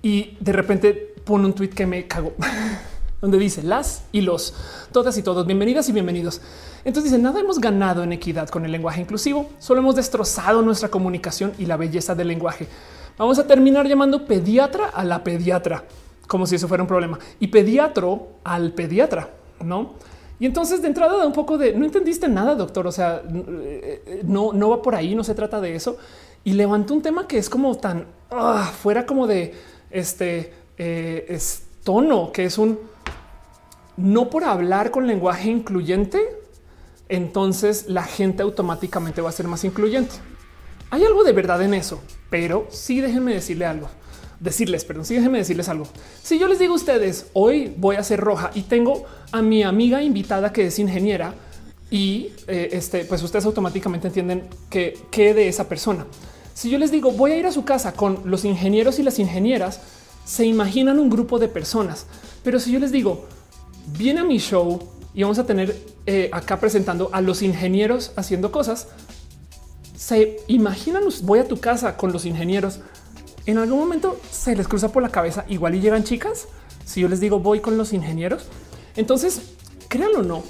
y de repente pone un tweet que me cagó. donde dice las y los, todas y todos, bienvenidas y bienvenidos. Entonces dice, nada hemos ganado en equidad con el lenguaje inclusivo, solo hemos destrozado nuestra comunicación y la belleza del lenguaje. Vamos a terminar llamando pediatra a la pediatra, como si eso fuera un problema, y pediatro al pediatra, ¿no? Y entonces de entrada da un poco de, no entendiste nada, doctor, o sea, no, no va por ahí, no se trata de eso. Y levantó un tema que es como tan ah, fuera como de este eh, tono, que es un no por hablar con lenguaje incluyente, entonces la gente automáticamente va a ser más incluyente. Hay algo de verdad en eso, pero sí déjenme decirle algo. Decirles, perdón, sí déjenme decirles algo. Si yo les digo a ustedes, hoy voy a ser roja y tengo a mi amiga invitada que es ingeniera y eh, este, pues ustedes automáticamente entienden que qué de esa persona. Si yo les digo, voy a ir a su casa con los ingenieros y las ingenieras, se imaginan un grupo de personas. Pero si yo les digo, viene a mi show y vamos a tener eh, acá presentando a los ingenieros haciendo cosas. Se imaginan, voy a tu casa con los ingenieros. En algún momento se les cruza por la cabeza igual y llegan chicas. Si yo les digo voy con los ingenieros, entonces créanlo o no,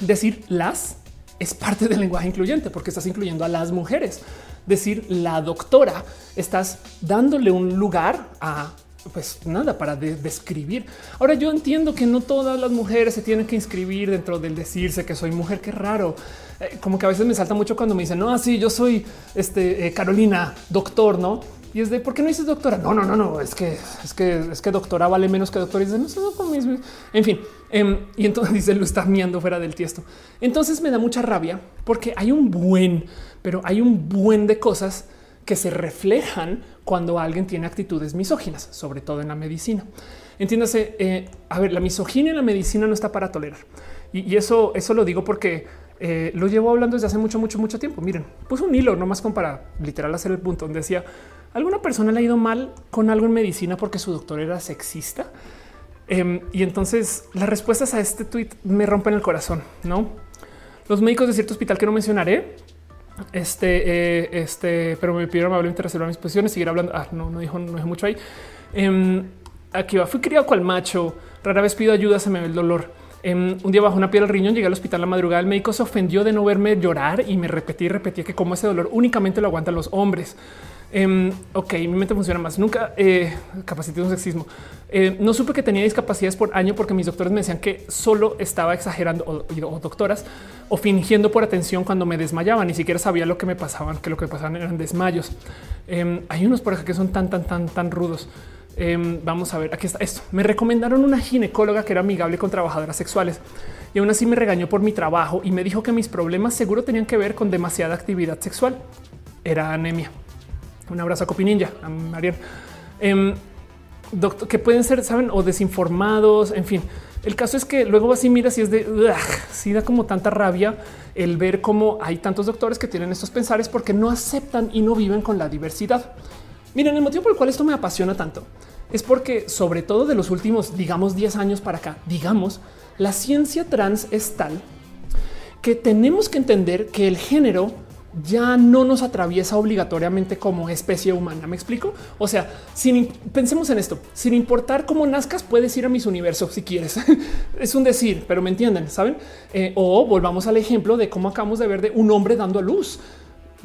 decir las es parte del lenguaje incluyente porque estás incluyendo a las mujeres. Decir la doctora, estás dándole un lugar a pues nada para describir. Ahora yo entiendo que no todas las mujeres se tienen que inscribir dentro del decirse que soy mujer. Qué raro. Eh, como que a veces me salta mucho cuando me dicen no, así yo soy este eh, Carolina, doctor, no? Y es de por qué no dices doctora? No, no, no, no. Es que es que es que doctora vale menos que doctor. Y dice no, no, En fin, em, y entonces dice lo está miando fuera del tiesto. Entonces me da mucha rabia porque hay un buen, pero hay un buen de cosas que se reflejan cuando alguien tiene actitudes misóginas, sobre todo en la medicina. Entiéndase, eh, a ver, la misoginia en la medicina no está para tolerar. Y, eso, eso lo digo porque eh, lo llevo hablando desde hace mucho, mucho, mucho tiempo. Miren, puse un hilo nomás como para literal hacer el punto donde decía alguna persona le ha ido mal con algo en medicina porque su doctor era sexista. Em, y entonces las respuestas a este tweet me rompen el corazón, no? Los médicos de cierto hospital que no mencionaré este, eh, este, pero me pidieron amablemente reservar mis posiciones, seguir hablando. Ah, no, no dijo, no dijo mucho ahí. Em, aquí va. Fui criado cual macho. Rara vez pido ayuda, se me ve el dolor. Em, un día bajo una piel al riñón, llegué al hospital la madrugada. El médico se ofendió de no verme llorar y me repetí y repetí que como ese dolor únicamente lo aguantan los hombres. Em, ok, mi mente funciona más. Nunca eh, capacité un sexismo. Eh, no supe que tenía discapacidades por año porque mis doctores me decían que solo estaba exagerando o, doctoras o fingiendo por atención cuando me desmayaba. Ni siquiera sabía lo que me pasaban, que lo que pasaban eran desmayos. Em, hay unos por acá que son tan, tan, tan, tan rudos. Em, vamos a ver, aquí está esto. Me recomendaron una ginecóloga que era amigable con trabajadoras sexuales y aún así me regañó por mi trabajo y me dijo que mis problemas seguro tenían que ver con demasiada actividad sexual. Era anemia. Un abrazo a Copinilla, a Marian. Em, doctor, que pueden ser, saben, o desinformados, en fin. El caso es que luego así miras y es de si da como tanta rabia el ver cómo hay tantos doctores que tienen estos pensares porque no aceptan y no viven con la diversidad. Miren, el motivo por el cual esto me apasiona tanto es porque sobre todo de los últimos, digamos, 10 años para acá, digamos, la ciencia trans es tal que tenemos que entender que el género ya no nos atraviesa obligatoriamente como especie humana. ¿Me explico? O sea, sin pensemos en esto, sin importar cómo nazcas, puedes ir a mis universos si quieres. es un decir, pero me entienden, saben? Eh, o volvamos al ejemplo de cómo acabamos de ver de un hombre dando a luz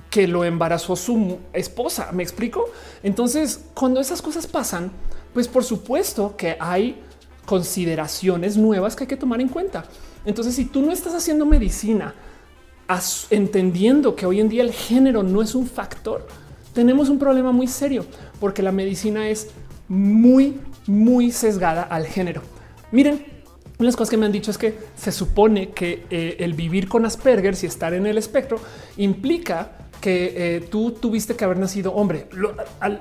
que lo embarazó su esposa. Me explico. Entonces, cuando esas cosas pasan, pues por supuesto que hay consideraciones nuevas que hay que tomar en cuenta. Entonces, si tú no estás haciendo medicina, entendiendo que hoy en día el género no es un factor, tenemos un problema muy serio porque la medicina es muy, muy sesgada al género. Miren, una de las cosas que me han dicho es que se supone que eh, el vivir con Asperger y estar en el espectro implica que eh, tú tuviste que haber nacido hombre.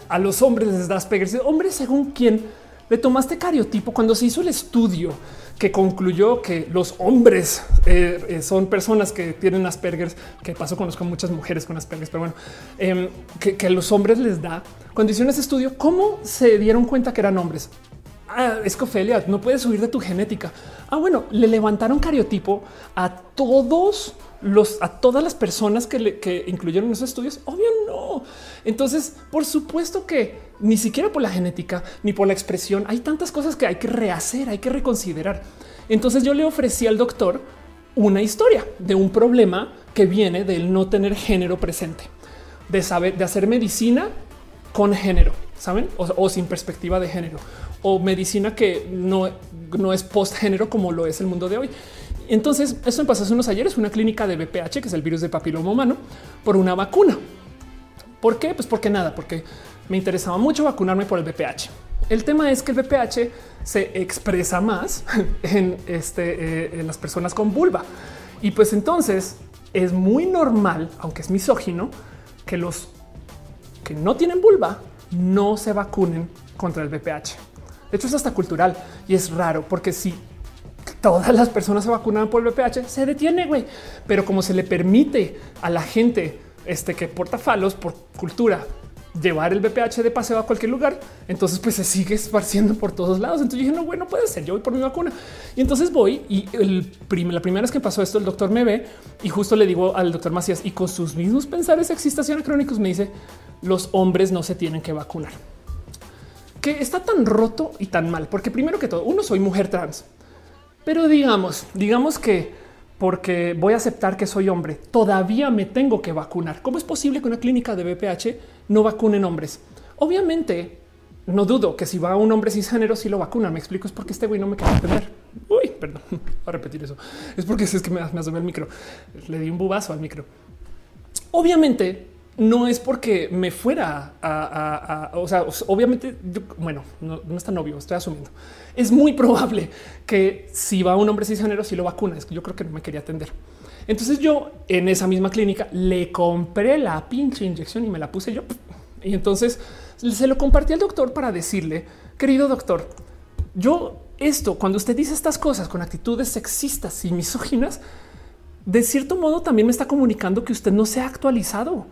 a, los hombres les da Asperger. Hombre, según quién le tomaste cariotipo cuando se hizo el estudio que concluyó que los hombres eh, eh, son personas que tienen Asperger, que pasó conozco muchas mujeres con Asperger, pero bueno, em, que, a los hombres les da. Cuando hicieron ese estudio, ¿cómo se dieron cuenta que eran hombres? Ah, escofelia, no puedes subir de tu genética. Ah, bueno, le levantaron cariotipo a todos los a todas las personas que, le, que incluyeron esos estudios? Obvio no. Entonces, por supuesto que ni siquiera por la genética ni por la expresión hay tantas cosas que hay que rehacer, hay que reconsiderar. Entonces yo le ofrecí al doctor una historia de un problema que viene del no tener género presente, de saber, de hacer medicina con género, saben, o, sin perspectiva de género, o medicina que no, no es post género como lo es el mundo de hoy. Entonces, esto me pasó hace unos ayeres, una clínica de BPH, que es el virus de papiloma humano, por una vacuna. ¿Por qué? Pues porque nada, porque me interesaba mucho vacunarme por el BPH. El tema es que el BPH se expresa más en, este, eh, en las personas con vulva. Y pues entonces es muy normal, aunque es misógino, que los que no tienen vulva no se vacunen contra el BPH. De hecho, es hasta cultural y es raro porque si todas las personas se vacunan por el VPH, se detiene, güey. Pero como se le permite a la gente este, que porta falos por cultura llevar el VPH de paseo a cualquier lugar, entonces pues se sigue esparciendo por todos lados. Entonces dije, no, bueno, puede ser, yo voy por mi vacuna. Y entonces voy y la primera vez que pasó esto, el doctor me ve y justo le digo al doctor Macías y con sus mismos pensares existación crónicos me dice, los hombres no se tienen que vacunar. Que está tan roto y tan mal, porque primero que todo, uno soy mujer trans. Pero digamos, digamos que porque voy a aceptar que soy hombre, todavía me tengo que vacunar. ¿Cómo es posible que una clínica de BPH no vacunen hombres? Obviamente, no dudo que si va un hombre cisgénero, sí lo vacunan. Me explico, es porque este güey no me quiere entender. Uy, perdón, voy a repetir eso. Es porque es que me, me asomé el micro. Le di un bubazo al micro. Obviamente, no es porque me fuera a, o sea, obviamente, bueno, no, no, es tan obvio, estoy asumiendo. Es muy probable que si va un hombre cisgénero, si lo vacuna, es que yo creo que no me quería atender. Entonces yo en esa misma clínica le compré la pinche inyección y me la puse yo. Y entonces se lo compartí al doctor para decirle, querido doctor, yo esto, cuando usted dice estas cosas con actitudes sexistas y misóginas, de cierto modo también me está comunicando que usted no se ha actualizado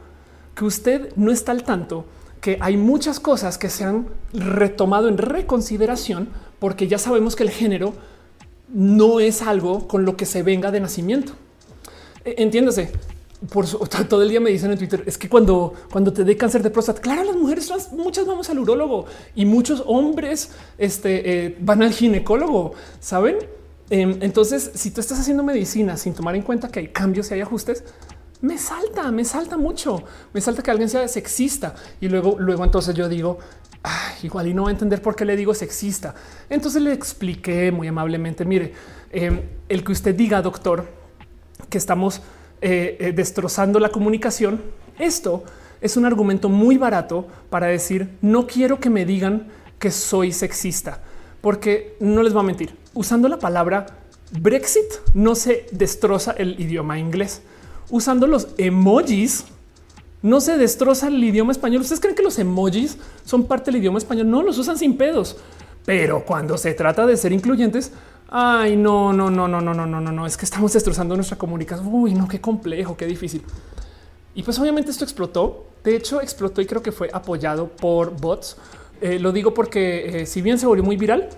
que usted no está al tanto que hay muchas cosas que se han retomado en reconsideración porque ya sabemos que el género no es algo con lo que se venga de nacimiento. E, entiéndase, por todo el día me dicen en Twitter es que cuando, cuando te dé cáncer de próstata, claro, las mujeres muchas vamos al urólogo y muchos hombres este, eh, van al ginecólogo, saben? Em, entonces, si tú estás haciendo medicina sin tomar en cuenta que hay cambios y hay ajustes, me salta, me salta mucho, me salta que alguien sea sexista y luego, luego entonces yo digo, igual y no va a entender por qué le digo sexista. Entonces le expliqué muy amablemente, mire, em, el que usted diga, doctor, que estamos eh, eh, destrozando la comunicación, esto es un argumento muy barato para decir, no quiero que me digan que soy sexista, porque no les va a mentir. Usando la palabra Brexit no se destroza el idioma inglés usando los emojis no se destroza el idioma español. ¿Ustedes creen que los emojis son parte del idioma español? No los usan sin pedos. Pero cuando se trata de ser incluyentes, ay, no, no, no, no, no, no, no, no, no, es que estamos destrozando nuestra comunicación. Uy, no, qué complejo, qué difícil. Y pues obviamente esto explotó. De hecho, explotó y creo que fue apoyado por bots. Eh, lo digo porque eh, si bien se volvió muy viral,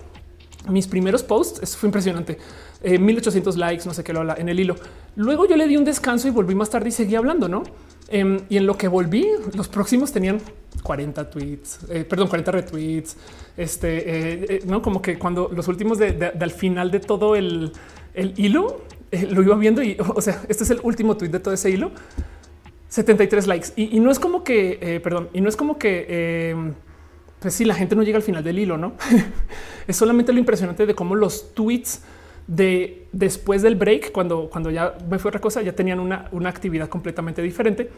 mis primeros posts, eso fue impresionante. 1800 eh, likes, no sé qué lo habla en el hilo. Luego yo le di un descanso y volví más tarde y seguí hablando, no? Em, y en lo que volví, los próximos tenían 40 tweets, perdón, 40 retweets. Este no como que cuando los últimos de, al final de todo el, el hilo lo iba viendo y, o sea, este es el último tweet de todo ese hilo. 73 likes y, no es como que, perdón, y no es como que pues sí, la gente no llega al final del hilo, no es solamente lo impresionante de cómo los tweets de después del break, cuando, cuando ya me fue otra cosa, ya tenían una, actividad completamente diferente.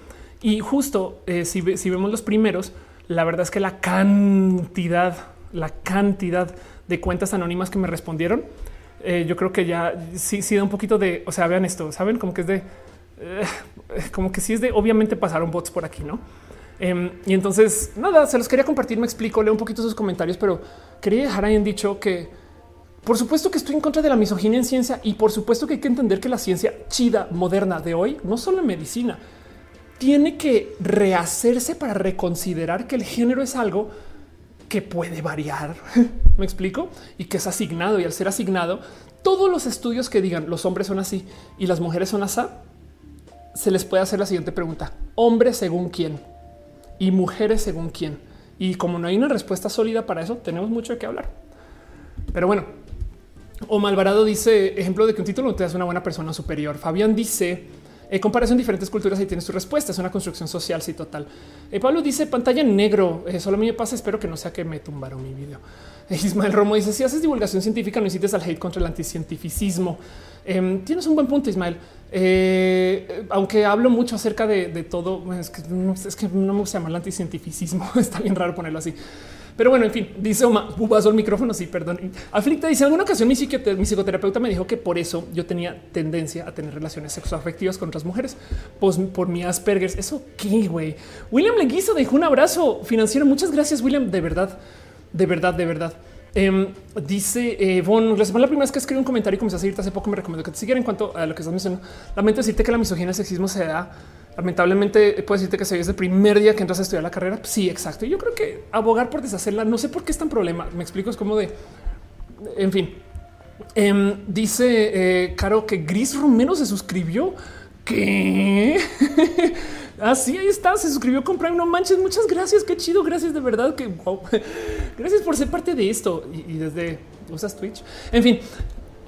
Y justo eh, si, vemos los primeros, la verdad es que la cantidad, la cantidad de cuentas anónimas que me respondieron, eh, yo creo que ya sí, sí da un poquito de, o sea, vean esto, saben como que es de, eh, como que sí es de, obviamente pasaron bots por aquí, no? Em, y entonces, nada, se los quería compartir, me explico, leo un poquito sus comentarios, pero quería dejar ahí en dicho que por supuesto que estoy en contra de la misoginia en ciencia y por supuesto que hay que entender que la ciencia chida, moderna de hoy, no solo en medicina, tiene que rehacerse para reconsiderar que el género es algo que puede variar. Me explico y que es asignado y al ser asignado, todos los estudios que digan los hombres son así y las mujeres son así, se les puede hacer la siguiente pregunta: hombre según quién y mujeres según quién. Y como no hay una respuesta sólida para eso, tenemos mucho de qué hablar. Pero bueno, o Malvarado dice ejemplo de que un título no te hace una buena persona superior. Fabián dice eh, comparación diferentes culturas y tienes tu respuesta. Es una construcción social. Sí, total. Eh, Pablo dice pantalla en negro. Eh, solo a me pasa. Espero que no sea que me tumbaron mi video. Ismael Romo dice si haces divulgación científica, no incites al hate contra el anticientificismo. Em, tienes un buen punto, Ismael. Eh, aunque hablo mucho acerca de, todo, es que, no, me gusta llamar el anticientificismo. Está bien raro ponerlo así. Pero bueno, en fin, dice Oma, el micrófono. Sí, perdón. Aflicta dice: alguna ocasión mi, mi, psicoterapeuta me dijo que por eso yo tenía tendencia a tener relaciones sexoafectivas con otras mujeres, pues por mi Asperger. Eso qué güey. William Leguizo dejó un abrazo financiero. Muchas gracias, William. De verdad, de verdad, de verdad. Em, dice eh, la primera vez que escribí un comentario y comencé a seguirte hace poco, me recomiendo que te siguiera en cuanto a lo que estás mencionando. Lamento decirte que la misoginia y el sexismo se da. Lamentablemente puedes decirte que se desde el primer día que entras a estudiar la carrera. Sí, exacto. Yo creo que abogar por deshacerla, no sé por qué es tan problema. Me explico, es como de, en fin. Em, dice eh, Caro que Gris Romero se suscribió. ¿Qué? Así ahí está, se suscribió con Prime. No manches, muchas gracias. Qué chido. Gracias de verdad. Que gracias por ser parte de esto. Y, desde usas Twitch. En fin,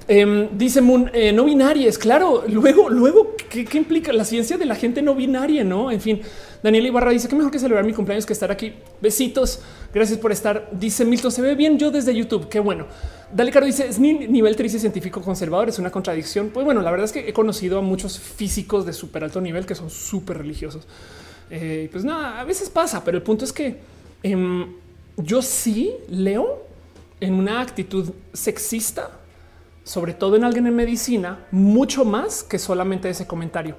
em, dice Moon, eh, no binarias. Claro, luego, luego, ¿qué, implica la ciencia de la gente no binaria? No, en fin, Daniel Ibarra dice que mejor que celebrar mi cumpleaños que estar aquí. Besitos. Gracias por estar. Dice Milton, se ve bien yo desde YouTube. Qué bueno. Dale Caro dice es nivel triste científico conservador. Es una contradicción. Pues bueno, la verdad es que he conocido a muchos físicos de súper alto nivel que son súper religiosos. Eh, pues nada, a veces pasa, pero el punto es que em, yo sí leo en una actitud sexista, sobre todo en alguien en medicina, mucho más que solamente ese comentario.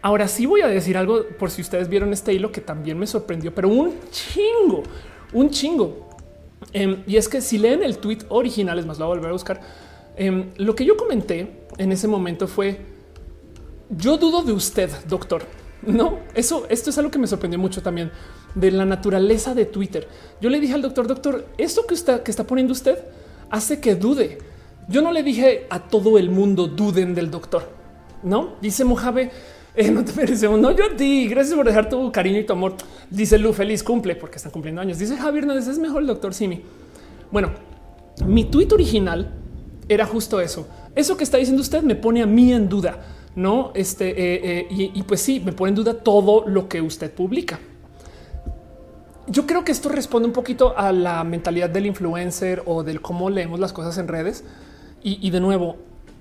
Ahora sí voy a decir algo por si ustedes vieron este hilo que también me sorprendió, pero un chingo, un chingo. Em, y es que si leen el tweet original, es más, lo voy a volver a buscar. Em, lo que yo comenté en ese momento fue: Yo dudo de usted, doctor. No, eso, esto es algo que me sorprendió mucho también de la naturaleza de Twitter. Yo le dije al doctor, doctor, esto que está, que está poniendo usted hace que dude. Yo no le dije a todo el mundo duden del doctor. No dice Mojave eh, no te merecemos. No, yo a ti. Gracias por dejar tu cariño y tu amor. Dice Lu, feliz cumple porque están cumpliendo años. Dice Javier no es mejor el doctor Simi. Bueno, mi tweet original era justo eso. Eso que está diciendo usted me pone a mí en duda. No, este eh, eh, y, y pues sí, me pone en duda todo lo que usted publica. Yo creo que esto responde un poquito a la mentalidad del influencer o del cómo leemos las cosas en redes. Y, de nuevo,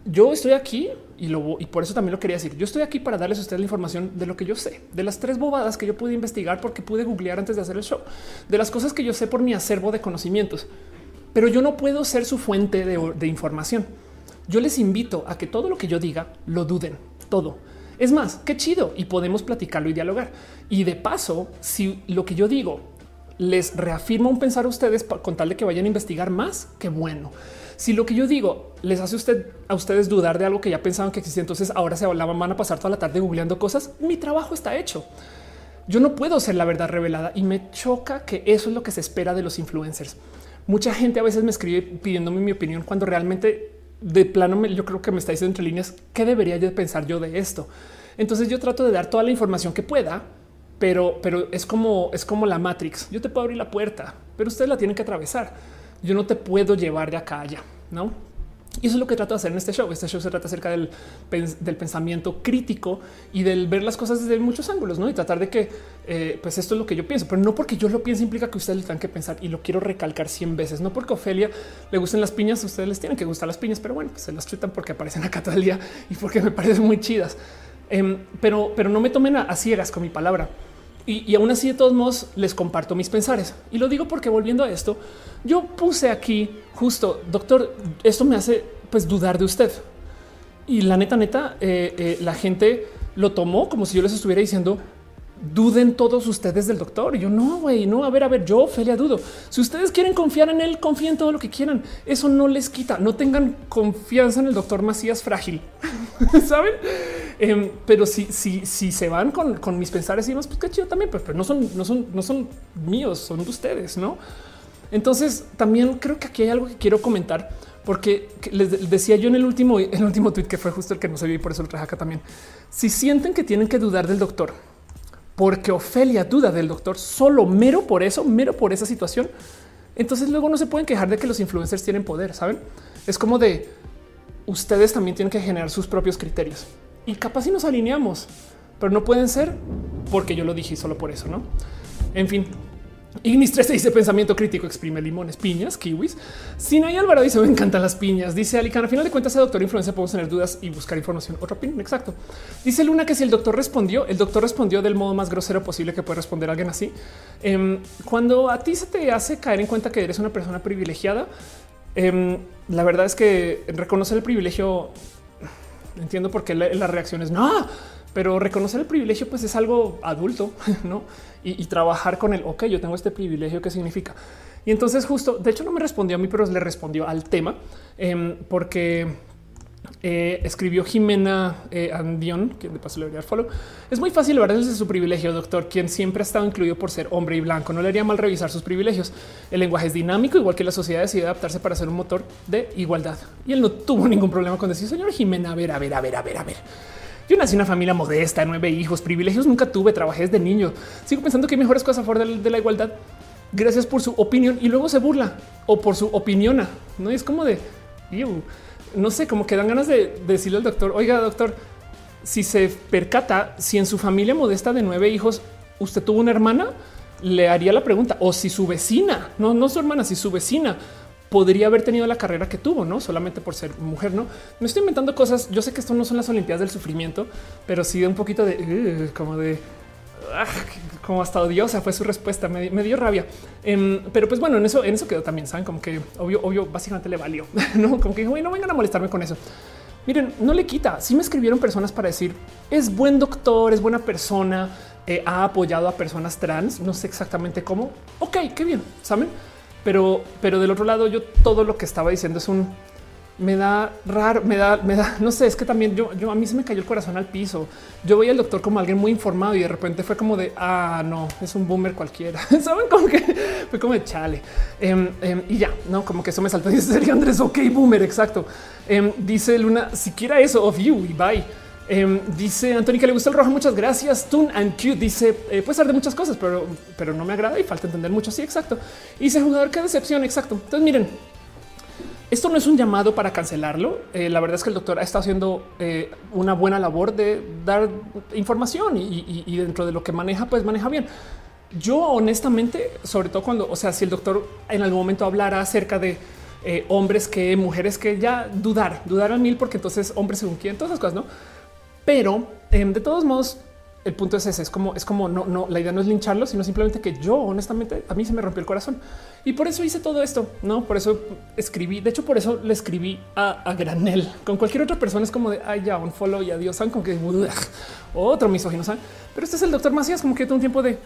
yo estoy aquí y, lo, y por eso también lo quería decir. Yo estoy aquí para darles a ustedes la información de lo que yo sé, de las tres bobadas que yo pude investigar porque pude googlear antes de hacer el show, de las cosas que yo sé por mi acervo de conocimientos. Pero yo no puedo ser su fuente de información. Yo les invito a que todo lo que yo diga lo duden, todo. Es más, qué chido y podemos platicarlo y dialogar. Y de paso, si lo que yo digo les reafirma un pensar a ustedes con tal de que vayan a investigar más, qué bueno. Si lo que yo digo les hace usted a ustedes dudar de algo que ya pensaban que existía, entonces ahora se van a pasar toda la tarde googleando cosas. Mi trabajo está hecho. Yo no puedo ser la verdad revelada y me choca que eso es lo que se espera de los influencers. Mucha gente a veces me escribe pidiéndome mi opinión cuando realmente de plano yo creo que me está diciendo entre líneas qué debería yo pensar yo de esto. Entonces yo trato de dar toda la información que pueda, pero, pero es como es como la Matrix. Yo te puedo abrir la puerta, pero ustedes la tienen que atravesar. Yo no te puedo llevar de acá a allá, no? Y eso es lo que trato de hacer en este show. Este show se trata acerca del, del pensamiento crítico y del ver las cosas desde muchos ángulos, ¿no? Y tratar de que, eh, pues esto es lo que yo pienso, pero no porque yo lo piense implica que ustedes lo tengan que pensar y lo quiero recalcar 100 veces. No porque Ofelia le gusten las piñas, ustedes les tienen que gustar las piñas, pero bueno, pues se las chutan porque aparecen acá todo el día y porque me parecen muy chidas. Em, pero, pero no me tomen a, a ciegas con mi palabra. Y, aún así, de todos modos, les comparto mis pensares. Y lo digo porque volviendo a esto, yo puse aquí justo, doctor, esto me hace pues dudar de usted. Y la neta, neta, eh, eh, la gente lo tomó como si yo les estuviera diciendo, duden todos ustedes del doctor. Y yo no, güey, no, a ver, a ver, yo, Felia, dudo. Si ustedes quieren confiar en él, confíen todo lo que quieran. Eso no les quita. No tengan confianza en el doctor Macías frágil, saben? Em, pero si, si, si se van con, con mis pensares y más, pues qué chido también, pues, pero no son, no son, no son míos, son de ustedes, no? Entonces también creo que aquí hay algo que quiero comentar porque les decía yo en el último, el último tweet que fue justo el que no se vio y por eso lo traje acá también. Si sienten que tienen que dudar del doctor, porque Ofelia duda del doctor solo mero por eso, mero por esa situación, entonces luego no se pueden quejar de que los influencers tienen poder. Saben, es como de ustedes también tienen que generar sus propios criterios y capaz si nos alineamos, pero no pueden ser porque yo lo dije solo por eso, no? En fin, Ignis 13 dice pensamiento crítico, exprime limones, piñas, kiwis. Sinay Álvaro dice me encantan las piñas. Dice Alican, al final de cuentas, el doctor influencia podemos tener dudas y buscar información. Otra opinión, exacto. Dice Luna que si el doctor respondió, el doctor respondió del modo más grosero posible que puede responder alguien así. Em, cuando a ti se te hace caer en cuenta que eres una persona privilegiada, em, la verdad es que reconocer el privilegio, entiendo por qué la reacción es no pero reconocer el privilegio pues es algo adulto, ¿no? Y, trabajar con el, ok, yo tengo este privilegio, ¿qué significa? Y entonces justo, de hecho no me respondió a mí, pero le respondió al tema, em, porque eh, escribió Jimena eh, Andión, que de paso le debería follow. Es muy fácil hablar desde su privilegio, doctor, quien siempre ha estado incluido por ser hombre y blanco. No le haría mal revisar sus privilegios. El lenguaje es dinámico, igual que la sociedad decide adaptarse para ser un motor de igualdad. Y él no tuvo ningún problema con decir, señor Jimena, a ver, a ver, a ver, a ver, a ver. Yo nací en una familia modesta, nueve hijos, privilegios nunca tuve, trabajé desde niño. Sigo pensando que hay mejores cosas a favor de, la igualdad. Gracias por su opinión y luego se burla o por su opinión. No es como de no sé, como que dan ganas de, decirle al doctor, oiga, doctor, si se percata, si en su familia modesta de nueve hijos usted tuvo una hermana, le haría la pregunta o si su vecina, no, no su hermana, si su vecina podría haber tenido la carrera que tuvo, no solamente por ser mujer. No me estoy inventando cosas. Yo sé que esto no son las Olimpiadas del sufrimiento, pero sí de un poquito de como de ah, como hasta odiosa fue su respuesta. Me, dio rabia, em, pero pues bueno, en eso, en eso quedó también. Saben como que obvio, obvio, básicamente le valió, no como que no vengan a molestarme con eso. Miren, no le quita. Si me escribieron personas para decir es buen doctor, es buena persona, eh, ha apoyado a personas trans. No sé exactamente cómo. Ok, qué bien. Saben? Pero, pero del otro lado, yo todo lo que estaba diciendo es un me da raro, me da, me da, no sé, es que también yo, yo a mí se me cayó el corazón al piso. Yo voy al doctor como alguien muy informado y de repente fue como de ah, no, es un boomer cualquiera. Saben como que fue como de chale em, em, y ya, no como que eso me saltó. Dice Andrés, ok, boomer, exacto. Em, dice Luna, siquiera eso of you y bye. Em, dice Antonio que le gusta el rojo. Muchas gracias. Tune and Q dice eh, puede ser de muchas cosas, pero, pero no me agrada y falta entender mucho. Sí, exacto. Y dice jugador, qué decepción. Exacto. Entonces, miren, esto no es un llamado para cancelarlo. Eh, la verdad es que el doctor ha estado haciendo eh, una buena labor de dar información y, dentro de lo que maneja, pues maneja bien. Yo honestamente, sobre todo cuando, o sea, si el doctor en algún momento hablara acerca de hombres que mujeres que ya dudar, dudar al mil, porque entonces hombres según quién, todas esas cosas, no? Pero em, de todos modos, el punto es ese, es como, es como no, no, la idea no es lincharlo, sino simplemente que yo honestamente a mí se me rompió el corazón y por eso hice todo esto, no? Por eso escribí, de hecho, por eso le escribí a, granel con cualquier otra persona. Es como de ay, ya un follow y adiós, con que otro misógino, saben? Pero este es el doctor Macías, como que todo un tiempo de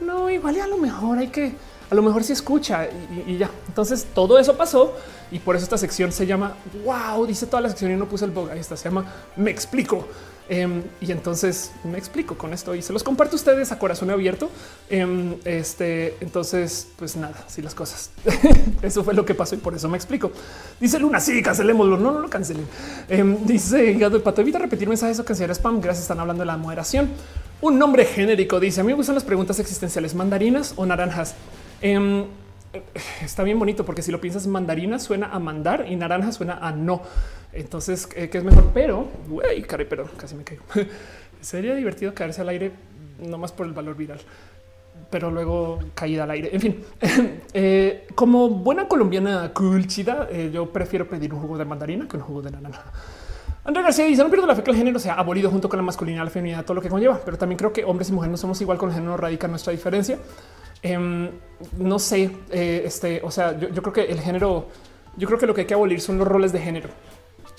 no, igual y a lo mejor hay que a lo mejor sí escucha y, ya. Entonces todo eso pasó y por eso esta sección se llama Wow, dice toda la sección y no puse el bug. Ahí está, se llama Me explico. Em, y entonces me explico con esto y se los comparto a ustedes a corazón abierto. Em, este, entonces, pues nada, así las cosas. eso fue lo que pasó y por eso me explico. Dice Luna, sí, cancelémoslo. No, no lo cancelen. Em, dice Gato de Pato, evita repetir mensajes o cancelar spam. Gracias, están hablando de la moderación. Un nombre genérico dice: A mí me gustan las preguntas existenciales, mandarinas o naranjas. está bien bonito porque si lo piensas, mandarina suena a mandar y naranja suena a no. Entonces, eh, ¿qué es mejor? Pero, güey, caray, perdón, casi me caigo. Sería divertido caerse al aire, no más por el valor viral, pero luego caída al aire. En fin, eh, como buena colombiana cool chida, eh, yo prefiero pedir un jugo de mandarina que un jugo de naranja. André García dice: No pierdo la fe que el género sea abolido junto con la masculinidad, la feminidad, todo lo que conlleva, pero también creo que hombres y mujeres no somos igual con el género, radica nuestra diferencia. Em, no sé, este, o sea, yo creo que el género, yo creo que lo que hay que abolir son los roles de género.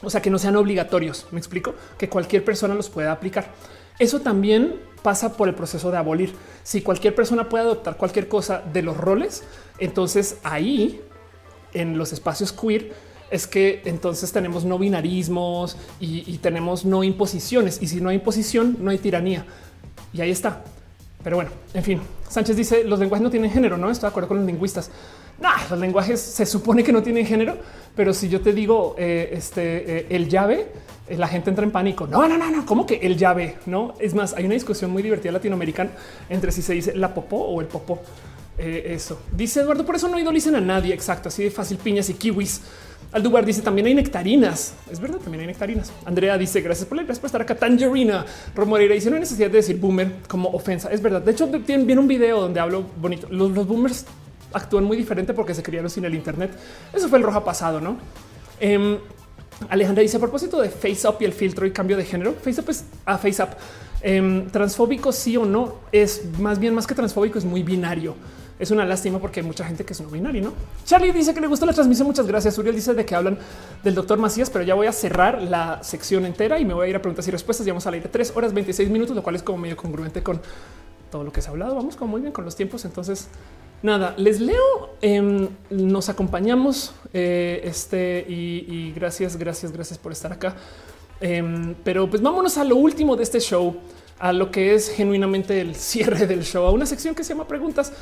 O sea, que no sean obligatorios. Me explico que cualquier persona los pueda aplicar. Eso también pasa por el proceso de abolir. Si cualquier persona puede adoptar cualquier cosa de los roles, entonces ahí en los espacios queer es que entonces tenemos no binarismos y, tenemos no imposiciones. Y si no hay imposición, no hay tiranía. Y ahí está. Pero bueno, en fin, Sánchez dice los lenguajes no tienen género, no estoy de acuerdo con los lingüistas. No, los lenguajes se supone que no tienen género, pero si yo te digo eh, este, eh, el llave, eh, la gente entra en pánico. No, no, no, no, ¿cómo que el llave? No, es más, hay una discusión muy divertida latinoamericana entre si se dice la popó o el popó. eso dice Eduardo, por eso no idolicen a nadie. Exacto, así de fácil piñas y kiwis. Aldubar dice también hay nectarinas. Es verdad, también hay nectarinas. Andrea dice gracias por la gracias estar acá. Tangerina Romoreira dice no hay necesidad de decir boomer como ofensa. Es verdad. De hecho, viene un video donde hablo bonito. Los, los boomers actúan muy diferente porque se criaron sin el Internet. Eso fue el roja pasado, no? Eh, Alejandra dice a propósito de face up y el filtro y cambio de género. Face up es a face up. Em, transfóbico sí o no es más bien más que transfóbico, es muy binario. Es una lástima porque hay mucha gente que es no binario, ¿no? Charlie dice que le gustó la transmisión. Muchas gracias. Uriel dice de que hablan del doctor Macías, pero ya voy a cerrar la sección entera y me voy a ir a preguntas y respuestas. Llevamos al aire tres horas 26 minutos, lo cual es como medio congruente con todo lo que se ha hablado. Vamos como muy bien con los tiempos. Entonces, Nada, les leo, em, nos acompañamos eh, este y, gracias, gracias, gracias por estar acá. Em, pero pues vámonos a lo último de este show, a lo que es genuinamente el cierre del show, a una sección que se llama preguntas.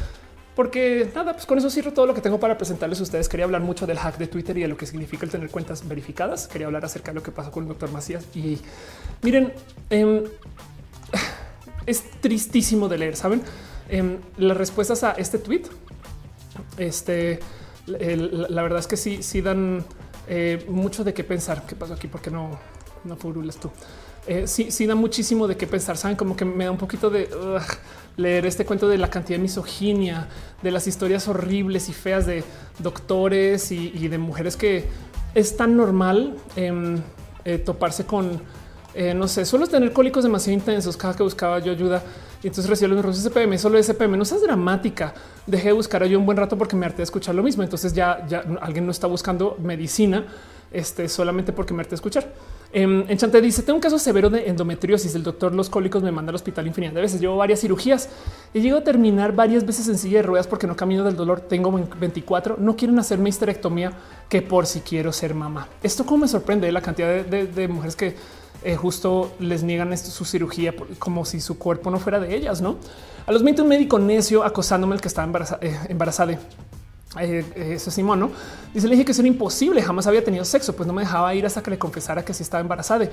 Porque nada, pues con eso cierro todo lo que tengo para presentarles a ustedes. Quería hablar mucho del hack de Twitter y de lo que significa el tener cuentas verificadas. Quería hablar acerca de lo que pasó con el doctor Macías. Y miren, em, es tristísimo de leer, ¿saben? En las respuestas a este tweet, este, la verdad es que sí, sí dan eh, mucho de qué pensar. ¿Qué pasó aquí? Porque no, no furulas tú. Eh, sí, sí da muchísimo de qué pensar. Saben como que me da un poquito de leer este cuento de la cantidad de misoginia, de las historias horribles y feas de doctores y, de mujeres que es tan normal em, eh, toparse con, no sé, solo tener cólicos demasiado intensos. Cada que buscaba yo ayuda, y entonces recibo los errores SPM, solo SPM, no seas dramática. Dejé de buscar yo un buen rato porque me harté de escuchar lo mismo. Entonces ya, alguien no está buscando medicina este, solamente porque me harté de escuchar. Em, en Chante dice: Tengo un caso severo de endometriosis. El doctor Los Cólicos me manda al hospital infinidad de veces. Llevo varias cirugías y llego a terminar varias veces en silla de ruedas porque no camino del dolor. Tengo 24. No quieren hacerme histerectomía que por si quiero ser mamá. Esto como me sorprende la cantidad de mujeres que eh, justo les niegan su cirugía como si su cuerpo no fuera de ellas, ¿no? A los 20 un médico necio acosándome el que estaba eh, embarazada. Eh, ese Simón, ¿no? Dice, le dije que eso era imposible, jamás había tenido sexo, pues no me dejaba ir hasta que le confesara que sí estaba embarazada.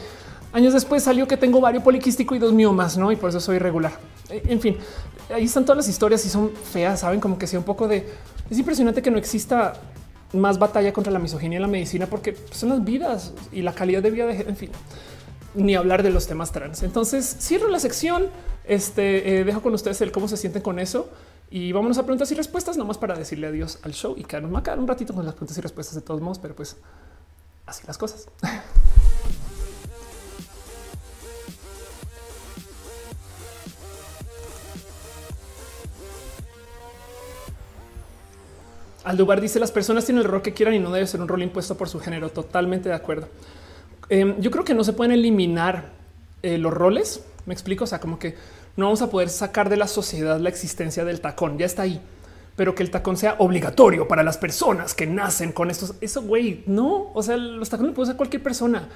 Años después salió que tengo varios poliquístico y dos miomas, ¿no? Y por eso soy irregular. En fin, ahí están todas las historias y son feas, saben como que sea un poco de... Es impresionante que no exista más batalla contra la misoginia en la medicina porque son las vidas y la calidad de vida de... En fin, ni hablar de los temas trans. Entonces cierro la sección. Este eh, dejo con ustedes el cómo se sienten con eso y vámonos a preguntas y respuestas, nomás para decirle adiós al show y quedarnos a un ratito con las preguntas y respuestas de todos modos, pero pues así las cosas. Aldubar dice las personas tienen el rol que quieran y no debe ser un rol impuesto por su género. Totalmente de acuerdo. Em, yo creo que no se pueden eliminar eh, los roles. Me explico. O sea, como que no vamos a poder sacar de la sociedad la existencia del tacón. Ya está ahí, pero que el tacón sea obligatorio para las personas que nacen con estos. Eso, güey, no. O sea, los tacones puede usar cualquier persona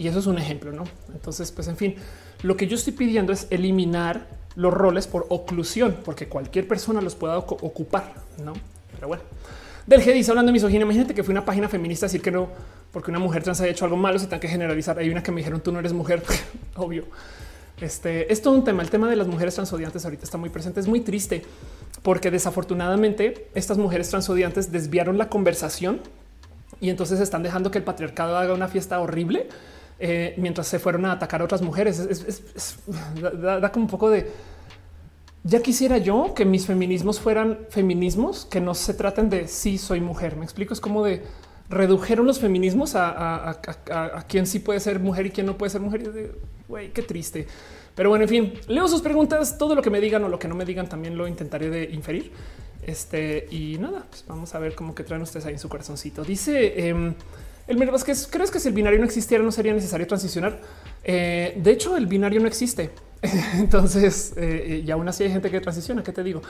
y eso es un ejemplo, no? Entonces, pues en fin, lo que yo estoy pidiendo es eliminar los roles por oclusión, porque cualquier persona los pueda ocupar, no? Pero bueno, del G dice hablando de misoginia. Imagínate que fue una página feminista decir que no, porque una mujer trans haya hecho algo malo, se tiene que generalizar. Hay una que me dijeron tú no eres mujer, obvio. Este es todo un tema. El tema de las mujeres transodiantes ahorita está muy presente. Es muy triste porque desafortunadamente estas mujeres transodiantes desviaron la conversación y entonces están dejando que el patriarcado haga una fiesta horrible eh, mientras se fueron a atacar a otras mujeres. da, como un poco de ya quisiera yo que mis feminismos fueran feminismos que no se traten de si soy mujer. Me explico. Es como de redujeron los feminismos a, a, quién sí puede ser mujer y quién no puede ser mujer. Güey, qué triste. Pero bueno, en fin, leo sus preguntas. Todo lo que me digan o lo que no me digan también lo intentaré de inferir. Este y nada, pues vamos a ver cómo que traen ustedes ahí en su corazoncito. Dice em, el Mero Vázquez, ¿crees que si el binario no existiera no sería necesario transicionar? Eh, de hecho, el binario no existe. Entonces, eh, y aún así hay gente que transiciona. ¿Qué te digo?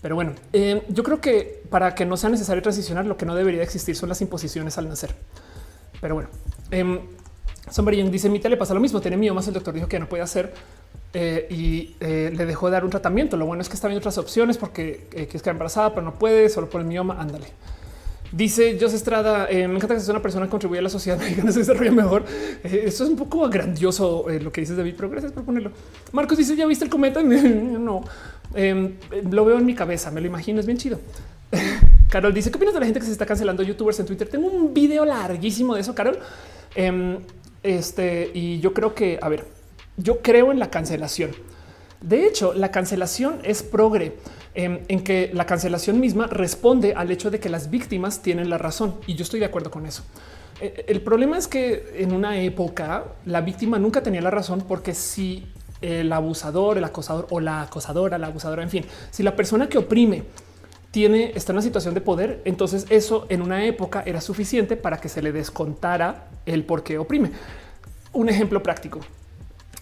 Pero bueno, eh, yo creo que para que no sea necesario transicionar, lo que no debería existir son las imposiciones al nacer. Pero bueno, eh, dice: Mi le pasa lo mismo. Tiene miomas. El doctor dijo que no puede hacer eh, y eh, le dejó de dar un tratamiento. Lo bueno es que está viendo otras opciones porque eh, es que embarazada, pero no puede solo por el mioma. Ándale. Dice José Estrada, me encanta que sea una persona que contribuye a la sociedad mexicana, se desarrolla mejor. eso es un poco grandioso lo que dices, David, pero gracias por ponerlo. Marcos dice, ¿ya viste el cometa? no, Em, lo veo en mi cabeza, me lo imagino, es bien chido. Carol dice, ¿qué opinas de la gente que se está cancelando youtubers en Twitter? Tengo un video larguísimo de eso, Carol. Em, este, y yo creo que, a ver, yo creo en la cancelación. De hecho, la cancelación es progre em, en que la cancelación misma responde al hecho de que las víctimas tienen la razón. Y yo estoy de acuerdo con eso. E, el problema es que en una época la víctima nunca tenía la razón porque si el abusador, el acosador o la acosadora, la abusadora, en fin, si la persona que oprime tiene está en una situación de poder, entonces eso en una época era suficiente para que se le descontara el por qué oprime. Un ejemplo práctico.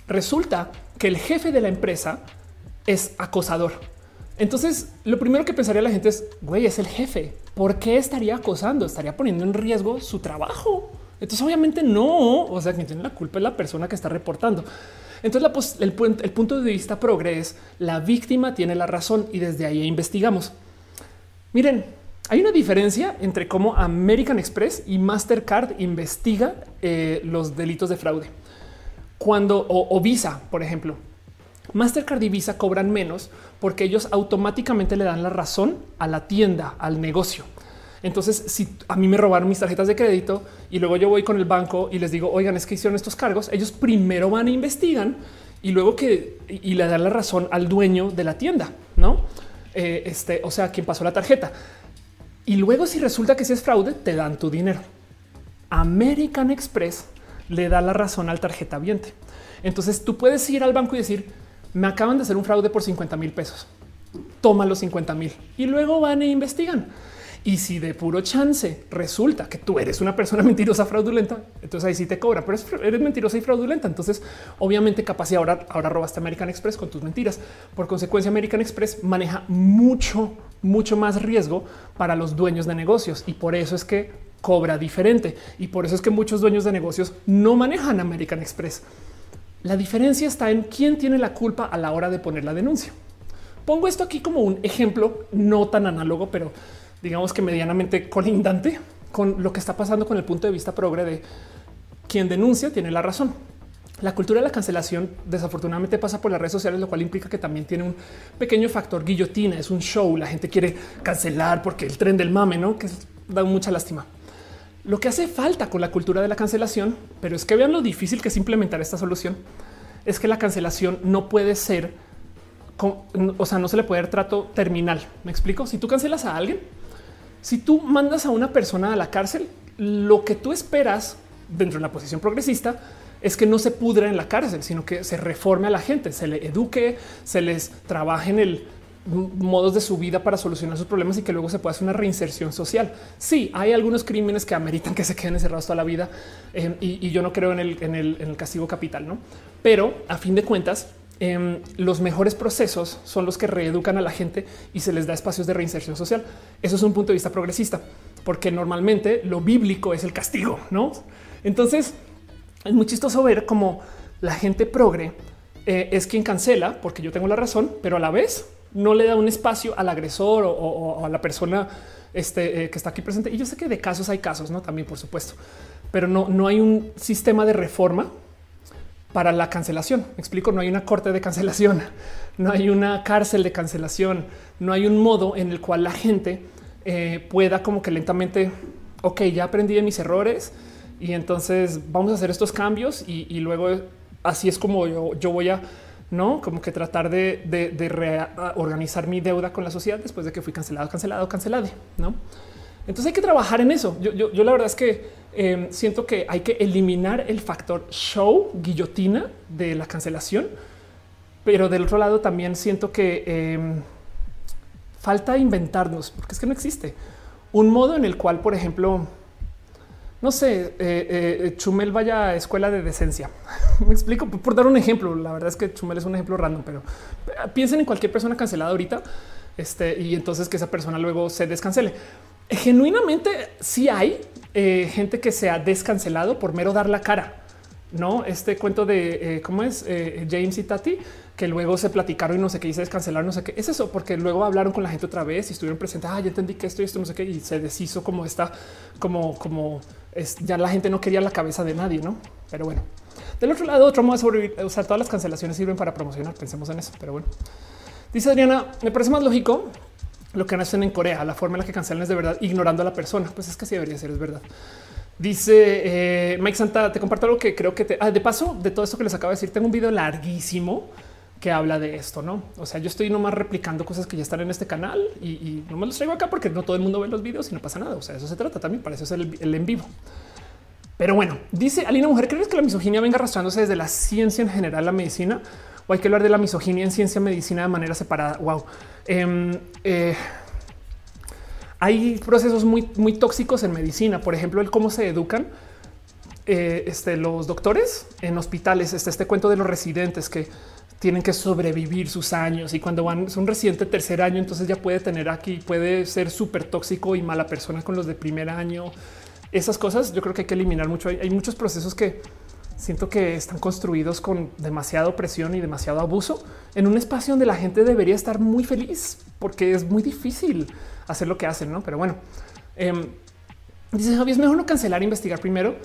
Resulta que el jefe de la empresa es acosador. Entonces, lo primero que pensaría la gente es, güey, es el jefe. ¿Por qué estaría acosando? Estaría poniendo en riesgo su trabajo. Entonces, obviamente no. O sea, quien tiene la culpa es la persona que está reportando. Entonces el, punto de vista progre es la víctima tiene la razón y desde ahí investigamos. Miren, hay una diferencia entre cómo American Express y Mastercard investiga eh, los delitos de fraude. Cuando o, Visa, por ejemplo, Mastercard y Visa cobran menos porque ellos automáticamente le dan la razón a la tienda, al negocio. Entonces, si a mí me robaron mis tarjetas de crédito y luego yo voy con el banco y les digo, oigan, es que hicieron estos cargos, ellos primero van e investigan y luego que y le dan la razón al dueño de la tienda, no? Eh, este, o sea, quien pasó la tarjeta. Y luego, si resulta que si es fraude, te dan tu dinero. American Express le da la razón al tarjeta viente. Entonces tú puedes ir al banco y decir, me acaban de hacer un fraude por 50 mil pesos. Toma los 50 mil y luego van e investigan. Y si de puro chance resulta que tú eres una persona mentirosa, fraudulenta, entonces ahí sí te cobra, pero eres mentirosa y fraudulenta. Entonces, obviamente, capaz y ahora, ahora robaste American Express con tus mentiras. Por consecuencia, American Express maneja mucho, mucho más riesgo para los dueños de negocios y por eso es que cobra diferente. Y por eso es que muchos dueños de negocios no manejan American Express. La diferencia está en quién tiene la culpa a la hora de poner la denuncia. Pongo esto aquí como un ejemplo no tan análogo, pero digamos que medianamente colindante con lo que está pasando con el punto de vista progre de quien denuncia tiene la razón. La cultura de la cancelación desafortunadamente pasa por las redes sociales, lo cual implica que también tiene un pequeño factor guillotina. Es un show. La gente quiere cancelar porque el tren del mame, no que da mucha lástima. Lo que hace falta con la cultura de la cancelación, pero es que vean lo difícil que es implementar esta solución, es que la cancelación no puede ser, o sea, no se le puede dar trato terminal. Me explico. Si tú cancelas a alguien, si tú mandas a una persona a la cárcel, lo que tú esperas dentro de la posición progresista es que no se pudra en la cárcel, sino que se reforme a la gente, se le eduque, se les trabaje en el modos de su vida para solucionar sus problemas y que luego se pueda hacer una reinserción social. Sí, hay algunos crímenes que ameritan que se queden encerrados toda la vida eh, y, yo no creo en el, en el castigo capital, no? Pero a fin de cuentas, em, los mejores procesos son los que reeducan a la gente y se les da espacios de reinserción social. Eso es un punto de vista progresista, porque normalmente lo bíblico es el castigo, ¿no? Entonces, es muy chistoso ver cómo la gente progre eh, es quien cancela, porque yo tengo la razón, pero a la vez no le da un espacio al agresor o, a la persona este, eh, que está aquí presente. Y yo sé que de casos hay casos, no también, por supuesto, pero no, no hay un sistema de reforma para la cancelación. Me explico, no hay una corte de cancelación, no hay una cárcel de cancelación, no hay un modo en el cual la gente eh, pueda como que lentamente, ok, ya aprendí de mis errores y entonces vamos a hacer estos cambios y, luego así es como yo, voy a no como que tratar de, de, reorganizar mi deuda con la sociedad después de que fui cancelado, cancelado, cancelado. No, entonces hay que trabajar en eso. Yo, la verdad es que em, siento que hay que eliminar el factor show, guillotina de la cancelación, pero del otro lado también siento que em, falta inventarnos, porque es que no existe un modo en el cual, por ejemplo, no sé, eh, eh, Chumel vaya a escuela de decencia. Me explico por, dar un ejemplo. La verdad es que Chumel es un ejemplo random, pero eh, piensen en cualquier persona cancelada ahorita este, y entonces que esa persona luego se descancele. Genuinamente, sí hay gente que se ha descancelado por mero dar la cara. No, este cuento de cómo es James y Tati, que luego se platicaron y no sé qué, y se descancelaron, no sé qué. Es eso, porque luego hablaron con la gente otra vez y estuvieron presentes. Ah, ya entendí que esto y esto, no sé qué, y se deshizo como está, como, como ya la gente no quería la cabeza de nadie, no? Pero bueno, del otro lado, otro modo de sobrevivir, usar todas las cancelaciones sirven para promocionar. Pensemos en eso. Pero bueno, dice Adriana, me parece más lógico lo que hacen en Corea, la forma en la que cancelan es de verdad ignorando a la persona. Pues es que así debería ser, es verdad. Dice eh, Mike Santa, te comparto algo que creo que te. Ah, de paso, de todo esto que les acabo de decir, tengo un video larguísimo que habla de esto, no? O sea, yo estoy nomás replicando cosas que ya están en este canal y, no me los traigo acá porque no todo el mundo ve los videos y no pasa nada. O sea, eso se trata también. Para eso es el, en vivo. Pero bueno, dice Alina Mujer, ¿crees que la misoginia venga arrastrándose desde la ciencia en general, la medicina? O hay que hablar de la misoginia en ciencia medicina de manera separada? Wow. Em, eh, hay procesos muy, muy tóxicos en medicina. Por ejemplo, el cómo se educan eh, este, los doctores en hospitales. Está este cuento de los residentes que tienen que sobrevivir sus años y cuando van son residente tercer año, entonces ya puede tener aquí, puede ser súper tóxico y mala persona con los de primer año. Esas cosas yo creo que hay que eliminar mucho. Hay, muchos procesos que siento que están construidos con demasiada opresión y demasiado abuso en un espacio donde la gente debería estar muy feliz porque es muy difícil hacer lo que hacen, ¿no? Pero bueno, em, dice Javier, es mejor no cancelar, investigar primero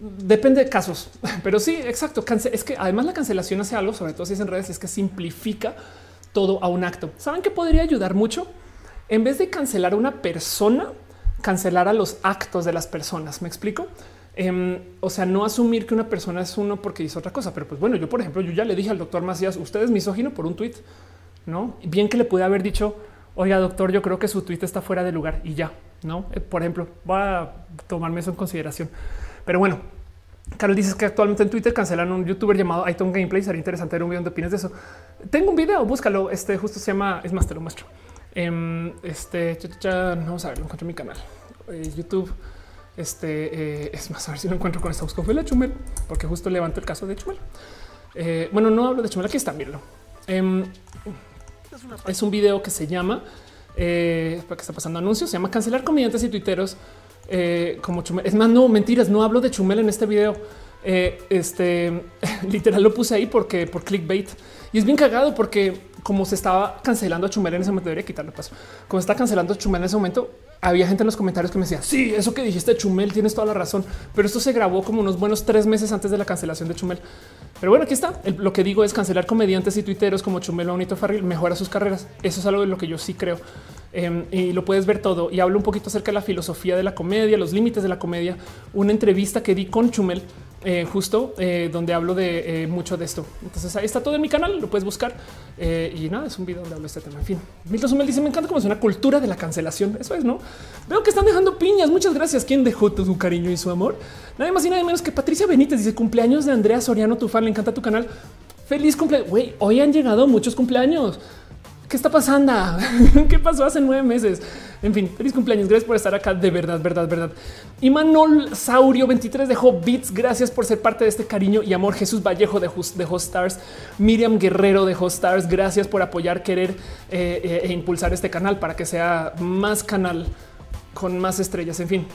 Depende de casos, pero sí, exacto. Es que además la cancelación hace algo, sobre todo si es en redes, es que simplifica todo a un acto. ¿Saben que podría ayudar mucho? En vez de cancelar a una persona, cancelar a los actos de las personas. ¿Me explico? Em, o sea, no asumir que una persona es uno porque hizo otra cosa. Pero pues bueno, yo por ejemplo, yo ya le dije al doctor Macías, usted es misógino por un tuit, ¿no? Bien que le pude haber dicho, oiga doctor, yo creo que su tuit está fuera de lugar y ya, ¿no? Eh, por ejemplo, voy a tomarme eso en consideración. Pero bueno, Carol dices que actualmente en Twitter cancelan un youtuber llamado Iton Gameplay. Sería interesante ver un video donde opinas de eso. Tengo un video, búscalo. Este justo se llama, es más, te lo muestro. Em, este, vamos a ver, lo encuentro en mi canal. Eh, YouTube. Este eh, es más, a ver si lo encuentro con esta busco. Fue la Chumel, porque justo levanto el caso de Chumel. Eh, bueno, no hablo de Chumel, aquí está, míralo. Em, es un video que se llama, eh, que está pasando anuncios, se llama Cancelar comediantes y tuiteros eh, como Chumel. Es más, no mentiras, no hablo de Chumel en este video. Este literal lo puse ahí porque por clickbait y es bien cagado porque como se estaba cancelando a Chumel en ese momento, debería quitarle paso. Como está cancelando a Chumel en ese momento, había gente en los comentarios que me decía, sí, eso que dijiste Chumel, tienes toda la razón, pero esto se grabó como unos buenos tres meses antes de la cancelación de Chumel. Pero bueno, aquí está. lo que digo es cancelar comediantes y tuiteros como Chumel o Bonito Farril mejora sus carreras. Eso es algo de lo que yo sí creo. Em, y lo puedes ver todo. Y hablo un poquito acerca de la filosofía de la comedia, los límites de la comedia. Una entrevista que di con Chumel eh, justo eh, donde hablo de eh, mucho de esto. Entonces ahí está todo en mi canal, lo puedes buscar y nada, es un video donde hablo de este tema. En fin, Milton Sumel dice: Me encanta cómo es una cultura de la cancelación. Eso es, no veo que están dejando piñas. Muchas gracias. ¿Quién dejó todo su cariño y su amor? Nadie más y nadie menos que Patricia Benítez dice: Cumpleaños de Andrea Soriano, tu fan. Le encanta tu canal. Feliz cumpleaños. Hoy han llegado muchos cumpleaños. ¿Qué está pasando? ¿Qué pasó hace nueve meses? En fin, feliz cumpleaños. Gracias por estar acá. De verdad, verdad, verdad. Y Manol Saurio 23 dejó bits. Gracias por ser parte de este cariño y amor. Jesús Vallejo de, Host, de Stars. Miriam Guerrero de Host Stars. Gracias por apoyar, querer eh, eh, e impulsar este canal para que sea más canal con más estrellas. En fin,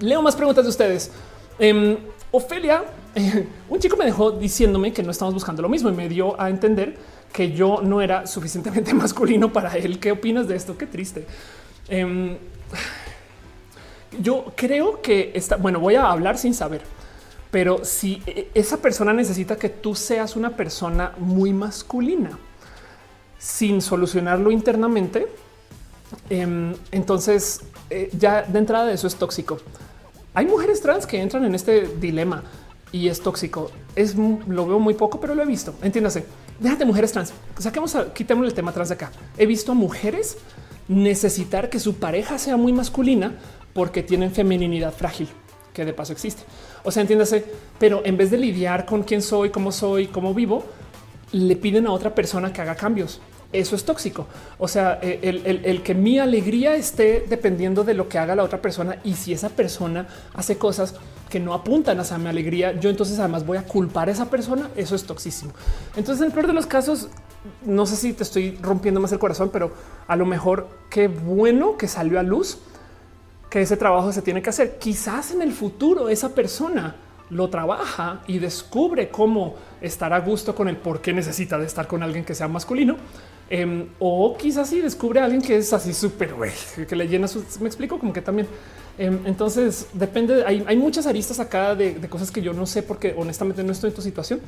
leo más preguntas de ustedes. Em, Ofelia, un chico me dejó diciéndome que no estamos buscando lo mismo y me dio a entender que yo no era suficientemente masculino para él. ¿Qué opinas de esto? Qué triste. Em, yo creo que está bueno. Voy a hablar sin saber, pero si e, esa persona necesita que tú seas una persona muy masculina sin solucionarlo internamente, em, entonces eh, ya de entrada de eso es tóxico. Hay mujeres trans que entran en este dilema y es tóxico. Es lo veo muy poco, pero lo he visto. Entiéndase. Déjate mujeres trans. Saquemos, quitemos el tema trans de acá. He visto a mujeres necesitar que su pareja sea muy masculina porque tienen feminidad frágil, que de paso existe. O sea, entiéndase, pero en vez de lidiar con quién soy, cómo soy, cómo vivo, le piden a otra persona que haga cambios. Eso es tóxico. O sea, eh, el, que mi alegría esté dependiendo de lo que haga la otra persona y si esa persona hace cosas que no apuntan a mi alegría, yo entonces además voy a culpar a esa persona. Eso es toxísimo. Entonces, en el peor de los casos, no sé si te estoy rompiendo más el corazón, pero a lo mejor qué bueno que salió a luz que ese trabajo se tiene que hacer. Quizás en el futuro esa persona lo trabaja y descubre cómo estar a gusto con el por qué necesita de estar con alguien que sea masculino. Em, o quizás sí descubre a alguien que es así súper que le llena su. Me explico como que también. Em, entonces depende. Hay, hay, muchas aristas acá de, cosas que yo no sé porque honestamente no estoy en tu situación,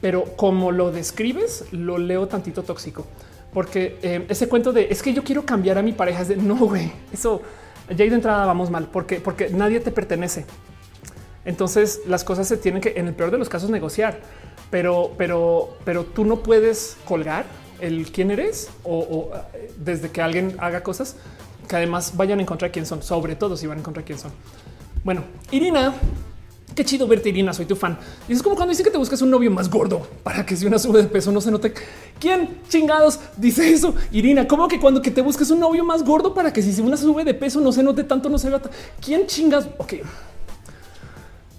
pero como lo describes, lo leo tantito tóxico porque em, ese cuento de es que yo quiero cambiar a mi pareja es de no, güey, eso ya de entrada vamos mal porque, porque nadie te pertenece. Entonces las cosas se tienen que, en el peor de los casos, negociar, pero, pero, pero tú no puedes colgar el quién eres o, eh, desde que alguien haga cosas que además vayan en contra de quién son, sobre todo si van en contra de quién son. Bueno, Irina Qué chido verte, Irina. Soy tu fan. Y es como cuando dice que te buscas un novio más gordo para que si una sube de peso no se note. ¿Quién chingados dice eso? Irina, ¿cómo que cuando que te busques un novio más gordo para que si una sube de peso no se note tanto, no se vea? ¿Quién chingas? Ok,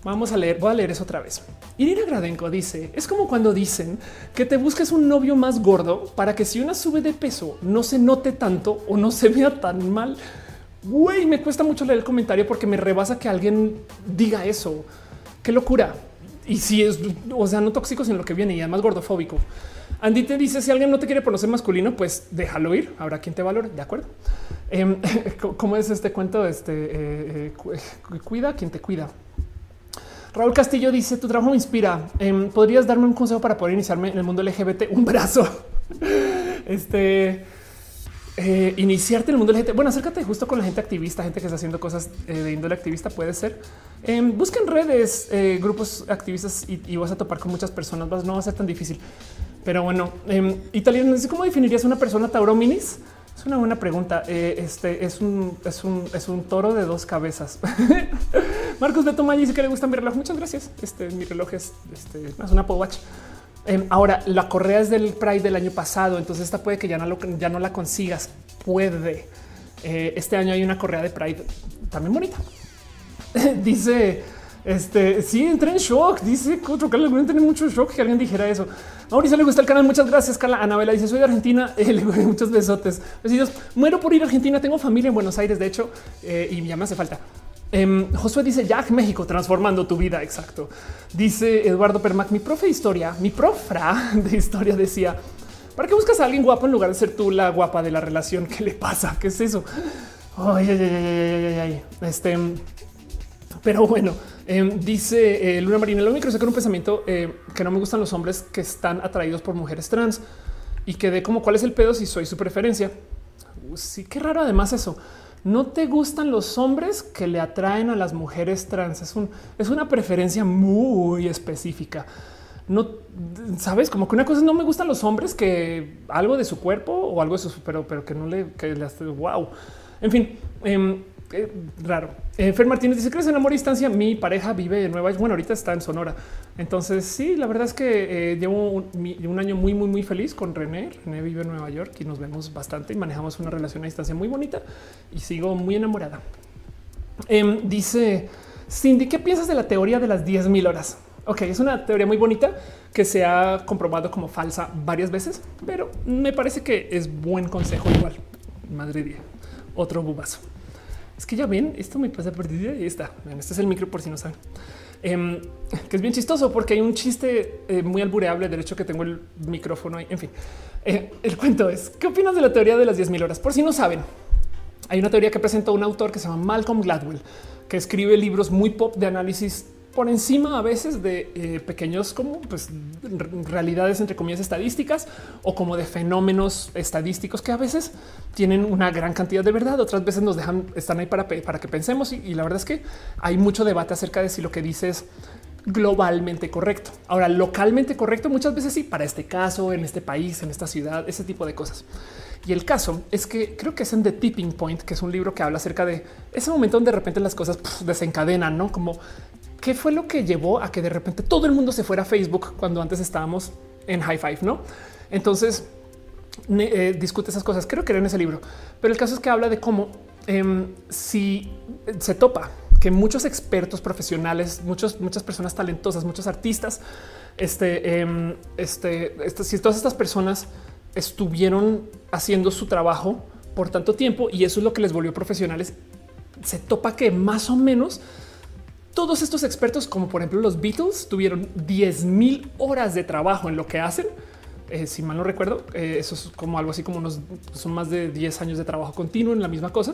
vamos a leer. Voy a leer eso otra vez. Irina Gradenko dice: Es como cuando dicen que te busques un novio más gordo para que si una sube de peso no se note tanto o no se vea tan mal. Güey, me cuesta mucho leer el comentario porque me rebasa que alguien diga eso. Qué locura. Y si es, o sea, no tóxico, sino lo que viene y además gordofóbico. Andy te dice: si alguien no te quiere por ser masculino, pues déjalo ir. Habrá quien te valore. De acuerdo. Em, ¿Cómo es este cuento? Este eh, eh, cuida quien te cuida. Raúl Castillo dice: Tu trabajo me inspira. Em, ¿Podrías darme un consejo para poder iniciarme en el mundo LGBT? Un brazo. este eh, iniciarte en el mundo LGBT. Bueno, acércate justo con la gente activista, gente que está haciendo cosas eh, de índole activista. Puede ser. Em, busquen redes, eh, grupos activistas y, vas a topar con muchas personas. no va a ser tan difícil. Pero bueno, eh, italiano, ¿cómo definirías una persona taurominis? Es una buena pregunta. este es un, es un, es un toro de dos cabezas. Marcos Beto May dice que le gusta mi reloj. Muchas gracias. Este mi reloj es, este, es una Apple. Em, ahora, la correa es del Pride del año pasado, entonces esta puede que ya no, lo, ya no la consigas. Puede. Eh, este año hay una correa de Pride también bonita. dice, este, sí, entré en shock. Dice otro Carla, entré en mucho shock que alguien dijera eso. Mauricio le gusta el canal. Muchas gracias, Carla. Anabela dice: Soy de Argentina. Eh, muchos besotes. Besitos. Muero por ir a Argentina. Tengo familia en Buenos Aires, de hecho, eh, y ya me hace falta. Em, Josué dice Jack México transformando tu vida. Exacto. Dice Eduardo Permac, mi profe de historia, mi profra de historia decía: ¿Para qué buscas a alguien guapo en lugar de ser tú la guapa de la relación? ¿Qué le pasa? ¿Qué es eso? Ay, ay, ay, ay, Este, pero bueno, em, dice eh, Luna Marina, lo único que un pensamiento eh, que no me gustan los hombres que están atraídos por mujeres trans y que de como cuál es el pedo si soy su preferencia. sí, qué raro además eso no te gustan los hombres que le atraen a las mujeres trans. Es, un, es una preferencia muy específica. No sabes como que una cosa es no me gustan los hombres que algo de su cuerpo o algo de su, pero, pero que no le, que le hace wow. En fin, em, raro. Eh, Martínez dice: ¿Crees en amor a distancia? Mi pareja vive en Nueva York. Bueno, ahorita está en Sonora. Entonces, sí, la verdad es que eh, llevo un, año muy, muy, muy feliz con René. René vive en Nueva York y nos vemos bastante y manejamos una relación a distancia muy bonita y sigo muy enamorada. Em, dice Cindy: ¿Qué piensas de la teoría de las 10 mil horas? Ok, es una teoría muy bonita que se ha comprobado como falsa varias veces, pero me parece que es buen consejo igual. Madre mía, otro bubazo. Es que ya ven, esto me pasa por y ahí está. este es el micro por si no saben. Em, que es bien chistoso porque hay un chiste eh, muy albureable del hecho que tengo el micrófono ahí. En fin, eh, el cuento es qué opinas de la teoría de las 10 mil horas? Por si no saben, hay una teoría que presentó un autor que se llama Malcolm Gladwell, que escribe libros muy pop de análisis por encima a veces de eh, pequeños como pues, realidades entre comillas estadísticas o como de fenómenos estadísticos que a veces tienen una gran cantidad de verdad, otras veces nos dejan están ahí para, para que pensemos y, la verdad es que hay mucho debate acerca de si lo que dices globalmente correcto. Ahora, localmente correcto muchas veces sí, para este caso, en este país, en esta ciudad, ese tipo de cosas. Y el caso es que creo que es en The Tipping Point, que es un libro que habla acerca de ese momento donde de repente las cosas desencadenan, ¿no? Como qué fue lo que llevó a que de repente todo el mundo se fuera a Facebook cuando antes estábamos en High Five, no? Entonces eh, discute esas cosas. Creo que en ese libro, pero el caso es que habla de cómo em, si se topa que muchos expertos profesionales, muchos, muchas personas talentosas, muchos artistas, este, em, este, si todas estas personas estuvieron haciendo su trabajo por tanto tiempo y eso es lo que les volvió profesionales, se topa que más o menos todos estos expertos, como por ejemplo los Beatles, tuvieron 10 mil horas de trabajo en lo que hacen. Eh, si mal no recuerdo, eh, eso es como algo así como unos son más de 10 años de trabajo continuo en la misma cosa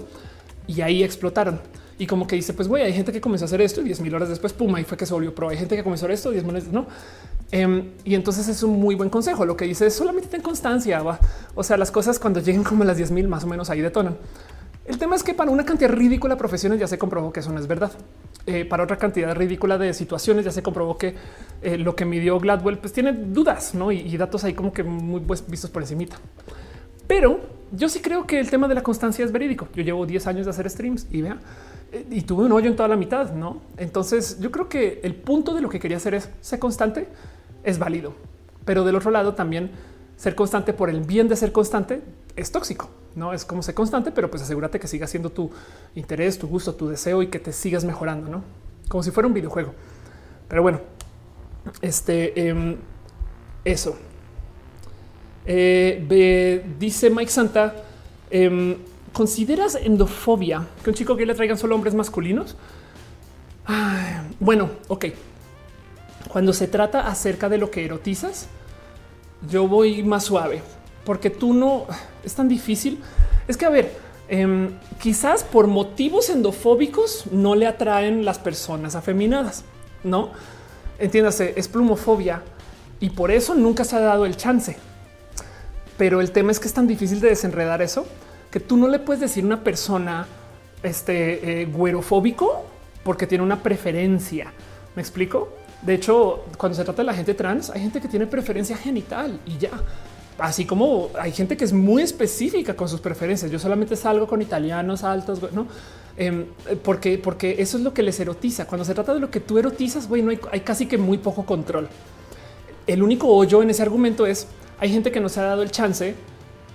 y ahí explotaron. Y como que dice, pues güey, hay gente que comenzó a hacer esto y 10 mil horas después, pum, ahí fue que se volvió pro. Hay gente que comenzó a esto 10 mil no? Em, y entonces es un muy buen consejo. Lo que dice es solamente ten constancia. ¿va? O sea, las cosas cuando lleguen como las 10 mil más o menos ahí detonan. El tema es que para una cantidad ridícula de profesiones ya se comprobó que eso no es verdad. Eh, para otra cantidad ridícula de situaciones ya se comprobó que eh, lo que midió Gladwell pues tiene dudas ¿no? y, datos ahí como que muy pues, vistos por encimita. Pero yo sí creo que el tema de la constancia es verídico. Yo llevo 10 años de hacer streams y vea, eh, y tuve un hoyo en toda la mitad, ¿no? Entonces yo creo que el punto de lo que quería hacer es ser constante, es válido. Pero del otro lado también ser constante por el bien de ser constante es tóxico. No es como ser constante, pero pues asegúrate que siga siendo tu interés, tu gusto, tu deseo y que te sigas mejorando, no como si fuera un videojuego. Pero bueno, este em, eso eh, dice Mike Santa. Em, ¿Consideras endofobia que un chico que le traigan solo hombres masculinos? bueno, ok. Cuando se trata acerca de lo que erotizas, yo voy más suave porque tú no es tan difícil. Es que, a ver, em, quizás por motivos endofóbicos no le atraen las personas afeminadas, no entiéndase, es plumofobia y por eso nunca se ha dado el chance. Pero el tema es que es tan difícil de desenredar eso que tú no le puedes decir a una persona este eh, güerofóbico porque tiene una preferencia. Me explico. De hecho, cuando se trata de la gente trans, hay gente que tiene preferencia genital y ya. Así como hay gente que es muy específica con sus preferencias. Yo solamente salgo con italianos altos, no? Em, porque, porque eso es lo que les erotiza. Cuando se trata de lo que tú erotizas, bueno, hay, hay casi que muy poco control. El único hoyo en ese argumento es hay gente que no se ha dado el chance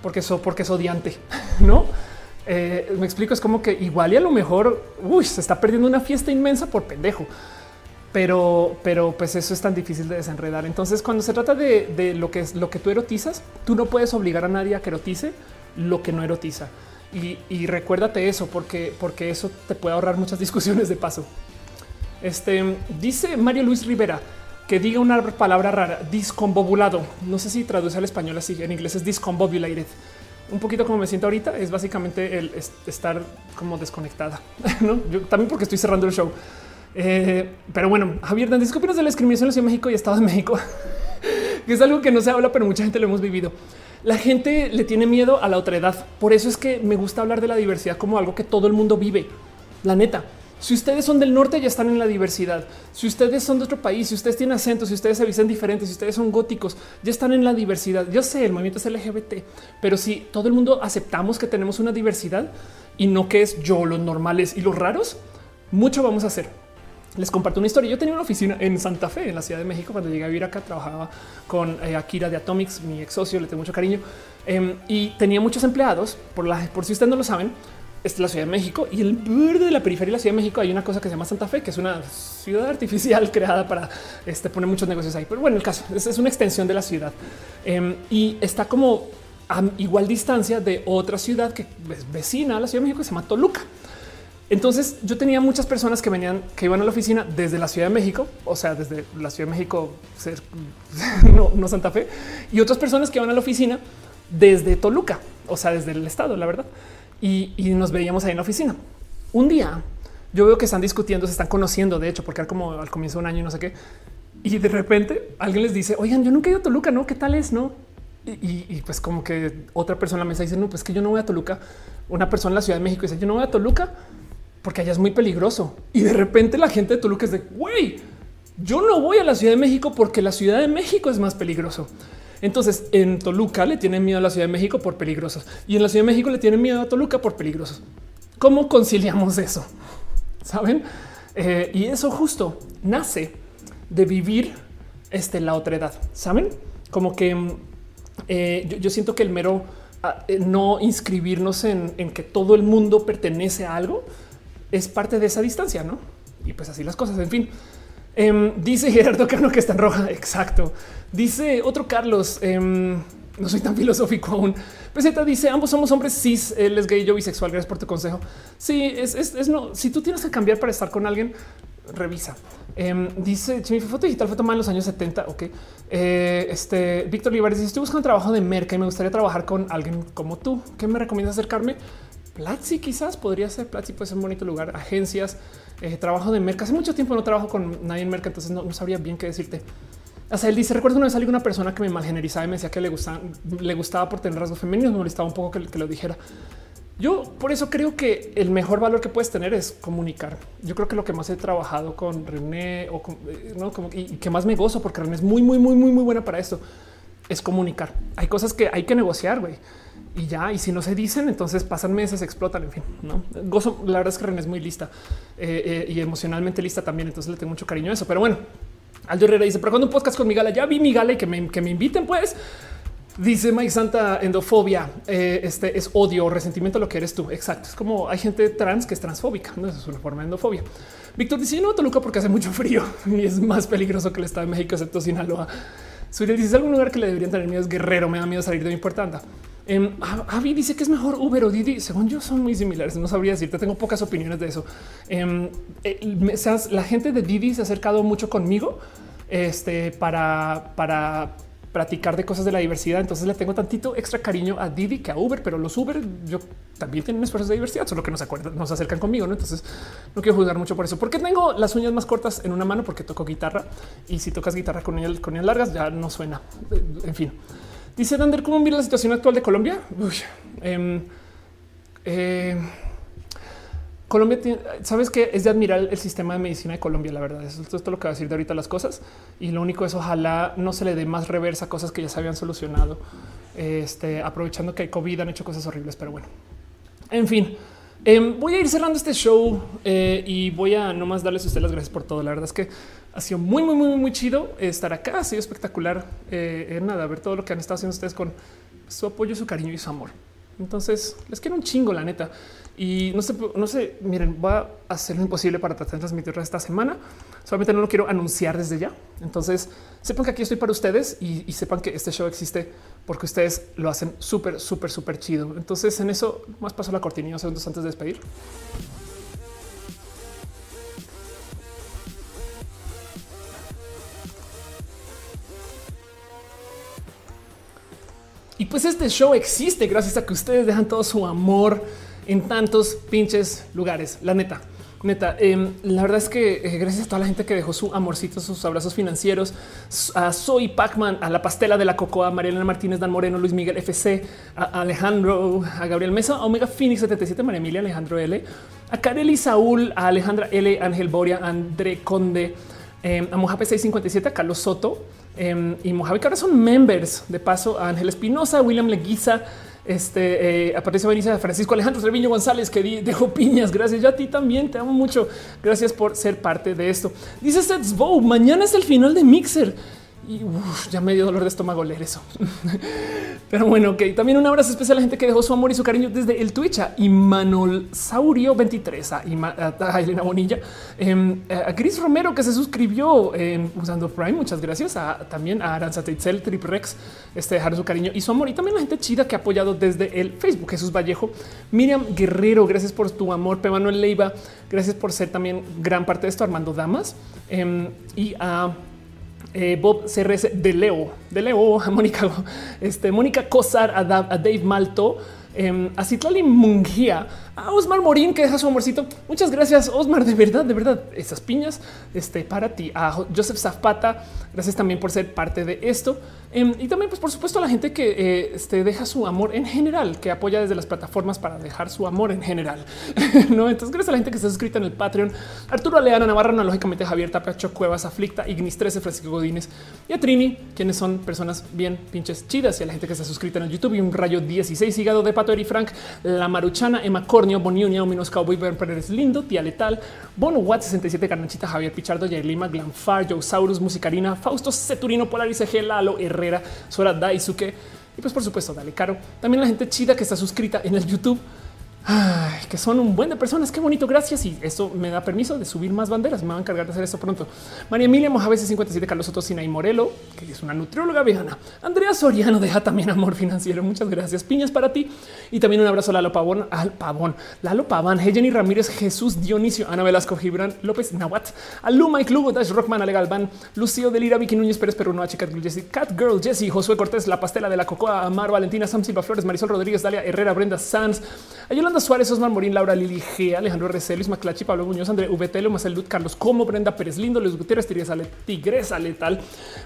porque eso, porque es odiante, no? Eh, me explico, es como que igual y a lo mejor se está perdiendo una fiesta inmensa por pendejo pero, pero pues eso es tan difícil de desenredar. Entonces, cuando se trata de, lo que es lo que tú erotizas, tú no puedes obligar a nadie a que erotice lo que no erotiza. Y, recuérdate eso, porque, porque eso te puede ahorrar muchas discusiones de paso. Este dice Mario Luis Rivera que diga una palabra rara, discombobulado. No sé si traduce al español así. En inglés es discombobulated. Un poquito como me siento ahorita es básicamente el estar como desconectada. ¿no? Yo también porque estoy cerrando el show. Eh, pero bueno, Javier ¿qué opinas de la discriminación en México y Estado de México? que es algo que no se habla, pero mucha gente lo hemos vivido. La gente le tiene miedo a la otra edad. Por eso es que me gusta hablar de la diversidad como algo que todo el mundo vive. La neta. Si ustedes son del norte, ya están en la diversidad. Si ustedes son de otro país, si ustedes tienen acentos, si ustedes se visten diferentes, si ustedes son góticos, ya están en la diversidad. Yo sé, el movimiento es LGBT, pero si todo el mundo aceptamos que tenemos una diversidad, y no que es yo, los normales y los raros, mucho vamos a hacer. Les comparto una historia. Yo tenía una oficina en Santa Fe, en la Ciudad de México. Cuando llegué a vivir acá, trabajaba con eh, Akira de Atomics, mi ex socio, le tengo mucho cariño. Em, y tenía muchos empleados. Por, si ustedes no lo saben, es la Ciudad de México y el verde de la periferia de la Ciudad de México hay una cosa que se llama Santa Fe, que es una ciudad artificial creada para este, poner muchos negocios ahí. Pero bueno, el caso es, es una extensión de la ciudad em, y está como a igual distancia de otra ciudad que es vecina a la Ciudad de México, que se llama Toluca. Entonces yo tenía muchas personas que venían, que iban a la oficina desde la Ciudad de México, o sea, desde la Ciudad de México, no, Santa Fe, y otras personas que iban a la oficina desde Toluca, o sea, desde el estado, la verdad. Y, nos veíamos ahí en la oficina. Un día yo veo que están discutiendo, se están conociendo, de hecho, porque era como al comienzo de un año no sé qué. Y de repente alguien les dice, oigan, yo nunca he ido a Toluca, ¿no? ¿Qué tal es? No. Y, y, pues como que otra persona me dice, no, pues que yo no voy a Toluca. Una persona en la Ciudad de México dice, yo no voy a Toluca porque allá es muy peligroso. Y de repente la gente de Toluca es de, güey, yo no voy a la Ciudad de México porque la Ciudad de México es más peligroso. Entonces en Toluca le tienen miedo a la Ciudad de México por peligrosos y en la Ciudad de México le tienen miedo a Toluca por peligrosos. ¿Cómo conciliamos eso? Saben? Eh, y eso justo nace de vivir este, la otra edad. Saben? Como que mm, eh, yo, siento que el mero ah, eh, no inscribirnos en, en que todo el mundo pertenece a algo es parte de esa distancia, ¿no? Y pues así las cosas, en fin. Em, dice Gerardo Cano que está en roja. Exacto. Dice otro Carlos. Em, no soy tan filosófico aún. Peseta dice ambos somos hombres cis, él es gay, yo bisexual. Gracias por tu consejo. Sí, es, no. Si tú tienes que cambiar para estar con alguien, revisa. Um, dice mi foto digital fue tomada en los años 70. Ok. Eh, este Víctor Olivares dice: Estoy buscando trabajo de merca y me gustaría trabajar con alguien como tú. ¿Qué me recomiendas acercarme? Platzi quizás podría ser Platzi, puede ser un bonito lugar. Agencias, eh, trabajo de merca. Hace mucho tiempo no trabajo con nadie en merca, entonces no, sabría bien qué decirte. Sea, él dice: Recuerdo una vez salió una persona que me malgenerizaba y me decía que le gustaba, le gustaba por tener rasgos femeninos. Me molestaba un poco que, lo dijera. Yo por eso creo que el mejor valor que puedes tener es comunicar. Yo creo que lo que más he trabajado con René o eh, no como y, que más me gozo porque René es muy, muy, muy, muy, muy buena para esto es comunicar. Hay cosas que hay que negociar, güey y ya. Y si no se dicen, entonces pasan meses, explotan. En fin, no gozo. La verdad es que René es muy lista eh, eh, y emocionalmente lista también. Entonces le tengo mucho cariño a eso. Pero bueno, Aldo Herrera dice: Pero cuando un podcast con mi gala, ya vi mi gala y que me, que me inviten, pues. Dice Mike Santa endofobia. Eh, este es odio o resentimiento lo que eres tú. Exacto. Es como hay gente trans que es transfóbica. No es una forma de endofobia. Víctor dice: No, Toluca porque hace mucho frío y es más peligroso que el estado de México, excepto Sinaloa. Suriel dice: algún lugar que le deberían tener miedo es guerrero. Me da miedo salir de mi puerta. Anda. Eh, Avi dice que es mejor Uber o Didi. Según yo, son muy similares. No sabría decirte, tengo pocas opiniones de eso. Em, eh, la gente de Didi se ha acercado mucho conmigo este, para, para practicar de cosas de la diversidad. Entonces le tengo tantito extra cariño a Didi que a Uber, pero los Uber yo también tienen esfuerzos de diversidad, solo que nos acuerdan, nos acercan conmigo. ¿no? Entonces no quiero juzgar mucho por eso, porque tengo las uñas más cortas en una mano porque toco guitarra y si tocas guitarra con uñas, con uñas largas ya no suena. En fin. Dice Dander, ¿cómo mira la situación actual de Colombia? Em, eh, Colombia, sabes que es de admirar el sistema de medicina de Colombia. La verdad, es esto es lo que va a decir de ahorita las cosas. Y lo único es ojalá no se le dé más reversa a cosas que ya se habían solucionado. Este, aprovechando que hay COVID, han hecho cosas horribles, pero bueno, en fin. Em, voy a ir cerrando este show eh, y voy a nomás darles a ustedes las gracias por todo. La verdad es que ha sido muy, muy, muy, muy chido estar acá. Ha sido espectacular. Eh, nada, ver todo lo que han estado haciendo ustedes con su apoyo, su cariño y su amor. Entonces les quiero un chingo, la neta. Y no sé, no sé, miren, voy a hacer lo imposible para tratar de transmitirlo esta semana. Solamente no lo quiero anunciar desde ya. Entonces sepan que aquí estoy para ustedes y, y sepan que este show existe porque ustedes lo hacen súper, súper, súper chido. Entonces en eso más paso la cortinilla segundos antes de despedir. Y pues este show existe gracias a que ustedes dejan todo su amor en tantos pinches lugares. La neta, neta, em, la verdad es que eh, gracias a toda la gente que dejó su amorcito, sus abrazos financieros, a Soy Pacman, a la pastela de la Cocoa, Marielena Martínez, Dan Moreno, Luis Miguel FC, a Alejandro, a Gabriel Mesa, a Omega Phoenix 77, María Emilia, Alejandro L, a Kareli Saúl, a Alejandra L, Ángel Boria, André Conde, em, a Mojave 657, a Carlos Soto, Em, y Mojave, que ahora son members de paso a Ángel Espinosa, William Leguiza, Este eh, Patricia Benicia, Francisco Alejandro Treviño González, que dejó piñas. Gracias. Yo a ti también te amo mucho. Gracias por ser parte de esto. Dice Seth Bow, mañana es el final de Mixer. Y ya me dio dolor de estómago leer eso. Pero bueno, ok. También un abrazo especial a la gente que dejó su amor y su cariño desde el Twitch a Saurio 23, a, a, Elena Bonilla, em, a Chris Romero que se suscribió em, usando Prime. Muchas gracias. A, también a Aranza Teitzel, Triprex, este dejar su cariño y su amor. Y también la gente chida que ha apoyado desde el Facebook. Jesús Vallejo, Miriam Guerrero, gracias por tu amor. P. Manuel Leiva, gracias por ser también gran parte de esto. Armando Damas em, y a eh, Bob CRS de Leo, de Leo, a Mónica, este, Mónica Cosar, a, Dave Malto, eh, a Citlali Mungia, a Osmar Morín que deja su amorcito. Muchas gracias, Osmar. De verdad, de verdad, esas piñas este, para ti. A Joseph Zapata, gracias también por ser parte de esto. Em, y también, pues, por supuesto, a la gente que eh, este, deja su amor en general, que apoya desde las plataformas para dejar su amor en general. no, entonces, gracias a la gente que está suscrita en el Patreon, Arturo Aleana Navarra, analógicamente Javier Tapacho Cuevas, Aflicta, Ignis 13, Francisco Godínez y a Trini, quienes son personas bien pinches chidas, y a la gente que está suscrita en YouTube y un rayo 16 hígado de Pato Eri Frank, La Maruchana, Emma Cornio, Boniunia, Minos Cowboy, Ben Pérez Lindo, Tía Letal, Bono Watt 67, Carnachita, Javier Pichardo, Yair Lima, Glanfar, Saurus, Musicarina, Fausto Ceturino, Polaris, Lalo Herrera, Sora Daisuke. Y pues por supuesto, dale caro. También la gente chida que está suscrita en el YouTube Ay, que son un buen de personas. Qué bonito. Gracias. Y esto me da permiso de subir más banderas. Me van a encargar de hacer esto pronto. María Emilia Mojave 57, Carlos Otosina y Morelo, que es una nutrióloga vegana. Andrea Soriano deja también amor financiero. Muchas gracias. Piñas para ti. Y también un abrazo a Lalo Pavón, al Pavón, Lalo Paván, Jenny Ramírez, Jesús Dionisio, Ana Velasco, Gibran López Nawat, Alu Mike Lugo, Dash Rockman, Ale Galván, Lucio Delira, Vicky Núñez Pérez, Perú, Noa, Cat Jessy, Cat Girl, Jesse, Josué Cortés, La Pastela de la Cocoa, Amar, Valentina, Sam Silva Flores, Marisol Rodríguez, Dalia Herrera, Brenda Sanz, Ayolanda Suárez, Osman Morín, Laura Lili G, Alejandro RC, Luis Maclachi, Pablo Muñoz, André VTL, Marcel Lud, Carlos Como, Brenda Pérez Lindo, Luis Gutiérrez, Tigresa, Tigresa Letal,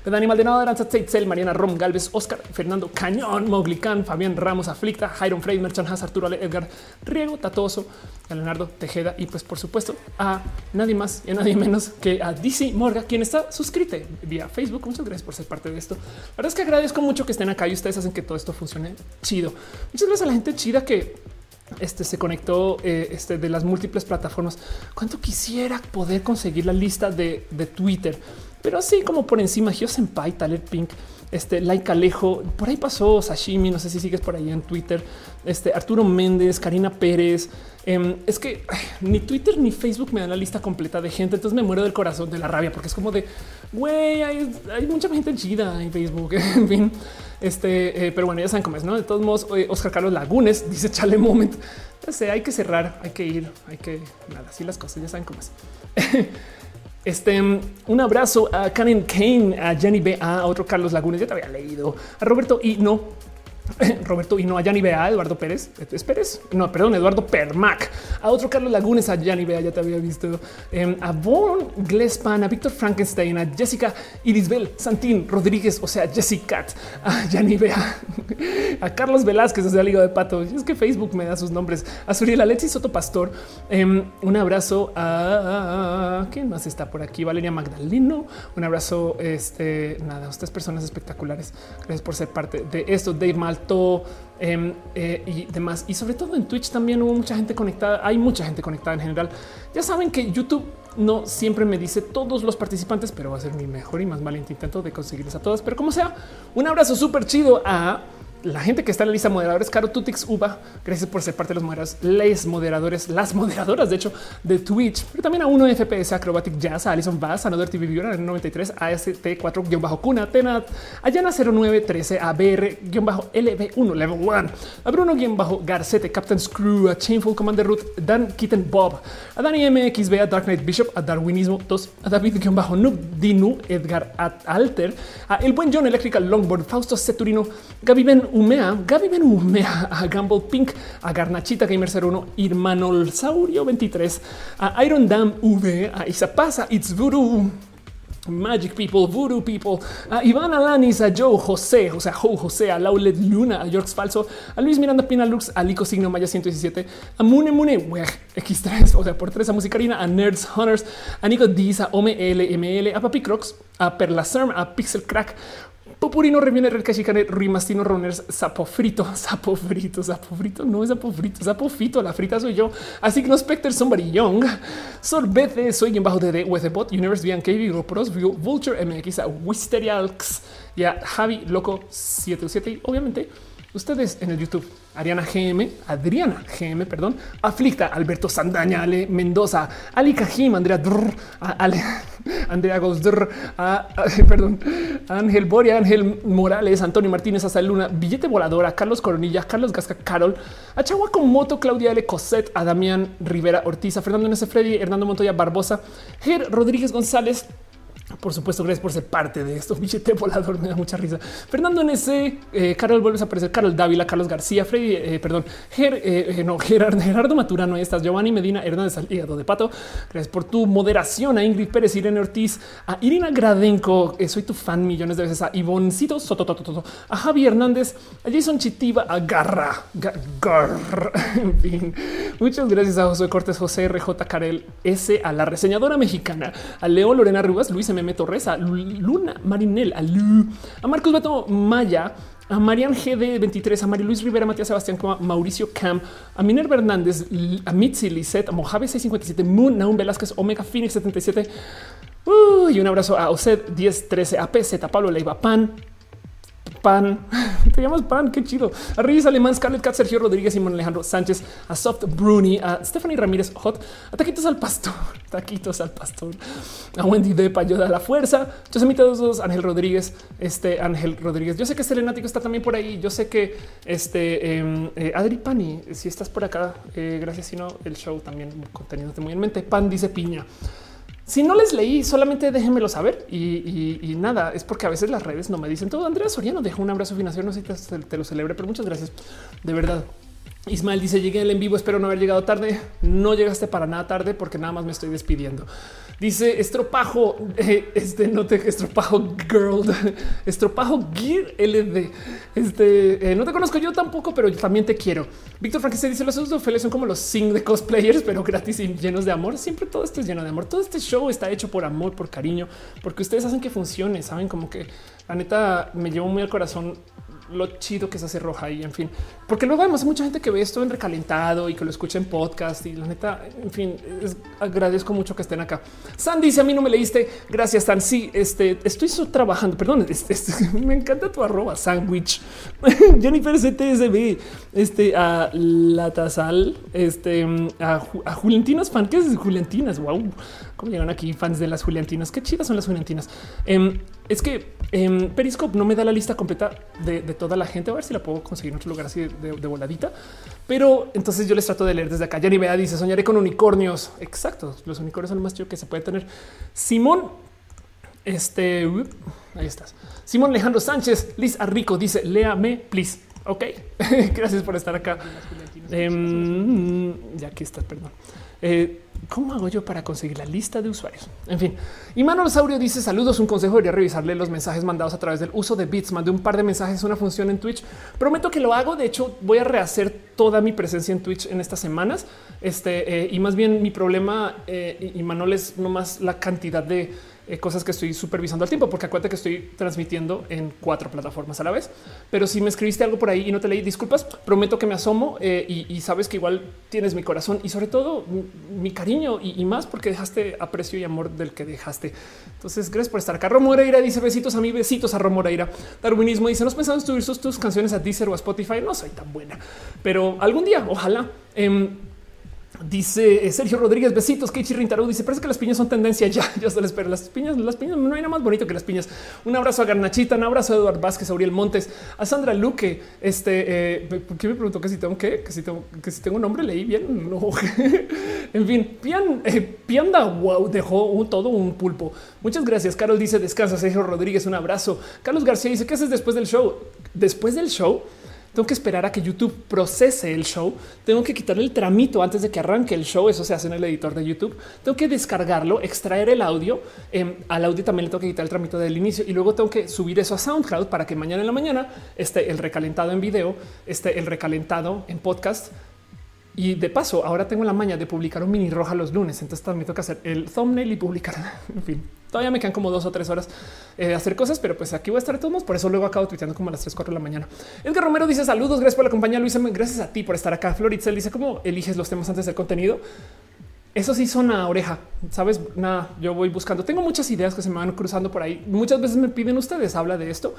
Pedani Maldonado, Aranza Teitzel, Mariana Rom, Galvez, Oscar, Fernando Cañón, Moglicán, Fabián Ramos, Aflicta, Jairon Frey, Merchan Haas, Arturo Edgar Riego, Tatoso, Leonardo Tejeda y pues por supuesto a nadie más y a nadie menos que a DC Morga, quien está suscrito vía Facebook. Muchas gracias por ser parte de esto. La verdad es que agradezco mucho que estén acá y ustedes hacen que todo esto funcione chido. Muchas gracias a la gente chida que este se conectó eh, este, de las múltiples plataformas. Cuánto quisiera poder conseguir la lista de, Twitter, pero así como por encima, Gio Senpai, Taler Pink, este Like Alejo, por ahí pasó Sashimi. No sé si sigues por ahí en Twitter. Este Arturo Méndez, Karina Pérez. Em, es que ni Twitter ni Facebook me dan la lista completa de gente. Entonces me muero del corazón de la rabia porque es como de güey, hay, mucha gente chida en Facebook. en fin, este, eh, pero bueno, ya saben cómo es, no? De todos modos, Oscar Carlos Lagunes dice chale moment. Ya sé, hay que cerrar, hay que ir, hay que nada, así las cosas, ya saben cómo es. Este un abrazo a Karen Kane, a Jenny B, a otro Carlos Lagunes. Ya te había leído a Roberto y no Roberto y no a Yanni Bea, Eduardo Pérez, ¿es Pérez? No, perdón, Eduardo Permac, a otro Carlos Lagunes, a Yanni Bea, ya te había visto, em, a Von Glespan, a Víctor Frankenstein, a Jessica Irisbel Santín Rodríguez, o sea, Jessica, a Yanni Bea, a Carlos Velázquez, o sea, Liga de Pato. Es que Facebook me da sus nombres, a Suriel Alexis Soto Pastor. Em, un abrazo a quién más está por aquí, Valeria Magdaleno. Un abrazo, este nada, ustedes personas espectaculares. Gracias por ser parte de esto. Dave Mal Em, eh, y demás. Y sobre todo en Twitch también hubo mucha gente conectada. Hay mucha gente conectada en general. Ya saben que YouTube no siempre me dice todos los participantes, pero va a ser mi mejor y más valiente intento de conseguirles a todas. Pero como sea, un abrazo súper chido a la gente que está en la lista de moderadores, Caro Tutix Uba, gracias por ser parte de los moderadores, les moderadores, las moderadoras, de hecho, de Twitch, pero también a uno FPS, Acrobatic Jazz, a Alison Bass, a Another TV Viewer, 93, AST4-Kuna, Tenat, Ayana 0913, a BR-LB1, Level 1, a Bruno-Garcete, bajo Captain Screw, a Chainful Commander Root, Dan Kitten Bob, a Dani MXB, a Dark Knight Bishop, a Darwinismo 2, a David-Noob Dinu, Edgar Alter, a El Buen John Electrical Longboard, Fausto Ceturino, Gaby Ben Umea, Gaby Ben a Gamble Pink, a Garnachita Gamer 01, Irmanolosaurio 23, a Iron Dam V, a Isapasa, It's Voodoo. Magic People, Voodoo People, a Iván Alanis, a Joe José, o sea, Joe José, a Laulet Luna, a Falso, a Luis Miranda Pina Lux, a Lico Signo Maya 117, a Mune Mune X3, o sea, por a Musicarina, a Nerds Hunters, a Nico Diz, a Ome LML, a Papi Crocs, a Perla Serm, a Pixel Crack, Popurino reviene Cachicane, Rimastino Runners, Sapo Frito, Sapo Frito, Sapo Frito, no es Sapo Frito, Sapo Frito, la frita soy yo. Así que no Specter, Somebody Young, Sorbete, soy en bajo de Bot, Universe, Bian KB, Pros, Vulture, MX, Wisterialx y a Javi Loco 77 y obviamente ustedes en el YouTube. Ariana GM, Adriana GM, perdón, Aflicta, Alberto Sandaña, Ale Mendoza, Ali Kajim, Andrea Ale, Andrea Gosdr, perdón, Ángel Boria, Ángel Morales, Antonio Martínez, Hasta Luna, Billete Voladora, Carlos Coronilla, Carlos Gasca, Carol, a con Moto, Claudia L. Coset, a Damián Rivera Ortiz, Fernando N. Freddy, Hernando Montoya Barbosa, Ger Rodríguez González, por supuesto, gracias por ser parte de esto. Billete volador me da mucha risa. Fernando NC, eh, Carol vuelves a aparecer, Carol Dávila, Carlos García, Freddy, eh, perdón, Ger, eh, no, Gerardo, Gerardo Maturano, ahí estás, Giovanni Medina, Hernández Hígado de Pato. Gracias por tu moderación a Ingrid Pérez, Irene Ortiz, a Irina Gradenko, soy tu fan millones de veces, a Ivoncito a Javi Hernández, a Jason Chitiva, a Garra, Garra, en fin. Muchas gracias a José Cortés, José RJ Carel S, a la reseñadora mexicana, a Leo Lorena Rubas, Luis M. Torres, a Luna Marinel, a, a Marcos Beto Maya, a Marian GD23, a María Luis Rivera, Matías Sebastián, a Mauricio Cam, a Minerva Hernández, a Mitzi Lisset, a Mojave 657, Moon, Naum Velázquez, Omega Phoenix 77. y un abrazo a Osed 1013, a PZ, Pablo Leiva, Pan, Pan, te llamas Pan, qué chido. A Alemán, Scarlett Cat, Sergio Rodríguez, Simón Alejandro Sánchez, a Soft Bruni, a Stephanie Ramírez Hot, a Taquitos al Pastor, Taquitos al Pastor, a Wendy Depp, ayuda a la fuerza, Josemita dos, Ángel Rodríguez, este Ángel Rodríguez. Yo sé que Selenático está también por ahí. Yo sé que este em, eh, Adri Pani, si estás por acá, eh, gracias. Si no, el show también conteniéndote muy en mente. Pan dice piña. Si no les leí, solamente déjenmelo saber y, nada, es porque a veces las redes no me dicen todo. Andrea Soriano dejó un abrazo financiero, no sé si te, lo celebre, pero muchas gracias de verdad. Ismael dice llegué en vivo, espero no haber llegado tarde. No llegaste para nada tarde porque nada más me estoy despidiendo. Dice estropajo, eh, este no te estropajo girl, estropajo gear LD. Este eh, no te conozco yo tampoco, pero yo también te quiero. Víctor Frankenstein dice los usos de Ophelia son como los sing de cosplayers, pero gratis y llenos de amor. Siempre todo esto es lleno de amor. Todo este show está hecho por amor, por cariño, porque ustedes hacen que funcione. Saben como que la neta me llevo muy al corazón lo chido que se hace roja y en fin, porque luego además hay mucha gente que ve esto en recalentado y que lo escucha en podcast y la neta, en fin, agradezco mucho que estén acá. San dice a mí no me leíste. Gracias, San. Sí, este estoy trabajando. Perdón, me encanta tu arroba sandwich. Jennifer CTSB, este a la Tasal, este a, a Juliantinas fan. ¿Qué es Juliantinas? Wow, cómo llegan aquí fans de las Juliantinas. Qué chidas son las Juliantinas. Em, es que en Periscope no me da la lista completa de, toda la gente. A ver si la puedo conseguir en otro lugar así de, voladita. Pero entonces yo les trato de leer desde acá. Ya ni vea, dice soñaré con unicornios. Exacto. Los unicornios son lo más chido que se puede tener. Simón, este ahí estás. Simón Alejandro Sánchez, Liz Arrico dice léame, please. Ok, gracias por estar acá. Em, ya aquí estás, perdón. Eh, ¿Cómo hago yo para conseguir la lista de usuarios? En fin, y Manuel Saurio dice saludos. Un consejo debería revisarle los mensajes mandados a través del uso de bits. Mandé un par de mensajes, una función en Twitch. Prometo que lo hago. De hecho, voy a rehacer toda mi presencia en Twitch en estas semanas. Este eh, y más bien mi problema eh, y Manuel es nomás la cantidad de cosas que estoy supervisando al tiempo, porque acuérdate que estoy transmitiendo en cuatro plataformas a la vez. Pero si me escribiste algo por ahí y no te leí, disculpas, prometo que me asomo eh, y, sabes que igual tienes mi corazón y sobre todo mi cariño y, más porque dejaste aprecio y amor del que dejaste. Entonces, gracias por estar acá. Romoreira dice besitos a mí, besitos a Romoreira. Darwinismo dice: Nos pensamos subir tus canciones a Deezer o a Spotify. No soy tan buena, pero algún día, ojalá. Em, Dice eh, Sergio Rodríguez, besitos. Keiichi Rintaro dice: Parece que las piñas son tendencia ya. Yo se les espero. Las piñas, las piñas no hay nada más bonito que las piñas. Un abrazo a Garnachita, un abrazo a Eduardo Vázquez, a Uriel Montes, a Sandra Luque. Este, eh, ¿por qué me preguntó que si tengo que, que si tengo, que si tengo nombre? Leí bien. No, en fin, eh, Pianda, wow, dejó un, todo un pulpo. Muchas gracias. Carol dice: Descansa. Sergio Rodríguez, un abrazo. Carlos García dice: ¿Qué haces después del show? Después del show tengo que esperar a que YouTube procese el show. Tengo que quitarle el tramito antes de que arranque el show. Eso se hace en el editor de YouTube. Tengo que descargarlo, extraer el audio. Em, al audio también le tengo que quitar el tramito del inicio y luego tengo que subir eso a SoundCloud para que mañana en la mañana esté el recalentado en video, esté el recalentado en podcast Y de paso, ahora tengo la maña de publicar un mini roja los lunes. Entonces también toca hacer el thumbnail y publicar. En fin, todavía me quedan como dos o tres horas eh, de hacer cosas, pero pues aquí voy a estar todos. Por eso luego acabo tuiteando como a las 3, 4 de la mañana. Edgar Romero dice saludos, gracias por la compañía. Luisa, gracias a ti por estar acá. Floritzel dice cómo eliges los temas antes del contenido. Eso sí son a oreja, sabes? Nada, yo voy buscando. Tengo muchas ideas que se me van cruzando por ahí. Muchas veces me piden ustedes habla de esto,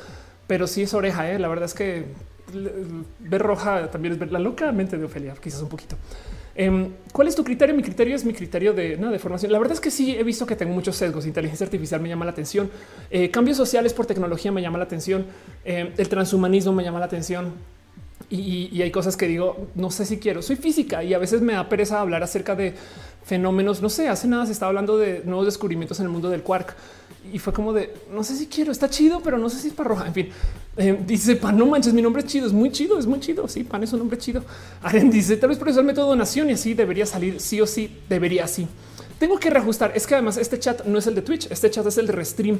pero sí es oreja. ¿eh? La verdad es que ver roja también es ver la locamente de Ofelia, quizás un poquito. Em, ¿Cuál es tu criterio? Mi criterio es mi criterio de, de formación. La verdad es que sí he visto que tengo muchos sesgos. Inteligencia artificial me llama la atención. Eh, cambios sociales por tecnología me llama la atención. Em, el transhumanismo me llama la atención. Y, y, hay cosas que digo, no sé si quiero. Soy física y a veces me da pereza hablar acerca de fenómenos. No sé, hace nada se estaba hablando de nuevos descubrimientos en el mundo del quark y fue como de no sé si quiero, está chido, pero no sé si es para roja. En fin, eh, dice pan, no manches, mi nombre es chido, es muy chido, es muy chido. Sí, pan es un nombre chido. Aren dice tal vez por eso el método donación y así debería salir sí o sí, debería así. Tengo que reajustar. Es que además este chat no es el de Twitch, este chat es el de Restream.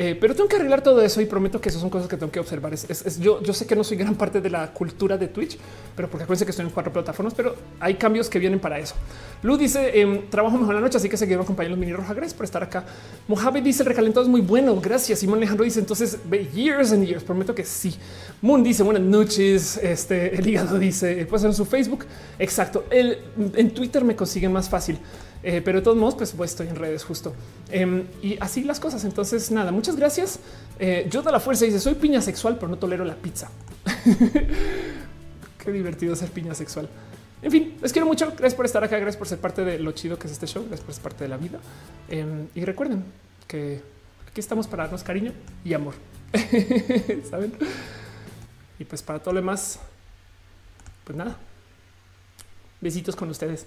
Eh, pero tengo que arreglar todo eso y prometo que eso son cosas que tengo que observar. Es, yo, yo sé que no soy gran parte de la cultura de Twitch, pero porque acuérdense que estoy en cuatro plataformas, pero hay cambios que vienen para eso. Lu dice em, trabajo mejor la noche, así que seguimos acompañando los mini roja. Gracias por estar acá. Mojave dice el recalentado es muy bueno. Gracias. Simón Alejandro dice entonces years and years. Prometo que sí. Moon dice buenas noches. Este el hígado dice pues en su Facebook. Exacto. El, en Twitter me consigue más fácil. Eh, pero de todos modos, pues, pues, estoy en redes justo. Em, y así las cosas. Entonces, nada, muchas gracias. Eh, yo de la fuerza dice soy piña sexual, pero no tolero la pizza. Qué divertido ser piña sexual. En fin, les quiero mucho. Gracias por estar acá. Gracias por ser parte de lo chido que es este show. Gracias por ser parte de la vida. Em, y recuerden que aquí estamos para darnos cariño y amor. Saben? Y pues para todo lo demás, pues nada. Besitos con ustedes.